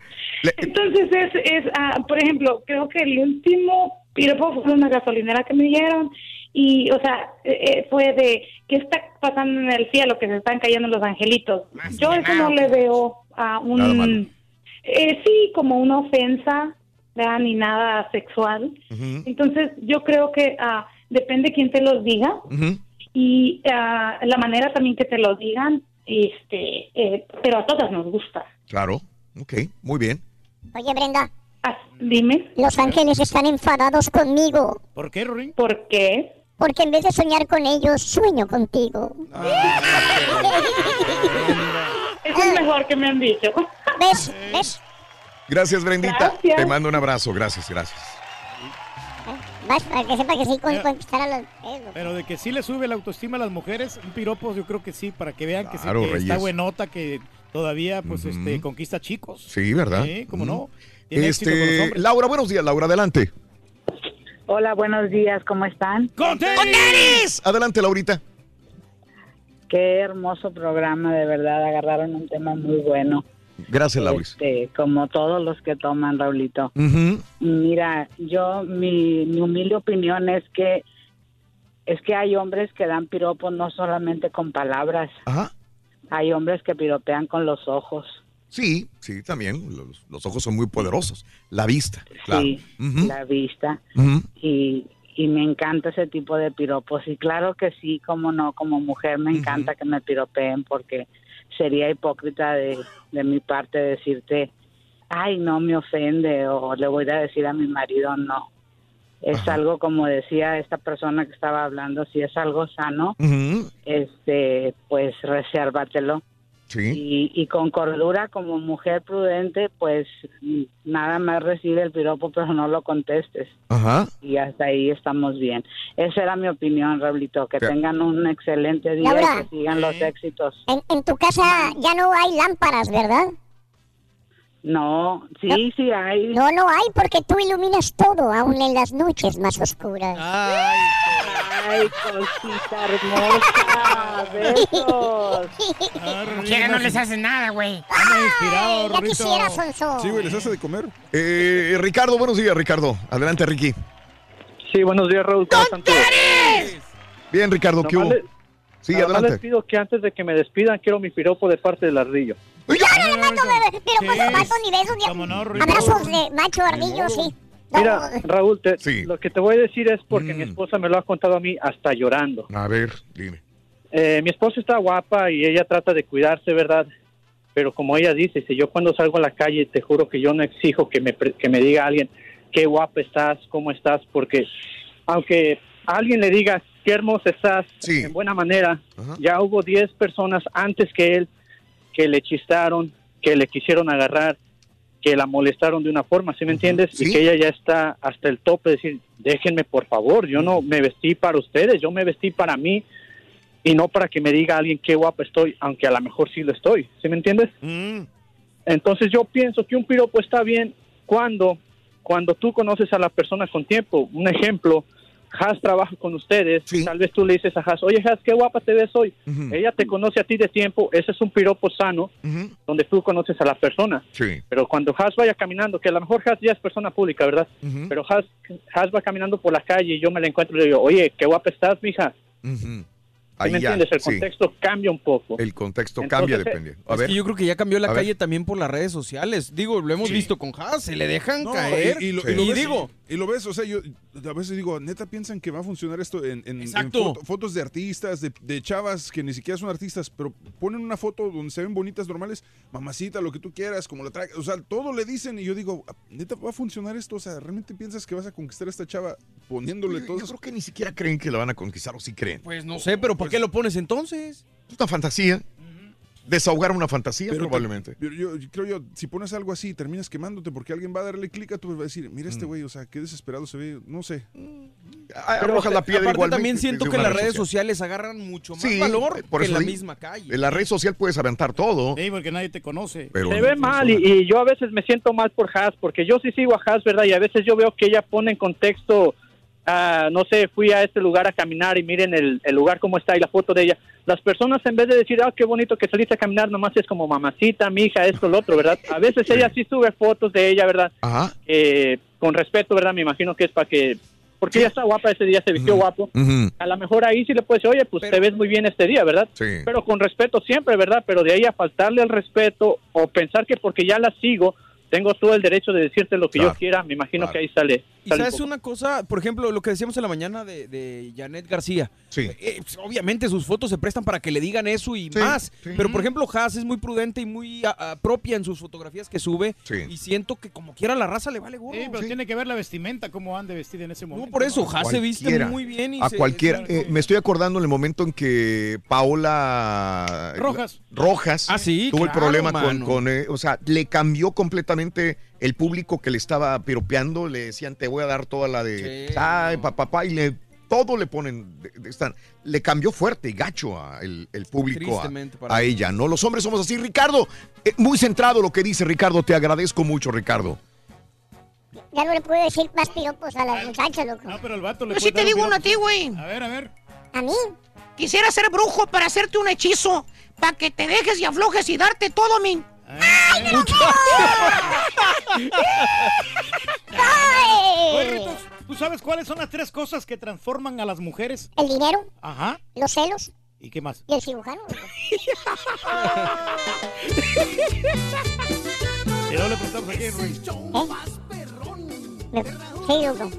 Entonces es, es ah, por ejemplo, creo que el último piropo fue una gasolinera que me dieron y, o sea, eh, eh, fue de qué está pasando en el cielo, que se están cayendo los angelitos. Yo eso no le veo a un, eh, sí, como una ofensa, ¿verdad? ni nada sexual. Entonces yo creo que ah, depende quién te los diga ujú. Y ah, la manera también que te lo digan, este, eh, pero a todas nos gusta. Claro. Ok, muy bien. Oye, Brenda, Ah, dime. los ángeles están enfadados conmigo. ¿Por qué, Rory? ¿Por qué? Porque en vez de soñar con ellos, sueño contigo. Eso es mejor que me han dicho. ¿Ves? ¿Ves? Gracias, Brendita. Gracias. Te mando un abrazo. Gracias, gracias. Vas, para que sepa que sí con- conquistar a los... eh, Pero de que sí le sube la autoestima a las mujeres, un piropo yo creo que sí, para que vean que, sí, que está buenota, que todavía pues este conquista chicos. Sí, ¿verdad? Sí, cómo no. Tiene éxito con los Este. Laura, buenos días, Laura, adelante. Hola, buenos días, ¿cómo están? ¡Con Adelante, Laurita. Qué hermoso programa, de verdad, agarraron un tema muy bueno. Gracias, Lauris. Este, como todos los que toman, Raulito. Mira, yo, mi, mi humilde opinión es que es que hay hombres que dan piropos no solamente con palabras. Ajá. Hay hombres que piropean con los ojos. Sí, sí, también. Los, los ojos son muy poderosos. La vista, claro. Sí, la vista. Y, y me encanta ese tipo de piropos. Y claro que sí, como no, como mujer me encanta que me piropeen porque sería hipócrita de, de mi parte decirte, ay, no me ofende o le voy a decir a mi marido no. Es algo como decía esta persona que estaba hablando, si es algo sano, este, pues resérvatelo. Sí. Y, y con cordura como mujer prudente, pues nada más recibe el piropo, pero no lo contestes Ajá. y hasta ahí estamos bien. Esa era mi opinión, Raulito. Que tengan un excelente día Laura. y que sigan los éxitos. En, en tu casa ya no hay lámparas, ¿verdad? No, sí, sí hay. No, no hay porque tú iluminas todo, aún en las noches más oscuras. Ay, ay, cosita hermosa. [laughs] Besos. Quiera no les hace nada, güey. inspirado, ya quisiera, Sonso. Sí, güey, les hace de comer. Eh, Ricardo, buenos días, Ricardo. Adelante, Ricky. Sí, buenos días, Raúl. ¿Cómo están todos? Bien, Ricardo, ¿qué hubo? Sí, nada más adelante. les pido que antes de que me despidan, quiero mi piropo de parte del ardillo. Ya, no le mando bebé, pero pues paso ni besos ni abrazos de macho ardillo, sí. No, Mira, Raúl, te- lo que te voy a decir es porque mi esposa me lo ha contado a mí hasta llorando. A ver, dime. Eh, mi esposa está guapa y ella trata de cuidarse, ¿verdad? Pero como ella dice, si yo cuando salgo a la calle, te juro que yo no exijo que me, pre- que me diga alguien qué guapa estás, cómo estás, porque aunque a alguien le diga qué hermosa estás, en buena manera, ya hubo 10 personas antes que él que le chistaron, que le quisieron agarrar, que la molestaron de una forma, ¿sí me entiendes? Y que ella ya está hasta el tope de decir, déjenme por favor, yo no me vestí para ustedes, yo me vestí para mí y no para que me diga alguien qué guapa estoy, aunque a lo mejor sí lo estoy, ¿sí me entiendes? Entonces yo pienso que un piropo está bien cuando, cuando tú conoces a la persona con tiempo. Un ejemplo, Has trabaja con ustedes, tal vez tú le dices a Has, oye Has, qué guapa te ves hoy. Ella te conoce a ti de tiempo, ese es un piropo sano, donde tú conoces a la persona. Sí. Pero cuando Has vaya caminando, que a lo mejor Has ya es persona pública, ¿verdad? Pero Has, Has va caminando por la calle y yo me la encuentro y le digo, oye, qué guapa estás, mija. ¿Sí Ahí me ya, entiendes? El sí. contexto cambia un poco. El contexto Entonces, cambia eh, dependiendo. A Es ver. que yo creo que ya cambió la A ver. calle también por las redes sociales. Digo, lo hemos visto con Haas, se le dejan No, caer. Y, y lo, Sí. y lo ves, digo, y lo ves, o sea, yo a veces digo, neta piensan que va a funcionar esto en, en- en Exacto. foto- fotos de artistas, de, de chavas que ni siquiera son artistas, pero ponen una foto donde se ven bonitas, normales, mamacita, lo que tú quieras, como la trae, o sea, todo le dicen y yo digo, neta va a funcionar esto, o sea, ¿realmente piensas que vas a conquistar a esta chava poniéndole todo Yo creo que ni siquiera creen que la van a conquistar o sí creen. pues no sé, pero ¿por qué lo pones entonces? Es una fantasía. Desahogar una fantasía, Pero te- probablemente. Pero yo, yo creo yo, si pones algo así, terminas quemándote porque alguien va a darle clic a tu, va a decir, mira Mm. este güey, o sea, qué desesperado se ve, no sé. arrojas la piedra aparte igualmente también siento que las red redes social. sociales agarran mucho más Sí, valor por que eso la digo, misma calle. En la red social puedes aventar todo. Sí, porque nadie te conoce. Pero se ve mal y, y yo a veces me siento mal por Haas porque yo sí sigo a Haas, ¿verdad? Y a veces yo veo que ella pone en contexto, ah, no sé, fui a este lugar a caminar y miren el, el lugar cómo está y la foto de ella. Las personas en vez de decir, ah, qué bonito que saliste a caminar, nomás es como mamacita, mi hija, esto, lo otro, ¿verdad? A veces ella sí sube fotos de ella, ¿verdad? Ajá. Eh, con respeto, ¿verdad? Me imagino que es para que... Porque ella está guapa ese día, se vistió guapo. A lo mejor ahí sí le puede decir, oye, pues te ves muy bien este día, ¿verdad? Sí. Pero con respeto siempre, ¿verdad? Pero de ahí a faltarle al respeto o pensar que porque ya la sigo, tengo todo el derecho de decirte lo que Claro, yo quiera, me imagino claro. que ahí sale. Y sabes una cosa, por ejemplo, lo que decíamos en la mañana de, de Janet García. Sí. Eh, pues, obviamente sus fotos se prestan para que le digan eso y Sí, más. sí. Pero por ejemplo, Haas es muy prudente y muy a- a- propia en sus fotografías que sube. Sí. Y siento que como quiera la raza le vale gorro. Sí, pero tiene que ver la vestimenta, cómo ande vestida en ese momento. No, por eso, Haas se viste muy bien. Y a se- cualquiera. se- eh, me estoy acordando en el momento en que Paola Rojas. Rojas Ah, sí, tuvo el claro, problema con, con, eh, o sea, le cambió completamente el público que le estaba piropeando, le decían te voy a dar toda la de, Sí, ay, papá, papá, y le todo le ponen, de- de- están, le cambió fuerte y gacho a el, el público a, ella, ¿no? Los hombres somos así. Ricardo, eh, muy centrado lo que dice Ricardo, te agradezco mucho, Ricardo. Ya no le puedo decir más piropos a las muchachas, loco. No, pero el vato le Yo sí te digo uno a ti, güey. A ver, a ver. ¿A mí? Quisiera ser brujo para hacerte un hechizo, para que te dejes y aflojes y darte todo, mi. ¿Tú sabes cuáles son las tres cosas que transforman a las mujeres? El dinero, Ajá. los celos ¿Y qué más? y el cirujano. [laughs] luego le preguntamos a quién, Ruiz. Me- Sí, loco.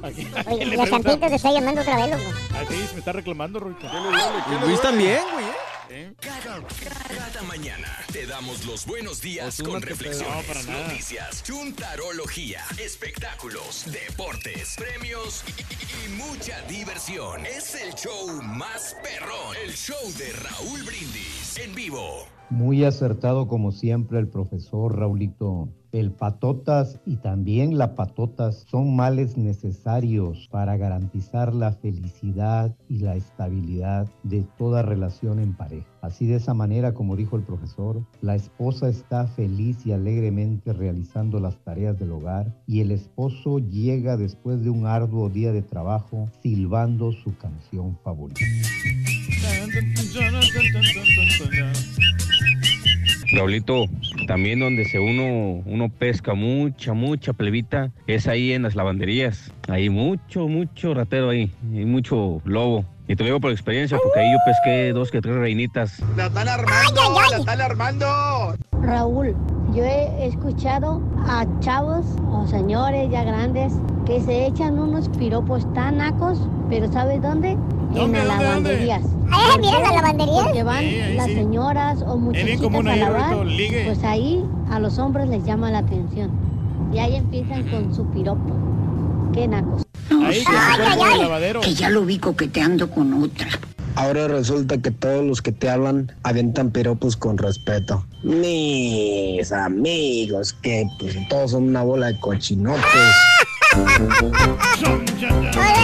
Oye, la. Santita te está llamando otra vez, loco. Ah, sí, me está reclamando, Ruito. Y Luis también, güey. ¿eh? Cada mañana te damos los buenos días con reflexiones, para nada. noticias, chuntarología, espectáculos, deportes, premios y, y- y mucha diversión. Es el show más perrón, el show de Raúl Brindis en vivo. Muy acertado como siempre el profesor Raulito. El patotas y también la patotas son males necesarios para garantizar la felicidad y la estabilidad de toda relación en pareja. Así de esa manera, como dijo el profesor, la esposa está feliz y alegremente realizando las tareas del hogar y el esposo llega después de un arduo día de trabajo silbando su canción favorita. Raulito, también donde se uno, uno pesca mucha, mucha plebita, es ahí en las lavanderías. Hay mucho, mucho ratero ahí, y mucho lobo. Y te lo digo por experiencia, porque ahí yo pesqué dos que tres reinitas. ¡La están armando! ¡La están armando! Raúl, yo he escuchado a chavos o señores ya grandes que se echan unos piropos tan nacos, pero ¿sabes dónde? ¿Dónde, en las lavanderías. Ah, mira, la lavandería. Porque van Sí, ahí las sí. señoras o muchachitas común a lavar, pues ahí a los hombres les llama la atención. Y ahí empiezan con su piropo. Qué nacos. Ahí que cuelga del lavadero. Que ya lo vi coqueteando con otra. Ahora resulta que todos los que te hablan aventan piropos con respeto. Mis amigos, que pues todos son una bola de cochinotes. Hola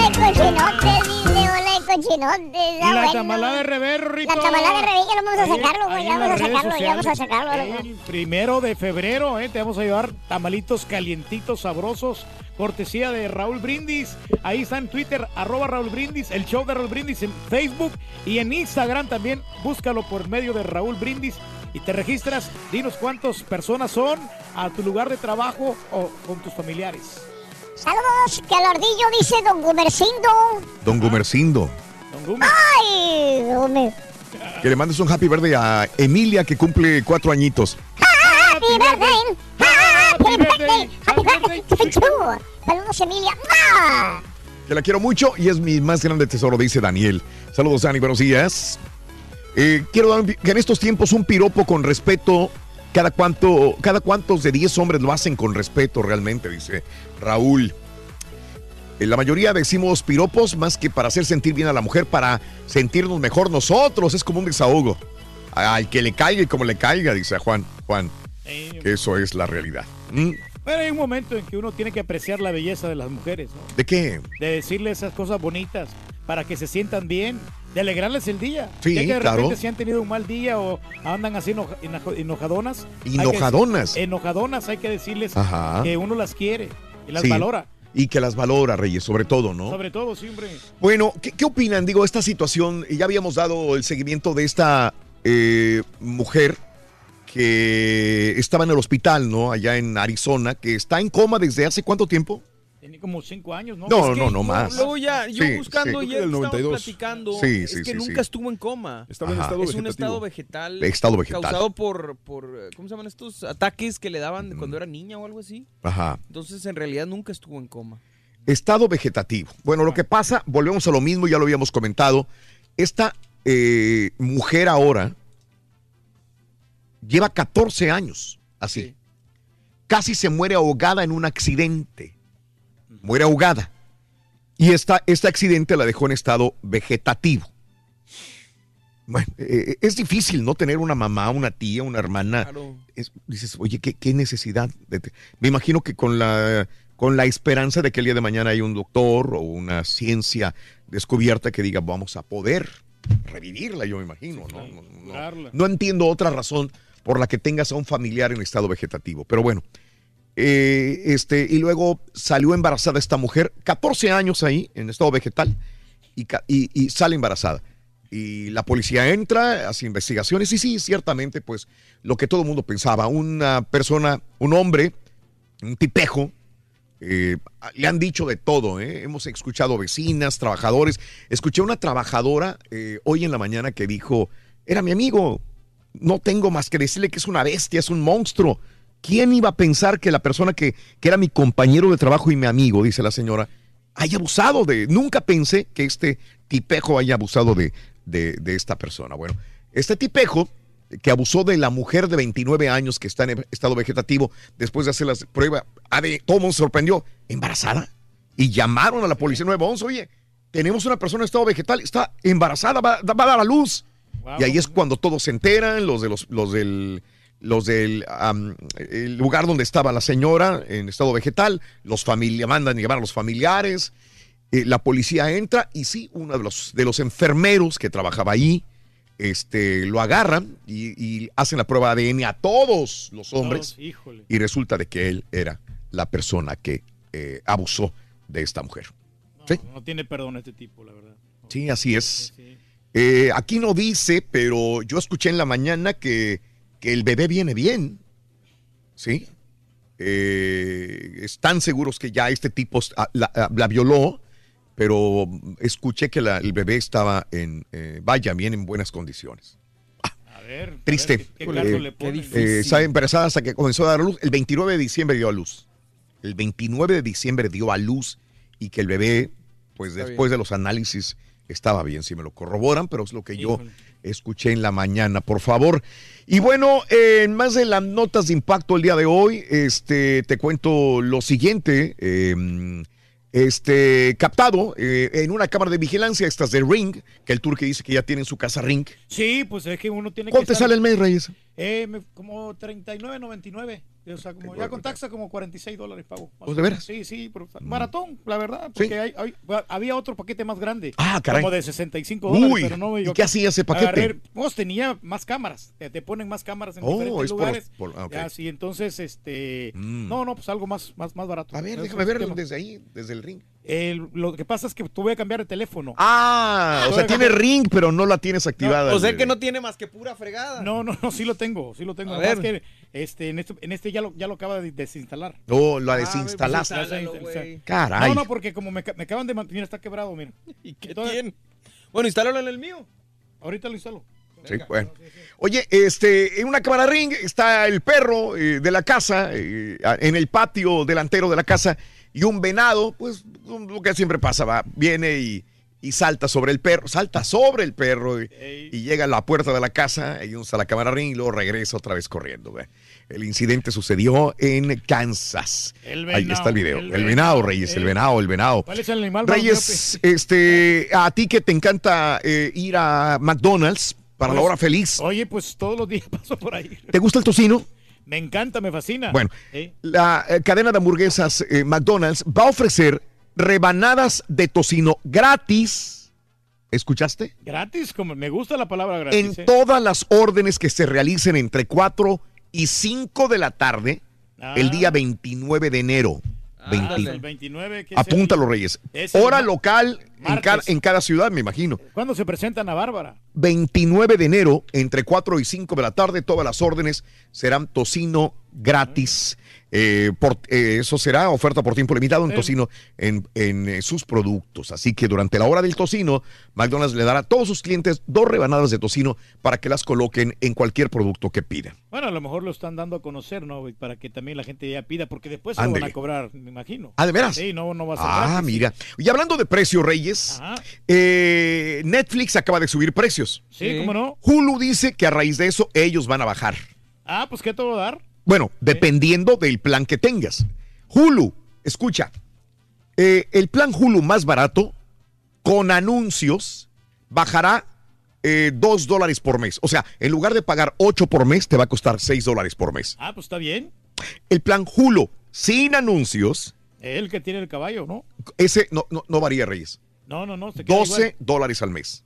de cochinotes, dice, hola de cochinotes. Y ah, la bueno. tamalada de revés, Rito. La tamalada de revés, ya lo vamos a Ahí- sacarlo, ahí güey, ya vamos a sacarlo, ya vamos a sacarlo. El primero de febrero, ¿eh? te vamos a llevar tamalitos calientitos, sabrosos, cortesía de Raúl Brindis. Ahí está en Twitter, arroba Raúl Brindis, el show de Raúl Brindis en Facebook y en Instagram también. Búscalo por medio de Raúl Brindis y te registras. Dinos cuántas personas son a tu lugar de trabajo o con tus familiares. Saludos, que al ardillo dice Don Gumercindo. Don Gumercindo. Ay, Gumer. Que le mandes un happy birthday a Emilia que cumple cuatro añitos. Happy birthday, happy birthday, happy birthday to you. Saludos, Emilia. ¡Mua! Que la quiero mucho y es mi más grande tesoro, dice Daniel. Saludos, Dani, buenos días. Eh, quiero dar que en estos tiempos un piropo con respeto, cada cuánto, cada cuántos de 10 hombres lo hacen con respeto realmente, dice Raúl. Eh, La mayoría decimos piropos más que para hacer sentir bien a la mujer, para sentirnos mejor nosotros. Es como un desahogo. Al que le caiga y como le caiga, dice Juan. Juan, que eso es la realidad. ¿Mm? Pero hay un momento en que uno tiene que apreciar la belleza de las mujeres, ¿no? ¿De qué? de decirle esas cosas bonitas para que se sientan bien, de alegrarles el día. Sí, Ya que de claro. repente si han tenido un mal día o andan así enoja- enojadonas. hay Enojadonas. enojadonas, hay que decirles Ajá. que uno las quiere y las Sí. valora. Y que las valora, Reyes, sobre todo, ¿no? Sobre todo siempre. Bueno, ¿qué, qué opinan? Digo, esta situación, ya habíamos dado el seguimiento de esta eh, mujer que estaba en el hospital, ¿no? Allá en Arizona, que está en coma desde hace cuánto tiempo? Tiene como cinco años, ¿no? No, Es que no, no más. Luego ya, yo Sí, buscando sí. y 92. platicando, Sí, es que sí, nunca sí. estuvo en coma. Estaba en estado es un estado vegetal. Estado vegetal. Causado por, por, ¿cómo se llaman estos ataques que le daban cuando era niña o algo así? Ajá. Entonces, en realidad, nunca estuvo en coma. Estado vegetativo. Bueno, lo que pasa, volvemos a lo mismo, ya lo habíamos comentado. Esta eh, mujer ahora lleva 14 años así. Casi se muere ahogada en un accidente. Muere ahogada. Y esta, este accidente la dejó en estado vegetativo. Bueno, eh, es difícil, ¿no? Tener una mamá, una tía, una hermana. Es- dices, oye, ¿qué, qué necesidad? de te-?" Me imagino que con la, con la esperanza de que el día de mañana haya un doctor o una ciencia descubierta que diga, vamos a poder revivirla, yo me imagino, ¿no? No, no- Curarla. no entiendo otra razón por la que tengas a un familiar en estado vegetativo. Pero bueno, eh, este, y luego salió embarazada esta mujer, 14 años ahí, en estado vegetal, y, sale embarazada. Y la policía entra, hace investigaciones, y sí, ciertamente, pues lo que todo el mundo pensaba, una persona, un hombre, un tipejo, eh, le han dicho de todo, ¿eh? hemos escuchado vecinas, trabajadores. Escuché una trabajadora hoy en la mañana que dijo, era mi amigo, no tengo más que decirle que es una bestia, es un monstruo. ¿Quién iba a pensar que la persona que, que era mi compañero de trabajo y mi amigo, dice la señora, haya abusado de... Nunca pensé que este tipejo haya abusado de, de, de esta persona. Bueno, este tipejo que abusó de la mujer de 29 años que está en estado vegetativo después de hacer las pruebas, a ver, todo el mundo sorprendió, embarazada. Y llamaron a la policía 911, oye, tenemos una persona en estado vegetal, está embarazada, va, va a dar a luz. Y ahí es cuando todos se enteran, los de los, los del los del am, el lugar donde estaba la señora en estado vegetal, los familia mandan llamar a los familiares, eh, la policía entra y sí, uno de los, de los enfermeros que trabajaba ahí, este, lo agarran y, y hacen la prueba de ADN a todos los hombres Todos, y resulta de que él era la persona que eh, abusó de esta mujer. Sí, No tiene perdón este tipo, la verdad. sí, así es. Eh, aquí no dice, pero yo escuché en la mañana que, que el bebé viene bien. ¿Sí? Eh, están seguros que ya este tipo ah, la, ah, la violó, pero escuché que la- el bebé estaba en, eh, vaya, bien en buenas condiciones. A ver. Triste. a ver ¿Qué, qué Eh, le eh, estaba embarazada hasta que comenzó a dar a luz. El 29 de diciembre dio a luz. El 29 de diciembre dio a luz y que el bebé, pues Está después bien. de los análisis, estaba bien. Si me lo corroboran, pero es lo que yo escuché en la mañana, por favor. Y bueno, eh, en más de las notas de impacto el día de hoy, este, te cuento lo siguiente. eh, este, captado eh, en una cámara de vigilancia, estas de Ring, que el turque dice que ya tiene en su casa Ring. Sí, pues es que uno tiene que. ¿Cuánto te estar- sale el mes, Reyes? Eh, me- como 39.99. O sea, como ya con taxa, como 46 dólares pago. ¿Oh, de veras? Sí, sí, pero maratón, la verdad. Porque hay- hay- había otro paquete más grande. Ah, caray. Como de 65 dólares. Uy, pero no, ¿y yo qué hacía ese paquete? agarré- pues tenía más cámaras. Te, te ponen más cámaras en Oh, diferentes es por lugares. por- ah, ok. Ya, sí, entonces, este. Mm. No, no, pues algo más, más, más barato. A ver, déjame verlo desde ahí, desde el ring. El- lo que pasa es que tuve que cambiar el teléfono. Ah, o sea, tiene cambiar- ring, pero no la tienes activada. O sea que no tiene más que pura fregada. No, no, no, sí lo tengo, sí lo tengo. A ver. que este, en este, en este ya lo, ya lo acaba de desinstalar. Oh, la Ah, desinstalaste. pues, desinstálalo. Caray. No, no, porque como me, me acaban de mantener, está quebrado, mira. [laughs] ¿Y qué Entonces- tiene? Bueno, instálalo en el mío. Ahorita lo instalo. Sí, bueno. Oye, este, en una cámara ring está el perro eh, de la casa, eh, en el patio delantero de la casa, y un venado, pues lo que siempre pasa, va, viene y, y salta sobre el perro, salta sobre el perro y, y llega a la puerta de la casa, y usa la cámara ring y luego regresa otra vez corriendo. ve. El incidente sucedió en Kansas. El Ahí está el video. el El, venado, Reyes, el el- venado, el venado. ¿Cuál es el animal Reyes, este, a ti que te encanta eh, ir a McDonald's para la Pues, hora feliz, Oye, pues todos los días [laughs] paso por ahí. ¿te gusta el tocino? Me encanta, me fascina. Bueno, ¿Eh? la eh, cadena de hamburguesas eh, McDonald's va a ofrecer rebanadas de tocino gratis. ¿Escuchaste? Gratis, como me gusta la palabra gratis. En ¿eh? todas las órdenes que se realicen entre 4 y 5 de la tarde el Ah. día 29 de enero. Ah, 20. el 29, que es Apúntalo, el- Reyes. Hora local en cada, en cada ciudad, me imagino. ¿Cuándo se presentan a Bárbara? 29 de enero, entre 4 y 5 de la tarde, todas las órdenes serán tocino gratis. Eh, por- eh, eso será oferta por tiempo limitado en Sí. tocino en, en, eh, sus productos. Así que durante la hora del tocino, McDonald's le dará a todos sus clientes dos rebanadas de tocino para que las coloquen en cualquier producto que pidan. Bueno, a lo mejor lo están dando a conocer, ¿no? Para que también la gente ya pida, porque después se lo van a cobrar, me imagino. Ah, ¿de veras? Sí, no, no va a ser Ah, gratis. mira. Y hablando de precios, Reyes, eh, Netflix acaba de subir precios. Sí, ¿cómo no? Hulu dice que a raíz de eso ellos van a bajar. Ah, pues ¿qué a dar? Bueno, dependiendo del plan que tengas. Hulu, escucha, eh, el plan Hulu más barato, con anuncios, bajará eh, 2 dólares por mes. O sea, en lugar de pagar 8 por mes, te va a costar 6 dólares por mes. Ah, pues está bien. El plan Hulu, sin anuncios, El que tiene el caballo, ¿no? ese no, no, no varía, Reyes. No, no, no. se queda 12 igual. dólares al mes.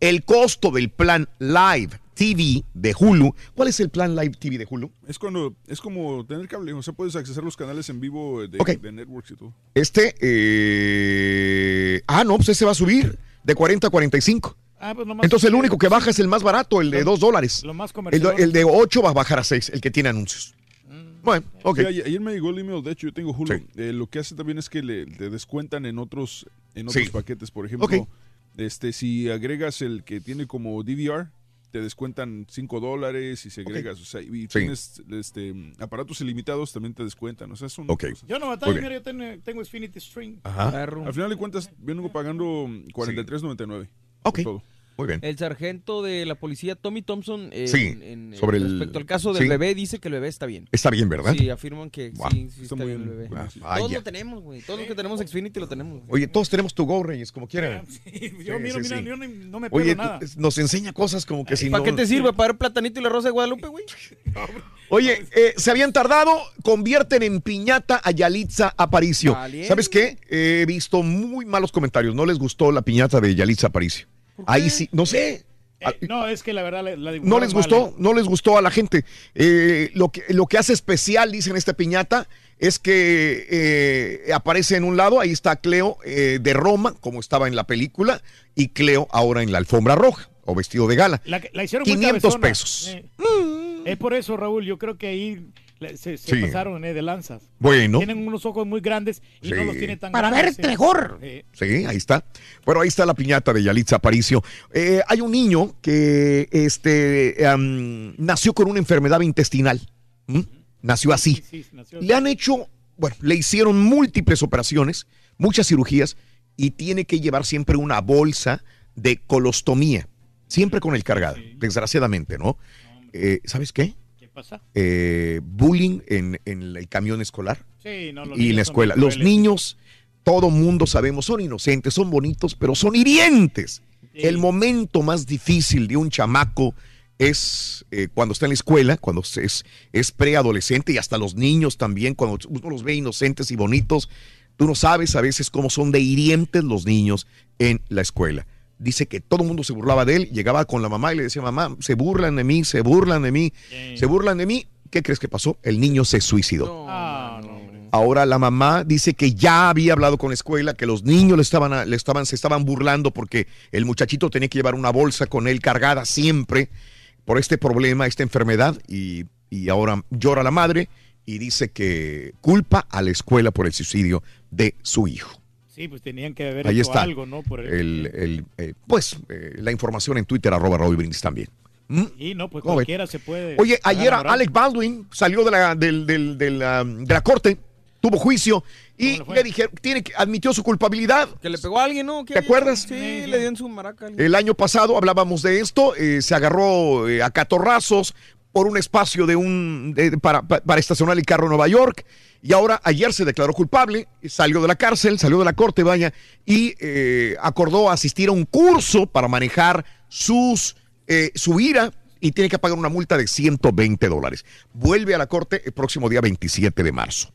El costo del plan Live TV de Hulu, ¿cuál es el plan Live TV de Hulu? Es cuando es como tener cable, o sea, puedes accesar los canales en vivo de, Ok. de networks y todo. Este, eh, ah, no, pues ese va a subir de 40 a 45. Ah, pues nomás- Entonces el único que baja es el más barato, el de 2 dólares. Lo más El, comercial. de- el de 8 va a bajar a 6, el que tiene anuncios. Bueno, ok. Sí, ayer, ayer me llegó el email, de hecho yo tengo Hulu. Eh, lo que hace también es que le, le descuentan en otros, en otros Sí. paquetes. Por ejemplo, este, si agregas el que tiene como DVR, te descuentan 5 dólares y si agregas, o sea, y tienes este, aparatos ilimitados, también te descuentan. O sea, son Ok. cosas. Yo no batallo, bien. mira, yo ten- tengo Xfinity String. Ajá. Al final de cuentas, vengo pagando 43.99. Ok. por todo. Muy bien. El sargento de la policía, Tommy Thompson, en- Sí, en- en- sobre el- respecto al caso del sí. bebé, dice que el bebé está bien. Está bien, ¿verdad? Sí, afirman que Wow. sí, sí está, bien el bebé. Ah, Todos lo tenemos, güey. Todos los que tenemos Xfinity lo tenemos. güey. Oye, todos tenemos tu Go, Reyes, como quieran. [laughs] Yo, Sí, mira, sí, mira, sí. yo ni- no me Oye, pierdo nada. tú- nos enseña cosas como que si no... ¿Para qué te sirve? ¿Para ver platanito y la rosa de Guadalupe, güey? [laughs] Oye, eh, se habían tardado, convierten en piñata a Yalitza Aparicio. Valiente. ¿Sabes qué? He visto muy malos comentarios. No les gustó la piñata de Yalitza Aparicio. Ahí sí, no sé. Eh, no, es que la verdad la, la No les gustó, ¿eh? no les gustó a la gente. Eh, lo, que, lo que hace especial, dicen esta piñata, es que eh, aparece en un lado, ahí está Cleo eh, de Roma, como estaba en la película, y Cleo ahora en la alfombra roja o vestido de gala. La, la hicieron muy 500 cabezona. pesos. Eh, Es por eso, Raúl, yo creo que ahí se, se Sí. pasaron eh, de lanzas. Bueno. Tienen unos ojos muy grandes y no Sí. los tiene tan Para grandes, eh. mejor. Eh, Sí, ahí está. Bueno, ahí está la piñata de Yalitza Aparicio. Eh, hay un niño que este, am, nació con una enfermedad intestinal. Nació así. Le han hecho, bueno, le hicieron múltiples operaciones, muchas cirugías, y tiene que llevar siempre una bolsa de colostomía, siempre con el cargado, desgraciadamente, ¿no? Eh, ¿Sabes qué? ¿Qué pasa? Eh, bullying en, en el camión escolar Sí, no, los y en la escuela. Los niños, todo mundo sabemos, son inocentes, son bonitos, pero son hirientes. El momento más difícil de un chamaco es eh, cuando está en la escuela, cuando es, es preadolescente y hasta los niños también, cuando uno los ve inocentes y bonitos, tú no sabes a veces cómo son de hirientes los niños en la escuela. Dice que todo el mundo se burlaba de él, llegaba con la mamá y le decía, mamá, se burlan de mí, se burlan de mí, se burlan de mí. ¿Qué crees que pasó? El niño se suicidó. Ah, no. Ahora la mamá dice que ya había hablado con la escuela, que los niños le estaban, le estaban, se estaban burlando porque el muchachito tenía que llevar una bolsa con él cargada siempre por este problema, esta enfermedad, y, y ahora llora la madre y dice que culpa a la escuela por el suicidio de su hijo. Sí, pues tenían que haber Ahí hecho está. algo, ¿no? Por el- El, el, eh, pues eh, la información en Twitter, arroba Raúl Brindis también. ¿Mm? Y no, pues cualquiera se puede. Oye, ayer. Alec Baldwin salió de la, del- del- del, de la corte, tuvo juicio y le dijeron, tiene que, admitió su culpabilidad. Que le pegó a alguien, ¿no? ¿Qué ¿Te acuerdas? Sí, le dio en su maraca. El año pasado hablábamos de esto, eh, se agarró eh, a catorrazos por un espacio de un de- para, pa- para estacionar el carro en Nueva York y ahora ayer se declaró culpable, salió de la cárcel, salió de la corte, vaya, y eh, acordó asistir a un curso para manejar sus eh, su ira y tiene que pagar una multa de 120 dólares. Vuelve a la corte el próximo día 27 de marzo.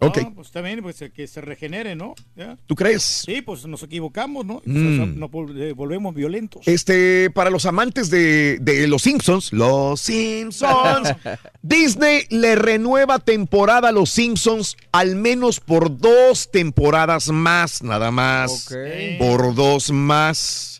Ok. No, pues también pues, que se regenere, ¿no? ¿Ya? ¿Tú crees? Sí, pues nos equivocamos, ¿no? Mm. Nos, eh, volvemos violentos. Este, para los amantes de, de los Simpsons, los Simpsons, [laughs] Disney le renueva temporada a los Simpsons al menos por dos temporadas más, nada más. Por dos más.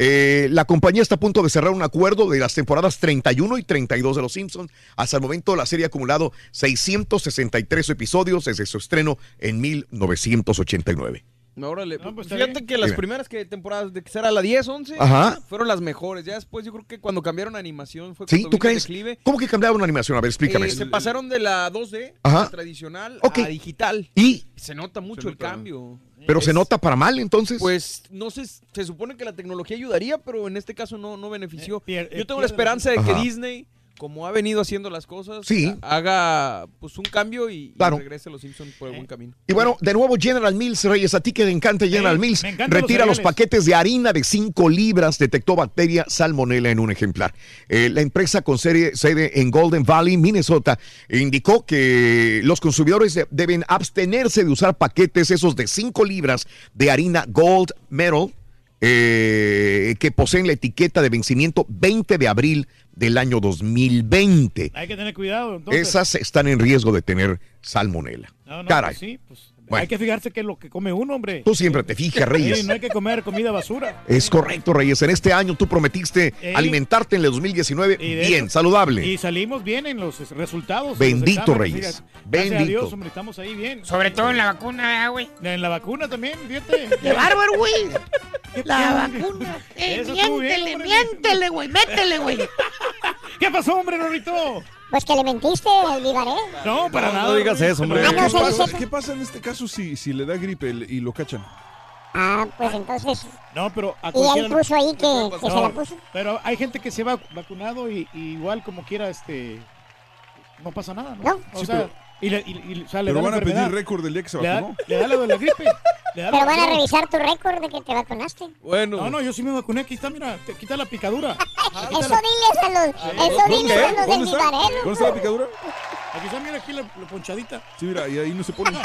Eh, la compañía está a punto de cerrar un acuerdo de las temporadas 31 y 32 de Los Simpsons. Hasta el momento la serie ha acumulado 663 episodios desde su estreno en 1989. No, órale. pues, Fíjate bien. que las Dime. primeras que temporadas de que será la 10, 11, Ajá. fueron las mejores. Ya después yo creo que cuando cambiaron animación fue ¿Sí? ¿Tú crees? declive. ¿Cómo que cambiaron animación? A ver, explícame. Eh, se pasaron de la 2D, Ajá. la tradicional, Ok. a digital. ¿Y? Se nota mucho el cambio. ¿Pero se nota para mal entonces? Pues no sé, se supone que la tecnología ayudaría, pero en este caso no, no benefició. pier- eh, Yo tengo la esperanza de que Ajá. Disney, como ha venido haciendo las cosas, Sí. haga pues un cambio y, regrese a los Simpsons por el buen camino. Y bueno, de nuevo General Mills, Reyes, a ti que te encanta General Mills, retira los paquetes de harina de 5 libras, detectó bacteria salmonella en un ejemplar. Eh, la empresa con serie- sede en Golden Valley, Minnesota, indicó que los consumidores de- deben abstenerse de usar paquetes esos de 5 libras de harina Gold Metal eh, que poseen la etiqueta de vencimiento 20 de abril del año 2020. Hay que tener cuidado, entonces. Esas están en riesgo de tener salmonella. No, no, Caray. pues sí, pues, Bueno. Hay que fijarse qué es lo que come uno, hombre. Tú siempre te fijas, Reyes. Sí, no hay que comer comida basura. Es correcto, Reyes. En este año tú prometiste Ey. alimentarte en el 2019 Y de bien, saludable. Y salimos bien en los resultados. Bendito, en los exámenes, Reyes. fíjate. Gracias a Bendito. Dios, hombre, estamos ahí bien. Sobre todo en la vacuna, güey. En la vacuna también, fíjate. [laughs] ¡Qué bárbaro, güey! [laughs] La vacuna. Eh, estuvo bien, miéntele, miéntele, güey, métele, güey. [laughs] ¿Qué pasó, hombre, Rorrito? Pues que le mentiste al Vivaré. No, para No, nada. no digas eso, hombre. Ah, no, ¿Qué, pasa, dice- qué pasa en este caso si, si le da gripe y lo cachan? Ah, pues entonces. No, pero a Y él puso ahí que, que se No, la puso. Pero hay gente que se va vacunado y, y igual como quiera, este, no pasa nada, ¿no? No. O Sí, sea, pero- y, le, y, y- o sea, le Pero la van a pedir récord del día que se Le da, vacunó. le da lo de la gripe. le da Pero la- van a revisar tu récord de que te vacunaste. Bueno. No, no, yo sí me vacuné. Aquí está, mira, te quita la picadura. [laughs] Eso diles a los, eso diles a los del ¿Dónde está? vivarelo. ¿Dónde está la picadura? Aquí está, mira, aquí la, la ponchadita. Sí, mira, y ahí no se pone.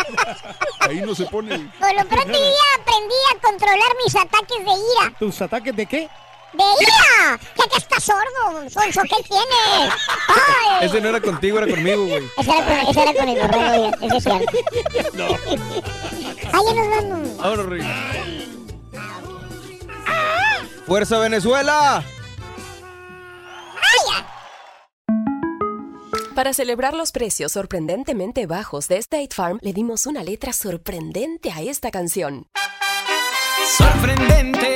Ahí no se pone. Por lo pronto yo ya aprendí a controlar mis ataques de ira. ¿Tus ataques de qué? ¡De ira! ¡Ya que estás sordo, Sonso! ¿Qué tienes? ¡Ay! Ese no era contigo, era conmigo, güey. Ese era con, ese era con el borrego, ya, ese es cierto. No. ¡Ay, ya nos vamos! Vámonos, Rick. ¡Fuerza Venezuela! Para celebrar los precios sorprendentemente bajos de State Farm, le dimos una letra sorprendente a esta canción. Sorprendente,